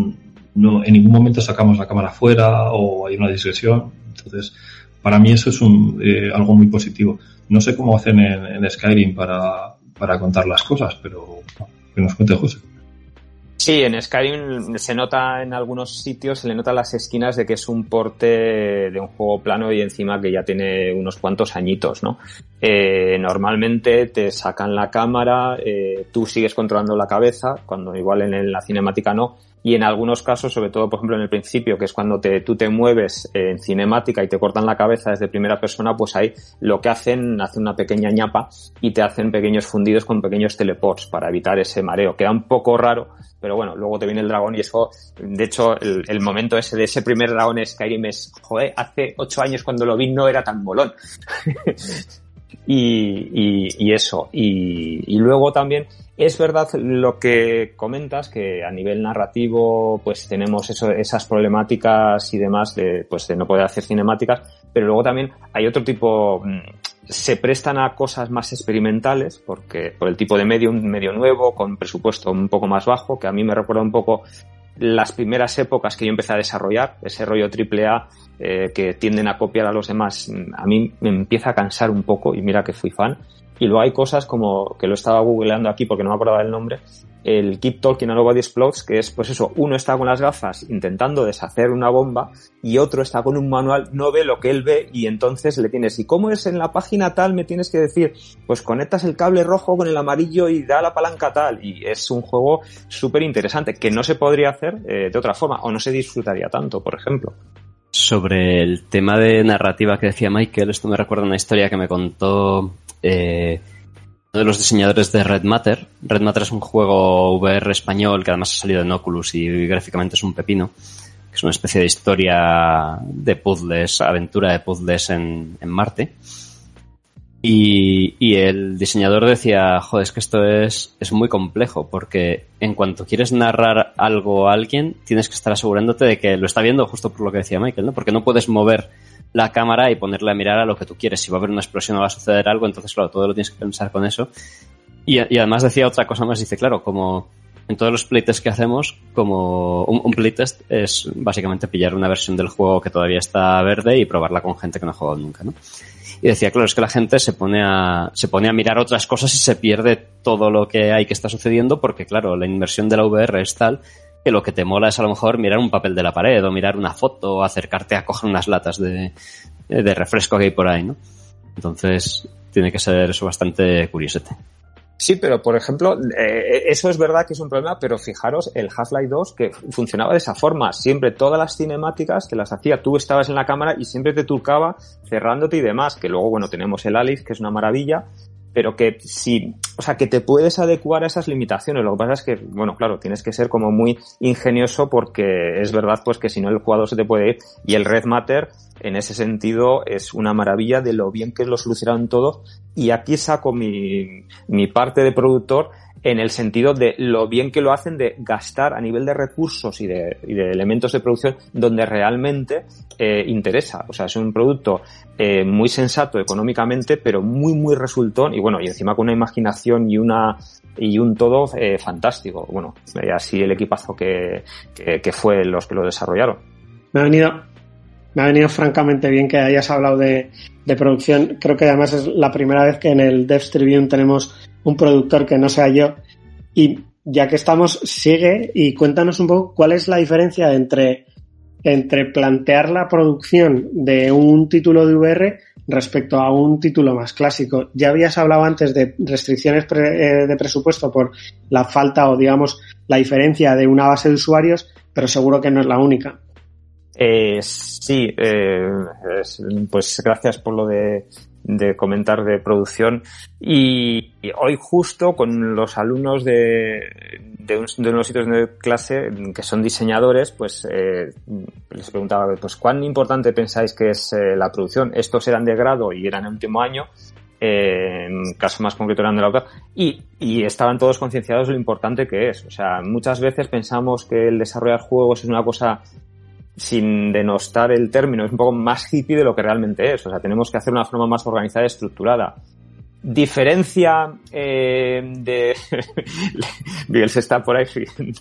no, en ningún momento sacamos la cámara fuera o hay una disgresión. Entonces, para mí eso es un, eh, algo muy positivo. No sé cómo hacen en, en Skyrim para, para contar las cosas, pero que nos cuente José. Sí, en Skyrim se nota en algunos sitios, se le nota las esquinas de que es un porte de un juego plano y encima que ya tiene unos cuantos añitos, ¿no? Eh, normalmente te sacan la cámara, eh, tú sigues controlando la cabeza, cuando igual en la cinemática no, y en algunos casos, sobre todo, por ejemplo, en el principio, que es cuando te, tú te mueves en cinemática y te cortan la cabeza desde primera persona, pues ahí lo que hacen, hacen una pequeña ñapa y te hacen pequeños fundidos con pequeños teleports para evitar ese mareo. Queda un poco raro, pero bueno, luego te viene el dragón y eso, de hecho, el, el momento ese de ese primer dragón en Skyrim es, joder, hace ocho años cuando lo vi no era tan molón. Y, y, y, eso. Y, y, luego también es verdad lo que comentas, que a nivel narrativo pues tenemos eso, esas problemáticas y demás de, pues, de no poder hacer cinemáticas, pero luego también hay otro tipo, mm, se prestan a cosas más experimentales, porque por el tipo de medio, un medio nuevo, con presupuesto un poco más bajo, que a mí me recuerda un poco las primeras épocas que yo empecé a desarrollar, ese rollo triple A eh, que tienden a copiar a los demás, a mí me empieza a cansar un poco y mira que fui fan. Y luego hay cosas como que lo estaba googleando aquí porque no me acordaba del nombre, el Keep Talking Nobody Explodes, que es pues eso, uno está con las gafas intentando deshacer una bomba y otro está con un manual, no ve lo que él ve y entonces le tienes, ¿y cómo es en la página tal? Me tienes que decir, pues conectas el cable rojo con el amarillo y da la palanca tal. Y es un juego súper interesante que no se podría hacer eh, de otra forma o no se disfrutaría tanto, por ejemplo. Sobre el tema de narrativa que decía Michael, esto me recuerda una historia que me contó eh, uno de los diseñadores de Red Matter. Red Matter es un juego VR español que además ha salido en Oculus y gráficamente es un pepino. Que es una especie de historia de puzzles, aventura de puzzles en, en Marte. Y, y, el diseñador decía, joder, es que esto es, es muy complejo porque en cuanto quieres narrar algo a alguien, tienes que estar asegurándote de que lo está viendo justo por lo que decía Michael, ¿no? Porque no puedes mover la cámara y ponerle a mirar a lo que tú quieres. Si va a haber una explosión o va a suceder algo, entonces, claro, todo lo tienes que pensar con eso. Y, además decía otra cosa más, dice, claro, como en todos los playtests que hacemos, como un, un, playtest es básicamente pillar una versión del juego que todavía está verde y probarla con gente que no ha jugado nunca, ¿no? Y decía, claro, es que la gente se pone a, se pone a mirar otras cosas y se pierde todo lo que hay que está sucediendo porque, claro, la inversión de la VR es tal que lo que te mola es a lo mejor mirar un papel de la pared o mirar una foto o acercarte a coger unas latas de, de refresco que hay por ahí, ¿no? Entonces, tiene que ser eso bastante curiosete. Sí, pero por ejemplo, eh, eso es verdad que es un problema, pero fijaros, el Half-Life 2 que funcionaba de esa forma. Siempre todas las cinemáticas te las hacía, tú estabas en la cámara y siempre te turcaba cerrándote y demás. Que luego, bueno, tenemos el Alice, que es una maravilla, pero que si, o sea, que te puedes adecuar a esas limitaciones. Lo que pasa es que, bueno, claro, tienes que ser como muy ingenioso porque es verdad pues que si no el jugador se te puede ir y el Red Matter en ese sentido es una maravilla de lo bien que lo solucionaron todo y aquí saco mi, mi parte de productor en el sentido de lo bien que lo hacen de gastar a nivel de recursos y de, elementos de producción donde realmente eh, interesa. O sea, es un producto eh, muy sensato económicamente, pero muy, muy resultón y bueno, y encima con una imaginación y una y un todo eh, fantástico. Bueno, así el equipazo que, que, que fue los que lo desarrollaron. Me ha venido, me ha venido francamente bien que hayas hablado de, producción. Creo que además es la primera vez que en el Devs Tribune tenemos un productor que no sea yo. Y ya que estamos, sigue y cuéntanos un poco cuál es la diferencia entre, entre plantear la producción de un título de VR respecto a un título más clásico. Ya habías hablado antes de restricciones pre- eh, de presupuesto por la falta o digamos la diferencia de una base de usuarios, pero seguro que no es la única. Eh, sí, eh, es- pues gracias por lo de, de comentar de producción. Y, hoy justo con los alumnos de, de, un- de unos sitios de clase que son diseñadores, pues eh, les preguntaba, pues ¿cuán importante pensáis que es eh, la producción? Estos eran de grado y eran en último año. eh, en caso más concreto eran de la autor, y, y estaban todos concienciados de lo importante que es. O sea, muchas veces pensamos que el desarrollar juegos es una cosa sin denostar el término, es un poco más hippie de lo que realmente es. O sea, tenemos que hacer una forma más organizada y estructurada. Diferencia eh, de... Miguel se está por ahí,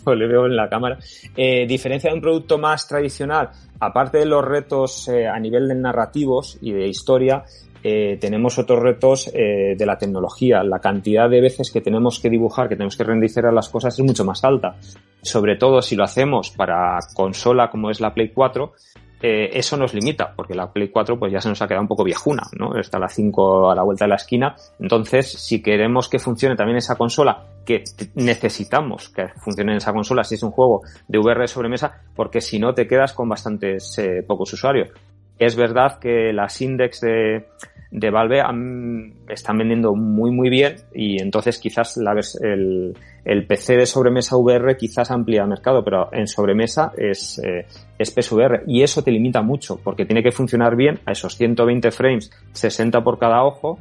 no le veo en la cámara. Eh, diferencia de un producto más tradicional, aparte de los retos eh, a nivel de narrativos y de historia, eh, tenemos otros retos eh, de la tecnología. La cantidad de veces que tenemos que dibujar, que tenemos que renderizar las cosas es mucho más alta. Sobre todo si lo hacemos para consola como es la Play 4, eh, eso nos limita, porque la Play 4 pues ya se nos ha quedado un poco viejuna, ¿no? Está la 5 a la vuelta de la esquina. Entonces, si queremos que funcione también esa consola, que necesitamos que funcione esa consola, si es un juego de VR sobre mesa, porque si no te quedas con bastantes eh, pocos usuarios. Es verdad que las index de, de Valve están vendiendo muy muy bien y entonces quizás la el, el PC de sobremesa VR quizás amplía el mercado, pero en sobremesa es, eh, es PSVR y eso te limita mucho porque tiene que funcionar bien a esos 120 frames, 60 por cada ojo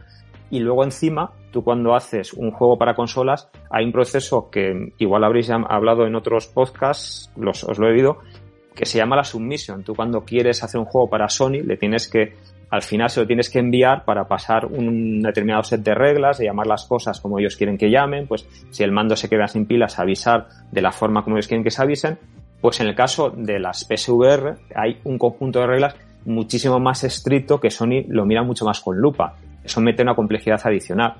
y luego encima tú cuando haces un juego para consolas hay un proceso que igual habréis hablado en otros podcasts, los, os lo he oído, que se llama la submission. Tú cuando quieres hacer un juego para Sony le tienes que al final se lo tienes que enviar para pasar un determinado set de reglas, de llamar las cosas como ellos quieren que llamen, pues si el mando se queda sin pilas, avisar de la forma como ellos quieren que se avisen. Pues en el caso de las PSVR hay un conjunto de reglas muchísimo más estricto que Sony lo mira mucho más con lupa. Eso mete una complejidad adicional.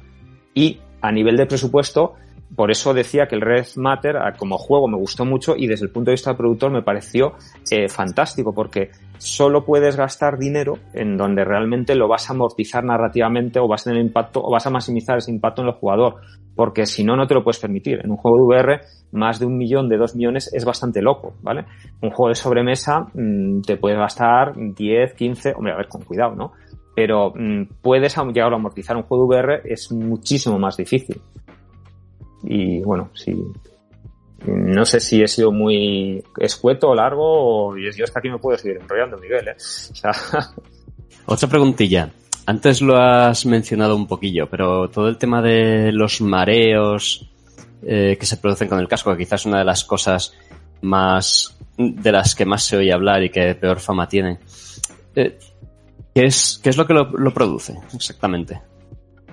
Y a nivel de presupuesto, por eso decía que el Red Matter ah, como juego me gustó mucho y desde el punto de vista del productor me pareció eh, fantástico porque solo puedes gastar dinero en donde realmente lo vas a amortizar narrativamente o vas a tener impacto o vas a maximizar ese impacto en el jugador porque si no no te lo puedes permitir. En un juego de VR más de un millón de dos millones es bastante loco vale un juego de sobremesa mmm, te puedes gastar 10 15 hombre a ver con cuidado no pero mmm, puedes llegar a amortizar un juego de VR es muchísimo más difícil y bueno, sí. No sé si he sido muy escueto o largo, o yo es que aquí me puedo seguir enrollando, Miguel, ¿eh? Otra preguntilla. Antes lo has mencionado un poquillo, pero todo el tema de los mareos eh, que se producen con el casco, que quizás es una de las cosas más de las que más se oye hablar y que peor fama tienen. Eh, ¿qué, es, ¿Qué es lo que lo produce exactamente?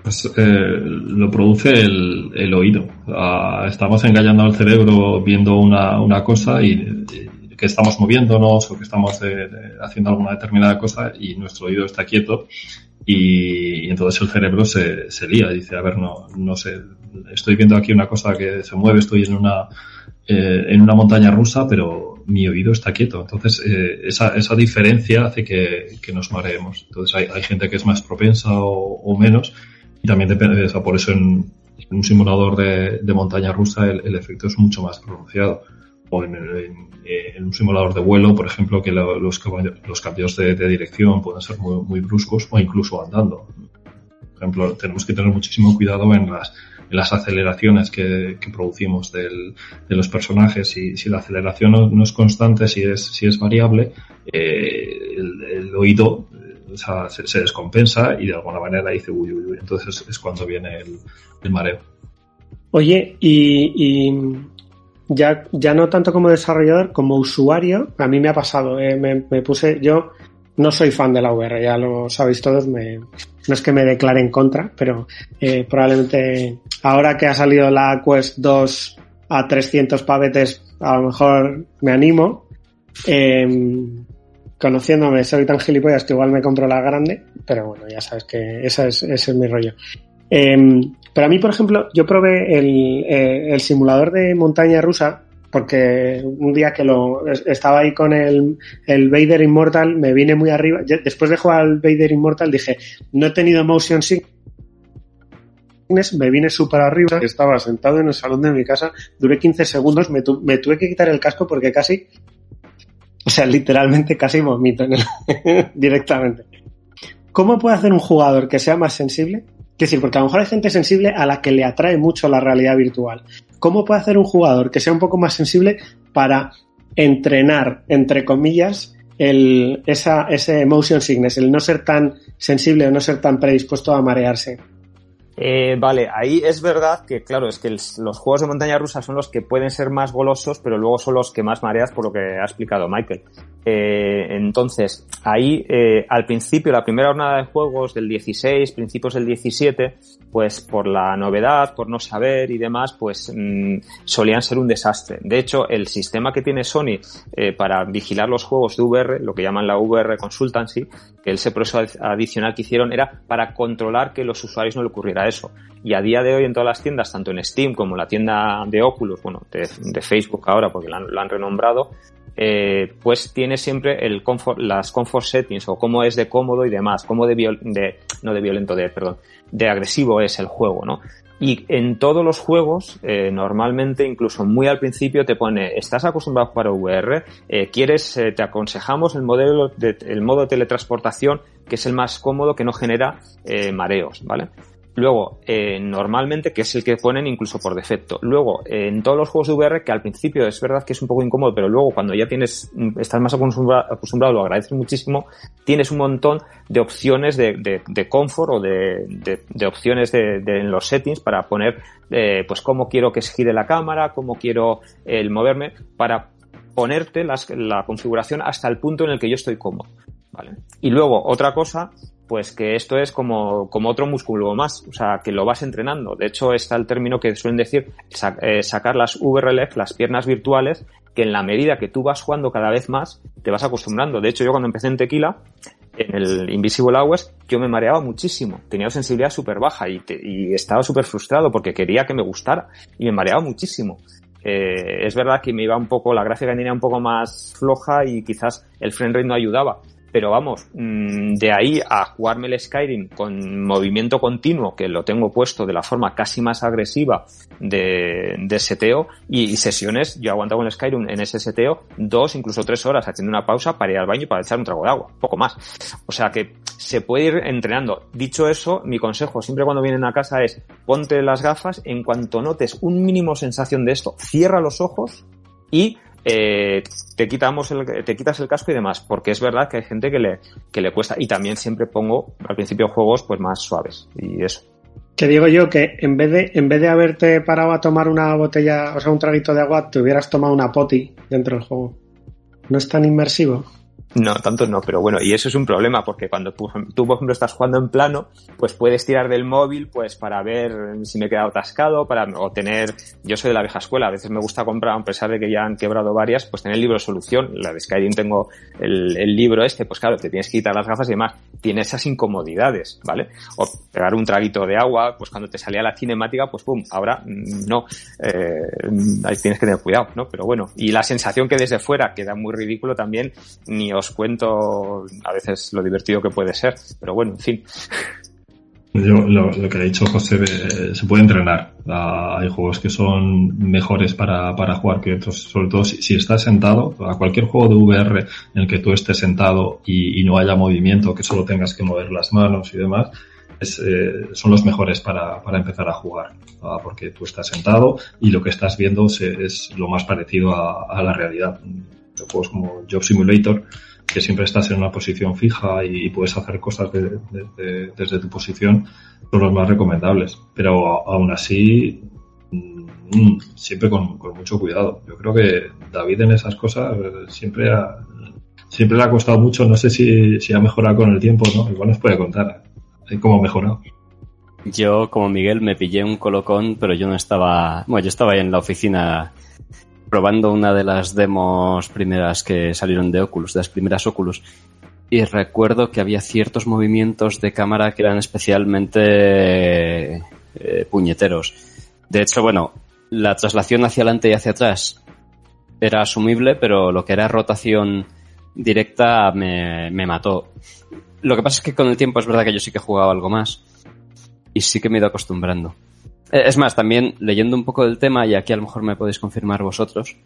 Pues eh, lo produce el, el oído. Uh, estamos engañando al cerebro viendo una, una cosa y, y, que estamos moviéndonos o que estamos eh, haciendo alguna determinada cosa y nuestro oído está quieto y, y entonces el cerebro se, se lía. Dice, a ver, no, no sé, estoy viendo aquí una cosa que se mueve, estoy en una, eh, en una montaña rusa, pero mi oído está quieto. Entonces, eh, esa, esa diferencia hace que, que nos mareemos. Entonces, hay, hay gente que es más propensa o, o menos y también depende de eso. Por eso en, un simulador de, montaña rusa el, efecto es mucho más pronunciado. O en, un simulador de vuelo, por ejemplo, que lo, los, los, cambios de, dirección pueden ser muy, muy bruscos o incluso andando. Por ejemplo, tenemos que tener muchísimo cuidado en las, en las aceleraciones que, producimos del, de los personajes. Si, si la aceleración no, no, es constante, si es, si es variable, eh, el, el, oído sea, se, descompensa y de alguna manera dice uy, uy, uy. Entonces es, cuando viene el, mareo. Oye, y, ya, ya no tanto como desarrollador, como usuario, a mí me ha pasado. Eh, me, puse, yo no soy fan de la VR, ya lo sabéis todos, no es que me declare en contra, pero eh, probablemente ahora que ha salido la Quest 2 a 300 pavetes, a lo mejor me animo. Eh, conociéndome, soy tan gilipollas que igual me compro la grande, pero bueno, ya sabes que esa es, ese es mi rollo. Eh, pero a mí, por ejemplo, yo probé el, eh, el, simulador de montaña rusa porque un día que lo estaba ahí con el, el Vader Immortal, me vine muy arriba. Después de jugar al Vader Immortal dije, no he tenido motion sickness, me vine súper arriba, estaba sentado en el salón de mi casa, duré 15 segundos, me tuve que quitar el casco porque casi o sea, literalmente casi vomito en el directamente. ¿Cómo puede hacer un jugador que sea más sensible? Es decir, porque a lo mejor hay gente sensible a la que le atrae mucho la realidad virtual. ¿Cómo puede hacer un jugador que sea un poco más sensible para entrenar, entre comillas, el, esa, ese motion sickness, el no ser tan sensible o no ser tan predispuesto a marearse? Eh, vale, ahí es verdad que, claro, es que los juegos de montaña rusa son los que pueden ser más golosos, pero luego son los que más mareas, por lo que ha explicado Michael. Eh, entonces, ahí, eh, al principio, la primera jornada de juegos del 16, principios del 17, pues por la novedad, por no saber y demás, pues mmm, solían ser un desastre. De hecho, el sistema que tiene Sony eh, para vigilar los juegos de VR, lo que llaman la VR Consultancy, que ese proceso adicional que hicieron era para controlar que los usuarios no le ocurriera eso. Y a día de hoy en todas las tiendas, tanto en Steam como en la tienda de Oculus, bueno, de, Facebook ahora porque lo han renombrado, eh, pues tiene siempre el comfort, las comfort settings o cómo es de cómodo y demás, cómo de, viol, de no de violento, de, perdón, de agresivo es el juego, ¿no? Y en todos los juegos, eh, normalmente, incluso muy al principio, te pone, estás acostumbrado a jugar VR, eh, quieres, eh, te aconsejamos el modelo de, el modo de teletransportación, que es el más cómodo, que no genera mareos, ¿vale? Luego, eh, normalmente, que es el que ponen incluso por defecto. Luego, eh, en todos los juegos de VR, que al principio es verdad que es un poco incómodo, pero luego cuando ya tienes, estás más acostumbrado, lo agradeces muchísimo, tienes un montón de opciones de, de, confort o de, de opciones en los settings para poner, eh, pues cómo quiero que se gire la cámara, cómo quiero el moverme, para ponerte las, la configuración hasta el punto en el que yo estoy cómodo. ¿vale? Y luego, otra cosa pues que esto es como, como otro músculo más, o sea, que lo vas entrenando. De hecho, está el término que suelen decir, eh, sacar las VRLF, las piernas virtuales, que en la medida que tú vas jugando cada vez más, te vas acostumbrando. De hecho, yo cuando empecé en Tequila, en el Invisible Hours, yo me mareaba muchísimo. Tenía sensibilidad súper baja y, te, y estaba súper frustrado porque quería que me gustara y me mareaba muchísimo. Eh, es verdad que me iba un poco, la gráfica tenía un poco más floja y quizás el frame rate no ayudaba, pero vamos, mm, de ahí a jugarme el Skyrim con movimiento continuo, que lo tengo puesto de la forma casi más agresiva de, de seteo, y, sesiones, yo aguantaba el Skyrim en ese seteo dos, incluso tres horas, haciendo una pausa para ir al baño y para echar un trago de agua, poco más. O sea que se puede ir entrenando. Dicho eso, mi consejo siempre cuando vienen a casa es ponte las gafas, en cuanto notes un mínimo sensación de esto, cierra los ojos y eh, te quitamos el, te quitas el casco y demás, porque es verdad que hay gente que le, que le cuesta. Y también siempre pongo al principio juegos pues más suaves y eso. Que digo yo que en vez de, en vez de haberte parado a tomar una botella, o sea, un traguito de agua, te hubieras tomado una poti dentro del juego. ¿No es tan inmersivo? No, tanto no, pero bueno, y eso es un problema porque cuando tú, por ejemplo, estás jugando en plano, pues puedes tirar del móvil pues para ver si me he quedado atascado, para o tener, yo soy de la vieja escuela, a veces me gusta comprar, a pesar de que ya han quebrado varias, pues tener el libro de solución, la de Skyrim tengo el, libro este, pues claro, te tienes que quitar las gafas y demás, tiene esas incomodidades, ¿vale? O pegar un traguito de agua, pues cuando te salía la cinemática, pues pum, ahora no, eh, ahí tienes que tener cuidado, ¿no? Pero bueno, y la sensación que desde fuera queda muy ridículo también, ni os cuento a veces lo divertido que puede ser, pero bueno, en fin. Yo, lo, lo, que ha dicho José, eh, se puede entrenar. Ah, hay juegos que son mejores para, para jugar que otros, sobre todo si, si, estás sentado, a cualquier juego de VR en el que tú estés sentado y, y no haya movimiento, que solo tengas que mover las manos y demás, es, eh, son los mejores para, para empezar a jugar, ah, porque tú estás sentado y lo que estás viendo se, es lo más parecido a, a la realidad. Juegos como Job Simulator, que siempre estás en una posición fija y, puedes hacer cosas de, de, de, desde tu posición, son los más recomendables. Pero aún así, mmm, siempre con, mucho cuidado. Yo creo que David en esas cosas eh, siempre ha, siempre le ha costado mucho. No sé si, si ha mejorado con el tiempo, ¿no? Igual nos puede contar cómo ha mejorado. Yo, como Miguel, me pillé un colocón, pero yo no estaba. Bueno, yo estaba en la oficina probando una de las demos primeras que salieron de Oculus, de las primeras Oculus. Y recuerdo que había ciertos movimientos de cámara que eran especialmente eh, puñeteros. De hecho, bueno, la traslación hacia adelante y hacia atrás era asumible, pero lo que era rotación directa me, me mató. Lo que pasa es que con el tiempo es verdad que yo sí que he jugado algo más y sí que me he ido acostumbrando. Es más, también leyendo un poco del tema, y aquí a lo mejor me podéis confirmar vosotros,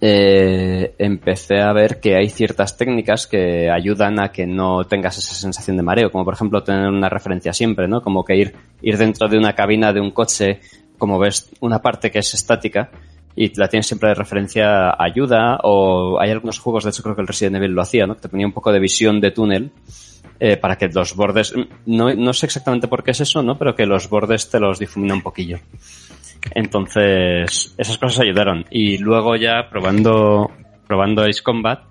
eh, empecé a ver que hay ciertas técnicas que ayudan a que no tengas esa sensación de mareo, como por ejemplo tener una referencia siempre, ¿no? Como que ir, ir dentro de una cabina de un coche, como ves una parte que es estática, y la tienes siempre de referencia ayuda, o hay algunos juegos, de hecho creo que el Resident Evil lo hacía, ¿no? Que te ponía un poco de visión de túnel, eh, para que los bordes, no, no sé exactamente por qué es eso, ¿no? Pero que los bordes te los difumina un poquillo. Entonces, esas cosas ayudaron. Y luego ya probando, probando Ace Combat,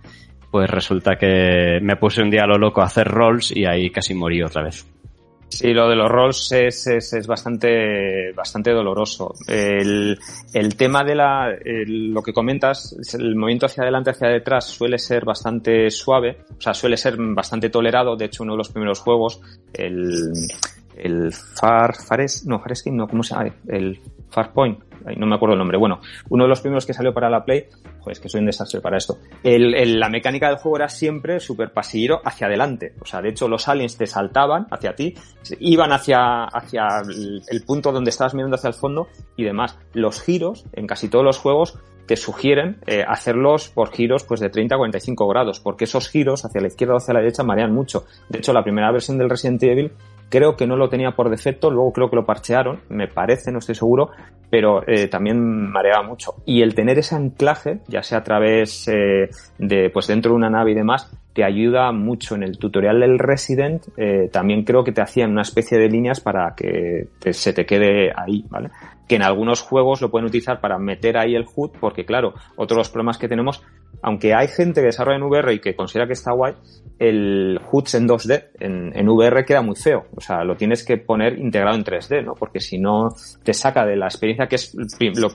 pues resulta que me puse un día a lo loco a hacer rolls y ahí casi morí otra vez. Sí, lo de los rolls es, es, es bastante, bastante doloroso. El, el tema de la, lo que comentas, el movimiento hacia adelante, hacia detrás suele ser bastante suave, o sea, suele ser bastante tolerado. De hecho, uno de los primeros juegos, el, el Far, Fares, no, no, ¿cómo se llama? El Farpoint, no me acuerdo el nombre. Bueno, uno de los primeros que salió para la Play, pues que soy un desastre para esto. La mecánica del juego era siempre súper pasillero hacia adelante. O sea, de hecho, los aliens te saltaban hacia ti, iban hacia, hacia el, el punto donde estabas mirando hacia el fondo y demás. Los giros, en casi todos los juegos, te sugieren eh, hacerlos por giros pues de 30 a 45 grados, porque esos giros hacia la izquierda o hacia la derecha marean mucho. De hecho, la primera versión del Resident Evil creo que no lo tenía por defecto, luego creo que lo parchearon, me parece, no estoy seguro, pero eh, también mareaba mucho. Y el tener ese anclaje, ya sea a través eh, de, pues dentro de una nave y demás, te ayuda mucho en el tutorial del Resident, eh, también creo que te hacían una especie de líneas para que te, se te quede ahí, ¿vale? Que en algunos juegos lo pueden utilizar para meter ahí el HUD, porque claro, otro de los problemas que tenemos, aunque hay gente que desarrolla en VR y que considera que está guay, el HUD en 2D, en, en VR queda muy feo. O sea, lo tienes que poner integrado en 3D, ¿no? Porque si no, te saca de la experiencia que es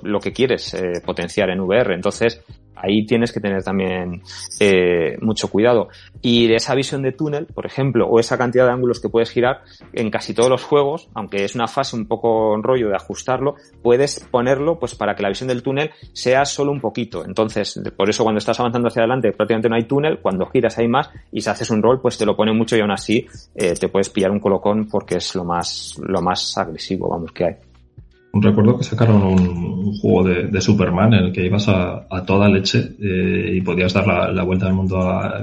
lo, que quieres eh, potenciar en VR. Entonces, ahí tienes que tener también eh, mucho cuidado. Y de esa visión de túnel, por ejemplo, o esa cantidad de ángulos que puedes girar, en casi todos los juegos, aunque es una fase un poco rollo de ajustarlo, puedes ponerlo pues para que la visión del túnel sea solo un poquito. Entonces, por eso cuando estás avanzando hacia adelante prácticamente no hay túnel, cuando giras hay más y si haces un roll pues te lo pone mucho y aún así eh, te puedes pillar un colocón porque es lo más, lo más agresivo, vamos, que hay. Recuerdo que sacaron un, juego de, de, Superman en el que ibas a, a toda leche eh, y podías dar la, la, vuelta al mundo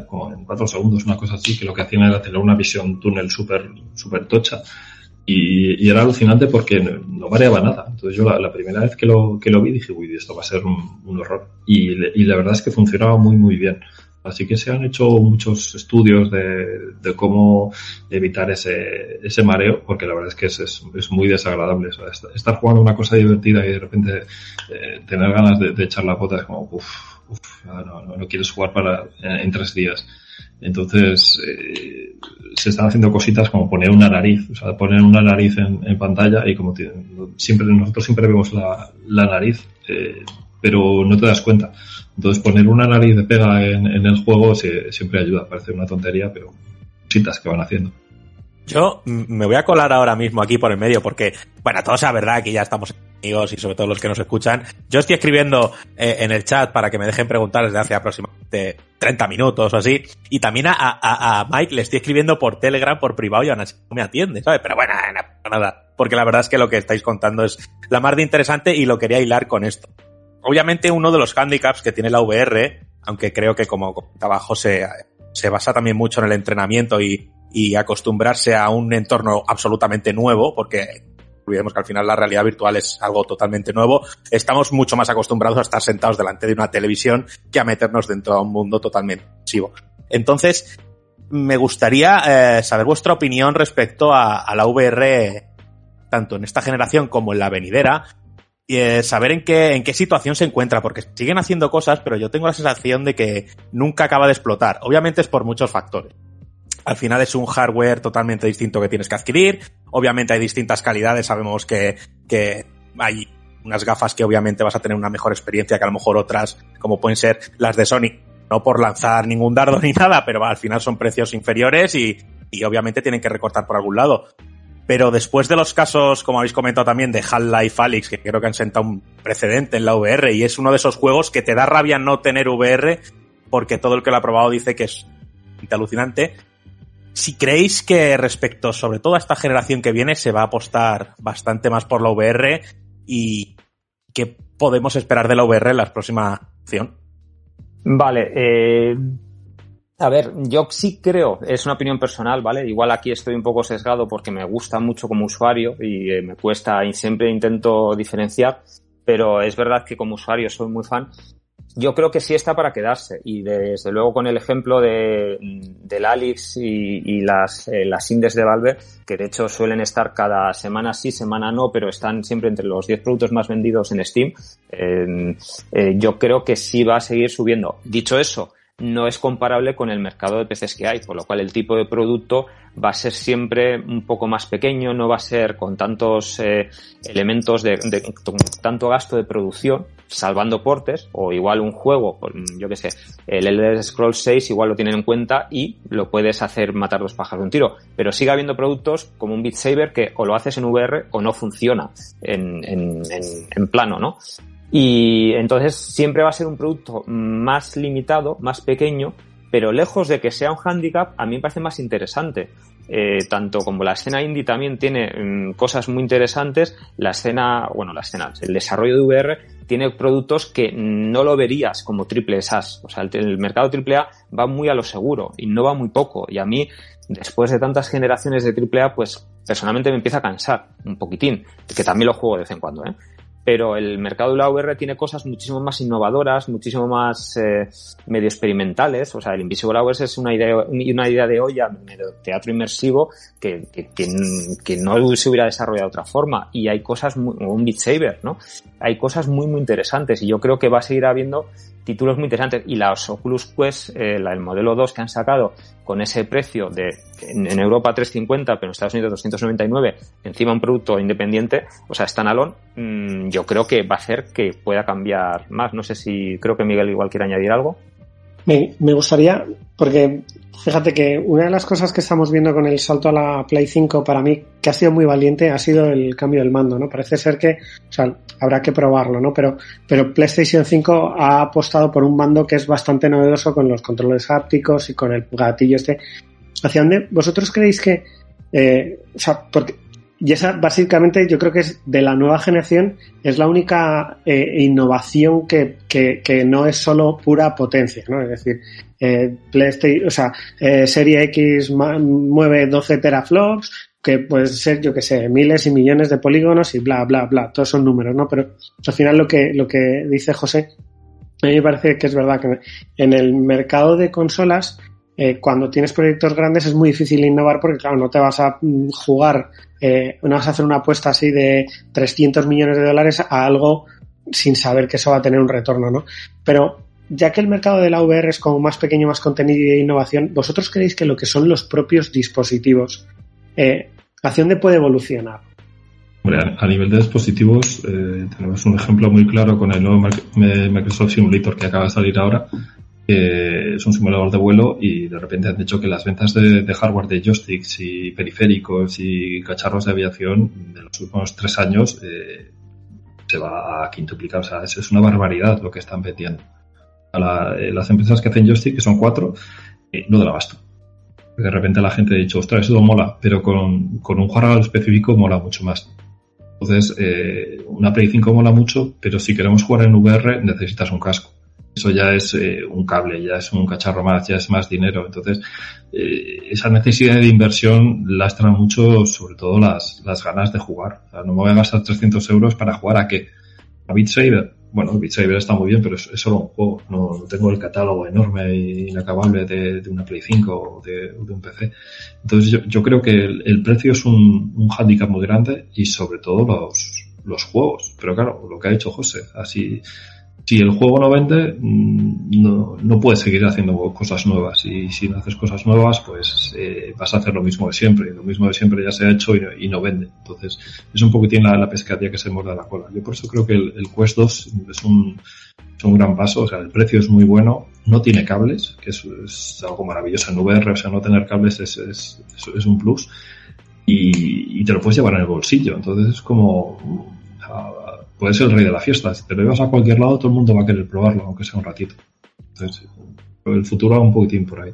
como en cuatro segundos, una cosa así, que lo que hacían era tener una visión túnel súper super tocha. Y, y, era alucinante porque no, variaba nada. Entonces yo la, la, primera vez que lo, que lo vi dije, uy, esto va a ser un, un horror. Y, y, la verdad es que funcionaba muy, muy bien. Así que se han hecho muchos estudios de, de cómo evitar ese, ese, mareo, porque la verdad es que es, es, muy desagradable. Estar jugando una cosa divertida y de repente eh, tener ganas de, echar la pota es como, uff, uf, no, no, no, quieres jugar para, en, en tres días. Entonces, eh, se están haciendo cositas como poner una nariz, o sea, poner una nariz en, pantalla y como siempre, nosotros siempre vemos la, la nariz, eh, pero no te das cuenta. Entonces poner una nariz de pega en, el juego se, siempre ayuda, parece una tontería, pero cositas que van haciendo. Yo me voy a colar ahora mismo aquí por el medio porque, bueno, todo sea verdad que ya estamos amigos y sobre todo los que nos escuchan. Yo estoy escribiendo eh, en el chat para que me dejen preguntar desde hace aproximadamente 30 minutos o así. Y también a, Mike le estoy escribiendo por Telegram, por privado y aún así no me atiende, ¿sabes? Pero bueno, no, nada. Porque la verdad es que lo que estáis contando es la más de interesante y lo quería hilar con esto. Obviamente uno de los handicaps que tiene la VR, aunque creo que como comentaba José, se basa también mucho en el entrenamiento y, y acostumbrarse a un entorno absolutamente nuevo, porque olvidemos que al final la realidad virtual es algo totalmente nuevo, estamos mucho más acostumbrados a estar sentados delante de una televisión que a meternos dentro de un mundo totalmente pasivo. Entonces, me gustaría eh, saber vuestra opinión respecto a, a, la VR, tanto en esta generación como en la venidera, eh, saber en qué, en qué situación se encuentra, porque siguen haciendo cosas, pero yo tengo la sensación de que nunca acaba de explotar. Obviamente es por muchos factores. Al final es un hardware totalmente distinto que tienes que adquirir. Obviamente hay distintas calidades. Sabemos que, que hay unas gafas que obviamente vas a tener una mejor experiencia que a lo mejor otras, como pueden ser las de Sony. No por lanzar ningún dardo ni nada, pero al final son precios inferiores y, y obviamente tienen que recortar por algún lado. Pero después de los casos, como habéis comentado también, de Half-Life Alyx, que creo que han sentado un precedente en la VR, y es uno de esos juegos que te da rabia no tener VR, porque todo el que lo ha probado dice que es alucinante, si creéis que respecto sobre todo a esta generación que viene se va a apostar bastante más por la VR y qué podemos esperar de la VR en la próxima acción. Vale, eh, a ver, yo sí creo, es una opinión personal, ¿vale? Igual aquí estoy un poco sesgado porque me gusta mucho como usuario y eh, me cuesta y siempre intento diferenciar, pero es verdad que como usuario soy muy fan yo creo que sí está para quedarse y desde luego con el ejemplo de, del Alix y, y las, eh, las Indes de Valve, que de hecho suelen estar cada semana sí, semana no, pero están siempre entre los 10 productos más vendidos en Steam, eh, eh, yo creo que sí va a seguir subiendo. Dicho eso, no es comparable con el mercado de PCs que hay, por lo cual el tipo de producto va a ser siempre un poco más pequeño, no va a ser con tantos eh, elementos de, de, tanto gasto de producción, salvando portes, o igual un juego, yo que sé, el Elder Scrolls 6 igual lo tienen en cuenta y lo puedes hacer matar dos pájaros de un tiro, pero sigue habiendo productos como un Beat Saber que o lo haces en VR o no funciona en, en, en plano, ¿no? Y entonces siempre va a ser un producto más limitado, más pequeño, pero lejos de que sea un handicap, a mí me parece más interesante. Eh, tanto como la escena indie también tiene mm, cosas muy interesantes, la escena, bueno, la escena, el desarrollo de VR tiene productos que no lo verías como triple SaaS. O sea, el, mercado triple A va muy a lo seguro, y no va muy poco. Y a mí, después de tantas generaciones de triple A, pues personalmente me empieza a cansar un poquitín, que también lo juego de vez en cuando, ¿eh? Pero el mercado de la VR tiene cosas muchísimo más innovadoras, muchísimo más eh, medio experimentales. O sea, el Invisible Hours es una idea, una idea de olla, medio teatro inmersivo, que, que, que, no se hubiera desarrollado de otra forma. Y hay cosas muy, un Beat Saber, ¿no? Hay cosas muy, muy interesantes y yo creo que va a seguir habiendo títulos muy interesantes. Y las Oculus Quest, eh, la, el modelo 2 que han sacado con ese precio de en, en, Europa 350, pero en Estados Unidos 299, encima un producto independiente, o sea, standalone, mmm, yo creo que va a hacer que pueda cambiar más. No sé si creo que Miguel igual quiere añadir algo. Me, me gustaría, porque fíjate que una de las cosas que estamos viendo con el salto a la Play 5 para mí, que ha sido muy valiente, ha sido el cambio del mando, ¿no? Parece ser que, o sea, habrá que probarlo, ¿no? Pero, pero PlayStation 5 ha apostado por un mando que es bastante novedoso con los controles hápticos y con el gatillo este. ¿Hacia dónde vosotros creéis que, eh, o sea, porque y esa básicamente yo creo que es de la nueva generación, es la única eh, innovación que, que, que, no es solo pura potencia, ¿no? Es decir, eh, PlayStation, o sea, eh, Serie X mueve 12 teraflops, que puede ser, yo que sé, miles y millones de polígonos y bla, bla, bla, todos son números, ¿no? Pero al final lo que, lo que dice José, a mí me parece que es verdad que en el mercado de consolas, eh, cuando tienes proyectos grandes es muy difícil innovar porque, claro, no te vas a jugar eh, no vas a hacer una apuesta así de 300 millones de dólares a algo sin saber que eso va a tener un retorno, ¿no? Pero ya que el mercado de la VR es como más pequeño, más contenido e innovación, ¿vosotros creéis que lo que son los propios dispositivos, eh, hacia dónde puede evolucionar? Hombre, a nivel de dispositivos, eh, tenemos un ejemplo muy claro con el nuevo Microsoft Simulator que acaba de salir ahora, que es un simulador de vuelo y de repente han dicho que las ventas de, hardware de joysticks y periféricos y cacharros de aviación de los últimos tres años eh, se va a quintuplicar. O sea, es, es una barbaridad lo que están vendiendo. A eh, las empresas que hacen joystick, que son cuatro, eh, no del abasto. De repente la gente ha dicho, ostras, eso mola, pero con, con un jugador específico mola mucho más. Entonces, eh, una Play 5 mola mucho, pero si queremos jugar en VR necesitas un casco. Eso ya es eh, un cable, ya es un cacharro más, ya es más dinero. Entonces, eh, esa necesidad de inversión lastra mucho, sobre todo las, las ganas de jugar. No me voy a gastar 300 euros para jugar a qué? A Beat Saber. Bueno, Beat Saber está muy bien, pero es, solo un juego. No, no tengo el catálogo enorme e inacabable de, de una Play 5 o de, un PC. Entonces, yo, yo creo que el, precio es un, un hándicap muy grande y sobre todo los, los juegos. Pero claro, lo que ha dicho José, así, si el juego no vende, mm, no, no puedes seguir haciendo cosas nuevas. Y si no haces cosas nuevas, pues eh, vas a hacer lo mismo de siempre. Lo mismo de siempre ya se ha hecho y, no- vende. Entonces, es un poquitín la, la pescadilla que se muerde la cola. Yo por eso creo que el, el Quest 2 es un, es un gran paso. O sea, el precio es muy bueno. No tiene cables, que es, algo maravilloso en VR. O sea, no tener cables es, es, es- un plus. Y, y te lo puedes llevar en el bolsillo. Entonces es como puedes ser el rey de la fiesta. Si te lo llevas a cualquier lado, todo el mundo va a querer probarlo, aunque sea un ratito. Entonces, el futuro va un poquitín por ahí.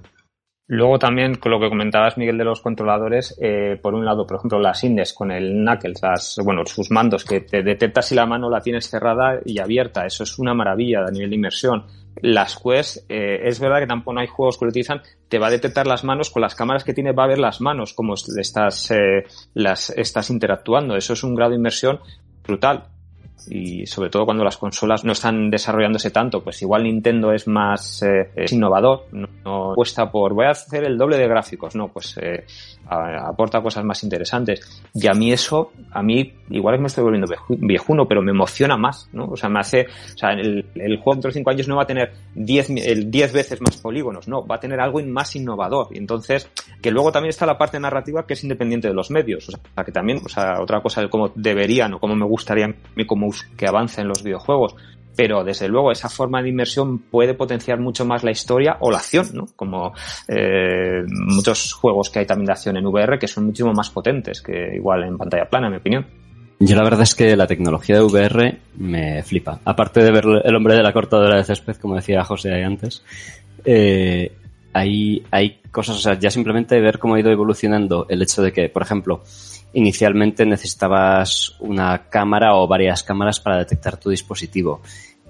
Luego también con lo que comentabas, Miguel, de los controladores, eh, por un lado, por ejemplo, las Indes con el Knuckles, las, bueno, sus mandos, que te detectas si la mano la tienes cerrada y abierta. Eso es una maravilla a nivel de inmersión. Las Quest, eh, es verdad que tampoco hay juegos que lo utilizan, te va a detectar las manos, con las cámaras que tiene va a ver las manos, como estás, eh, las, estás interactuando. Eso es un grado de inmersión brutal y sobre todo cuando las consolas no están desarrollándose tanto, pues igual Nintendo es más eh, es innovador, no, no apuesta por voy a hacer el doble de gráficos, no, pues eh, a- aporta cosas más interesantes. Y a mí eso, a mí igual es que me estoy volviendo vieju- viejuno, pero me emociona más, ¿no? O sea, me hace, o sea, el, el juego dentro de cinco años no va a tener 10 mi- el 10 veces más polígonos, no, va a tener algo más innovador. Y entonces, que luego también está la parte narrativa que es independiente de los medios, o sea, que también, o sea, otra cosa de cómo deberían o cómo me gustaría a mí que avancen los videojuegos. Pero desde luego esa forma de inmersión puede potenciar mucho más la historia o la acción, ¿no? Como eh, muchos juegos que hay también de acción en VR que son muchísimo más potentes que igual en pantalla plana, en mi opinión. Yo la verdad es que la tecnología de VR me flipa. Aparte de ver el hombre de la cortadora de césped, como decía José ahí antes, eh, hay, hay cosas, o sea, ya simplemente ver cómo ha ido evolucionando el hecho de que, por ejemplo, inicialmente necesitabas una cámara o varias cámaras para detectar tu dispositivo.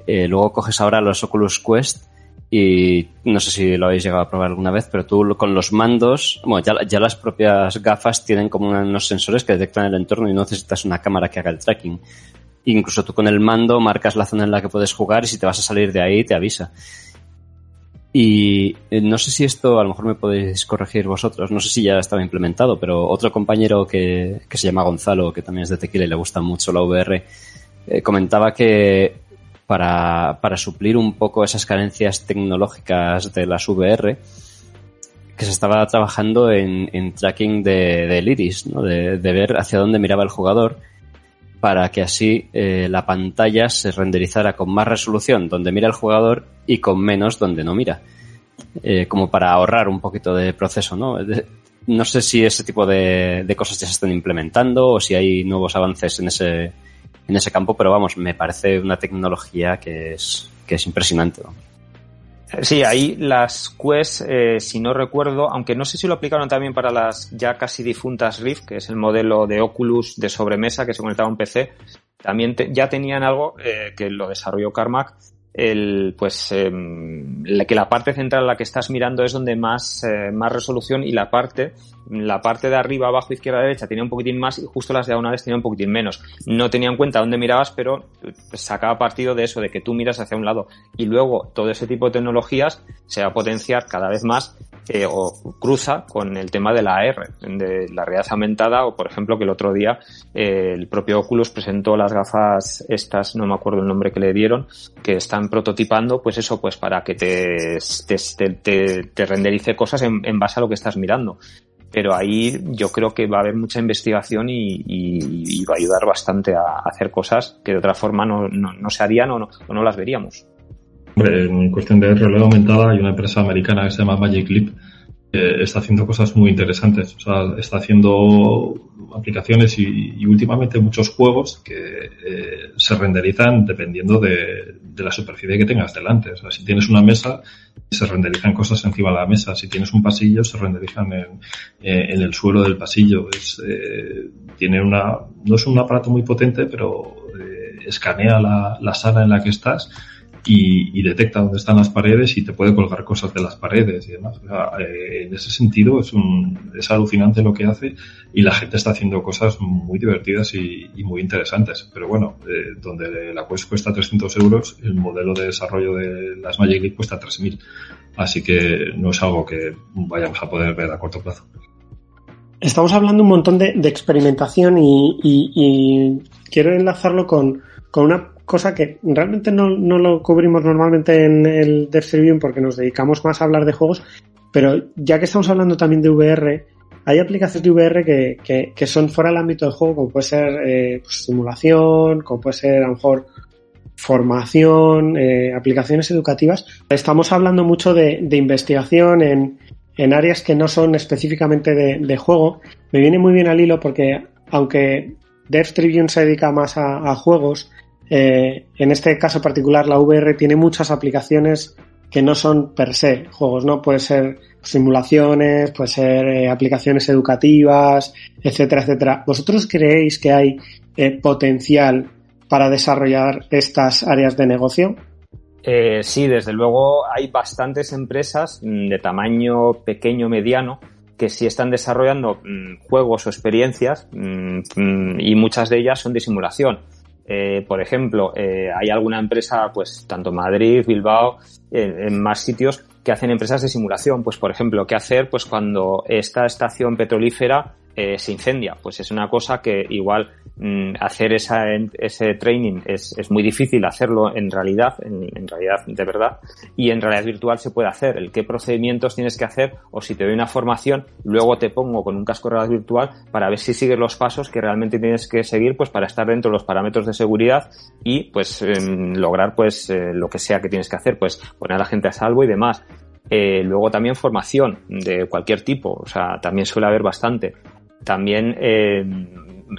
Eh, luego coges ahora los Oculus Quest y no sé si lo habéis llegado a probar alguna vez, pero tú con los mandos, bueno, ya, ya las propias gafas tienen como unos sensores que detectan el entorno y no necesitas una cámara que haga el tracking. Incluso tú con el mando marcas la zona en la que puedes jugar y si te vas a salir de ahí te avisa. Y eh, no sé si esto a lo mejor me podéis corregir vosotros, no sé si ya estaba implementado, pero otro compañero que, que se llama Gonzalo, que también es de Tequila y le gusta mucho la VR, eh, comentaba que para, para suplir un poco esas carencias tecnológicas de las VR, que se estaba trabajando en, en tracking de, del iris, ¿no? de, de ver hacia dónde miraba el jugador para que así eh, la pantalla se renderizara con más resolución donde mira el jugador y con menos donde no mira. Eh, como para ahorrar un poquito de proceso, ¿no? No sé si ese tipo de, cosas ya se están implementando o si hay nuevos avances en ese, en ese campo, pero vamos, me parece una tecnología que es, que es impresionante. Sí, ahí las Quest, eh, si no recuerdo, aunque no sé si lo aplicaron también para las ya casi difuntas Rift, que es el modelo de Oculus de sobremesa que se conectaba a un PC, también te- ya tenían algo eh, que lo desarrolló Carmack, el, pues la- que la parte central a la que estás mirando es donde más, eh, más resolución y la parte, la parte de arriba, abajo, izquierda, derecha tenía un poquitín más y justo las diagonales tenían un poquitín menos. No tenía en cuenta dónde mirabas, pero eh, sacaba partido de eso, de que tú miras hacia un lado. Y luego todo ese tipo de tecnologías se va a potenciar cada vez más eh, o cruza con el tema de la AR, de la realidad aumentada o por ejemplo que el otro día eh, el propio Oculus presentó las gafas estas, no me acuerdo el nombre que le dieron, que están prototipando pues eso pues para que te, te, te, te- renderice cosas en, en base a lo que estás mirando. Pero ahí yo creo que va a haber mucha investigación y, y- y va a ayudar bastante a hacer cosas que de otra forma no, no, no se harían o no, o no las veríamos. En cuestión de realidad aumentada hay una empresa americana que se llama Magic Leap que está haciendo cosas muy interesantes. O sea, está haciendo aplicaciones y, y últimamente muchos juegos que eh, se renderizan dependiendo de, la superficie que tengas delante. O sea, si tienes una mesa, se renderizan cosas encima de la mesa. Si tienes un pasillo, se renderizan en, en el suelo del pasillo. Es, eh, tiene una, no es un aparato muy potente, pero eh, escanea la sala en la que estás y, y, detecta dónde están las paredes y te puede colgar cosas de las paredes y demás. O sea, eh, en ese sentido es, un, es alucinante lo que hace y la gente está haciendo cosas muy divertidas y, y muy interesantes. Pero bueno, eh, donde la Quest cuesta 300 euros, el modelo de desarrollo de las Magic League cuesta 3.000. Así que no es algo que vayamos a poder ver a corto plazo. Estamos hablando un montón de, de experimentación y, y, quiero enlazarlo con, con una cosa que realmente no, no, lo cubrimos normalmente en el Dev Review porque nos dedicamos más a hablar de juegos, pero ya que estamos hablando también de VR, hay aplicaciones de VR que, que, son fuera del ámbito del juego, como puede ser eh, pues, simulación, como puede ser a lo mejor formación, eh, aplicaciones educativas. Estamos hablando mucho de, de investigación en, en, áreas que no son específicamente de, juego. Me viene muy bien al hilo porque aunque Dev Tribune se dedica más a juegos, eh, en este caso particular, la VR tiene muchas aplicaciones que no son per se juegos, ¿no? Puede ser simulaciones, puede ser eh, aplicaciones educativas, etcétera, etcétera. ¿Vosotros creéis que hay eh, potencial para desarrollar estas áreas de negocio? Eh, sí, desde luego hay bastantes empresas mm, de tamaño pequeño, mediano, que sí están desarrollando mmm, juegos o experiencias mmm, y muchas de ellas son de simulación. Eh, por ejemplo, eh, hay alguna empresa, pues tanto Madrid, Bilbao, en más sitios que hacen empresas de simulación. Pues, por ejemplo, ¿qué hacer? Pues cuando esta estación petrolífera eh, se incendia. Pues es una cosa que igual mmm, hacer esa, ese training es, es, muy difícil hacerlo en realidad, en, realidad de verdad, y en realidad virtual se puede hacer. El qué procedimientos tienes que hacer o si te doy una formación, luego te pongo con un casco de virtual para ver si sigues los pasos que realmente tienes que seguir pues para estar dentro de los parámetros de seguridad y pues eh, lograr pues eh, lo que sea que tienes que hacer, pues poner a la gente a salvo y demás. Eh, luego también formación de cualquier tipo, o sea, también suele haber bastante. También eh,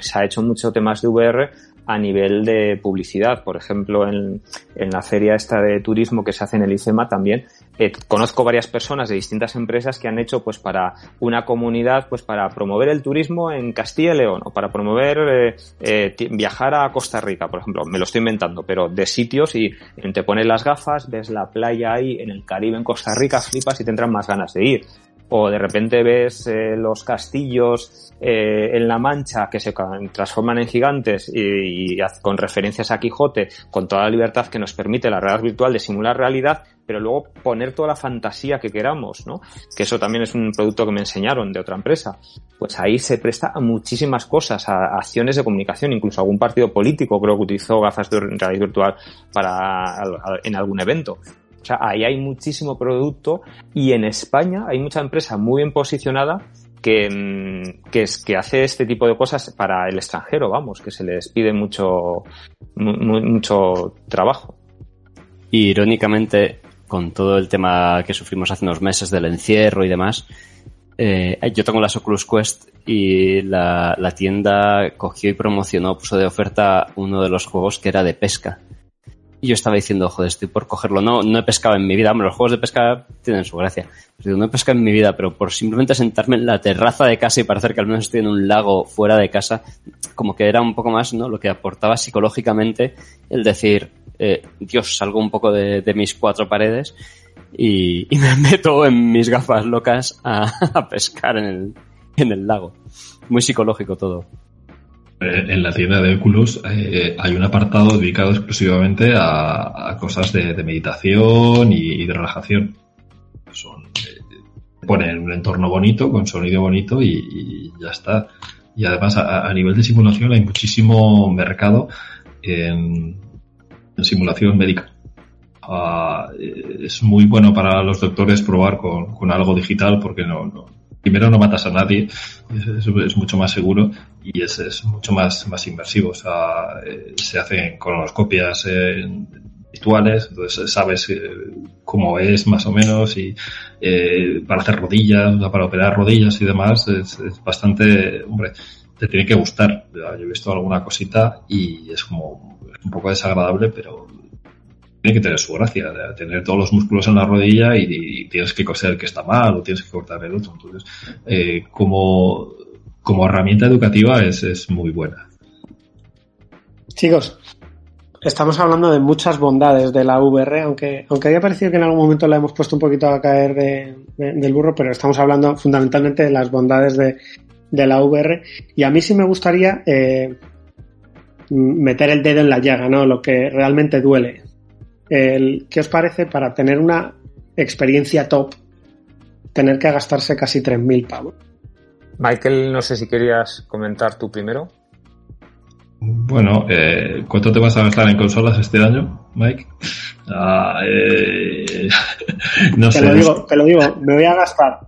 se ha hecho mucho temas de VR a nivel de publicidad. Por ejemplo, en, la feria esta de turismo que se hace en el ICEMA también eh, conozco varias personas de distintas empresas que han hecho pues para una comunidad pues para promover el turismo en Castilla y León o para promover eh, eh, viajar a Costa Rica, por ejemplo. Me lo estoy inventando, pero de sitios y te pones las gafas, ves la playa ahí en el Caribe en Costa Rica, flipas y tendrán más ganas de ir o de repente ves eh, los castillos eh, en La Mancha que se transforman en gigantes y, con referencias a Quijote, con toda la libertad que nos permite la realidad virtual de simular realidad, pero luego poner toda la fantasía que queramos, ¿no? Que eso también es un producto que me enseñaron de otra empresa. Pues ahí se presta a muchísimas cosas, a, a acciones de comunicación, incluso algún partido político creo que utilizó gafas de realidad virtual para en algún evento. O sea, ahí hay muchísimo producto y en España hay mucha empresa muy bien posicionada que, que, es, que hace este tipo de cosas para el extranjero, vamos, que se les pide mucho, mucho trabajo. Y irónicamente, con todo el tema que sufrimos hace unos meses del encierro y demás, eh, yo tengo las Oculus Quest y la, la, tienda cogió y promocionó, puso de oferta uno de los juegos que era de pesca. Y yo estaba diciendo, joder, estoy por cogerlo. No, no he pescado en mi vida. Hombre, los juegos de pesca tienen su gracia. Pero no he pescado en mi vida, pero por simplemente sentarme en la terraza de casa y parecer que al menos estoy en un lago fuera de casa, como que era un poco más, ¿no? Lo que aportaba psicológicamente el decir, eh, Dios, salgo un poco de, mis cuatro paredes y, y, me meto en mis gafas locas a, a pescar en el, en el lago. Muy psicológico todo en la tienda de Oculus eh, hay un apartado dedicado exclusivamente a, cosas de, de, meditación y, de relajación. Son, eh, ponen un entorno bonito, con sonido bonito y, ya está. Y además a, nivel de simulación hay muchísimo mercado en, en simulación médica. Uh, es muy bueno para los doctores probar con, con algo digital porque no, no, primero no matas a nadie, es, es mucho más seguro y es, es, mucho más, más inmersivo. O sea, eh, se hacen colonoscopias eh, virtuales, entonces sabes eh, cómo es más o menos y eh, para hacer rodillas, para operar rodillas y demás es, es bastante, hombre, te tiene que gustar. Yo he visto alguna cosita y es como un poco desagradable, pero tiene que tener su gracia, tener todos los músculos en la rodilla y, tienes que coser el que está mal o tienes que cortar el otro. Entonces, eh, como, como herramienta educativa es, es muy buena. Chicos, estamos hablando de muchas bondades de la VR, aunque, aunque haya parecido que en algún momento la hemos puesto un poquito a caer de, de- del burro, pero estamos hablando fundamentalmente de las bondades de, de la VR. Y a mí sí me gustaría eh, meter el dedo en la llaga, ¿no? Lo que realmente duele. El, ¿Qué os parece para tener una experiencia top tener que gastarse casi 3.000 pavos? Michael, no sé si querías comentar tú primero. Bueno, eh, ¿cuánto te vas a gastar en consolas este año, Mike? Ah, eh, no te sé. lo digo, te lo digo, me voy a gastar,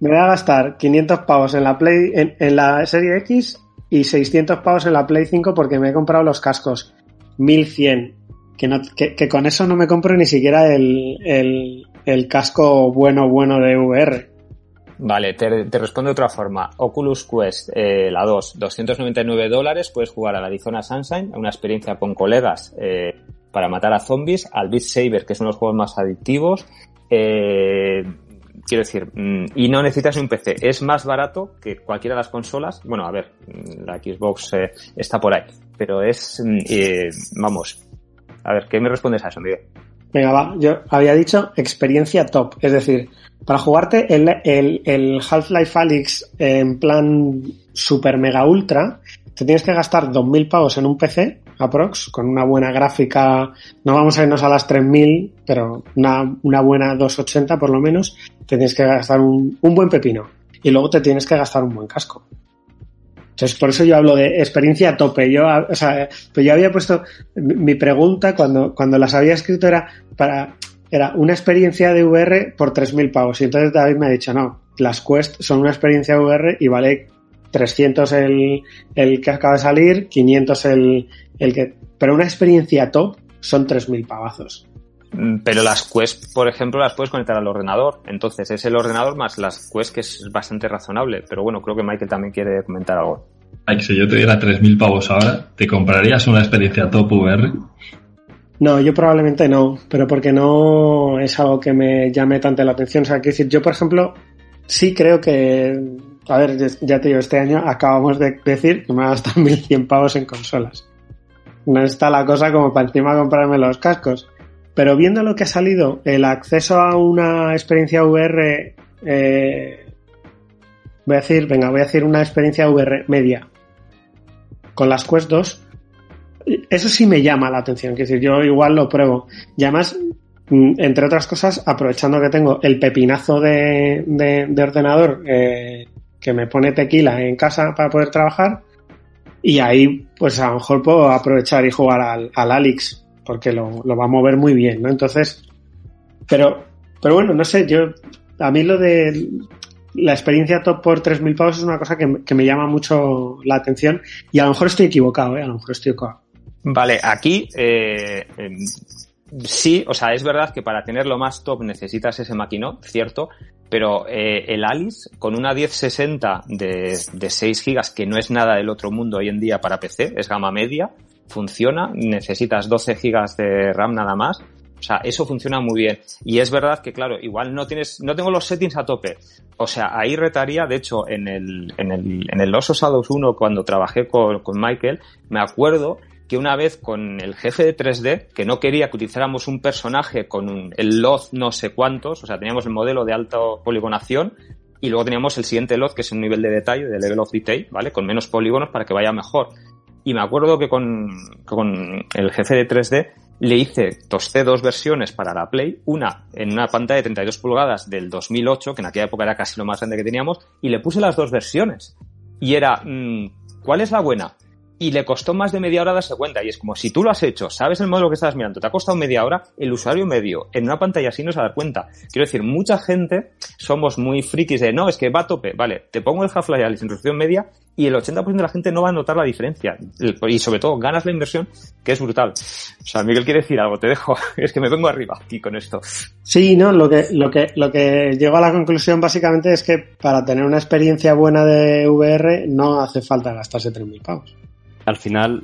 me voy a gastar 500 pavos en la Play, en, en la Serie X y 600 pavos en la Play 5 porque me he comprado los cascos. 1100. Que, con eso no me compro ni siquiera el, casco bueno, bueno de VR. Vale, te, respondo de otra forma. Oculus Quest, eh, la 2, 299 dólares, puedes jugar a la Arizona Sunshine, una experiencia con colegas eh, para matar a zombies, al Beat Saber, que es los juegos más adictivos. Eh, quiero decir, mm, y no necesitas un PC. Es más barato que cualquiera de las consolas. Bueno, a ver, mm, la Xbox eh, está por ahí, pero es, mm, vamos. A ver, ¿qué me respondes a eso, Miguel? Venga, va, yo había dicho experiencia top. Es decir, para jugarte el, el, el Half-Life Alyx en plan super mega ultra, te tienes que gastar 2.000 pavos en un PC, aprox, con una buena gráfica, no vamos a irnos a las 3.000, pero una, una buena 280 por lo menos, te tienes que gastar un, un buen pepino. Y luego te tienes que gastar un buen casco. Entonces, por eso yo hablo de experiencia a tope. Yo, o sea, pues yo había puesto mi pregunta cuando, cuando las había escrito era para, era una experiencia de VR por 3.000 pavos. Y entonces David me ha dicho, no, las Quest son una experiencia VR y vale 300 el, el que acaba de salir, 500 el, el que, pero una experiencia top son 3.000 pavazos. Mm, Pero las Quest, por ejemplo, las puedes conectar al ordenador. Entonces es el ordenador más las Quest que es bastante razonable. Pero bueno, creo que Michael también quiere comentar algo. Mike, si yo te diera 3.000 pavos ahora, ¿te comprarías una experiencia top VR? No, yo probablemente no, pero porque no es algo que me llame tanto la atención. O sea, quiero decir, yo, por ejemplo, sí creo que, a ver, ya te digo, este año acabamos de decir que me va a gastar 1.100 pavos en consolas. No está la cosa como para encima comprarme los cascos. Pero viendo lo que ha salido, el acceso a una experiencia VR, eh, voy a decir, venga, voy a decir una experiencia VR media con las Quest 2, eso sí me llama la atención. Quiero decir, yo igual lo pruebo. Y además, mm, entre otras cosas, aprovechando que tengo el pepinazo de, de- de ordenador eh, que me pone tequila en casa para poder trabajar, y ahí, pues a lo mejor puedo aprovechar y jugar al, al Alix, porque lo, lo va a mover muy bien, ¿no? Entonces, pero, pero bueno, no sé, yo, a mí lo de la experiencia top por 3.000 pavos es una cosa que, que me llama mucho la atención, y a lo mejor estoy equivocado, ¿eh? A lo mejor estoy equivocado. Vale, aquí eh, em, sí, o sea, es verdad que para tener lo más top necesitas ese maquinón, cierto, pero eh, el Alice con una 1060 de, de 6 gigas, que no es nada del otro mundo hoy en día para PC, es gama media, funciona, necesitas 12 gigas de RAM nada más. O sea, eso funciona muy bien. Y es verdad que, claro, igual no tienes, no tengo los settings a tope. O sea, ahí retaría, de hecho, en el, en el, en el Los Osados 1, cuando trabajé con, con Michael, me acuerdo que una vez con el jefe de 3D, que no quería que utilizáramos un personaje con un- el LOD no sé cuántos, o sea, teníamos el modelo de alta poligonación y luego teníamos el siguiente LOD, que es un nivel de detalle, de level of detail, ¿vale? Con menos polígonos para que vaya mejor. Y me acuerdo que con, con el jefe de 3D le hice, tosté dos versiones para la Play, una en una pantalla de 32 pulgadas del 2008, que en aquella época era casi lo más grande que teníamos, y le puse las dos versiones. Y era, mm, ¿cuál es la buena? Y le costó más de media hora darse cuenta. Y es como, si tú lo has hecho, sabes el modelo que estás mirando, te ha costado media hora, el usuario medio en una pantalla así no se da cuenta. Quiero decir, mucha gente somos muy frikis de, no, es que va a tope, vale, te pongo el Half-Life Alyx en resolución media y el 80% de la gente no va a notar la diferencia. Y sobre todo, ganas la inversión, que es brutal. O sea, Miguel quiere decir algo, te dejo, es que me vengo arriba aquí con esto. Sí, no, lo que, lo que, lo que llego a la conclusión básicamente es que para tener una experiencia buena de VR no hace falta gastarse 3.000 pavos al final,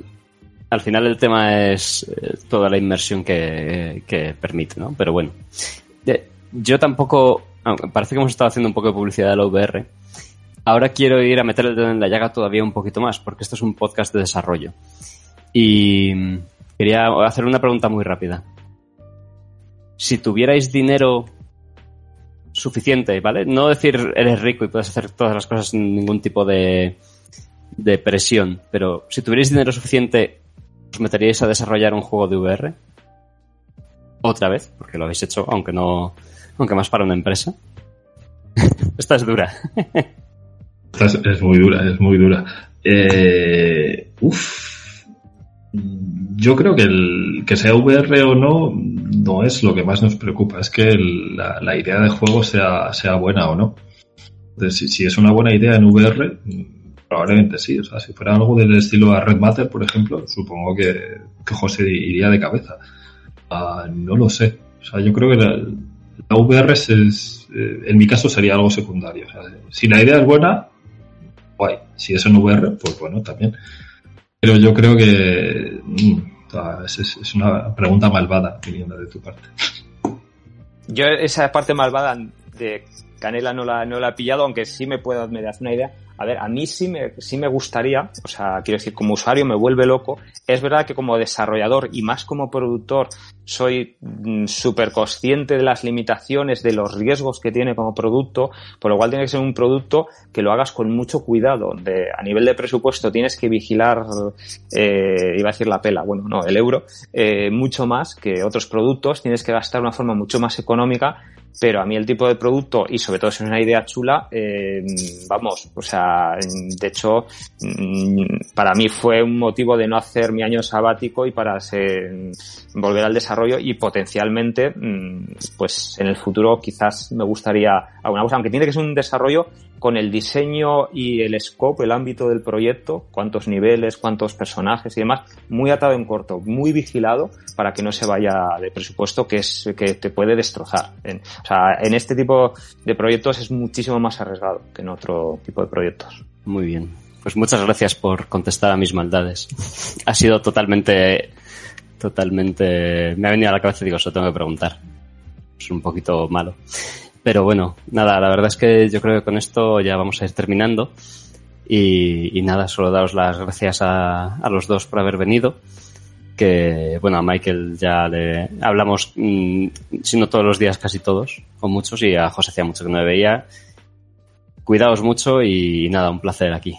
al final el tema es eh, toda la inmersión que, permite, ¿no? Pero bueno, yo tampoco, parece que hemos estado haciendo un poco de publicidad de la VR. Ahora quiero ir a meter el dedo en la llaga todavía un poquito más, porque esto es un podcast de desarrollo. Y quería hacer una pregunta muy rápida. Si tuvierais dinero suficiente, ¿vale? No decir eres rico y puedes hacer todas las cosas sin ningún tipo de, de presión, pero si tuvierais dinero suficiente, ¿os meteríais a desarrollar un juego de VR? Otra vez, porque lo habéis hecho, aunque no, aunque más para una empresa. Esta es dura. Es, muy dura, es muy dura. Eh, Yo creo que el que sea VR o no no es lo que más nos preocupa, es que la, idea de juego sea, sea buena o no. Entonces, si, es una buena idea en VR, Probablemente sí, o sea, si fuera algo del estilo a Red Matter, por ejemplo, supongo que, José iría de cabeza. Ah, no lo sé. O sea, yo creo que la, VR es, eh, en mi caso sería algo secundario. O sea, si la idea es buena, guay. Si es en VR, pues bueno, también. Pero yo creo que mm, es, una pregunta malvada viniendo de tu parte. Yo esa parte malvada de Canela no la, no la he pillado, aunque sí me puedo me das una idea. A ver, a mí sí me, sí me gustaría, o sea, quiero decir, como usuario me vuelve loco. Es verdad que como desarrollador y más como productor soy mm, súper consciente de las limitaciones, de los riesgos que tiene como producto, por lo cual tiene que ser un producto que lo hagas con mucho cuidado. De, a nivel de presupuesto tienes que vigilar, eh, iba a decir la pela, bueno, no, el euro, eh, mucho más que otros productos, tienes que gastar de una forma mucho más económica pero a mí el tipo de producto y sobre todo si es una idea chula, eh, vamos, o sea, de hecho, mm, para mí fue un motivo de no hacer mi año sabático y para volver al desarrollo y potencialmente, mm, pues en el futuro quizás me gustaría alguna cosa, aunque tiene que ser un desarrollo con el diseño y el scope, el ámbito del proyecto, cuántos niveles, cuántos personajes y demás, muy atado en corto, muy vigilado para que no se vaya de presupuesto que es que te puede destrozar. o sea, en este tipo de proyectos es muchísimo más arriesgado que en otro tipo de proyectos. Muy bien. Pues muchas gracias por contestar a mis maldades. Ha sido totalmente, totalmente, me ha venido a la cabeza y digo, eso tengo que preguntar. Es un poquito malo. Pero bueno, nada, la verdad es que yo creo que con esto ya vamos a ir terminando. Y, nada, solo daros las gracias a, a, los dos por haber venido. Que, bueno, a Michael ya le hablamos, mm, si no todos los días, casi todos, o muchos, y a José hacía mucho que no le veía. Cuidaos mucho y nada, un placer aquí.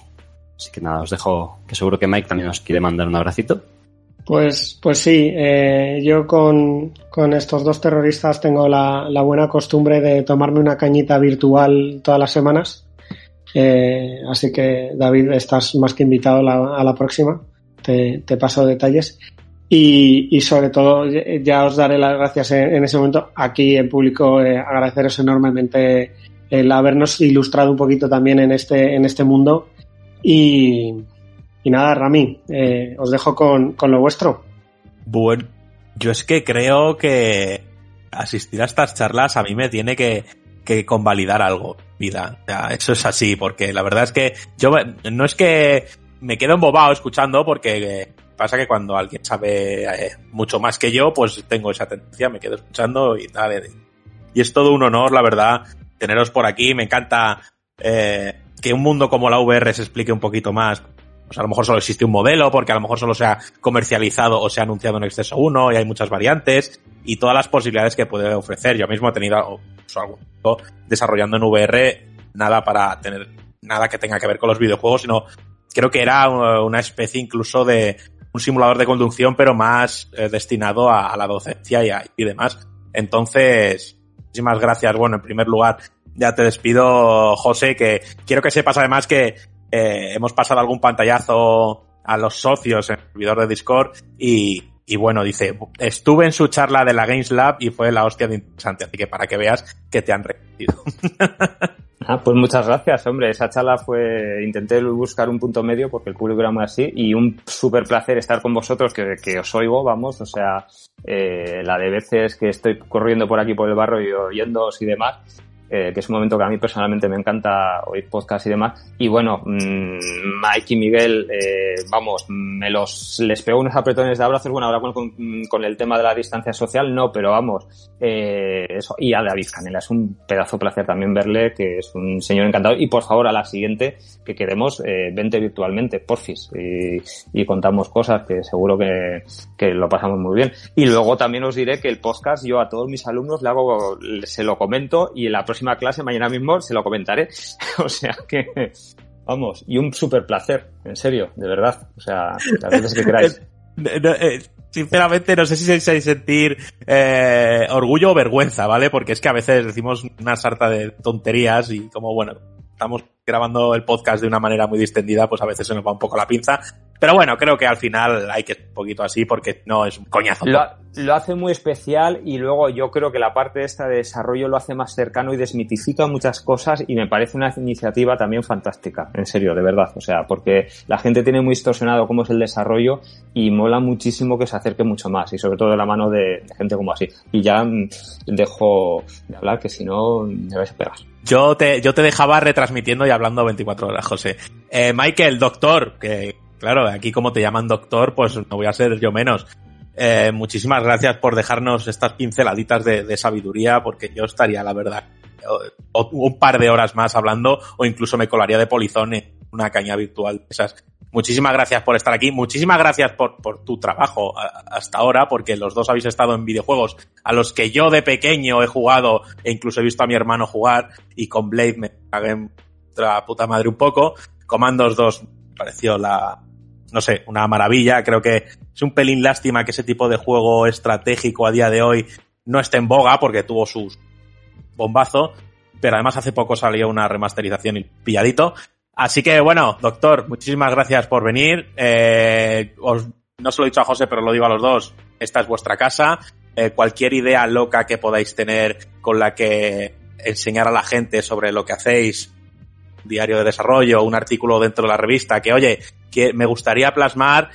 Así que nada, os dejo, que seguro que Mike también os quiere mandar un abracito. Pues, pues sí, eh, yo con, con, estos dos terroristas tengo la, la, buena costumbre de tomarme una cañita virtual todas las semanas. Eh, así que, David, estás más que invitado a la próxima. Te, te paso detalles. Y, y, sobre todo, ya os daré las gracias en, ese momento. Aquí en público, eh, agradeceros enormemente el habernos ilustrado un poquito también en este, en este mundo. Y, y nada, Rami, eh, os dejo con, con, lo vuestro. Bueno, yo es que creo que asistir a estas charlas a mí me tiene que, que convalidar algo, vida. eso es así, porque la verdad es que yo no es que me quedo embobado escuchando, porque pasa que cuando alguien sabe eh, mucho más que yo, pues tengo esa tendencia, me quedo escuchando y tal. Eh. Y es todo un honor, la verdad, teneros por aquí. Me encanta que un mundo como la VR se explique un poquito más pues a lo mejor solo existe un modelo, porque a lo mejor solo se ha comercializado o se ha anunciado en exceso uno y hay muchas variantes y todas las posibilidades que puede ofrecer. Yo mismo he tenido algo, desarrollando en VR nada para tener nada que tenga que ver con los videojuegos, sino creo que era una especie incluso de un simulador de conducción, pero más eh, destinado a, la docencia y, y demás. Entonces, muchísimas gracias. Bueno, en primer lugar, ya te despido, José, que quiero que sepas además que eh, hemos pasado algún pantallazo a los socios en el servidor de Discord y, bueno, dice, estuve en su charla de la Games Lab y fue la hostia de interesante, así que para que veas que te han repetido. Ah, pues muchas gracias, hombre. Esa charla fue, intenté buscar un punto medio porque el público era muy así y un súper placer estar con vosotros que, que os oigo, vamos, o sea, eh, la de veces que estoy corriendo por aquí por el barro y oyéndoos y demás, eh, que es un momento que a mí personalmente me encanta oír podcast y demás. Y bueno, mmm, Mike y Miguel, eh, vamos, me los, les pego unos apretones de abrazos. Bueno, ahora con, con, el tema de la distancia social, no, pero vamos, eh, eso. Y a David Canela, es un pedazo placer también verle, que es un señor encantado. Y por favor, a la siguiente, que queremos, eh, vente virtualmente, porfis, y, y contamos cosas que seguro que, que lo pasamos muy bien. Y luego también os diré que el podcast, yo a todos mis alumnos le hago, se lo comento y en la próxima clase, mañana mismo, se lo comentaré. o sea que, vamos, y un súper placer, en serio, de verdad. O sea, las veces que queráis. Eh, sinceramente, no sé si se sentir eh, orgullo o vergüenza, ¿vale? Porque es que a veces decimos una sarta de tonterías y como, bueno, estamos grabando el podcast de una manera muy distendida, pues a veces se nos va un poco la pinza. Pero bueno, creo que al final hay que un poquito así porque no es un coñazo. Lo, lo, hace muy especial y luego yo creo que la parte esta de desarrollo lo hace más cercano y desmitifica muchas cosas y me parece una iniciativa también fantástica, en serio, de verdad. O sea, porque la gente tiene muy distorsionado cómo es el desarrollo y mola muchísimo que se acerque mucho más y sobre todo de la mano de, de gente como así. Y ya mmm, dejo de hablar que si no me vais a pegar. Yo te, yo te dejaba retransmitiendo y hablando 24 horas, José. Eh, Michael, doctor, que claro, aquí como te llaman doctor, pues no voy a ser yo menos. Eh, muchísimas gracias por dejarnos estas pinceladitas de, sabiduría, porque yo estaría, la verdad, un par de horas más hablando, o incluso me colaría de polizón en una caña virtual. Esas. Muchísimas gracias por estar aquí, muchísimas gracias por, por tu trabajo hasta ahora, porque los dos habéis estado en videojuegos a los que yo de pequeño he jugado e incluso he visto a mi hermano jugar, y con Blade me cagué en la puta madre un poco. Comandos 2 me pareció la, no sé, una maravilla. Creo que es un pelín lástima que ese tipo de juego estratégico a día de hoy no esté en boga porque tuvo sus bombazo, pero además hace poco salió una remasterización y pilladito. Así que bueno, doctor, muchísimas gracias por venir. Eh, os, no se lo he dicho a José, pero lo digo a los dos. Esta es vuestra casa. Eh, cualquier idea loca que podáis tener con la que enseñar a la gente sobre lo que hacéis, diario de desarrollo, un artículo dentro de la revista, que oye, que me gustaría plasmar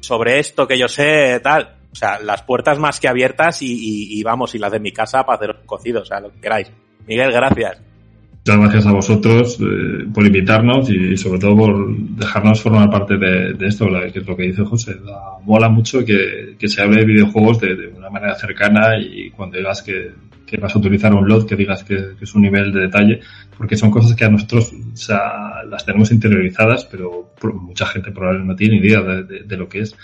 sobre esto que yo sé, tal. O sea, las puertas más que abiertas y, vamos, y las de mi casa para hacer cocido, o sea, lo que queráis. Miguel, gracias. Muchas gracias a vosotros eh, por invitarnos y, y, sobre todo por dejarnos formar parte de, de esto, que es lo que dice José. Da, mola mucho que, que, se hable de videojuegos de, de, una manera cercana y cuando digas que, que vas a utilizar un lot, que digas que, que, es un nivel de detalle, porque son cosas que a nosotros o sea, las tenemos interiorizadas, pero mucha gente probablemente no tiene idea de, de, de, lo que es.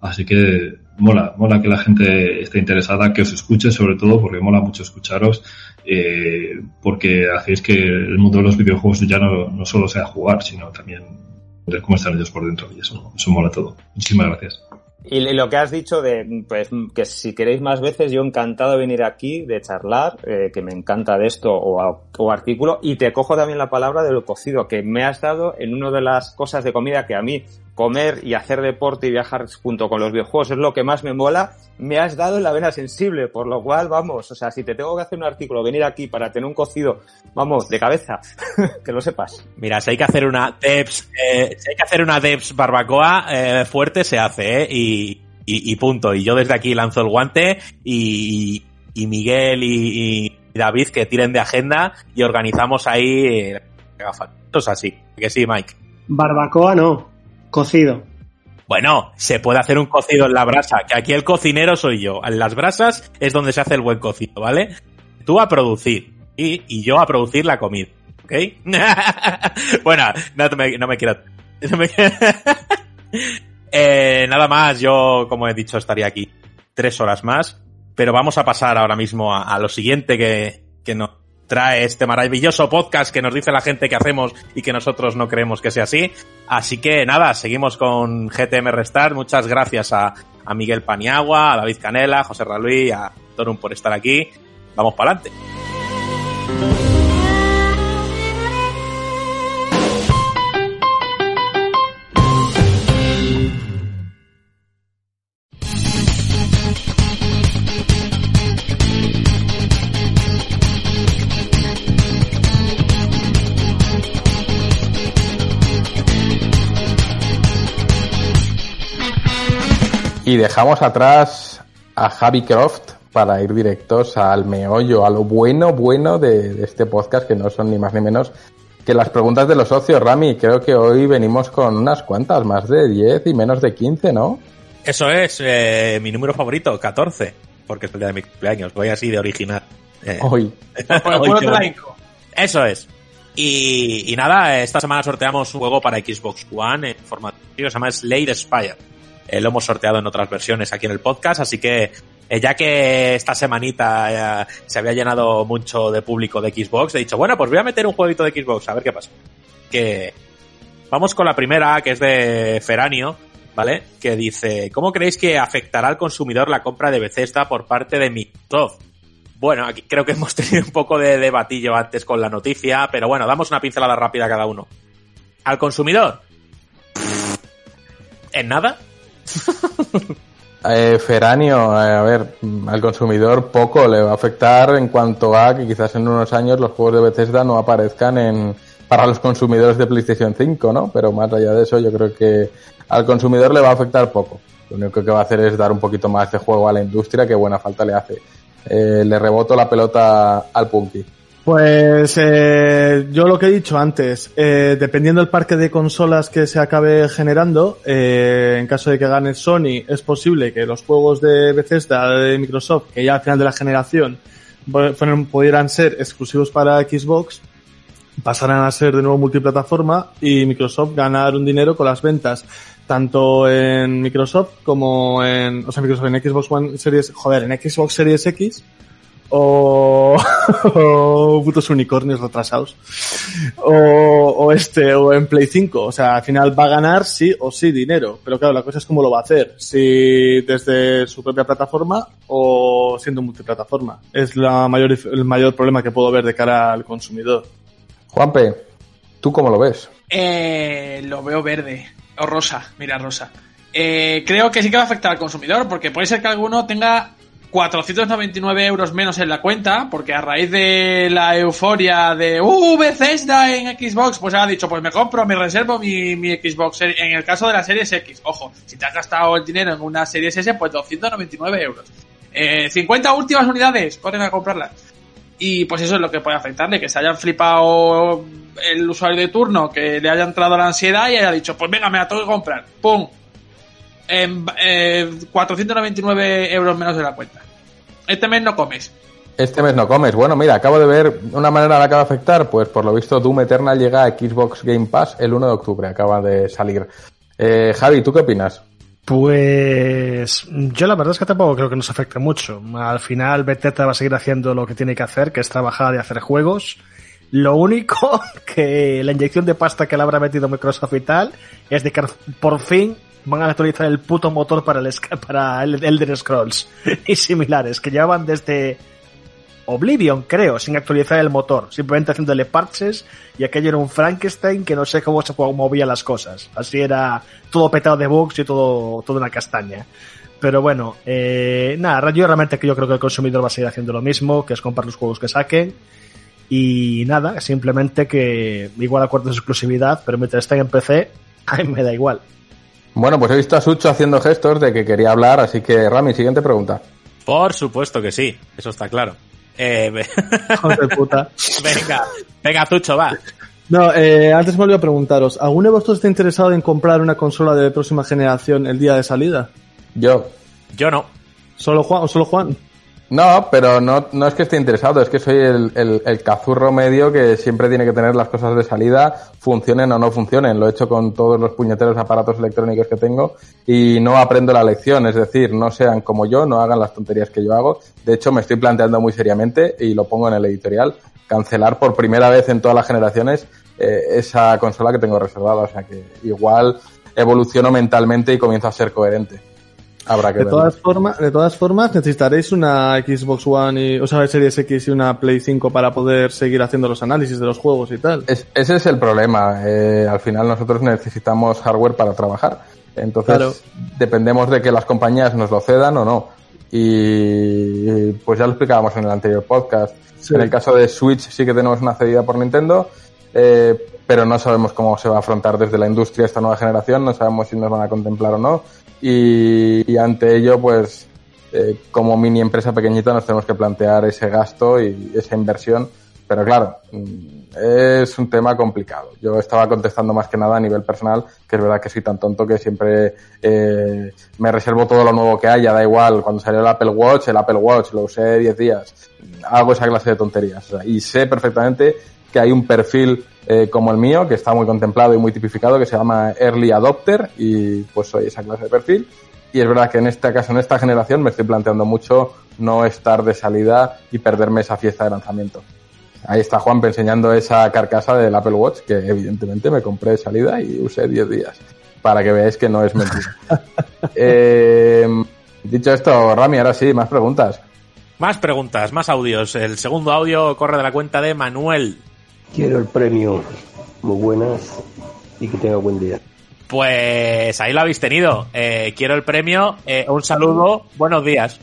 Así que mola, mola que la gente esté interesada, que os escuche sobre todo, porque mola mucho escucharos, eh, porque hacéis que el mundo de los videojuegos ya no, no solo sea jugar, sino también ver cómo están ellos por dentro, y eso, eso mola todo. Muchísimas gracias. Y lo que has dicho de, pues, que si queréis más veces, yo encantado de venir aquí, de charlar, eh, que me encanta de esto, o, o, artículo, y te cojo también la palabra de lo cocido, que me has dado en una de las cosas de comida que a mí, comer y hacer deporte y viajar junto con los videojuegos es lo que más me mola, me has dado en la vena sensible, por lo cual, vamos, o sea, si te tengo que hacer un artículo, venir aquí para tener un cocido, vamos, de cabeza, que lo sepas. Mira, si hay que hacer una Debs, eh, si hay que hacer una Debs barbacoa eh, fuerte, se hace, ¿eh? Y, y, y, punto. Y yo desde aquí lanzo el guante y, y Miguel y, y, David que tiren de agenda y organizamos ahí eh, gafas así. Que sí, Mike. Barbacoa no, cocido. Bueno, se puede hacer un cocido en la brasa, que aquí el cocinero soy yo. En las brasas es donde se hace el buen cocido, ¿vale? Tú a producir y, y yo a producir la comida, ¿ok? bueno, no me, no me quiero... Eh, nada más, yo, como he dicho, estaría aquí tres horas más, pero vamos a pasar ahora mismo a, a lo siguiente que, que nos trae este maravilloso podcast que nos dice la gente que hacemos y que nosotros no creemos que sea así. Así que nada, seguimos con GTM Restart. Muchas gracias a, a Miguel Paniagua, a David Canela, a José Raluí, a Torum por estar aquí. Vamos para adelante. Y dejamos atrás a Javi Croft para ir directos al meollo, a lo bueno, bueno de, de este podcast, que no son ni más ni menos que las preguntas de los socios, Rami. Creo que hoy venimos con unas cuantas, más de 10 y menos de 15, ¿no? Eso es eh, mi número favorito, 14, porque es el día de mi cumpleaños. Voy así de original. Eh, Hoy. Bueno. Inco. Eso es. Y, y nada, esta semana sorteamos un juego para Xbox One en formato que se llama Slade Spire. Eh, lo hemos sorteado en otras versiones aquí en el podcast, así que eh, ya que esta semanita eh, se había llenado mucho de público de Xbox, he dicho, bueno, pues voy a meter un jueguito de Xbox, a ver qué pasa. Que vamos con la primera, que es de Feranio, ¿vale? Que dice, ¿cómo creéis que afectará al consumidor la compra de Bethesda por parte de Microsoft? Bueno, aquí creo que hemos tenido un poco de debatillo antes con la noticia, pero bueno, damos una pincelada rápida a cada uno. ¿Al consumidor? ¿En nada? Eh, Feranio, eh, a ver, al consumidor poco le va a afectar en cuanto a que quizás en unos años los juegos de Bethesda no aparezcan en para los consumidores de PlayStation 5, ¿no? Pero más allá de eso, yo creo que al consumidor le va a afectar poco. Lo único que va a hacer es dar un poquito más de juego a la industria, que buena falta le hace. Eh, le reboto la pelota al Punky. Pues eh, yo lo que he dicho antes, eh, dependiendo del parque de consolas que se acabe generando, eh, en caso de que gane Sony, es posible que los juegos de Bethesda, de Microsoft, que ya al final de la generación fueron- pudieran ser exclusivos para Xbox, pasaran a ser de nuevo multiplataforma y Microsoft ganar un dinero con las ventas tanto en Microsoft como en, o sea, Microsoft en Xbox One Series, joder, en Xbox Series X o, o putos unicornios retrasados. O, o este o en Play 5 o sea al final va a ganar sí o sí dinero. Pero claro la cosa es cómo lo va a hacer. Si desde su propia plataforma o siendo multiplataforma. Es la mayor el mayor problema que puedo ver de cara al consumidor. Juanpe, ¿tú cómo lo ves? Eh, lo veo verde. O rosa, mira, rosa. Eh, creo que sí que va a afectar al consumidor, porque puede ser que alguno tenga 499 euros menos en la cuenta, porque a raíz de la euforia de ¡Uh, Bethesda en Xbox! Pues ha dicho, pues me compro, me reservo mi, Xbox. En el caso de la Series X, ojo, si te has gastado el dinero en una Series S, pues 299 euros. Eh, 50 últimas unidades, corren a comprarlas. Y pues eso es lo que puede afectarle, que se hayan flipado el usuario de turno, que le haya entrado la ansiedad y haya dicho, pues venga, me la tengo que comprar. ¡Pum! En, eh, 499 euros menos de la cuenta. Este mes no comes. Este mes no comes. Bueno, mira, acabo de ver una manera la que va a afectar. Pues por lo visto Doom Eternal llega a Xbox Game Pass el 1 de octubre. Acaba de salir. Eh, Javi, ¿tú qué opinas? Pues yo la verdad es que tampoco creo que nos afecte mucho. Al final Bethesda va a seguir haciendo lo que tiene que hacer, que es trabajar y hacer juegos. Lo único que la inyección de pasta que le habrá metido Microsoft y tal es de que por fin van a actualizar el puto motor para el para el Elder Scrolls y similares que llevaban desde Oblivion, creo, sin actualizar el motor, simplemente haciéndole parches y aquello era un Frankenstein que no sé cómo se movía las cosas. Así era todo petado de bugs y todo, todo una castaña. Pero bueno, eh, nada, yo realmente que yo creo que el consumidor va a seguir haciendo lo mismo, que es comprar los juegos que saquen. Y nada, simplemente que igual acuerdos de exclusividad, pero mientras estén en PC, a mí me da igual. Bueno, pues he visto a Sucho haciendo gestos de que quería hablar, así que Rami, siguiente pregunta. Por supuesto que sí, eso está claro. Eh, de puta. venga, venga, Tucho, va. No, eh, antes me olvidé preguntaros, ¿alguno de vosotros está interesado en comprar una consola de próxima generación el día de salida? Yo. Yo no. ¿Solo Juan o solo Juan? No, pero no, no es que esté interesado, es que soy el, el, cazurro medio que siempre tiene que tener las cosas de salida, funcionen o no funcionen. Lo he hecho con todos los puñeteros aparatos electrónicos que tengo y no aprendo la lección. Es decir, no sean como yo, no hagan las tonterías que yo hago. De hecho, me estoy planteando muy seriamente y lo pongo en el editorial, cancelar por primera vez en todas las generaciones eh, esa consola que tengo reservada. O sea que igual evoluciono mentalmente y comienzo a ser coherente. Habrá que De verlo. todas, formas, de todas formas, necesitaréis una Xbox One, y, o sea, Series X y una Play 5 para poder seguir haciendo los análisis de los juegos y tal. Es- ese es el problema. Eh, al final nosotros necesitamos hardware para trabajar. Entonces Claro. dependemos de que las compañías nos lo cedan o no. Y pues ya lo explicábamos en el anterior podcast. Sí. En el caso de Switch sí que tenemos una cedida por Nintendo. Eh, pero no sabemos cómo se va a afrontar desde la industria esta nueva generación, no sabemos si nos van a contemplar o no. Y, ante ello, pues, eh, como mini empresa pequeñita nos tenemos que plantear ese gasto y esa inversión. Pero claro, mm, es un tema complicado. Yo estaba contestando más que nada a nivel personal, que es verdad que soy tan tonto que siempre eh, me reservo todo lo nuevo que haya, da igual. Cuando salió el Apple Watch, el Apple Watch, lo usé 10 días. Hago esa clase de tonterías. Y sé perfectamente que hay un perfil eh, como el mío, que está muy contemplado y muy tipificado, que se llama Early Adopter, y pues soy esa clase de perfil. Y es verdad que en este caso, en esta generación, me estoy planteando mucho no estar de salida y perderme esa fiesta de lanzamiento. Ahí está Juan enseñando esa carcasa del Apple Watch que evidentemente me compré de salida y usé 10 días. Para que veáis que no es mentira. eh, dicho esto, Rami, ahora sí, más preguntas. Más preguntas, más audios. El segundo audio corre de la cuenta de Manuel. Quiero el premio. Muy buenas y que tenga buen día. Pues ahí lo habéis tenido. Eh, quiero el premio. Eh, un saludo. Buenos días.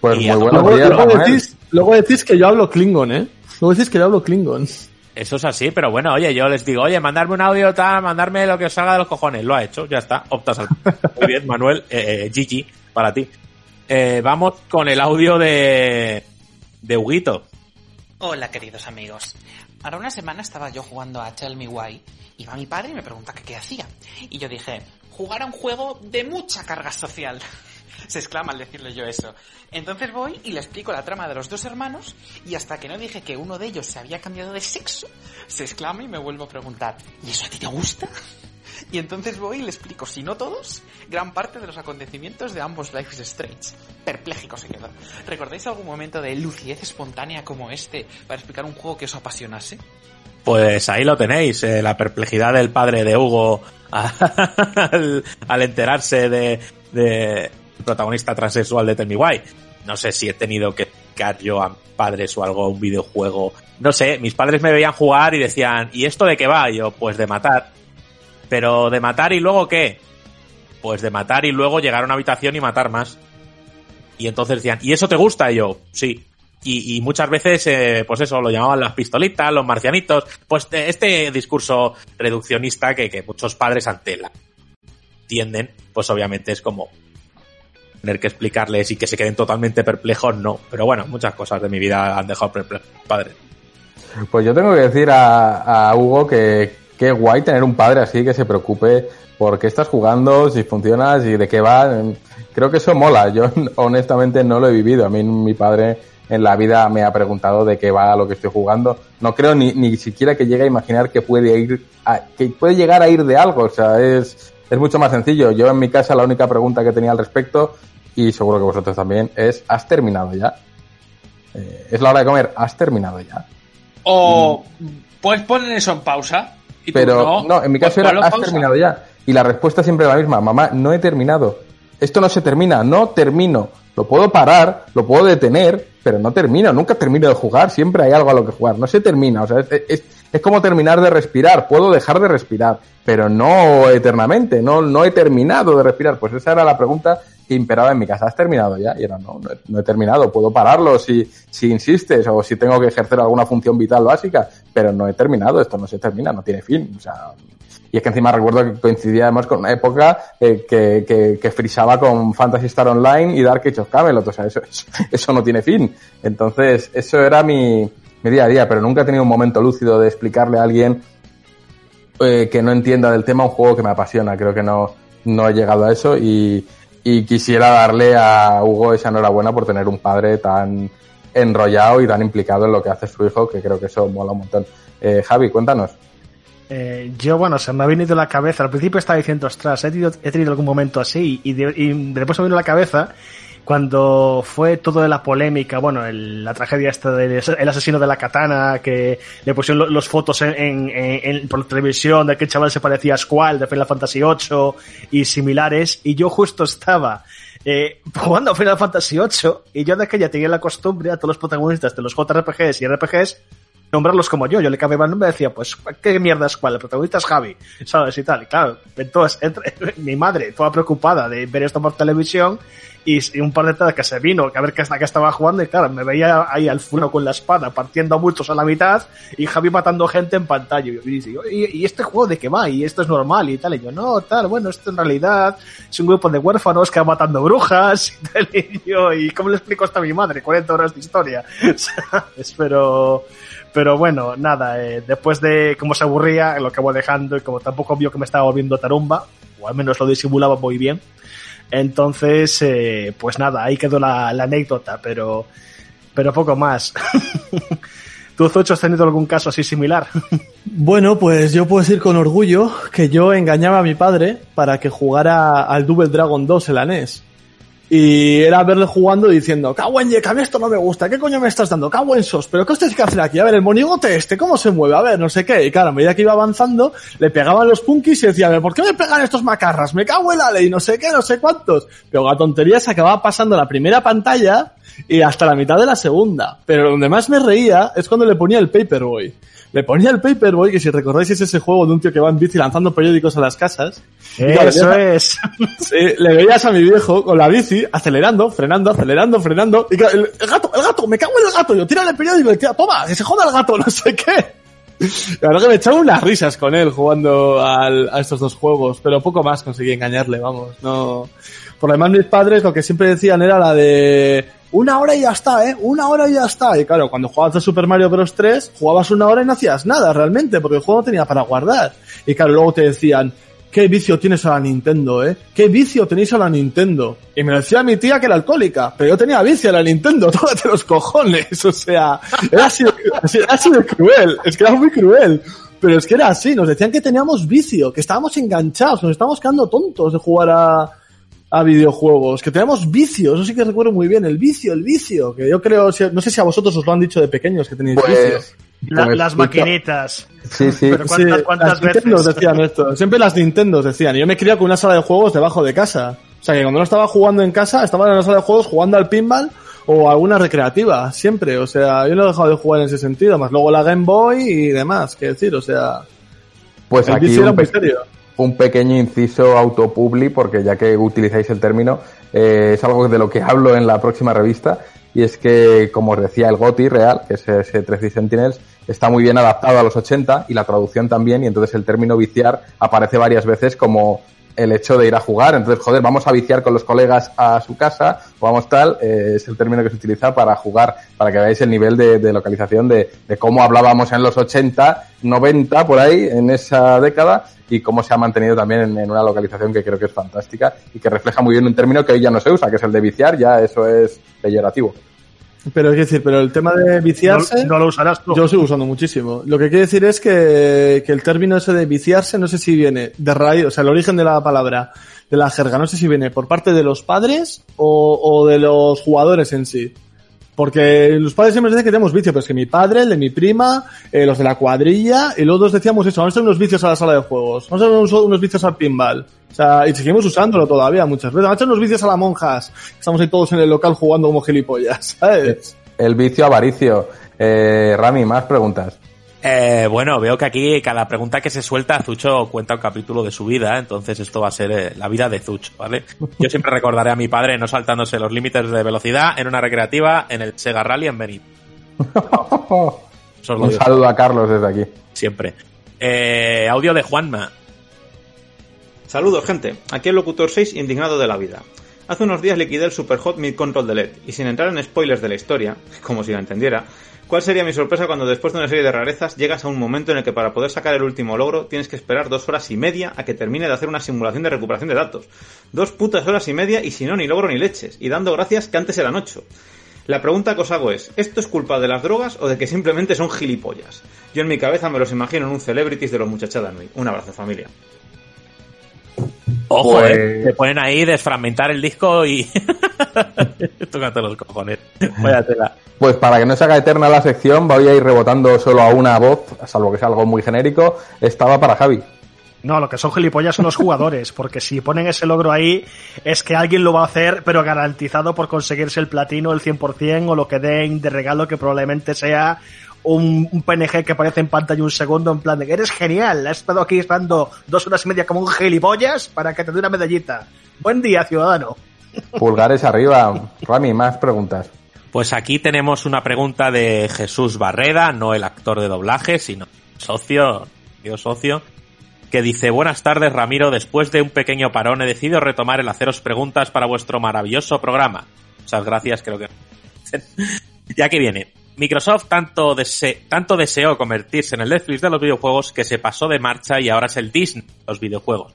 Pues Y muy buenos Luego, días, luego Manuel. decís, luego decís que yo hablo Klingon, ¿eh? Luego decís que yo hablo Klingon. Eso es así, pero bueno, oye, yo les digo, oye, mandarme un audio tal, mandarme lo que os salga de los cojones. Lo ha hecho, ya está, optas al. Muy bien, Manuel, eh, eh, Gigi, para ti. Eh, vamos con el audio de. de Huguito. Hola queridos amigos. Ahora una semana estaba yo jugando a Tell Me Why y va mi padre y me pregunta qué hacía. Y yo dije, jugar a un juego de mucha carga social. Se exclama al decirle yo eso. Entonces voy y le explico la trama de los dos hermanos y hasta que no dije que uno de ellos se había cambiado de sexo, se exclama y me vuelvo a preguntar, ¿y eso a ti te gusta? Y entonces voy y le explico, si no todos, gran parte de los acontecimientos de ambos Life is Strange. Perpléjico se quedó. ¿Recordáis algún momento de lucidez espontánea como este para explicar un juego que os apasionase? Pues ahí lo tenéis, eh, la perplejidad del padre de Hugo al, enterarse de, de protagonista transexual de Tell Me Why. No sé si he tenido que explicar yo a padres o algo un videojuego. No sé, mis padres me veían jugar y decían, ¿y esto de qué va? Yo, pues de matar. Pero de matar y luego qué? Pues de matar y luego llegar a una habitación y matar más. Y entonces decían, ¿y eso te gusta? Y yo, sí. Y, muchas veces, eh, pues eso, lo llamaban las pistolitas, los marcianitos. Pues este discurso reduccionista que, que muchos padres ante la tienden, pues obviamente es como tener que explicarles y que se queden totalmente perplejos, no. Pero bueno, muchas cosas de mi vida han dejado perplejos padres. Pues yo tengo que decir a Hugo que qué guay tener un padre así que se preocupe por qué estás jugando, si funcionas y de qué va. Creo que eso mola. Yo honestamente no lo he vivido. A mí mi padre en la vida me ha preguntado de qué va lo que estoy jugando. No creo ni, ni siquiera que llegue a imaginar que puede ir a, que puede llegar a ir de algo. O sea, es, es mucho más sencillo. Yo en mi casa la única pregunta que tenía al respecto, y seguro que vosotros también, es ¿has terminado ya? Eh, es la hora de comer, ¿has terminado ya? O puedes poner eso en pausa. Pero no, en mi caso pues era, ponlo en ¿has pausa. terminado ya? Y la respuesta siempre era la misma, mamá, no he terminado. Esto no se termina, no termino. Lo puedo parar, lo puedo detener, pero no termino, nunca termino de jugar, siempre hay algo a lo que jugar, no se termina, o sea, es, es- es como terminar de respirar, puedo dejar de respirar, pero no eternamente, no, no he terminado de respirar. Pues esa era la pregunta imperaba en mi casa, ¿has terminado ya? Y era, no, no he, terminado, puedo pararlo si, si insistes o si tengo que ejercer alguna función vital básica, pero no he terminado, esto no se termina, no tiene fin, o sea, y es que encima recuerdo que coincidía además con una época eh, que, que, que frisaba con Fantasy Star Online y Dark Age of Camelot. O sea, eso, eso, eso no tiene fin. Entonces, eso era mi, mi día a día, pero nunca he tenido un momento lúcido de explicarle a alguien eh, que no entienda del tema un juego que me apasiona. Creo que no, no he llegado a eso y, y quisiera darle a Hugo esa enhorabuena por tener un padre tan enrollado y tan implicado en lo que hace su hijo, que creo que eso mola un montón. Eh, Javi, cuéntanos. Eh, yo, bueno, se me ha venido la cabeza. Al principio estaba diciendo, ostras, he tenido, he tenido algún momento así. Y, de- y después me vino a la cabeza cuando fue todo de la polémica, bueno, el- la tragedia esta del el asesino de la katana, que le pusieron lo- los fotos en, en- en- por televisión de que el chaval se parecía a Squall de Final Fantasy VIII y similares. Y yo justo estaba eh, jugando a Final Fantasy VIII y yo de aquella tenía la costumbre a todos los protagonistas de los JRPGs y RPGs nombrarlos como yo. Yo le cambiaba el nombre y decía, pues, ¿qué mierda es cuál? El protagonista es Javi, ¿sabes? Y tal. Claro, entonces, mi madre, toda preocupada de ver esto por televisión, y, y un par de tardes que se vino, que a ver qué hasta que estaba jugando, y claro, me veía ahí al funo con la espada, partiendo a muchos a la mitad, y Javi matando gente en pantalla. Y, yo, "¿Y- y este juego de qué va? Y esto es normal y tal. Y yo, no, tal, bueno, esto en realidad es un grupo de huérfanos que va matando brujas y tal. Y yo, ¿y cómo le explico esto a mi madre? 40 horas de historia. ¿Sabes? Pero, pero bueno, nada, eh, después de cómo se aburría, lo acabo dejando y como tampoco vio que me estaba volviendo tarumba, o al menos lo disimulaba muy bien. Entonces, eh, pues nada, ahí quedó la, la anécdota, pero, pero poco más. ¿Tú, Zocho, has tenido algún caso así similar? Bueno, pues yo puedo decir con orgullo que yo engañaba a mi padre para que jugara al Double Dragon 2 en la NES. Y era verle jugando diciendo, cago en a mí esto no me gusta, ¿qué coño me estás dando? Cago en sos, pero ¿qué que hacer aquí? A ver, el monigote este, ¿cómo se mueve? A ver, no sé qué. Y claro, a medida que iba avanzando, le pegaban los punkis y decía, a ver, ¿por qué me pegan estos macarras? Me cago en la ley, no sé qué, no sé cuántos. Pero la tontería se acababa pasando la primera pantalla y hasta la mitad de la segunda. Pero donde más me reía es cuando le ponía el Paperboy. Le ponía el Paperboy, que si recordáis es ese juego de un tío que va en bici lanzando periódicos a las casas. Eso es. Sí, le veías a mi viejo con la bici, acelerando, frenando, acelerando, frenando. Y el, el gato, el gato, me cago en el gato. Yo tira el periódico y tira, toma, que se joda el gato, no sé qué. La verdad que me echaba unas risas con él jugando al- a estos dos juegos, pero poco más conseguí engañarle, vamos. No. Por lo demás, mis padres lo que siempre decían era la de una hora y ya está, ¿eh? Una hora y ya está. Y claro, cuando jugabas a Super Mario Bros. 3, jugabas una hora y no hacías nada realmente, porque el juego no tenía para guardar. Y claro, luego te decían, ¿qué vicio tienes a la Nintendo, eh? ¿Qué vicio tenéis a la Nintendo? Y me decía mi tía que era alcohólica, pero yo tenía vicio a la Nintendo, tócate los cojones, o sea, era así, era así cruel, es que era muy cruel. Pero es que era así, nos decían que teníamos vicio, que estábamos enganchados, nos estábamos quedando tontos de jugar a, a videojuegos, que teníamos vicio, eso sí que recuerdo muy bien, el vicio, el vicio, que yo creo, no sé si a vosotros os lo han dicho de pequeños que tenéis Pues, vicio. La- Pues, las maquinitas. Sí, sí. Pero ¿cuántas, Sí, cuántas las veces? decían esto. Siempre las Nintendos decían. Y yo me crié con una sala de juegos debajo de casa. O sea que cuando no estaba jugando en casa, estaba en la sala de juegos jugando al pinball o alguna recreativa. Siempre. O sea, yo no he dejado de jugar en ese sentido. Más luego la Game Boy y demás. Que decir, o sea. Pues el aquí un. Un pequeño inciso autopubli, porque ya que utilizáis el término, eh, es algo de lo que hablo en la próxima revista, y es que, como os decía, el GOTI real, que es ese 13 Sentinels, está muy bien adaptado a los 80 y la traducción también, y entonces el término viciar aparece varias veces como el hecho de ir a jugar. Entonces, joder, vamos a viciar con los colegas a su casa, o vamos tal, eh, es el término que se utiliza para jugar, para que veáis el nivel de, localización de, de cómo hablábamos en los 80, 90, por ahí, en esa década, y cómo se ha mantenido también en, en una localización que creo que es fantástica y que refleja muy bien un término que hoy ya no se usa, que es el de viciar, ya eso es peyorativo. Pero es decir, pero el tema de viciarse. No, no lo usarás tú. Yo lo sigo usando muchísimo. Lo que quiere decir es que, que el término ese de viciarse, no sé si viene de raíz, o sea, el origen de la palabra, de la jerga, no sé si viene por parte de los padres o, o de los jugadores en sí. Porque los padres siempre dicen que tenemos vicio, pero es que mi padre, el de mi prima, eh, los de la cuadrilla, y los dos decíamos eso, vamos a hacer unos vicios a la sala de juegos, vamos a hacer unos, vicios al pinball. O sea, y seguimos usándolo todavía muchas veces. Vamos a hacer unos vicios a las monjas. Estamos ahí todos en el local jugando como gilipollas, ¿sabes? El vicio avaricio. Eh, Rami, más preguntas. Eh, bueno, veo que aquí cada pregunta que se suelta, Zucho cuenta un capítulo de su vida, entonces esto va a ser eh, la vida de Zucho, ¿vale? Yo siempre recordaré a mi padre no saltándose los límites de velocidad en una recreativa en el Sega Rally en Benito. Un saludo a Carlos desde aquí. siempre. Eh, audio de Juanma. Saludos, gente. Aquí el locutor 6 indignado de la vida. Hace unos días liquidé el Superhot Mid Control de LED, y sin entrar en spoilers de la historia, como si la entendiera, ¿cuál sería mi sorpresa cuando después de una serie de rarezas llegas a un momento en el que para poder sacar el último logro tienes que esperar dos horas y media a que termine de hacer una simulación de recuperación de datos? Dos putas horas y media y si no, ni logro ni leches, y dando gracias que antes eran ocho. La pregunta que os hago es, ¿esto es culpa de las drogas o de que simplemente son gilipollas? Yo en mi cabeza me los imagino en un Celebrities de los muchachadas. Un abrazo, familia. Ojo, Pues- eh, te ponen ahí desfragmentar el disco y... Tócate los cojones. Pues para que no se haga eterna la sección, voy a ir rebotando solo a una voz, salvo que sea algo muy genérico. Estaba para Javi. No, lo que son gilipollas son los jugadores, porque si ponen ese logro ahí es que alguien lo va a hacer, pero garantizado por conseguirse el platino, el 100% o lo que den de regalo que probablemente sea un, un PNG que aparece en pantalla un segundo en plan de que eres genial, has estado aquí esperando dos horas y media como un gilipollas para que te dé una medallita. Buen día, ciudadano. Pulgares arriba. Rami, más preguntas. Pues aquí tenemos una pregunta de Jesús Barreda, no el actor de doblaje, sino socio, tío socio, que dice, buenas tardes Ramiro, después de un pequeño parón he decidido retomar el haceros preguntas para vuestro maravilloso programa. Muchas gracias, creo que... ya que viene. Microsoft tanto, dese tanto deseó convertirse en el Netflix de los videojuegos que se pasó de marcha y ahora es el Disney de los videojuegos.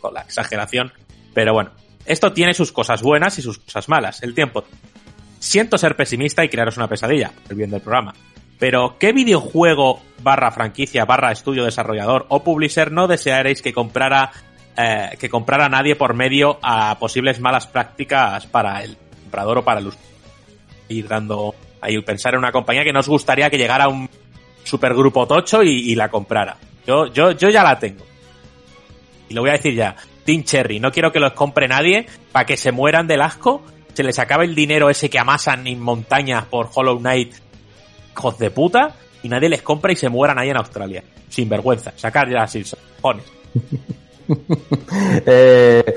Con la exageración. Pero bueno, esto tiene sus cosas buenas y sus cosas malas. El tiempo. Siento ser pesimista y crearos una pesadilla, el bien del programa. Pero, ¿qué videojuego barra franquicia barra estudio desarrollador o publisher no desearéis que comprara eh, que comprara nadie por medio a posibles malas prácticas para el comprador o para el usuario? Ir dando ahí pensar en una compañía que nos gustaría que llegara un supergrupo tocho y, y la comprara. Yo, yo, yo ya la tengo. Y lo voy a decir ya. Team Cherry, no quiero que los compre nadie para que se mueran del asco, se les acabe el dinero ese que amasan en montañas por Hollow Knight, hijos de puta, y nadie les compra y se mueran ahí en Australia. Sin vergüenza. Sacar ya así, cojones. eh,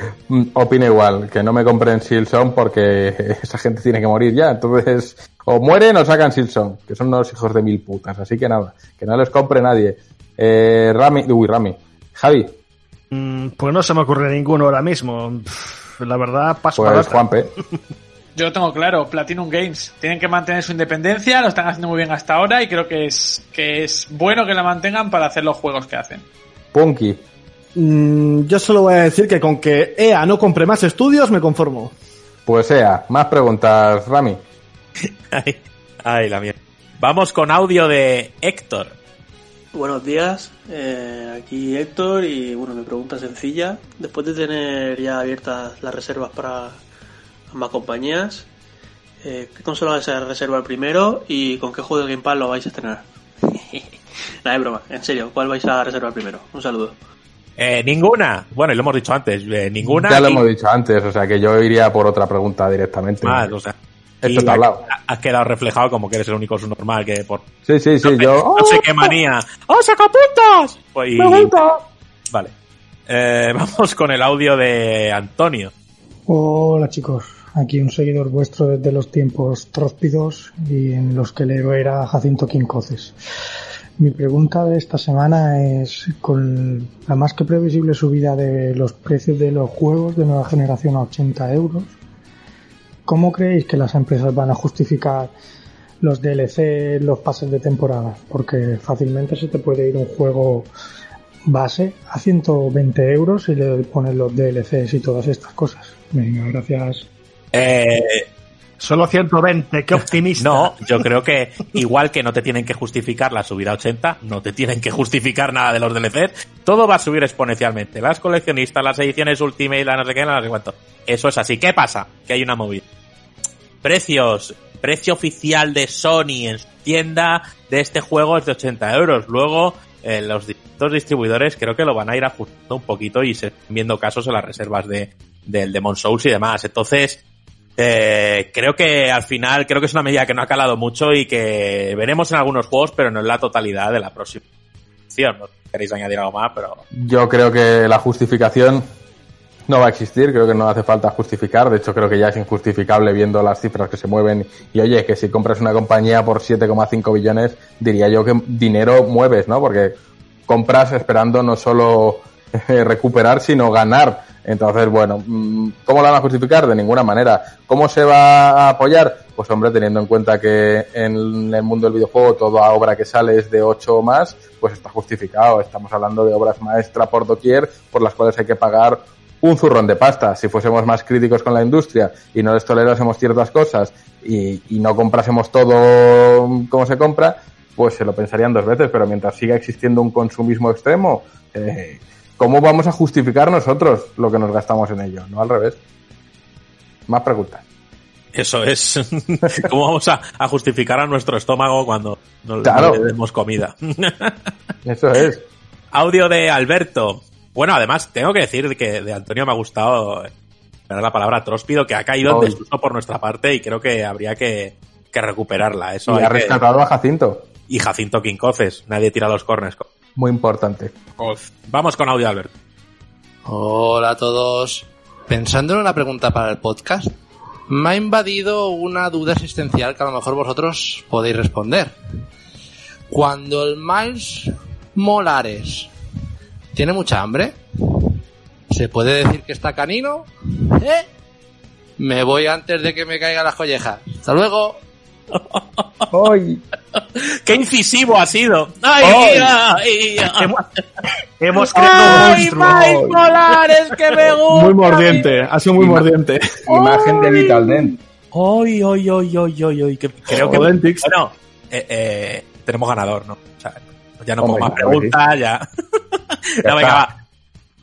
opino igual, que no me compren Silson porque esa gente tiene que morir ya. Entonces, o mueren o sacan Silson, que son unos hijos de mil putas. Así que nada, que no les compre nadie. Eh, Rami, uy, Rami. Javi. Mm, pues no se me ocurre ninguno ahora mismo. Pff, La verdad, paso Pues. Juanpe. Yo lo tengo claro, Platinum Games. Tienen que mantener su independencia, lo están haciendo muy bien hasta ahora y creo que es, que es bueno que la mantengan para hacer los juegos que hacen. Punky. Mm, yo solo voy a decir que con que EA no compre más estudios me conformo. Pues sea, más preguntas, Rami. Ay, ay, la mierda. Vamos con audio de Héctor. Buenos días, eh, aquí Héctor y bueno, mi pregunta sencilla. Después de tener ya abiertas las reservas para ambas compañías, eh, ¿qué consola vais a reservar primero y con qué juego de Game Pass lo vais a estrenar? Nada, es broma, en serio, ¿cuál vais a reservar primero? Un saludo. Eh, ninguna. Bueno, y lo hemos dicho antes. eh, ninguna. Ya lo y- hemos dicho antes, o sea que yo iría por otra pregunta directamente. Más, o sea. Esto está hablado. ha- Has quedado reflejado como que eres el único subnormal que por. Sí, sí, sí, no yo. No sé qué manía. ¡Oh, sacapuntas! Pues, y- Pregunta. Vale. Eh, vamos con el audio de Antonio. Hola chicos, aquí un seguidor vuestro desde los tiempos tróspidos y en los que el héroe era Jacinto Quincoces. Mi pregunta de esta semana es, con la más que previsible subida de los precios de los juegos de nueva generación a 80 euros, ¿cómo creéis que las empresas van a justificar los DLC, los pases de temporada? Porque fácilmente se te puede ir un juego base a 120 euros y le pones los DLCs y todas estas cosas. Venga, gracias. Eh, Solo 120, qué optimista. No, yo creo que igual que no te tienen que justificar la subida a 80, no te tienen que justificar nada de los DLCs, todo va a subir exponencialmente. Las coleccionistas, las ediciones Ultimate, la no sé qué, la no sé cuánto. Eso es así. ¿Qué pasa? Que hay una movida. Precios. Precio oficial de Sony en su tienda de este juego es de 80 euros. Luego, eh, los distintos distribuidores creo que lo van a ir ajustando un poquito y se están viendo casos en las reservas de, del Demon Souls y demás. Entonces, eh, creo que al final, creo que es una medida que no ha calado mucho y que veremos en algunos juegos, pero no en la totalidad de la próxima. No queréis añadir algo más, pero Yo creo que la justificación no va a existir, creo que no hace falta justificar, de hecho creo que ya es injustificable viendo las cifras que se mueven y oye, que si compras una compañía por 7,5 billones, diría yo que dinero mueves, ¿no? Porque compras esperando no solo eh, recuperar, sino ganar. Entonces, bueno, mm, ¿cómo la van a justificar? De ninguna manera. ¿Cómo se va a apoyar? Pues hombre, teniendo en cuenta que en el mundo del videojuego toda obra que sale es de 8 o más, pues está justificado. Estamos hablando de obras maestras por doquier, por las cuales hay que pagar un zurrón de pasta. Si fuésemos más críticos con la industria y no les tolerásemos ciertas cosas y, y no comprásemos todo como se compra, pues se lo pensarían dos veces. Pero mientras siga existiendo un consumismo extremo, eh, ¿cómo vamos a justificar nosotros lo que nos gastamos en ello? No al revés. Más preguntas. eso es. ¿Cómo vamos a, a justificar a nuestro estómago cuando no, Claro. no le demos comida? Eso es. Audio de Alberto. Bueno, además, tengo que decir que de Antonio me ha gustado eh, la palabra tróspido, que ha caído en desuso por nuestra parte y creo que habría que, que recuperarla. Eso y ha que- rescatado a Jacinto. Y Jacinto Quincoces. Nadie tira los corners. Muy importante. Vamos con audio, Alberto. Hola a todos. pensando en una pregunta para el podcast, me ha invadido una duda existencial que a lo mejor vosotros podéis responder. Cuando el Miles Molares tiene mucha hambre, ¿se puede decir que está canino? ¿Eh? Me voy antes de que me caigan las collejas. Hasta luego. ¡Ay! ¡Qué incisivo ha sido! ¡Ay, ¡Ay! ay, ay! Hemos creado un ¡Ay, monstruo. Miles Molares, que me gusta! Muy mordiente, ha sido muy mordiente. Imagen de Vital Dent. ¡Ay, ay, ay, ay, ay, ay! que creo que... Dentix. Bueno, eh, eh, tenemos ganador, ¿no? O sea, ya no pongo más preguntas, ya. Ya Ya, venga, está. va.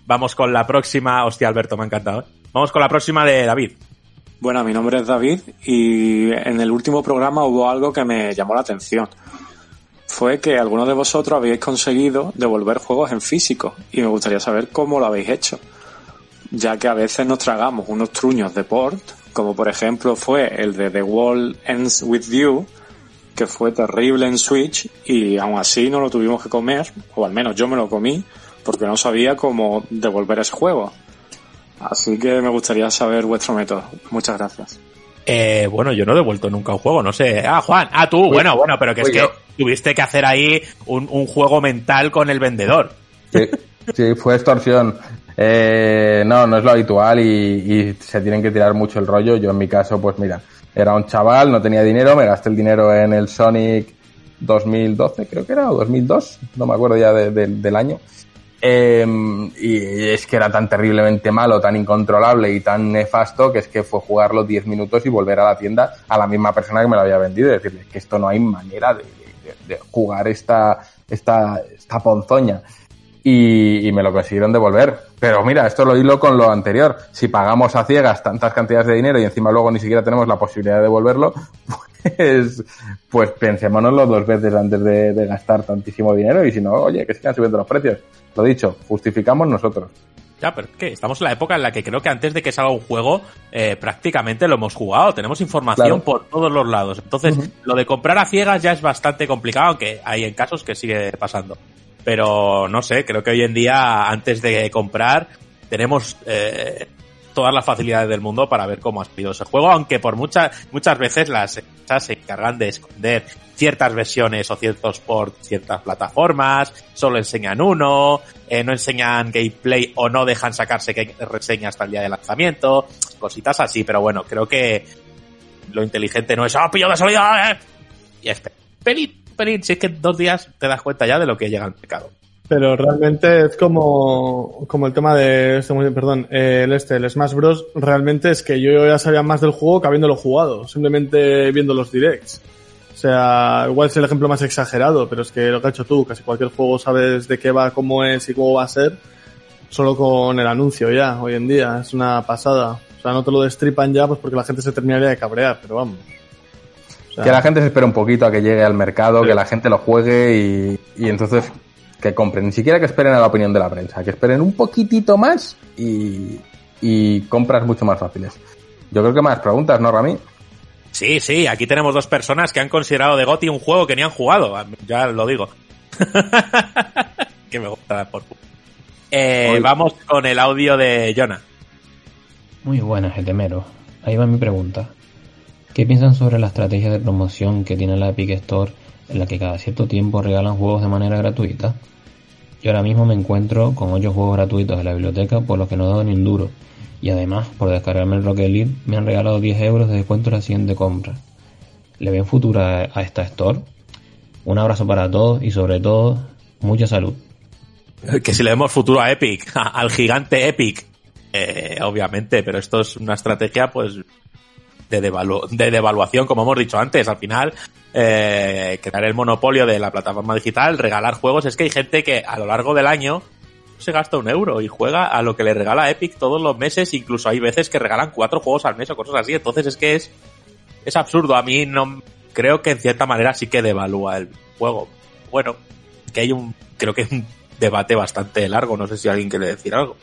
Vamos con la próxima. Hostia, Alberto, me ha encantado. ¿eh? Vamos con la próxima de David. Bueno, mi nombre es David y en el último programa hubo algo que me llamó la atención. Fue que algunos de vosotros habíais conseguido devolver juegos en físico y me gustaría saber cómo lo habéis hecho. Ya que a veces nos tragamos unos truños de port, como por ejemplo fue el de The World Ends With You, que fue terrible en Switch y aún así no lo tuvimos que comer, o al menos yo me lo comí, porque no sabía cómo devolver ese juego. Así que me gustaría saber vuestro método. Muchas gracias. Eh, bueno, yo no he devuelto nunca un juego, no sé. Ah, Juan, ah, tú, bueno, bueno, pero que es fui que tuviste que hacer ahí un, un juego mental con el vendedor. Sí, sí, fue extorsión. Eh, no, no es lo habitual y, y se tienen que tirar mucho el rollo. Yo en mi caso, pues mira, era un chaval, no tenía dinero, me gasté el dinero en el Sonic 2012, creo que era, o 2002, no me acuerdo ya de- de- del año. Eh, y es que era tan terriblemente malo, tan incontrolable y tan nefasto que es que fue jugarlo 10 minutos y volver a la tienda a la misma persona que me lo había vendido y decirle que esto no hay manera de, jugar esta, esta, esta ponzoña. Y, y me lo consiguieron devolver. Pero mira, esto lo hilo con lo anterior. Si pagamos a ciegas tantas cantidades de dinero y encima luego ni siquiera tenemos la posibilidad de devolverlo, pues, pues pensémonoslo dos veces antes de, de gastar tantísimo dinero y si no, oye, que sigan subiendo los precios. Lo dicho, justificamos nosotros. Ya, pero estamos en la época en la que creo que antes de que salga un juego, eh, prácticamente lo hemos jugado. Tenemos información Claro. por todos los lados. Entonces, lo de comprar a ciegas ya es bastante complicado, aunque hay en casos que sigue pasando. Pero no sé, creo que hoy en día, antes de comprar, tenemos eh, todas las facilidades del mundo para ver cómo ha salido ese juego, aunque por muchas muchas veces las empresas se encargan de esconder ciertas versiones o ciertos por ciertas plataformas, solo enseñan uno, eh, no enseñan gameplay o no dejan sacarse reseña hasta el día de lanzamiento, cositas así, pero bueno, creo que lo inteligente no es, ah, pillo de salida, eh", y es pelín, pelín, si es que en dos días te das cuenta ya de lo que llega al mercado. Pero realmente es como, como el tema de este, perdón, eh, el este, el Smash Bros. Realmente es que yo ya sabía más del juego que habiéndolo jugado, simplemente viendo los directs. O sea, igual es el ejemplo más exagerado, pero es que lo que has hecho tú, casi cualquier juego sabes de qué va, cómo es y cómo va a ser, solo con el anuncio ya, hoy en día, es una pasada. O sea, no te lo destripan ya, pues porque la gente se terminaría de cabrear, pero vamos. O sea, Que la gente se espere un poquito a que llegue al mercado, que la gente lo juegue y, y entonces que compren. Ni siquiera que esperen a la opinión de la prensa, que esperen un poquitito más y, y compras mucho más fáciles. Yo creo que más preguntas, ¿no, Rami? Sí, sí, aquí tenemos dos personas que han considerado de GOTY un juego que ni han jugado, ya lo digo. que me gusta por eh, Vamos con el audio de Jonah. Muy buenas, getemero. Ahí va mi pregunta. ¿Qué piensan sobre la estrategia de promoción que tiene la Epic Store en la que cada cierto tiempo regalan juegos de manera gratuita? Yo ahora mismo me encuentro con 8 juegos gratuitos en la biblioteca por los que no he dado ni un duro. Y además, por descargarme el Rocket League, me han regalado 10 euros de descuento en la siguiente compra. ¿Le ven futuro a, a esta store? Un abrazo para todos y sobre todo, mucha salud. Que si le vemos futuro a Epic, al gigante Epic. Eh, obviamente, pero esto es una estrategia, pues, de, devalu- de devaluación, como hemos dicho antes. Al final, eh, crear el monopolio de la plataforma digital, regalar juegos. Es que hay gente que a lo largo del año se gasta un euro y juega a lo que le regala Epic todos los meses. Incluso hay veces que regalan cuatro juegos al mes o cosas así. Entonces es que es, es absurdo. A mí no creo que en cierta manera sí que devalúa el juego. Bueno, que hay un, creo que es un debate bastante largo. No sé si alguien quiere decir algo.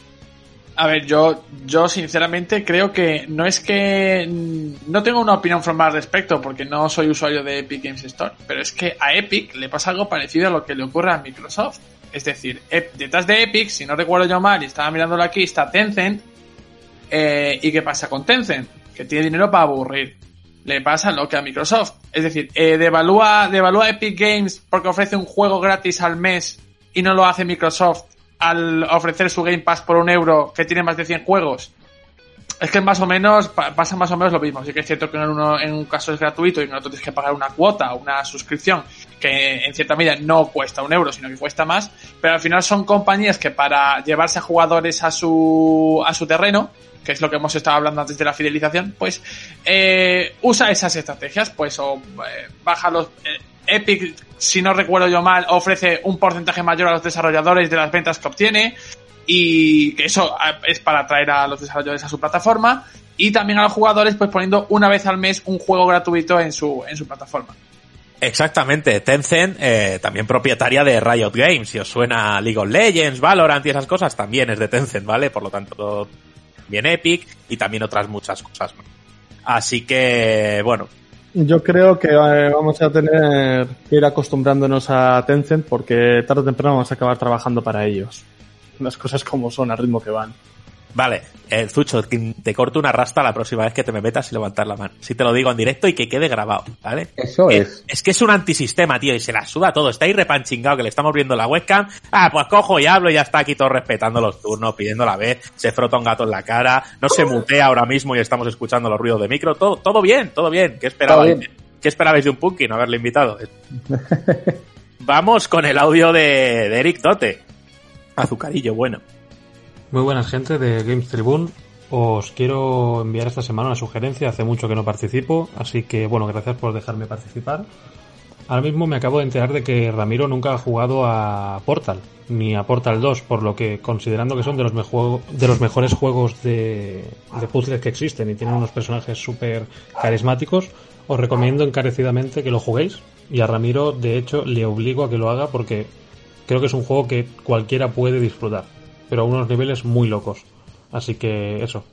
A ver, yo, yo sinceramente creo que no es que mm, no tengo una opinión formada al respecto porque no soy usuario de Epic Games Store, pero es que a Epic le pasa algo parecido a lo que le ocurre a Microsoft. Es decir, detrás de Epic, si no recuerdo yo mal, y estaba mirándolo aquí, está Tencent, Eh, ¿Y qué pasa con Tencent? Que tiene dinero para aburrir. Le pasa lo que a Microsoft. Es decir, eh, devalúa, devalúa Epic Games porque ofrece un juego gratis al mes y no lo hace Microsoft al ofrecer su Game Pass por un euro que tiene más de 100 juegos. Es que más o menos pa- pasa más o menos lo mismo. Sí que es cierto que en, uno, en un caso es gratuito y en otro tienes que pagar una cuota, una suscripción, que en cierta medida no cuesta un euro, sino que cuesta más. Pero al final son compañías que para llevarse a jugadores a su, a su terreno, que es lo que hemos estado hablando antes de la fidelización, pues eh, usa esas estrategias, pues o eh, baja los... eh, Epic, si no recuerdo yo mal, ofrece un porcentaje mayor a los desarrolladores de las ventas que obtiene y que eso ah, es para atraer a los desarrolladores a su plataforma y también a los jugadores pues poniendo una vez al mes un juego gratuito en su, en su plataforma. Exactamente, Tencent, también propietaria de Riot Games. Si os suena League of Legends, Valorant y esas cosas, también es de Tencent, ¿vale? Por lo tanto, todo bien Epic y también otras muchas cosas. Así que, bueno, Yo creo que eh, vamos a tener que ir acostumbrándonos a Tencent porque tarde o temprano vamos a acabar trabajando para ellos. Las cosas como son, al ritmo que van. Vale, eh, Zucho, te corto una rasta la próxima vez que te me metas y levantar la mano. Si te lo digo en directo y que quede grabado, ¿vale? Eso es. Es que es un antisistema, tío, y se la suda todo. Está ahí repanchingado que le estamos viendo la webcam. Ah, pues cojo y hablo y ya está aquí todo respetando los turnos, pidiendo la vez. Se frota un gato en la cara. No se mutea ahora mismo y estamos escuchando los ruidos de micro. Todo, todo bien, todo bien. ¿Qué esperabais? Bien. ¿Qué esperabais de un punky no haberle invitado? Vamos con el audio de, de Eric Tote. Azucarillo, bueno. Muy buenas gente de Games Tribune. Os quiero enviar esta semana una sugerencia. Hace mucho que no participo, así que bueno, gracias por dejarme participar. Ahora mismo me acabo de enterar de que Ramiro nunca ha jugado a Portal, ni a Portal 2, por lo que considerando que son de los, mejo- de los mejores juegos de, de puzzles que existen y tienen unos personajes súper carismáticos, os recomiendo encarecidamente que lo juguéis. Y a Ramiro, de hecho, le obligo a que lo haga porque creo que es un juego que cualquiera puede disfrutar, pero a unos niveles muy locos. Así que eso,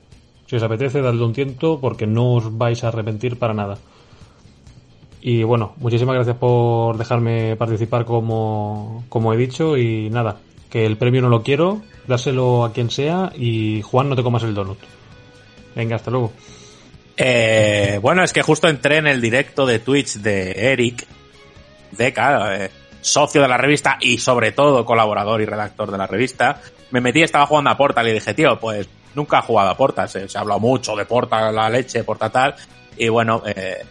si os apetece, dadle un tiento porque no os vais a arrepentir para nada. Y bueno, muchísimas gracias por dejarme participar como, como he dicho y nada, que el premio no lo quiero, dáselo a quien sea y Juan no te comas el donut. Venga, hasta luego. Eh, bueno, es que justo entré en el directo de Twitch de Eric, Deca, eh, socio de la revista y sobre todo colaborador y redactor de la revista. Me metí, estaba jugando a Portal y dije, tío, pues nunca he jugado a Portal. Se, se ha hablado mucho de Portal, la leche, Portal tal. Y bueno, eh,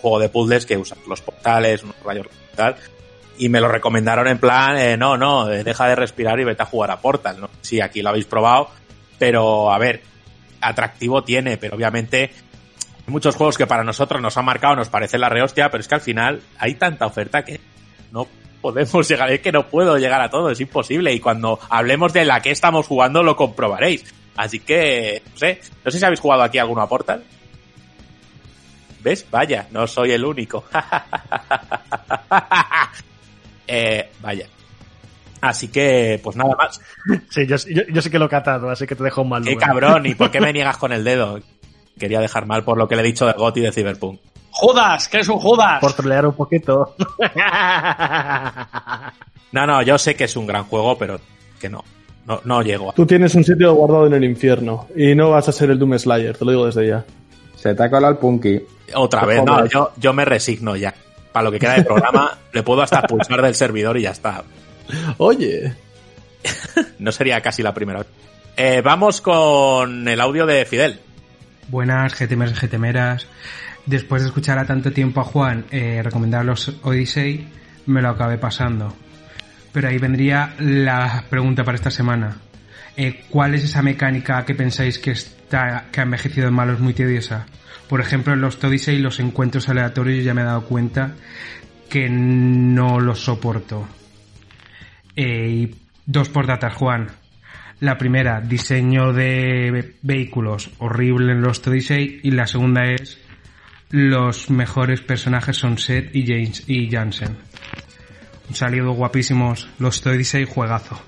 juego de puzzles que usa los portales, unos rayos tal. Y me lo recomendaron en plan, eh, no, no, eh, deja de respirar y vete a jugar a Portal. ¿no? Sí, aquí lo habéis probado, pero a ver, atractivo tiene, pero obviamente muchos juegos que para nosotros nos han marcado, nos parece la rehostia, pero es que al final hay tanta oferta que no podemos llegar, es que no puedo llegar a todo, es imposible. Y cuando hablemos de la que estamos jugando lo comprobaréis. Así que, no sé, no sé si habéis jugado aquí alguno a Portal. ¿Ves? Vaya, no soy el único. eh, vaya. Así que, pues nada más. Sí, yo, yo, yo sé que lo he catado, así que te dejo un mal Qué lugar. cabrón, ¿y por qué me niegas con el dedo? Quería dejar mal por lo que le he dicho de Gotti de Cyberpunk. ¡Judas! ¡Que es un Judas! Por trolear un poquito. No, no, yo sé que es un gran juego, pero que no. No, no llego. Tú tienes un sitio guardado en el infierno y no vas a ser el Doom Slayer, te lo digo desde ya. Se te ha colado el punky. Otra vez, no, yo, yo me resigno ya. Para lo que queda de programa, le puedo hasta pulsar del servidor y ya está. Oye. No sería casi la primera vez. Eh, vamos con el audio de Fidel. Buenas GTMeras y GTMeras. Después de escuchar a tanto tiempo a Juan eh, recomendar los Odyssey, me lo acabé pasando. Pero ahí vendría la pregunta para esta semana. Eh, ¿Cuál es esa mecánica que pensáis que está que ha envejecido en malos muy tediosa? Por ejemplo, en los Odyssey los encuentros aleatorios ya me he dado cuenta que no los soporto. Eh, dos portatas, Juan. La primera, diseño de ve- vehículos horrible en los Odyssey. Y la segunda es los mejores personajes son Seth y James y Jansen. Un saludo guapísimos, los Odyssey juegazo.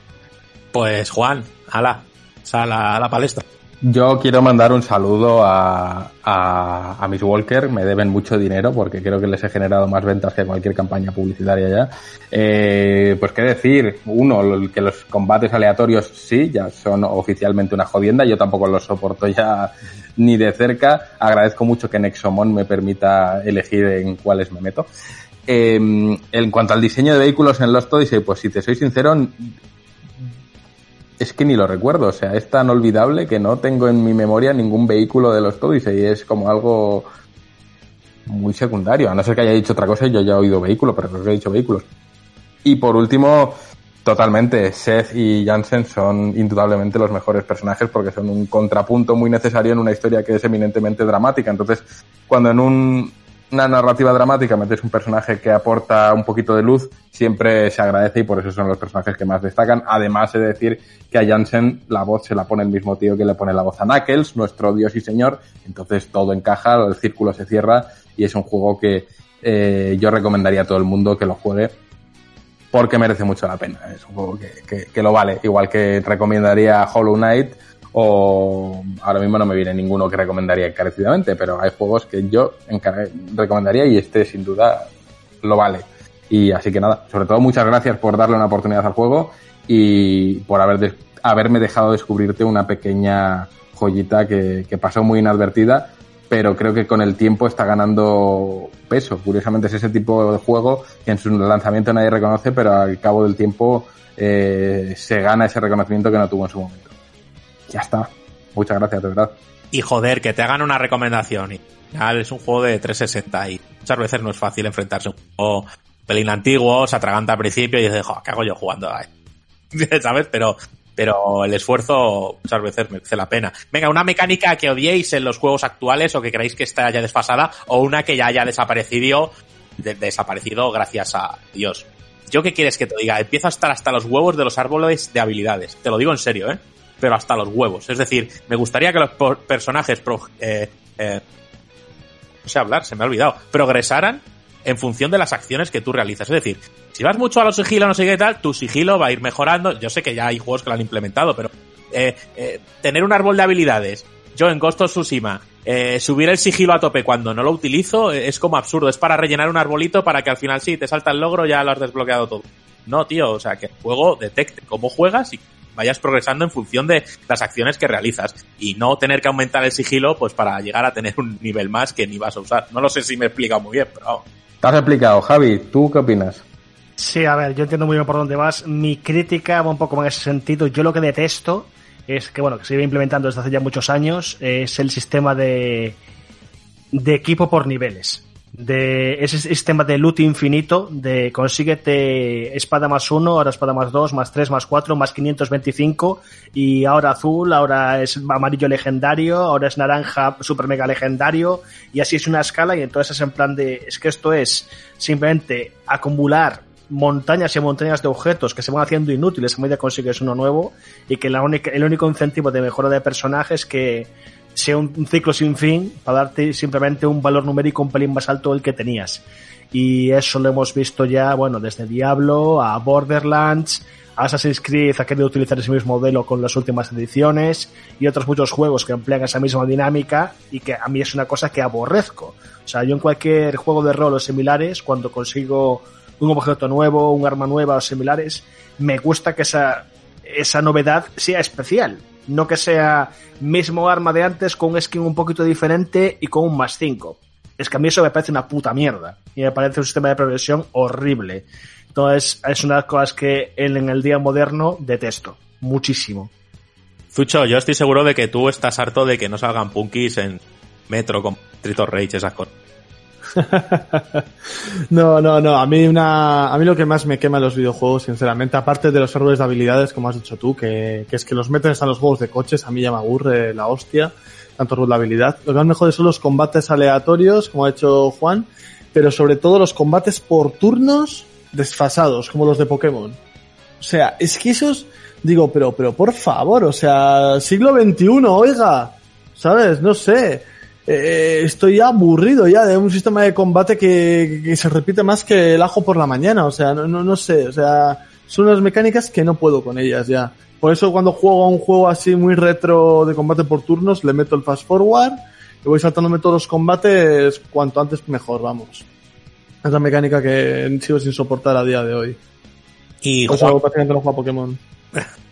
Pues Juan, ala, sal a la palestra. Yo quiero mandar un saludo a, a, Miss Walker. Me deben mucho dinero porque creo que les he generado más ventas que cualquier campaña publicitaria ya. Eh, pues qué decir, uno, que los combates aleatorios sí, ya son oficialmente una jodienda. Yo tampoco los soporto ya ni de cerca. Agradezco mucho que Nexomon me permita elegir en cuáles me meto. Eh, en cuanto al diseño de vehículos en Lost Odyssey, pues si te soy sincero, es que ni lo recuerdo, o sea, es tan olvidable que no tengo en mi memoria ningún vehículo de los Odyssey, es como algo muy secundario, a no ser que haya dicho otra cosa y yo ya he oído vehículo, pero creo que he dicho vehículos. Y por último, totalmente, Seth y Jansen son indudablemente los mejores personajes porque son un contrapunto muy necesario en una historia que es eminentemente dramática. Entonces, cuando en un- una narrativa dramática metes un personaje que aporta un poquito de luz, siempre se agradece y por eso son los personajes que más destacan. Además, he de decir que a Jansen la voz se la pone el mismo tío que le pone la voz a Knuckles, nuestro dios y señor. Entonces todo encaja, el círculo se cierra y es un juego que eh, yo recomendaría a todo el mundo que lo juegue porque merece mucho la pena. Es un juego que, que- que lo vale. Igual que recomendaría Hollow Knight o ahora mismo no me viene ninguno que recomendaría encarecidamente, pero hay juegos que yo recomendaría y este sin duda lo vale. Y así que nada, sobre todo muchas gracias por darle una oportunidad al juego y por haber haberme dejado descubrirte una pequeña joyita que, que pasó muy inadvertida, pero creo que con el tiempo está ganando peso. Curiosamente es ese tipo de juego que en su lanzamiento nadie reconoce, pero al cabo del tiempo eh, se gana ese reconocimiento que no tuvo en su momento. Ya está. Muchas gracias, de verdad. Y joder, que te hagan una recomendación. Y es un juego de 360 y muchas veces no es fácil enfrentarse a un juego pelín antiguo, se atraganta al principio y dices, "Jo, ¿qué hago yo jugando? ¿Sabes? Pero, pero el esfuerzo muchas veces merece la pena. Venga, una mecánica que odiéis en los juegos actuales o que creáis que está ya desfasada o una que ya haya desaparecido, de- desaparecido gracias a Dios. ¿Yo qué quieres que te diga? Empiezo a estar hasta los huevos de los árboles de habilidades. Te lo digo en serio, ¿eh? Pero hasta los huevos. Es decir, me gustaría que los personajes pro- eh, eh, no sé hablar, se me ha olvidado, progresaran en función de las acciones que tú realizas. Es decir, si vas mucho a los sigilo, no sé qué tal, tu sigilo va a ir mejorando. Yo sé que ya hay juegos que lo han implementado, pero eh, eh, tener un árbol de habilidades, yo en Ghost of Tsushima, eh, subir el sigilo a tope cuando no lo utilizo eh, es como absurdo. Es para rellenar un arbolito para que al final sí, te salta el logro, ya lo has desbloqueado todo. No, tío, o sea, que el juego detecte cómo juegas y vayas progresando en función de las acciones que realizas y no tener que aumentar el sigilo pues para llegar a tener un nivel más que ni vas a usar. No lo sé si me he explicado muy bien, pero. Te has explicado, Javi. ¿Tú qué opinas? Sí, a ver, yo entiendo muy bien por dónde vas. Mi crítica va un poco en ese sentido. Yo lo que detesto es que, bueno, que se lleva implementando desde hace ya muchos años, es el sistema de, de equipo por niveles. De ese sistema de loot infinito, de consíguete espada más uno, ahora espada más dos, más tres, más cuatro, más 525, y ahora azul, ahora es amarillo legendario, ahora es naranja super mega legendario, y así es una escala, y entonces es en plan de, es que esto es simplemente acumular montañas y montañas de objetos que se van haciendo inútiles a medida que consigues uno nuevo y que la única, el único incentivo de mejora de personaje es que sea un, ciclo sin fin para darte simplemente un valor numérico un pelín más alto del que tenías. Y eso lo hemos visto ya, bueno, desde Diablo a Borderlands, Assassin's Creed ha querido utilizar ese mismo modelo con las últimas ediciones y otros muchos juegos que emplean esa misma dinámica y que a mí es una cosa que aborrezco. O sea, yo en cualquier juego de rol o similares, cuando consigo un objeto nuevo, un arma nueva o similares, me gusta que esa, esa novedad sea especial. No que sea mismo arma de antes con un skin un poquito diferente y con un más 5. Es que a mí eso me parece una puta mierda. Y me parece un sistema de progresión horrible. Entonces, es una de las cosas que en, el día moderno detesto. Muchísimo. Zucho, yo estoy seguro de que tú estás harto de que no salgan punkis en Metro con Street of Rage, esas cosas. No, no, no. A mí una, a mí lo que más me quema en los videojuegos, sinceramente, aparte de los árboles de habilidades, como has dicho tú, que, es que los meten hasta los juegos de coches, a mí ya me aburre la hostia, tanto árbol de habilidad. Lo que más mejores son los combates aleatorios, como ha hecho Juan, pero sobre todo los combates por turnos desfasados, como los de Pokémon. O sea, es que esos, digo, pero, pero por favor, o sea, siglo XXI, oiga, ¿sabes? No sé. Eh, estoy aburrido ya de un sistema de combate que, que se repite más que el ajo por la mañana, o sea, no, no, no sé, o sea, son unas mecánicas que no puedo con ellas ya. Por eso cuando juego a un juego así muy retro de combate por turnos, le meto el fast forward y voy saltándome todos los combates cuanto antes mejor, vamos. Es la mecánica que sigo sin soportar a día de hoy. Y Por eso Juan- prácticamente no juego a Pokémon.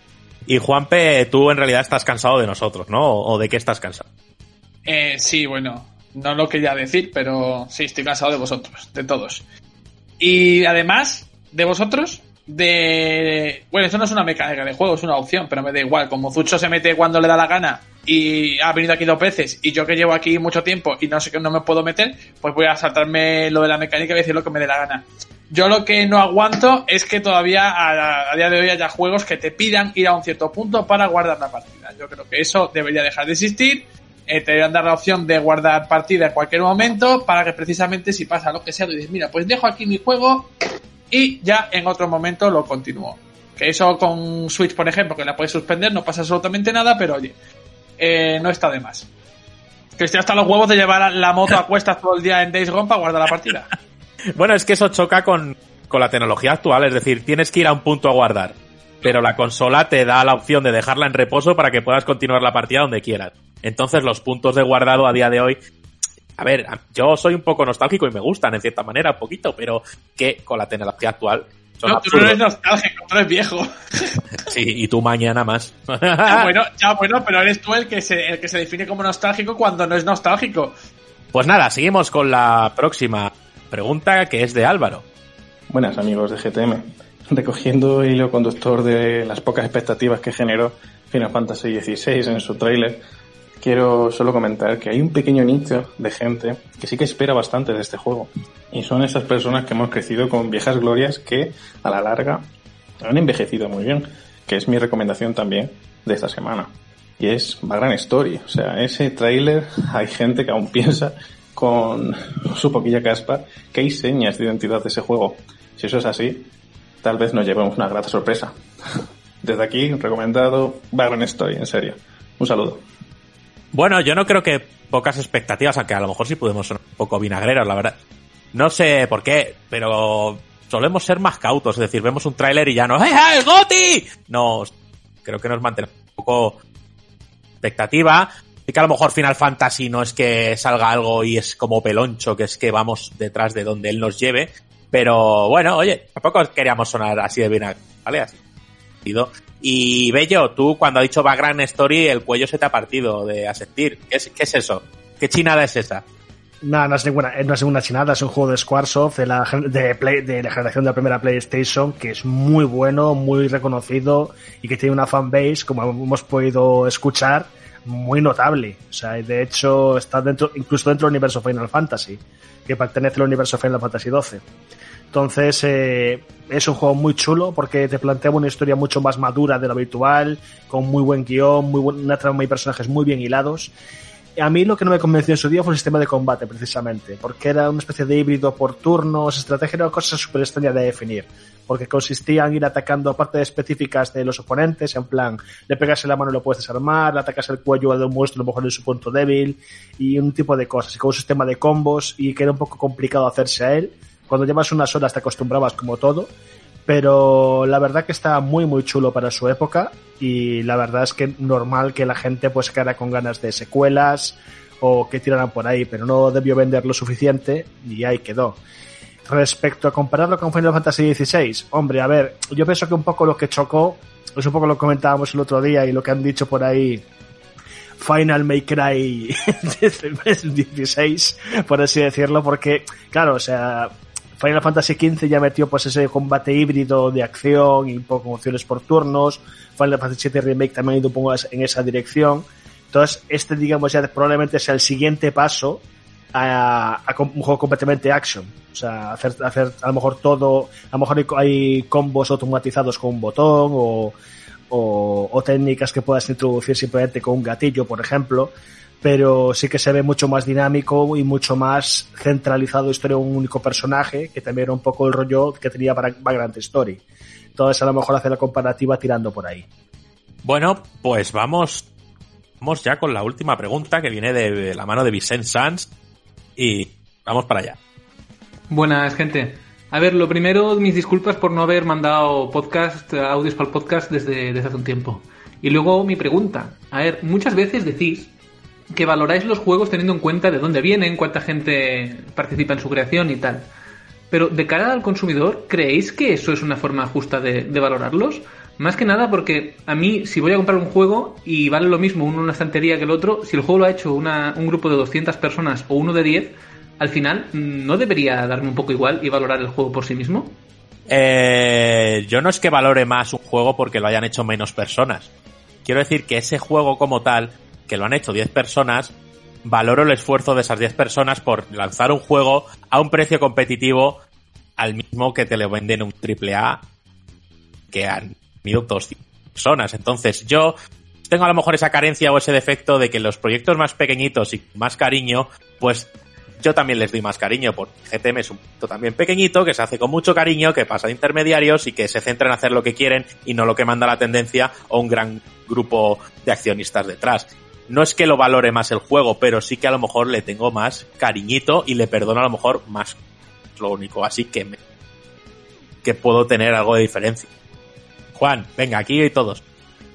Y Juanpe, tú en realidad estás cansado de nosotros, ¿no? ¿O de qué estás cansado? Eh, sí, bueno, no lo quería decir, pero sí, estoy cansado de vosotros, de todos. Y además, de vosotros, de... Bueno, eso no es una mecánica de juego, es una opción, pero me da igual. Como Zucho se mete cuando le da la gana y ha venido aquí dos veces y yo que llevo aquí mucho tiempo y no sé que no me puedo meter, pues voy a saltarme lo de la mecánica y decir lo que me dé la gana. Yo lo que no aguanto es que todavía a, a día de hoy haya juegos que te pidan ir a un cierto punto para guardar la partida. Yo creo que eso debería dejar de existir. Eh, te deberían dar la opción de guardar partida en cualquier momento para que precisamente si pasa lo que sea, tú dices, mira, pues dejo aquí mi juego y ya en otro momento lo continúo. Que eso con Switch, por ejemplo, que la puedes suspender, no pasa absolutamente nada, pero oye, eh, no está de más. Que estoy hasta los huevos de llevar la moto a cuestas todo el día en Days Gone para guardar la partida. Bueno, es que eso choca con, con la tecnología actual, es decir, tienes que ir a un punto a guardar, pero la consola te da la opción de dejarla en reposo para que puedas continuar la partida donde quieras. Entonces los puntos de guardado a día de hoy, a ver, yo soy un poco nostálgico y me gustan en cierta manera, un poquito, pero que con la tecnología actual son No, tú no eres nostálgico, tú eres viejo. Sí, y tú mañana más. Ya bueno, ya bueno, pero eres tú el que se, el que se define como nostálgico cuando no es nostálgico. Pues nada, seguimos con la próxima pregunta que es de Álvaro. Buenas amigos de GTM. Recogiendo hilo conductor de las pocas expectativas que generó Final Fantasy XVI en su tráiler, quiero solo comentar que hay un pequeño nicho de gente que sí que espera bastante de este juego. Y son esas personas que hemos crecido con viejas glorias que a la larga han envejecido muy bien, que es mi recomendación también de esta semana. Y es Background Story. O sea, ese tráiler hay gente que aún piensa con su poquilla caspa que hay señas de identidad de ese juego. Si eso es así, tal vez nos llevemos una grata sorpresa. Desde aquí, recomendado Background Story, en serio. Un saludo. Bueno, yo no creo que pocas expectativas, aunque a lo mejor sí podemos ser un poco vinagreros, la verdad. No sé por qué, pero solemos ser más cautos, es decir, vemos un tráiler y ya no, ¡eh, eh, el Goti! No, creo que nos mantenemos un poco expectativa. Y que a lo mejor Final Fantasy no es que salga algo y es como peloncho, que es que vamos detrás de donde él nos lleve. Pero bueno, oye, tampoco queríamos sonar así de vinagre, ¿vale? Y Bello, tú cuando ha dicho Background Story, el cuello se te ha partido de asentir. ¿Qué es, qué es eso? ¿Qué chinada es esa? No, no es ninguna, eh, no es ninguna chinada, es un juego de Squaresoft de la, de, Play- de la generación de la primera PlayStation que es muy bueno, muy reconocido y que tiene una fanbase, como hemos podido escuchar, muy notable. O sea, de hecho está dentro, incluso dentro del universo Final Fantasy, que pertenece al universo Final Fantasy XII. Entonces, eh, es un juego muy chulo porque te plantea una historia mucho más madura de lo habitual, con muy buen guion, muy buen- una trama y personajes muy bien hilados. A mí lo que no me convenció en su día fue el sistema de combate, precisamente, porque era una especie de híbrido por turnos, estrategia, era una cosa súper extraña de definir, porque consistía en ir atacando partes específicas de los oponentes, en plan, le pegas en la mano y lo puedes desarmar, le atacas el cuello de un monstruo, a lo mejor en su punto débil, y un tipo de cosas, y con un sistema de combos, y que era un poco complicado hacerse a él. Cuando llevas unas horas te acostumbrabas como todo, pero la verdad que está muy muy chulo para su época y la verdad es que normal que la gente pues quedara con ganas de secuelas o que tiraran por ahí, pero no debió vender lo suficiente y ahí quedó. Respecto a compararlo con Final Fantasy XVI, hombre, a ver, yo pienso que un poco lo que chocó, es un poco lo que comentábamos el otro día y lo que han dicho por ahí Final May Cry 16, por así decirlo, porque, claro, o sea, Final Fantasy XV ya metió pues ese combate híbrido de acción y poco opciones por turnos. Final Fantasy VII Remake también ha ido un poco en esa dirección. Entonces, este, digamos, ya probablemente sea el siguiente paso a, a un juego completamente action. O sea, hacer, hacer a lo mejor todo, a lo mejor hay combos automatizados con un botón o, o, o técnicas que puedas introducir simplemente con un gatillo, por ejemplo pero sí que se ve mucho más dinámico y mucho más centralizado historia de un único personaje, que también era un poco el rollo que tenía para Background Story. Entonces a lo mejor hacer la comparativa tirando por ahí. Bueno, pues vamos, vamos ya con la última pregunta que viene de la mano de Vicent Sanz y vamos para allá. Buenas, gente. A ver, lo primero, mis disculpas por no haber mandado podcast, audios para el podcast desde, desde hace un tiempo. Y luego mi pregunta. A ver, muchas veces decís que valoráis los juegos teniendo en cuenta de dónde vienen, cuánta gente participa en su creación y tal. Pero de cara al consumidor, ¿creéis que eso es una forma justa de, valorarlos? Más que nada porque a mí, si voy a comprar un juego y vale lo mismo uno en una estantería que el otro, si el juego lo ha hecho un grupo de 200 personas o uno de 10, al final, ¿no debería darme un poco igual y valorar el juego por sí mismo? Eh, yo no es que valore más un juego porque lo hayan hecho menos personas. Quiero decir que ese juego como tal, que lo han hecho 10 personas, valoro el esfuerzo de esas 10 personas por lanzar un juego a un precio competitivo al mismo que te lo venden un triple A que han tenido 200 personas. Entonces yo tengo a lo mejor esa carencia o ese defecto de que los proyectos más pequeñitos y más cariño, pues yo también les doy más cariño, porque GTM es un proyecto también pequeñito, que se hace con mucho cariño, que pasa de intermediarios y que se centra en hacer lo que quieren y no lo que manda la tendencia o un gran grupo de accionistas detrás. No es que lo valore más el juego, pero sí que a lo mejor le tengo más cariñito y le perdono a lo mejor más. Lo único, así que me- que puedo tener algo de diferencia. Juan, venga, aquí y todos.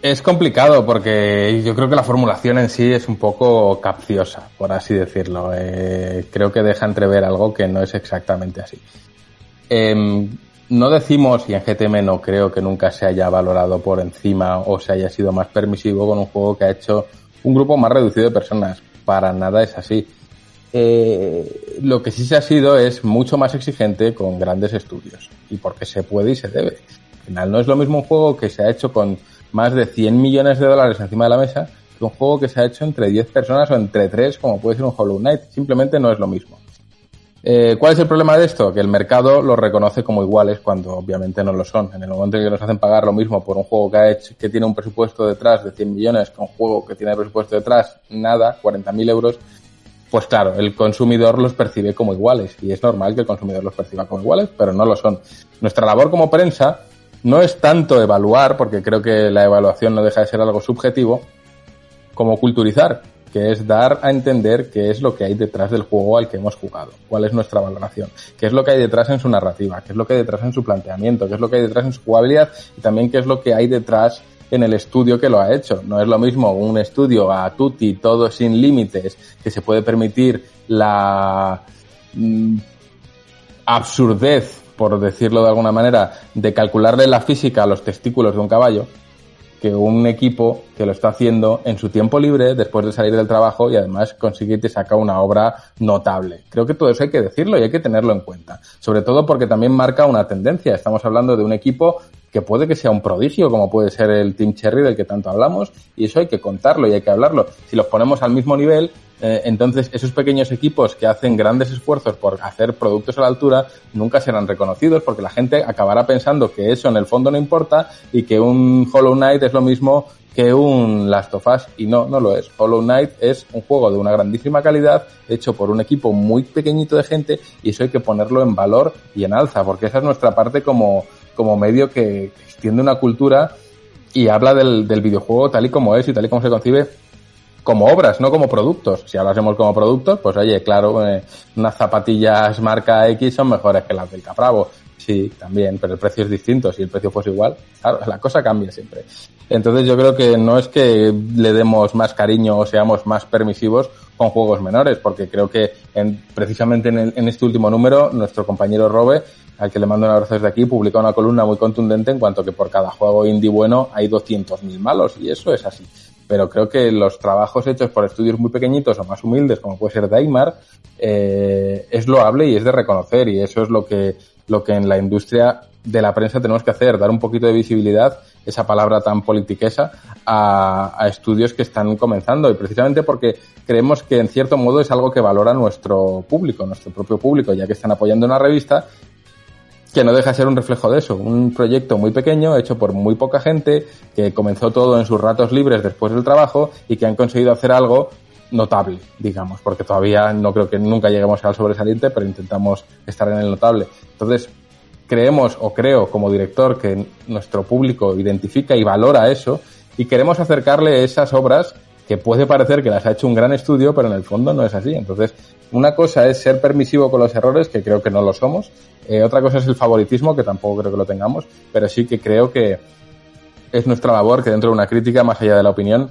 Es complicado porque yo creo que la formulación en sí es un poco capciosa, por así decirlo. Eh, creo que deja entrever algo que no es exactamente así. Em, no decimos, y en GTM no creo que nunca se haya valorado por encima o se haya sido más permisivo con un juego que ha hecho un grupo más reducido de personas. Para nada es así. Eh, lo que sí se ha sido es mucho más exigente con grandes estudios. Y porque se puede y se debe. Al final no es lo mismo un juego que se ha hecho con más de 100 millones de dólares encima de la mesa que un juego que se ha hecho entre 10 personas o entre 3 como puede ser un Hollow Knight. Simplemente no es lo mismo. Eh, ¿Cuál es el problema de esto? Que el mercado los reconoce como iguales cuando obviamente no lo son. En el momento en que nos hacen pagar lo mismo por un juego que ha hecho, que tiene un presupuesto detrás de 100 millones que un juego que tiene presupuesto detrás nada, 40.000 euros, pues claro, el consumidor los percibe como iguales y es normal que el consumidor los perciba como iguales, pero no lo son. Nuestra labor como prensa no es tanto evaluar, porque creo que la evaluación no deja de ser algo subjetivo, como culturizar, que es dar a entender qué es lo que hay detrás del juego al que hemos jugado, cuál es nuestra valoración, qué es lo que hay detrás en su narrativa, qué es lo que hay detrás en su planteamiento, qué es lo que hay detrás en su jugabilidad y también qué es lo que hay detrás en el estudio que lo ha hecho. No es lo mismo un estudio a tutti, todo sin límites, que se puede permitir la mm, absurdez, por decirlo de alguna manera, de calcularle la física a los testículos de un caballo, que un equipo que lo está haciendo en su tiempo libre, después de salir del trabajo y además consigue que saca una obra notable. Creo que todo eso hay que decirlo y hay que tenerlo en cuenta. Sobre todo porque también marca una tendencia. Estamos hablando de un equipo que puede que sea un prodigio, como puede ser el Team Cherry del que tanto hablamos, y eso hay que contarlo y hay que hablarlo. Si los ponemos al mismo nivel, eh, entonces esos pequeños equipos que hacen grandes esfuerzos por hacer productos a la altura nunca serán reconocidos porque la gente acabará pensando que eso en el fondo no importa y que un Hollow Knight es lo mismo que un Last of Us y no, no lo es. Hollow Knight es un juego de una grandísima calidad hecho por un equipo muy pequeñito de gente y eso hay que ponerlo en valor y en alza porque esa es nuestra parte como, como medio que extiende una cultura y habla del, del videojuego tal y como es y tal y como se concibe como obras, no como productos. Si hablásemos como productos, pues oye, claro, eh, unas zapatillas marca X son mejores que las del Capravo. Sí, también, pero el precio es distinto. Si el precio fuese igual, claro, la cosa cambia siempre. Entonces yo creo que no es que le demos más cariño o seamos más permisivos con juegos menores, porque creo que en, precisamente en, este último número, nuestro compañero Robe, al que le mando un abrazo desde aquí, publica una columna muy contundente en cuanto que por cada juego indie bueno hay 200.000 malos, y eso es así pero creo que los trabajos hechos por estudios muy pequeñitos o más humildes, como puede ser Daimar, eh, es loable y es de reconocer, y eso es lo que, lo que en la industria de la prensa tenemos que hacer, dar un poquito de visibilidad, esa palabra tan politiquesa, a, a estudios que están comenzando, y precisamente porque creemos que en cierto modo es algo que valora nuestro público, nuestro propio público, ya que están apoyando una revista que no deja de ser un reflejo de eso, un proyecto muy pequeño, hecho por muy poca gente, que comenzó todo en sus ratos libres después del trabajo y que han conseguido hacer algo notable, digamos, porque todavía no creo que nunca lleguemos al sobresaliente, pero intentamos estar en el notable. Entonces, creemos o creo como director que nuestro público identifica y valora eso y queremos acercarle esas obras que puede parecer que las ha hecho un gran estudio, pero en el fondo no es así. Entonces, una cosa es ser permisivo con los errores, que creo que no lo somos. Eh, otra cosa es el favoritismo, que tampoco creo que lo tengamos, pero sí que creo que es nuestra labor que dentro de una crítica, más allá de la opinión,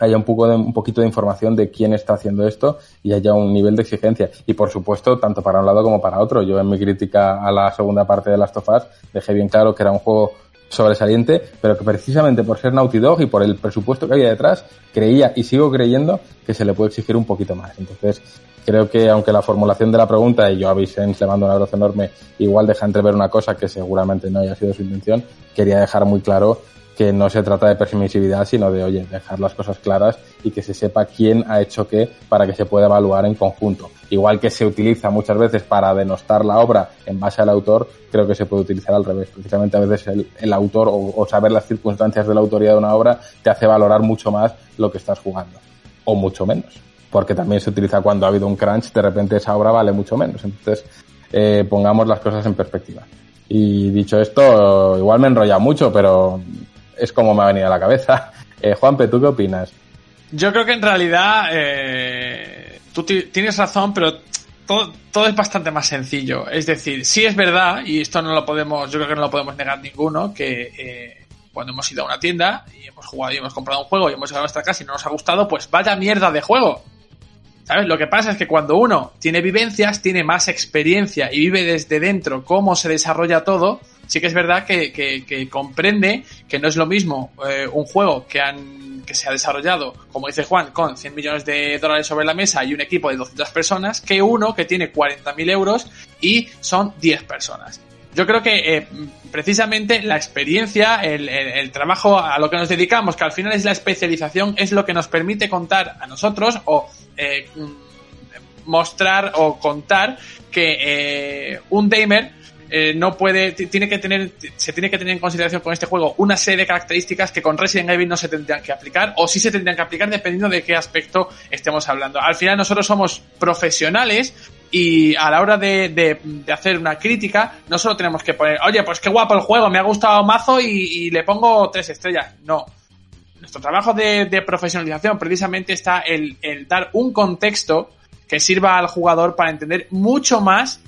haya un poco de, un poquito de información de quién está haciendo esto y haya un nivel de exigencia. Y por supuesto, tanto para un lado como para otro. Yo en mi crítica a la segunda parte de Last of Us dejé bien claro que era un juego sobresaliente, pero que precisamente por ser Naughty Dog y por el presupuesto que había detrás, creía y sigo creyendo que se le puede exigir un poquito más. Entonces, creo que aunque la formulación de la pregunta, y yo a Vicens le mando un abrazo enorme, igual deja entrever una cosa que seguramente no haya sido su intención, quería dejar muy claro que no se trata de permisividad, sino de, oye, dejar las cosas claras y que se sepa quién ha hecho qué para que se pueda evaluar en conjunto. Igual que se utiliza muchas veces para denostar la obra en base al autor, creo que se puede utilizar al revés. Precisamente a veces el, el autor o, o, saber las circunstancias de la autoría de una obra te hace valorar mucho más lo que estás jugando. O mucho menos. Porque también se utiliza cuando ha habido un crunch, de repente esa obra vale mucho menos. Entonces, eh, pongamos las cosas en perspectiva. Y dicho esto, igual me he enrollado mucho, pero es como me ha venido a la cabeza. Eh, Juanpe, ¿tú qué opinas? Yo creo que en realidad eh, tú tienes razón, pero todo, es bastante más sencillo. Es decir, sí es verdad, y esto no lo podemos, yo creo que no lo podemos negar ninguno, que eh, cuando hemos ido a una tienda y hemos jugado y hemos comprado un juego y hemos llegado a nuestra casa y no nos ha gustado, pues vaya mierda de juego. ¿Sabes? Lo que pasa es que cuando uno tiene vivencias, tiene más experiencia y vive desde dentro cómo se desarrolla todo, sí que es verdad que, comprende que no es lo mismo eh, un juego que, han, que se ha desarrollado, como dice Juan, con 100 millones de dólares sobre la mesa y un equipo de 200 personas, que uno que tiene 40.000 euros y son 10 personas. Yo creo que eh, precisamente la experiencia, el, trabajo a lo que nos dedicamos, que al final es la especialización, es lo que nos permite contar a nosotros o eh, mostrar o contar que eh, un gamer eh, no puede, tiene que tener, se tiene que tener en consideración con este juego una serie de características que con Resident Evil no se tendrían que aplicar o sí se tendrían que aplicar dependiendo de qué aspecto estemos hablando. Al final nosotros somos profesionales y a la hora de, de, de, hacer una crítica no solo tenemos que poner, oye, pues qué guapo el juego, me ha gustado mazo y, y le pongo tres estrellas. No. Nuestro trabajo de, de profesionalización precisamente está el, el dar un contexto que sirva al jugador para entender mucho más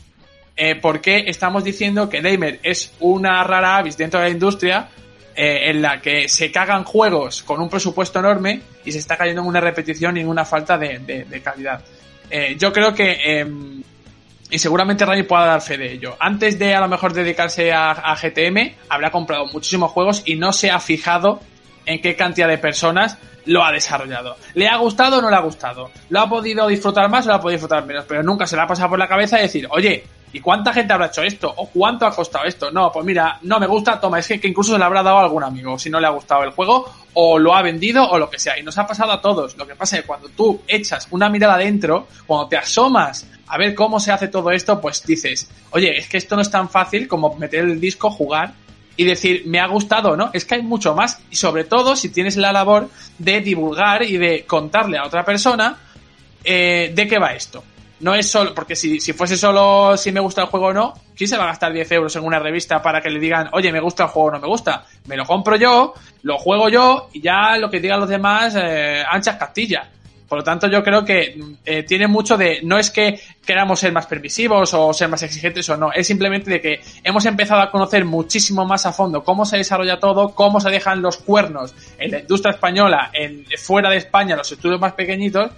eh, por qué estamos diciendo que Gamer es una rara avis dentro de la industria eh, en la que se cagan juegos con un presupuesto enorme y se está cayendo en una repetición y en una falta de, de, calidad. Eh, yo creo que, eh, y seguramente Rani pueda dar fe de ello, antes de a lo mejor dedicarse a, a GTM, habrá comprado muchísimos juegos y no se ha fijado en qué cantidad de personas lo ha desarrollado. ¿Le ha gustado o no le ha gustado? ¿Lo ha podido disfrutar más o lo ha podido disfrutar menos? Pero nunca se le ha pasado por la cabeza decir, oye, ¿y cuánta gente habrá hecho esto? ¿O cuánto ha costado esto? No, pues mira, no me gusta, toma, es que, incluso se le habrá dado a algún amigo si no le ha gustado el juego, o lo ha vendido, o lo que sea. Y nos ha pasado a todos. Lo que pasa es que cuando tú echas una mirada adentro, cuando te asomas a ver cómo se hace todo esto, pues dices, oye, es que esto no es tan fácil como meter el disco, jugar y decir, me ha gustado, ¿no? Es que hay mucho más. Y sobre todo si tienes la labor de divulgar y de contarle a otra persona eh, de qué va esto. No es solo, porque si, si fuese solo si me gusta el juego o no, ¿quién se va a gastar 10 euros en una revista para que le digan, oye, me gusta el juego o no me gusta? Me lo compro yo, lo juego yo y ya lo que digan los demás, eh, anchas castillas. Por lo tanto, yo creo que eh, tiene mucho de, no es que queramos ser más permisivos o ser más exigentes o no, es simplemente de que hemos empezado a conocer muchísimo más a fondo cómo se desarrolla todo, cómo se dejan los cuernos en la industria española, en fuera de España, los estudios más pequeñitos,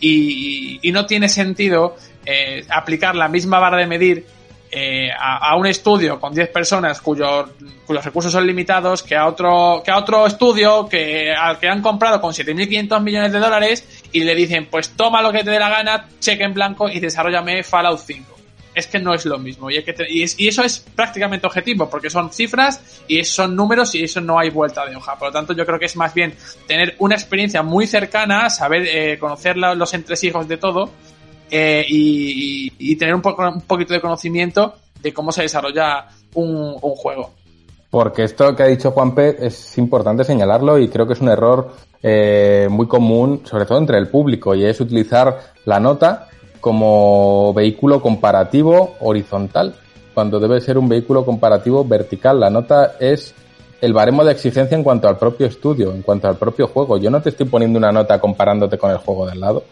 y, y no tiene sentido eh, aplicar la misma barra de medir eh, a, un estudio con 10 personas cuyos, cuyos recursos son limitados que a otro, que a otro estudio que, al que han comprado con 7.500 millones de dólares y le dicen, pues toma lo que te dé la gana, cheque en blanco y desarrollame Fallout 5. Es que no es lo mismo. Y, que es, y, eso es prácticamente objetivo, porque son cifras y son números y eso no hay vuelta de hoja. Por lo tanto, yo creo que es más bien tener una experiencia muy cercana, saber eh, conocer los entresijos de todo eh, y, tener un, poco, un poquito de conocimiento de cómo se desarrolla un, un juego. Porque esto que ha dicho Juanpe es importante señalarlo y creo que es un error eh, muy común, sobre todo entre el público, y es utilizar la nota como vehículo comparativo horizontal, cuando debe ser un vehículo comparativo vertical. La nota es el baremo de exigencia en cuanto al propio estudio, en cuanto al propio juego. Yo no te estoy poniendo una nota comparándote con el juego del lado.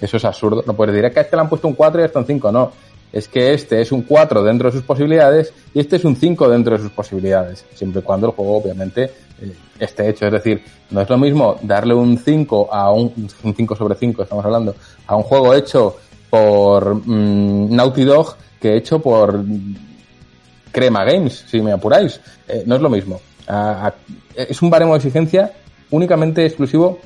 Eso es absurdo. No puedes decir, que a este le han puesto un 4 y a este un 5. No. Es que este es un 4 dentro de sus posibilidades y este es un 5 dentro de sus posibilidades. Siempre y cuando el juego, obviamente, eh, esté hecho. Es decir, no es lo mismo darle un 5 a un, un 5 sobre 5, estamos hablando, a un juego hecho por mm, Naughty Dog que hecho por Crema Games, si me apuráis. Eh, no es lo mismo. Es un baremo de exigencia únicamente exclusivo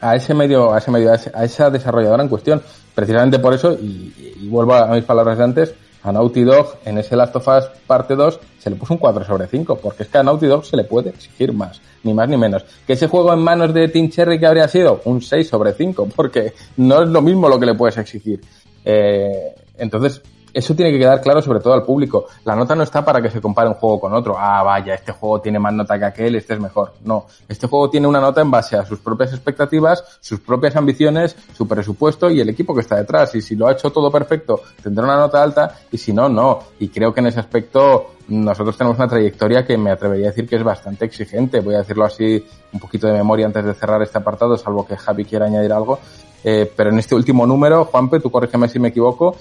a ese medio, a ese medio, a, esa desarrolladora en cuestión. Precisamente por eso, y, y vuelvo a mis palabras de antes, a Naughty Dog en ese Last of Us parte 2 se le puso un 4 sobre 5, porque es que a Naughty Dog se le puede exigir más, ni más ni menos. Que ese juego en manos de Team Cherry que habría sido un 6 sobre 5, porque no es lo mismo lo que le puedes exigir. Eh, entonces, eso tiene que quedar claro sobre todo al público. La nota no está para que se compare un juego con otro. Ah, vaya, este juego tiene más nota que aquel, este es mejor. No, este juego tiene una nota en base a sus propias expectativas, sus propias ambiciones, su presupuesto y el equipo que está detrás. Y si lo ha hecho todo perfecto, tendrá una nota alta y si no, no. Y creo que en ese aspecto nosotros tenemos una trayectoria que me atrevería a decir que es bastante exigente. Voy a decirlo así un poquito de memoria antes de cerrar este apartado, salvo que Javi quiera añadir algo. Eh, pero en este último número, Juanpe, tú corrígeme si me equivoco,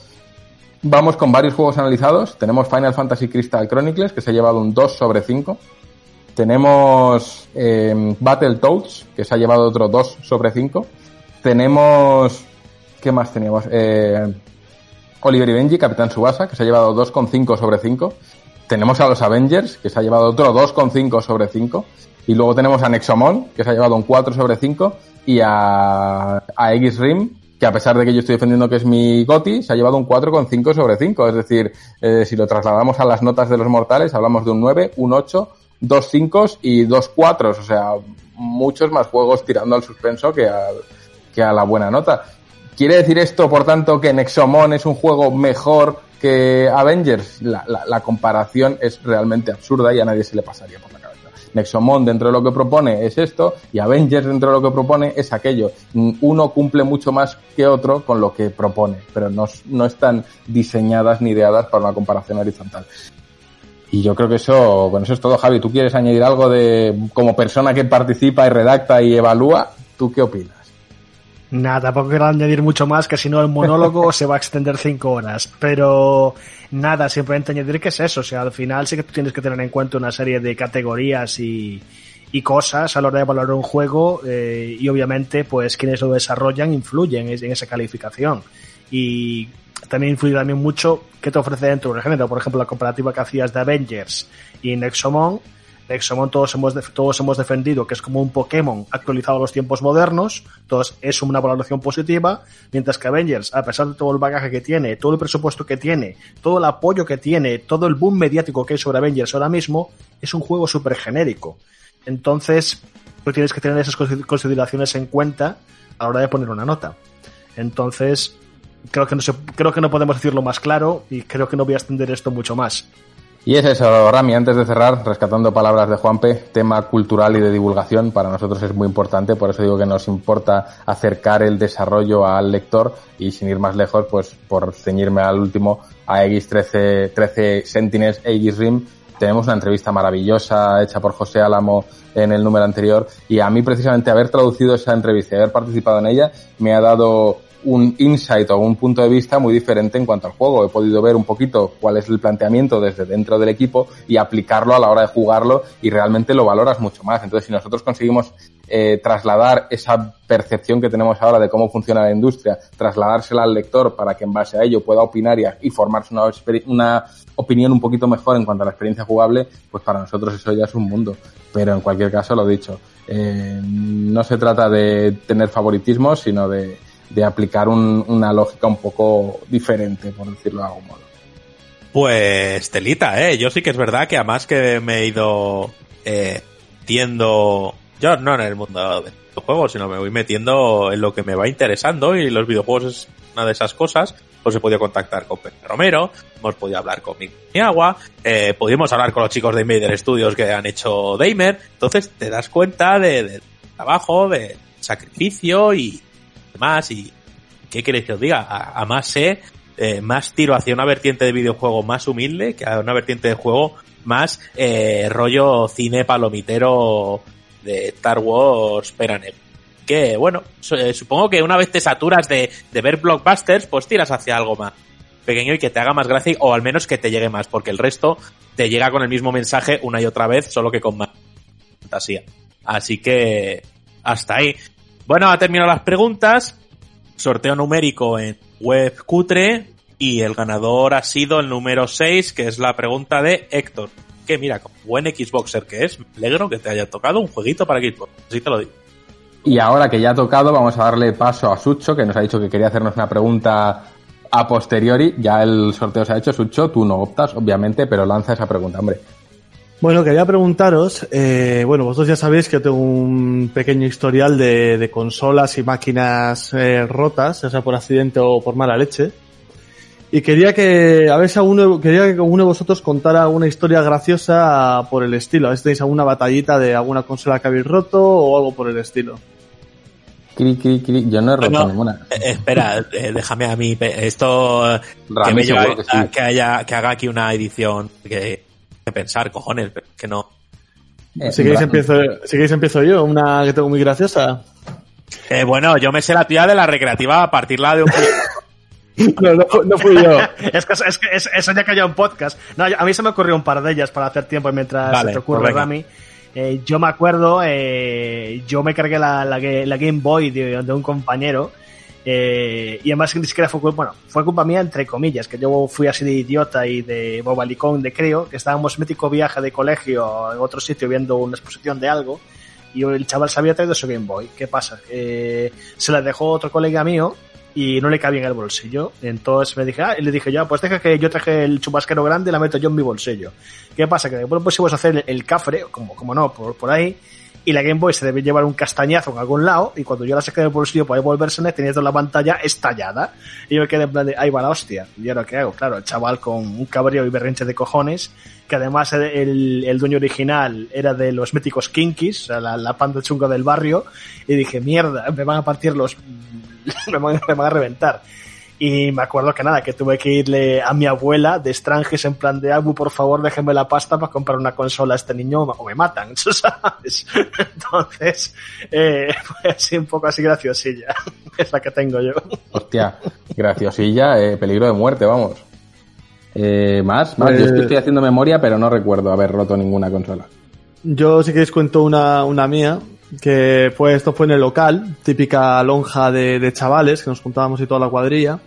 Vamos con varios juegos analizados. Tenemos Final Fantasy Crystal Chronicles, que se ha llevado un 2 sobre 5. Tenemos eh, Battletoads, que se ha llevado otro 2 sobre 5. Tenemos... ¿Qué más teníamos? Eh, Oliver y Benji, Capitán Subasa, que se ha llevado 2,5 sobre 5. Tenemos a los Avengers, que se ha llevado otro 2,5 sobre 5. Y luego tenemos a Nexomon, que se ha llevado un 4 sobre 5. Y a, a X-Rim, que a pesar de que yo estoy defendiendo que es mi GOTI, se ha llevado un 4,5 sobre 5. Es decir, eh, si lo trasladamos a las notas de los mortales, hablamos de un 9, un 8, dos 5 y dos 4. O sea, muchos más juegos tirando al suspenso que a, que a la buena nota. ¿Quiere decir esto, por tanto, que Nexomon es un juego mejor que Avengers? La, la, comparación es realmente absurda y a nadie se le pasaría por la. Nexomon dentro de lo que propone es esto y Avengers dentro de lo que propone es aquello. Uno cumple mucho más que otro con lo que propone, pero no, no están diseñadas ni ideadas para una comparación horizontal. Y yo creo que eso, bueno, eso es todo, Javi. ¿Tú quieres añadir algo de, como persona que participa y redacta y evalúa? ¿Tú qué opinas? Nada, tampoco quiero añadir mucho más, que si no el monólogo se va a extender cinco horas. Pero nada, simplemente añadir que es eso. O sea, al final sí que tú tienes que tener en cuenta una serie de categorías y, y cosas a la hora de valorar un juego eh, y obviamente pues quienes lo desarrollan influyen en esa calificación. Y también influye también mucho qué te ofrece dentro del género. Por ejemplo, la comparativa que hacías de Avengers y Nexomon. Nexomon todos hemos, todos hemos defendido que es como un Pokémon actualizado a los tiempos modernos, entonces es una valoración positiva, mientras que Avengers, a pesar de todo el bagaje que tiene, todo el presupuesto que tiene, todo el apoyo que tiene, todo el boom mediático que hay sobre Avengers ahora mismo, es un juego súper genérico. Entonces, tú tienes que tener esas consideraciones en cuenta a la hora de poner una nota. Entonces, creo que no, creo que no podemos decirlo más claro y creo que no voy a extender esto mucho más. Y es eso, Rami, antes de cerrar, rescatando palabras de Juanpe, tema cultural y de divulgación para nosotros es muy importante, por eso digo que nos importa acercar el desarrollo al lector y sin ir más lejos, pues por ceñirme al último, a X13 13 Sentinels Rim, tenemos una entrevista maravillosa hecha por José Álamo en el número anterior y a mí precisamente haber traducido esa entrevista y haber participado en ella me ha dado un insight o un punto de vista muy diferente en cuanto al juego. He podido ver un poquito cuál es el planteamiento desde dentro del equipo y aplicarlo a la hora de jugarlo y realmente lo valoras mucho más. Entonces, si nosotros conseguimos eh, trasladar esa percepción que tenemos ahora de cómo funciona la industria, trasladársela al lector para que en base a ello pueda opinar y, y formarse una, una opinión un poquito mejor en cuanto a la experiencia jugable, pues para nosotros eso ya es un mundo. Pero en cualquier caso, lo dicho, eh, no se trata de tener favoritismo, sino de de aplicar un, una lógica un poco diferente, por decirlo de algún modo. Pues telita, eh. Yo sí que es verdad que además que me he ido eh, metiendo, yo no en el mundo de los juegos, sino me voy metiendo en lo que me va interesando y los videojuegos es una de esas cosas. Pues he podido contactar con Pepe Romero, hemos podido hablar con Miagua, eh, pudimos hablar con los chicos de Invader Studios que han hecho Damer. Entonces te das cuenta de, de trabajo, de sacrificio y más y ¿qué queréis que os diga? A, más sé, eh, más tiro hacia una vertiente de videojuego más humilde que a una vertiente de juego más eh, rollo cine palomitero de Star Wars Peranev. Que bueno, eh, supongo que una vez te saturas de, de ver blockbusters, pues tiras hacia algo más pequeño y que te haga más gracia o al menos que te llegue más, porque el resto te llega con el mismo mensaje una y otra vez, solo que con más fantasía. Así que hasta ahí. Bueno, ha terminado las preguntas. Sorteo numérico en web cutre y el ganador ha sido el número 6, que es la pregunta de Héctor. Que mira, buen Xboxer que es, me alegro que te haya tocado un jueguito para Xbox. Así te lo digo. Y ahora que ya ha tocado, vamos a darle paso a Sucho, que nos ha dicho que quería hacernos una pregunta a posteriori. Ya el sorteo se ha hecho, Sucho, tú no optas, obviamente, pero lanza esa pregunta, hombre. Bueno, quería preguntaros, eh, bueno, vosotros ya sabéis que yo tengo un pequeño historial de, de consolas y máquinas eh, rotas, ya sea por accidente o por mala leche. Y quería que, a ver si alguno, quería que alguno de vosotros contara una historia graciosa por el estilo. A ver si tenéis alguna batallita de alguna consola que habéis roto o algo por el estilo. Cri, cri, cri. Yo no he roto Bueno, ninguna. Eh, espera, eh, déjame a mí. pe- Esto. eh, que, Rami me lleva seguro que sí. a- que haya, que haga aquí una edición que, que pensar, cojones, pero que no. Eh, si, queréis empiezo, si queréis empiezo yo, una que tengo muy graciosa. Eh, bueno, yo me sé la tía de la recreativa a partirla de un. No, no, fu- no fui yo. es que, es que es- eso ya cayó en podcast. No, a mí se me ocurrió un par de ellas para hacer tiempo mientras Vale, se te ocurre, pues. Rami. Eh, yo me acuerdo, eh, yo me cargué la, la, ga- la Game Boy de, de un compañero. Eh, y además ni siquiera fue bueno, fue culpa mía entre comillas, que yo fui así de idiota y de bobalicón de creo, que estábamos en mítico viaje de colegio en otro sitio viendo una exposición de algo y el chaval se había traído su Game Boy. ¿Qué pasa? Que se la dejó otro colega mío y no le cabía en el bolsillo. Entonces me dije, ah, y le dije yo, pues deja que yo traje el chubasquero grande y la meto yo en mi bolsillo. ¿Qué pasa? Que después pusimos a hacer el, el cafre, como, como no, por, por ahí, y la Game Boy se debe llevar un castañazo en algún lado, y cuando yo la saqué del bolsillo para devolverse, tenía toda la pantalla estallada. Y yo me quedé en plan de, ahí va la hostia. ¿Y ahora qué hago? Claro, el chaval con un cabreo y berrinche de cojones, que además el, el- dueño original era de los míticos sea, la, la panda chunga del barrio, y dije, mierda, me van a partir los... me van a reventar. Y me acuerdo que nada, que tuve que irle a mi abuela de extranjes en plan de Abu, por favor, déjenme la pasta para comprar una consola a este niño o me matan, ¿sabes? Entonces, eh, fue así un poco así graciosilla. Es la que tengo yo. Hostia, graciosilla, eh, peligro de muerte, vamos. Eh, más, más. Yo que Pues- estoy haciendo memoria, pero no recuerdo haber roto ninguna consola. Yo si queréis cuento una, una mía, que fue, esto fue en el local, típica lonja de, de chavales, que nos juntábamos y toda la cuadrilla.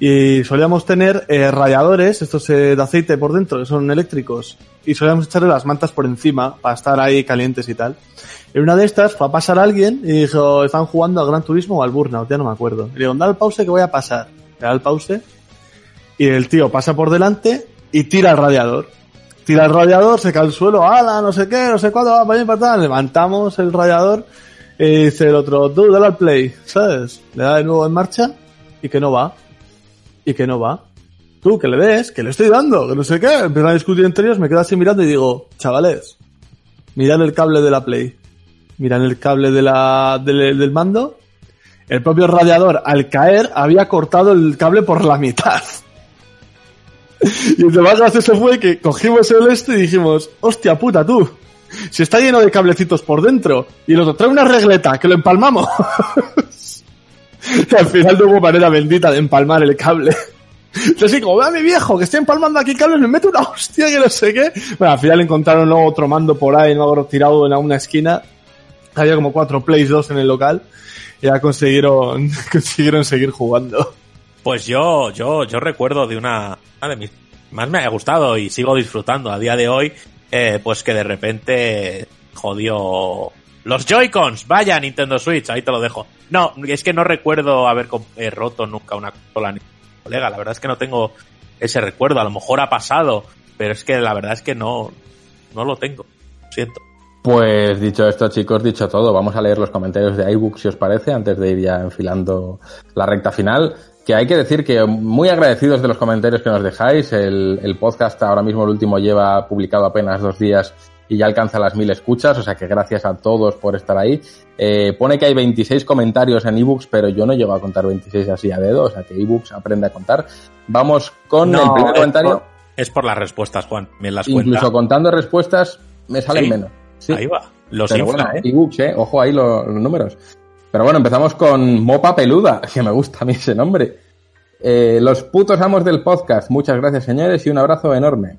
Y solíamos tener eh, radiadores, estos eh, de aceite por dentro, que son eléctricos. Y solíamos echarle las mantas por encima para estar ahí calientes y tal. En una de estas fue a pasar alguien y dijo, están jugando al Gran Turismo o al Burnout, ya no me acuerdo. Y le digo, da el pause que voy a pasar. Le da el pause y el tío pasa por delante y tira el radiador. Tira el radiador, se cae al suelo, ala, no sé qué, no sé cuándo, va para para atrás. Levantamos el radiador y dice el otro, tú, dale al play, ¿sabes? Le da de nuevo en marcha y que no va. Y que no va. Tú, que le des, que le estoy dando, que no sé qué. Empiezan a discutir entre ellos, me quedo así mirando y digo, chavales, mirad el cable de la play. Miran el cable de la, del, del mando. El propio radiador, al caer, había cortado el cable por la mitad. Y el más gracioso fue que cogimos el este y dijimos, hostia puta tú, si está lleno de cablecitos por dentro, y el otro trae una regleta, que lo empalmamos. al final no hubo manera bendita de empalmar el cable. Yo así como, ve a mi viejo, que estoy empalmando aquí cables, me mete una hostia que no sé qué. Bueno, al final encontraron luego otro mando por ahí, no tirado en una esquina. Había como cuatro Plays 2 en el local. Y ya consiguieron, consiguieron seguir jugando. Pues yo, yo, yo recuerdo de una, una de mis más me ha gustado y sigo disfrutando a día de hoy, eh, pues que de repente jodió los Joy-Cons. Vaya Nintendo Switch, ahí te lo dejo. No, es que no recuerdo haber eh, roto nunca una consola ni colega. La verdad es que no tengo ese recuerdo. A lo mejor ha pasado, pero es que la verdad es que no, no lo tengo. Lo siento. Pues dicho esto, chicos, dicho todo, vamos a leer los comentarios de iBook si os parece, antes de ir ya enfilando la recta final. Que hay que decir que muy agradecidos de los comentarios que nos dejáis. El podcast ahora mismo, el último, lleva publicado apenas dos días y ya alcanza las mil escuchas, o sea que gracias a todos por estar ahí. Eh, pone que hay 26 comentarios en ebooks, pero yo no llego a contar 26 así a dedo, o sea que ebooks aprende a contar. Vamos con No, el primer eh, comentario. Es por las respuestas, Juan. Me las cuenta. Incluso contando respuestas me salen Sí. menos. Sí. Ahí va. Los Pero infla, bueno, ¿eh? ebooks, ¿eh? Ojo ahí los, los números. Pero bueno, empezamos con Mopa Peluda, que me gusta a mí ese nombre. Eh, los putos amos del podcast. Muchas gracias, señores, y un abrazo enorme.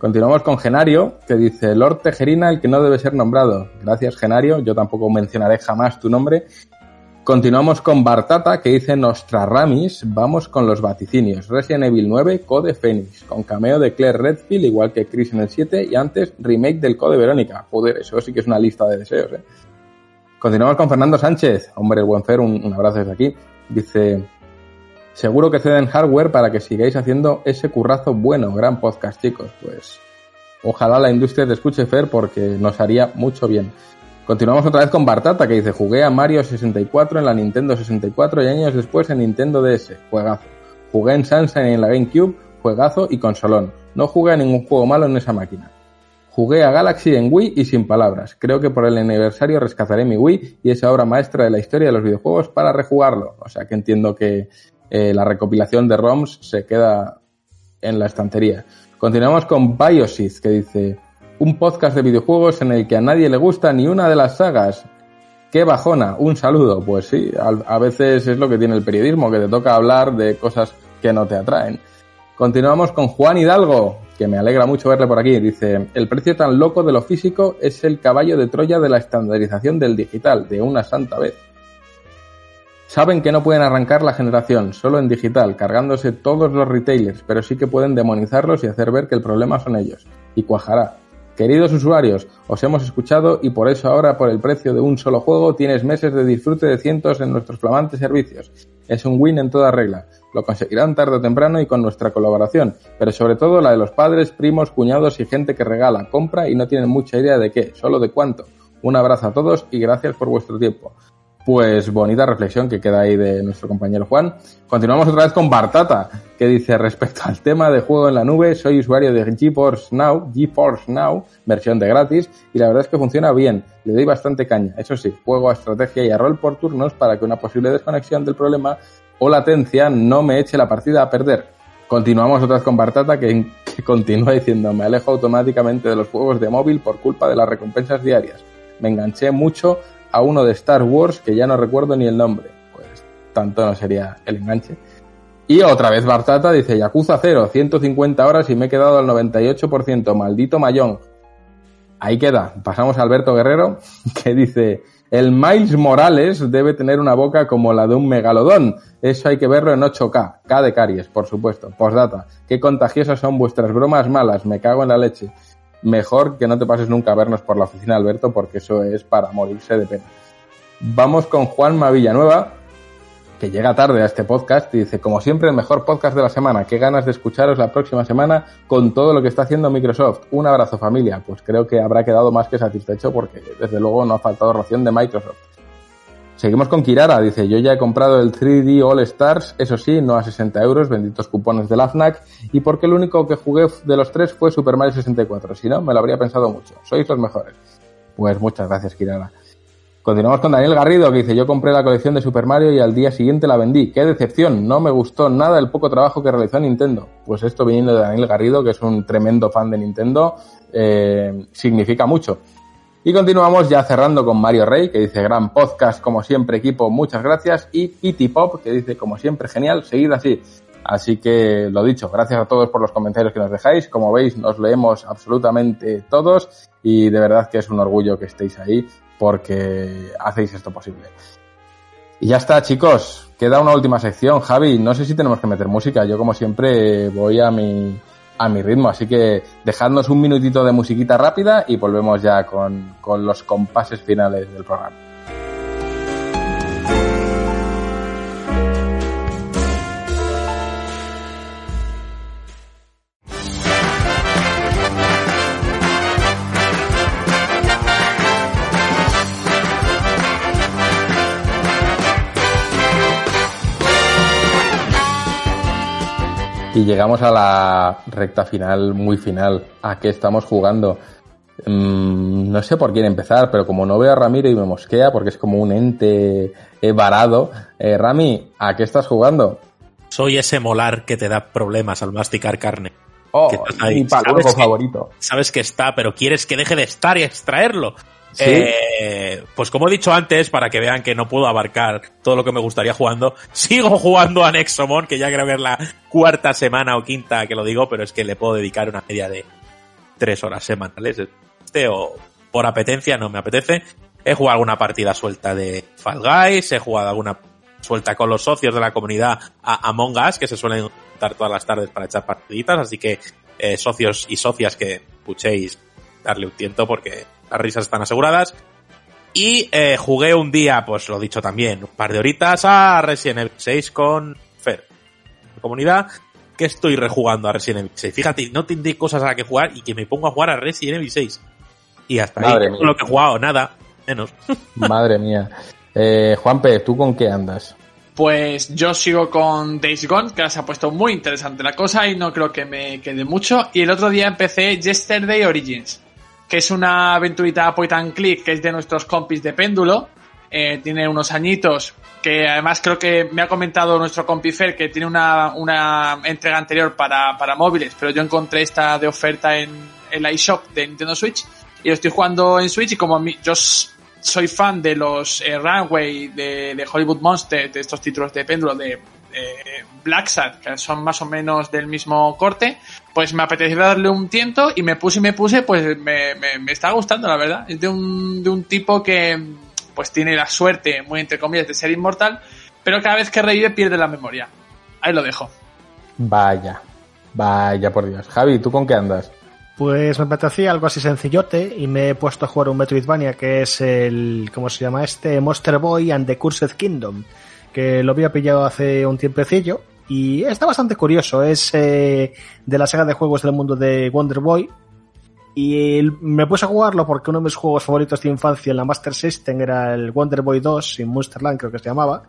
Continuamos con Genario, que dice Lord Tejerina, el que no debe ser nombrado. Gracias, Genario. Yo tampoco mencionaré jamás tu nombre. Continuamos con Bartata, que dice Nostraramis. Vamos con los vaticinios. Resident Evil 9, Code Phoenix, con cameo de Claire Redfield, igual que Chris en el 7, y antes remake del Code Verónica. Joder, eso sí que es una lista de deseos, ¿eh? Continuamos con Fernando Sánchez. Hombre, el buen Fer, un, un abrazo desde aquí. Dice, seguro que ceden hardware para que sigáis haciendo ese currazo bueno. Gran podcast, chicos. Pues ojalá la industria te escuche, Fer, porque nos haría mucho bien. Continuamos otra vez con Bartata, que dice, jugué a Mario 64 en la Nintendo 64 y años después en Nintendo DS. Juegazo. Jugué en Sunshine en la GameCube, juegazo y consolón. No jugué a ningún juego malo en esa máquina. Jugué a Galaxy en Wii y sin palabras. Creo que por el aniversario rescataré mi Wii y esa obra maestra de la historia de los videojuegos para rejugarlo. O sea que entiendo que eh, la recopilación de ROMs se queda en la estantería. Continuamos con Biosith, que dice, un podcast de videojuegos en el que a nadie le gusta ni una de las sagas. ¡Qué bajona! Un saludo. Pues sí, a, a veces es lo que tiene el periodismo, que te toca hablar de cosas que no te atraen. Continuamos con Juan Hidalgo, que me alegra mucho verle por aquí. Dice, el precio tan loco de lo físico es el caballo de Troya de la estandarización del digital, de una santa vez. Saben que no pueden arrancar la generación, solo en digital, cargándose todos los retailers, pero sí que pueden demonizarlos y hacer ver que el problema son ellos. Y cuajará. Queridos usuarios, os hemos escuchado y por eso ahora por el precio de un solo juego tienes meses de disfrute de cientos en nuestros flamantes servicios. Es un win en toda regla. Lo conseguirán tarde o temprano y con nuestra colaboración, pero sobre todo la de los padres, primos, cuñados y gente que regala, compra y no tienen mucha idea de qué, solo de cuánto. Un abrazo a todos y gracias por vuestro tiempo. Pues bonita reflexión que queda ahí de nuestro compañero Juan. Continuamos otra vez con Bartata, que dice respecto al tema de juego en la nube, soy usuario de GeForce Now, GeForce Now, versión de gratis, y la verdad es que funciona bien, le doy bastante caña. Eso sí, juego a estrategia y a rol por turnos para que una posible desconexión del problema o latencia no me eche la partida a perder. Continuamos otra vez con Bartata, que, que continúa diciendo, me alejo automáticamente de los juegos de móvil por culpa de las recompensas diarias. Me enganché mucho a uno de Star Wars que ya no recuerdo ni el nombre. Pues tanto no sería el enganche. Y otra vez Bartata dice Yakuza 0, 150 horas y me he quedado al 98%, maldito mayón. Ahí queda. Pasamos a Alberto Guerrero, que dice, el Miles Morales debe tener una boca como la de un megalodón. Eso hay que verlo en 8K. K de caries, por supuesto. Postdata. Qué contagiosas son vuestras bromas malas. Me cago en la leche mejor que no te pases nunca a vernos por la oficina, Alberto, porque eso es para morirse de pena. Vamos con Juanma Villanueva, que llega tarde a este podcast y dice, como siempre, el mejor podcast de la semana. Qué ganas de escucharos la próxima semana con todo lo que está haciendo Microsoft. Un abrazo familia. Pues creo que habrá quedado más que satisfecho porque desde luego no ha faltado ración de Microsoft. Seguimos con Kirara, dice, yo ya he comprado el 3D All Stars, eso sí, no a 60 euros, benditos cupones de la FNAC, y porque el único que jugué de los tres fue Super Mario 64, si no, me lo habría pensado mucho, sois los mejores. Pues muchas gracias, Kirara. Continuamos con Daniel Garrido, que dice, yo compré la colección de Super Mario y al día siguiente la vendí. ¡Qué decepción! No me gustó nada el poco trabajo que realizó Nintendo. Pues esto viniendo de Daniel Garrido, que es un tremendo fan de Nintendo, eh, significa mucho. Y continuamos ya cerrando con Mario Rey, que dice gran podcast, como siempre equipo, muchas gracias. Y Pity Pop, que dice como siempre genial, seguid así. Así que lo dicho, gracias a todos por los comentarios que nos dejáis. Como veis, nos leemos absolutamente todos y de verdad que es un orgullo que estéis ahí porque hacéis esto posible. Y ya está, chicos. Queda una última sección. Javi, no sé si tenemos que meter música. Yo, como siempre, voy a mi, a mi ritmo. Así que dejadnos un minutito de musiquita rápida y volvemos ya con, con los compases finales del programa. Y llegamos a la recta final, muy final. ¿A qué estamos jugando? Mm, no sé por quién empezar, pero como no veo a Ramiro y me mosquea porque es como un ente eh, varado. Eh, Rami, ¿a qué estás jugando? Soy ese molar que te da problemas al masticar carne. Oh, mi favorito. Sabes que está, pero quieres que deje de estar y extraerlo. Eh, pues como he dicho antes, para que vean que no puedo abarcar todo lo que me gustaría jugando, sigo jugando a Nexomon, que ya creo que es la cuarta semana o quinta que lo digo, pero es que le puedo dedicar una media de tres horas semanales. Este o por apetencia no me apetece. He jugado alguna partida suelta de Fall Guys, he jugado alguna suelta con los socios de la comunidad a Among Us, que se suelen juntar todas las tardes para echar partiditas, así que eh, socios y socias que escuchéis, darle un tiento porque las risas están aseguradas. Y eh, jugué un día, pues lo dicho también, un par de horitas a Resident Evil 6 con Fer. Comunidad, que estoy rejugando a Resident Evil 6. Fíjate, no tendré cosas a las que jugar y que me pongo a jugar a Resident Evil 6. Y hasta Madre ahí, mía. lo que he jugado, nada, menos. Madre mía. Eh, Juanpe, ¿tú con qué andas? Pues yo sigo con Days Gone, que ahora se ha puesto muy interesante la cosa y no creo que me quede mucho. Y el otro día empecé Yesterday Origins, que es una aventurita point and click que es de nuestros compis de péndulo. Eh, tiene unos añitos que además creo que me ha comentado nuestro compi Fer que tiene una, una entrega anterior para, para móviles, pero yo encontré esta de oferta en el iShop de Nintendo Switch y lo estoy jugando en Switch y como mí, yo soy fan de los eh, Runway, de, de Hollywood Monster, de estos títulos de péndulo, de eh, Black Sad, que son más o menos del mismo corte, pues me apeteció darle un tiento y me puse y me puse, pues me, me, me está gustando, la verdad. Es de un, de un tipo que pues tiene la suerte, muy entre comillas, de ser inmortal, pero cada vez que revive pierde la memoria. Ahí lo dejo. Vaya, vaya por Dios. Javi, ¿tú con qué andas? Pues me apetecía algo así sencillote y me he puesto a jugar un Metroidvania que es el, ¿cómo se llama este? Monster Boy and the Cursed Kingdom, que lo había pillado hace un tiempecillo y está bastante curioso. Es eh, de la saga de juegos del mundo de Wonder Boy y me puse a jugarlo porque uno de mis juegos favoritos de infancia en la Master System era el Wonder Boy 2 sin Monsterland creo que se llamaba.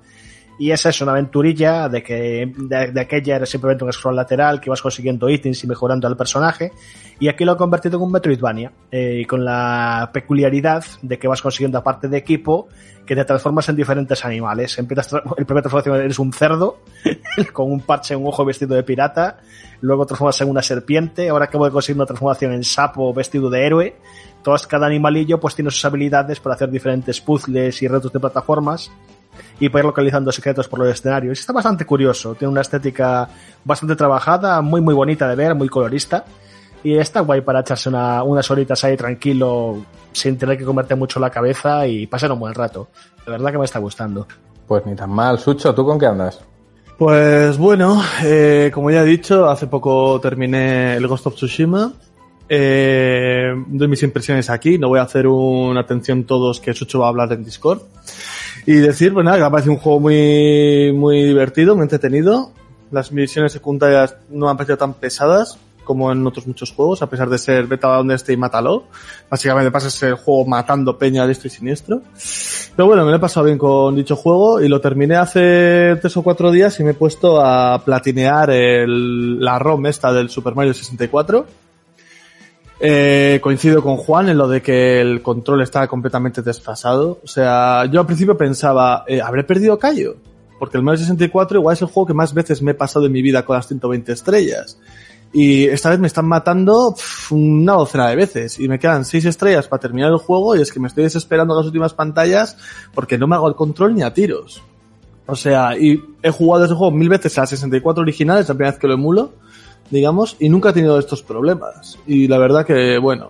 Y esa es una aventurilla de que de, aquella era simplemente un scroll lateral que vas consiguiendo ítems y mejorando al personaje. Y aquí lo he convertido en un Metroidvania, eh, con la peculiaridad de que vas consiguiendo aparte de equipo que te transformas en diferentes animales. Empiezas el primer transformación eres un cerdo con un parche en un ojo vestido de pirata, luego transformas en una serpiente, ahora acabo de conseguir una transformación en sapo vestido de héroe. Todas, cada animalillo pues tiene sus habilidades para hacer diferentes puzzles y retos de plataformas y para ir localizando secretos por los escenarios. Está bastante curioso, tiene una estética bastante trabajada, muy muy bonita de ver, muy colorista. Y está guay para echarse una- unas horitas ahí tranquilo, sin tener que comerte mucho la cabeza y pasar un buen rato. De verdad que me está gustando. Pues ni tan mal. Sucho, ¿tú con qué andas? Pues bueno, eh, como ya he dicho, hace poco terminé el Ghost of Tsushima. Eh, doy mis impresiones aquí, no voy a hacer una atención todos que Sucho va a hablar en Discord. Y decir, pues nada, que me parece un juego muy, muy divertido, muy entretenido. Las misiones secundarias no me han parecido tan pesadas como en otros muchos juegos, a pesar de ser vete a donde esté y mátalo. Básicamente pasas el juego matando peña de esto y siniestro. Pero bueno, me lo he pasado bien con dicho juego y lo terminé hace tres o cuatro días y me he puesto a platinear el- la ROM esta del Super Mario 64. Eh, coincido con Juan en lo de que el control está completamente desfasado. O sea, yo al principio pensaba, eh, ¿habré perdido callo? Porque el Mario 64 igual es el juego que más veces me he pasado en mi vida con las 120 estrellas. Y esta vez me están matando una docena de veces. Y me quedan 6 estrellas para terminar el juego y es que me estoy desesperando las últimas pantallas porque no me hago el control ni a tiros. O sea, y he jugado ese juego mil veces a 64 originales, la primera vez que lo emulo, digamos, y nunca he tenido estos problemas. Y la verdad que, bueno,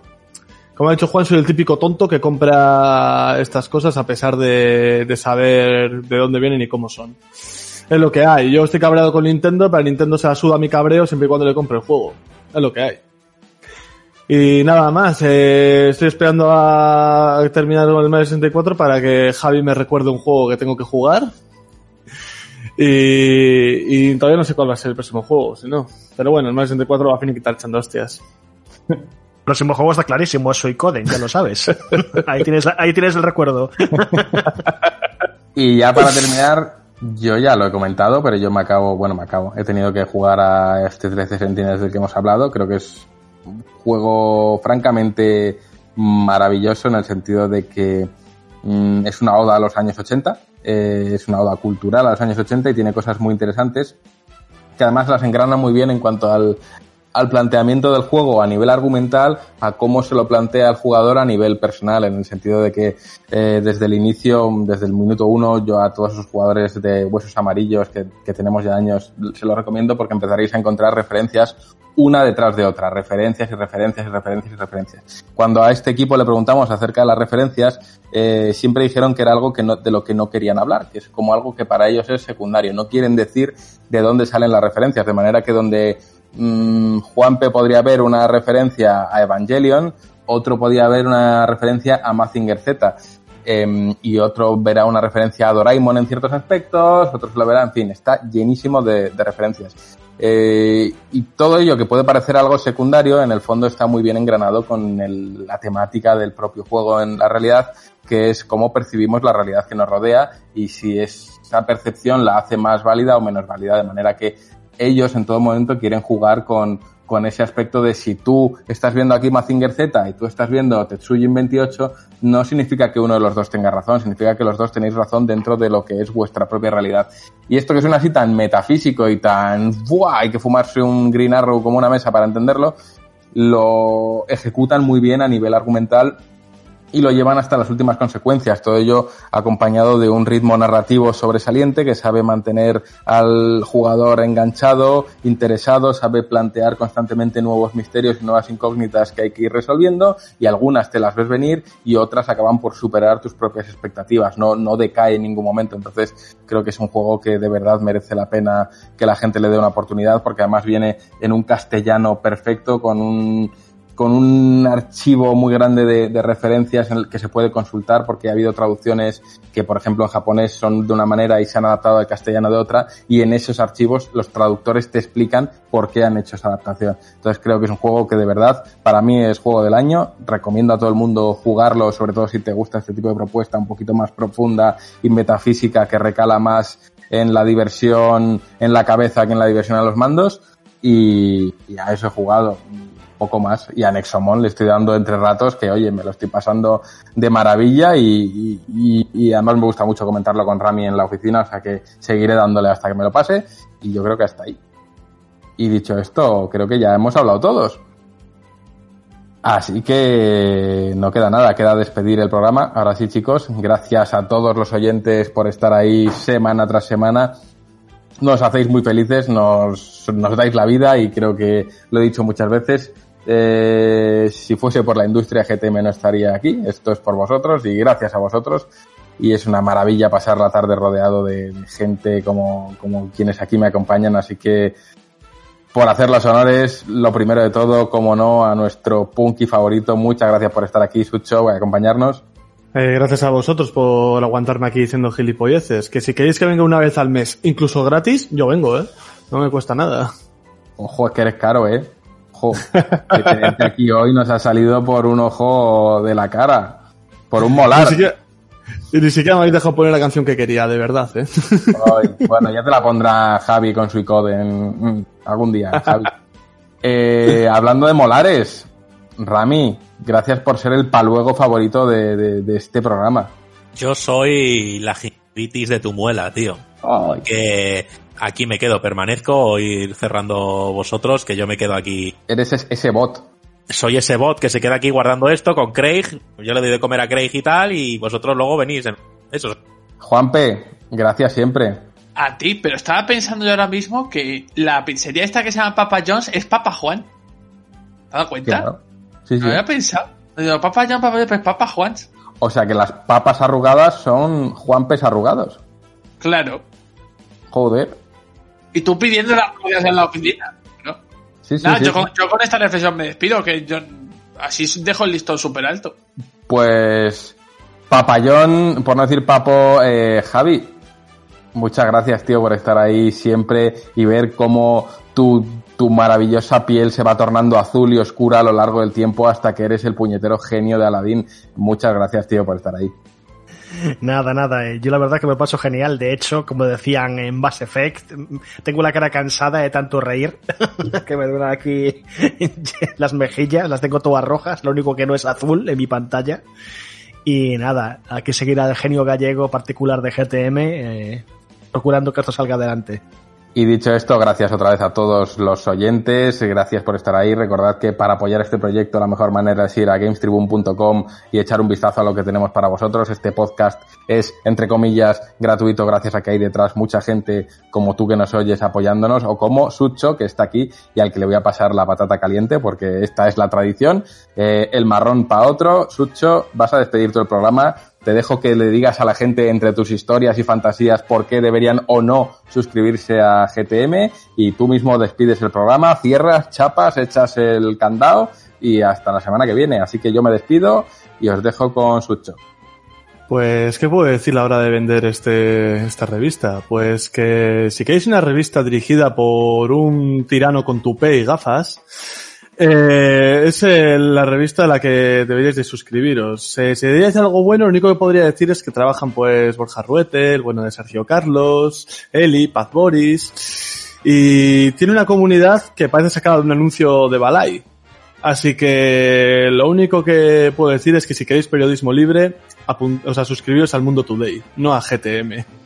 como ha dicho Juan, soy el típico tonto que compra estas cosas a pesar de, de saber de dónde vienen y cómo son. Es lo que hay. Yo estoy cabreado con Nintendo, pero a Nintendo se la suda mi cabreo siempre y cuando le compre el juego. Es lo que hay. Y nada más, eh, estoy esperando a terminar el Mario 64 para que Javi me recuerde un juego que tengo que jugar. Y, y todavía no sé cuál va a ser el próximo juego, si no. Pero bueno, el Mario 64 va a finiquitar echando hostias. Próximo juego está clarísimo, es Suicoden, ya lo sabes. ahí, tienes, ahí tienes el recuerdo. Y ya para terminar, yo ya lo he comentado, pero yo me acabo, bueno, me acabo. He tenido que jugar a este 13 Sentinels del que hemos hablado. Creo que es un juego francamente maravilloso en el sentido de que mm, es una oda a los años 80, eh, es una oda cultural a los años 80 y tiene cosas muy interesantes además las engrana muy bien en cuanto al, al planteamiento del juego a nivel argumental a cómo se lo plantea el jugador a nivel personal, en el sentido de que eh, desde el inicio, desde el minuto uno, yo a todos esos jugadores de huesos amarillos que, que tenemos ya años, se lo recomiendo porque empezaréis a encontrar referencias una detrás de otra, referencias y referencias y referencias y referencias. Cuando a este equipo le preguntamos acerca de las referencias, eh, siempre dijeron que era algo que no, de lo que no querían hablar, que es como algo que para ellos es secundario. No quieren decir de dónde salen las referencias, de manera que donde mmm, Juanpe podría ver una referencia a Evangelion, otro podría ver una referencia a Mazinger Z. Eh, y otro verá una referencia a Doraemon en ciertos aspectos, otros lo verán, en fin, está llenísimo de, de referencias. Eh, y todo ello que puede parecer algo secundario, en el fondo está muy bien engranado con el, la temática del propio juego en la realidad, que es cómo percibimos la realidad que nos rodea y si esa percepción la hace más válida o menos válida, de manera que ellos en todo momento quieren jugar con, con ese aspecto de si tú estás viendo aquí Mazinger Z y tú estás viendo Tetsujin 28, no significa que uno de los dos tenga razón, significa que los dos tenéis razón dentro de lo que es vuestra propia realidad. Y esto que suena así tan metafísico y tan, ¡buah! Hay que fumarse un Green Arrow como una mesa para entenderlo, lo ejecutan muy bien a nivel argumental y lo llevan hasta las últimas consecuencias. Todo ello acompañado de un ritmo narrativo sobresaliente que sabe mantener al jugador enganchado, interesado, sabe plantear constantemente nuevos misterios y nuevas incógnitas que hay que ir resolviendo y algunas te las ves venir y otras acaban por superar tus propias expectativas. No, no decae en ningún momento. Entonces creo que es un juego que de verdad merece la pena que la gente le dé una oportunidad porque además viene en un castellano perfecto con un con un archivo muy grande de, referencias en el que se puede consultar porque ha habido traducciones que, por ejemplo, en japonés son de una manera y se han adaptado al castellano de otra y en esos archivos los traductores te explican por qué han hecho esa adaptación. Entonces creo que es un juego que de verdad para mí es juego del año. Recomiendo a todo el mundo jugarlo, sobre todo si te gusta este tipo de propuesta un poquito más profunda y metafísica que recala más en la diversión en la cabeza que en la diversión a los mandos. Y, y a eso he jugado poco más. Y a Nexomon le estoy dando entre ratos que, oye, me lo estoy pasando de maravilla y, además me gusta mucho comentarlo con Rami en la oficina, o sea que seguiré dándole hasta que me lo pase y yo creo que hasta ahí. Y dicho esto, creo que ya hemos hablado todos. Así que no queda nada, queda despedir el programa. Ahora sí, chicos, gracias a todos los oyentes por estar ahí semana tras semana nos hacéis muy felices, nos, nos dais la vida y creo que lo he dicho muchas veces. Eh, si fuese por la industria GTM no estaría aquí. Esto es por vosotros y gracias a vosotros. Y es una maravilla pasar la tarde rodeado de, gente como, como quienes aquí me acompañan. Así que por hacer los honores, lo primero de todo, como no, a nuestro punky favorito. Muchas gracias por estar aquí, Sucho, y acompañarnos. Eh, gracias a vosotros por aguantarme aquí diciendo gilipolleces. Que si queréis que venga una vez al mes, incluso gratis, yo vengo, ¿eh? No me cuesta nada. Ojo, es que eres caro, ¿eh? Ojo, que tenerte aquí hoy nos ha salido por un ojo de la cara. Por un molar. Ni siquiera, y ni siquiera me habéis dejado poner la canción que quería, de verdad, ¿eh? Ay, bueno, ya te la pondrá Javi con su icode en, mm, algún día, Javi. Eh, hablando de molares, Rami, gracias por ser el paluego favorito de, de, de este programa. Yo soy la gingivitis de tu muela, tío. Ay. Que aquí me quedo, permanezco, ir cerrando vosotros, que yo me quedo aquí. Eres ese bot. Soy ese bot que se queda aquí guardando esto con Craig. Yo le doy de comer a Craig y tal, y vosotros luego venís. En... Eso. Juanpe, gracias siempre. A ti, pero estaba pensando yo ahora mismo que la pizzería esta que se llama Papa John's es Papa Juan. ¿Te has dado cuenta? Claro. Sí, sí. No había pensado. Digo, Papa John, Papa, pues Papa Juan's. O sea que las papas arrugadas son Juanpes arrugados. Claro. Joder. Y tú pidiendo las cosas en la oficina, ¿no? Sí, sí, Nada, sí, yo, sí. Con, yo con esta reflexión me despido, que yo así dejo el listón súper alto. Pues Papayón, por no decir Papo, eh, Javi, muchas gracias, tío, por estar ahí siempre y ver cómo tu, tu maravillosa piel se va tornando azul y oscura a lo largo del tiempo hasta que eres el puñetero genio de Aladdin. Muchas gracias, tío, por estar ahí. Nada, nada. eh, Yo la verdad que me paso genial. De hecho, como decían en Mass Effect, tengo la cara cansada de tanto reír que me duelen aquí las mejillas, las tengo todas rojas. Lo único que no es azul en mi pantalla. Y nada, hay que seguir al genio gallego particular de GTM, eh, procurando que esto salga adelante. Y dicho esto, gracias otra vez a todos los oyentes, gracias por estar ahí. Recordad que para apoyar este proyecto la mejor manera es ir a gamestribune.com y echar un vistazo a lo que tenemos para vosotros. Este podcast es, entre comillas, gratuito gracias a que hay detrás mucha gente como tú que nos oyes apoyándonos o como Sucho que está aquí y al que le voy a pasar la patata caliente porque esta es la tradición. Eh, el marrón para otro. Sucho, vas a despedir todo el programa te dejo que le digas a la gente entre tus historias y fantasías por qué deberían o no suscribirse a GTM y tú mismo despides el programa, cierras, chapas, echas el candado y hasta la semana que viene. Así que yo me despido y os dejo con Sucho. Pues, ¿qué puedo decir a la hora de vender este, esta revista? Pues que si queréis una revista dirigida por un tirano con tupé y gafas, eh, es la revista a la que deberíais de suscribiros. Eh, si diríais algo bueno, lo único que podría decir es que trabajan pues Borja Ruete, el bueno de Sergio Carlos, Eli, Paz Boris, y tiene una comunidad que parece sacada de un anuncio de Balai. Así que lo único que puedo decir es que si queréis periodismo libre, o sea, suscribiros al Mundo Today, no a GTM.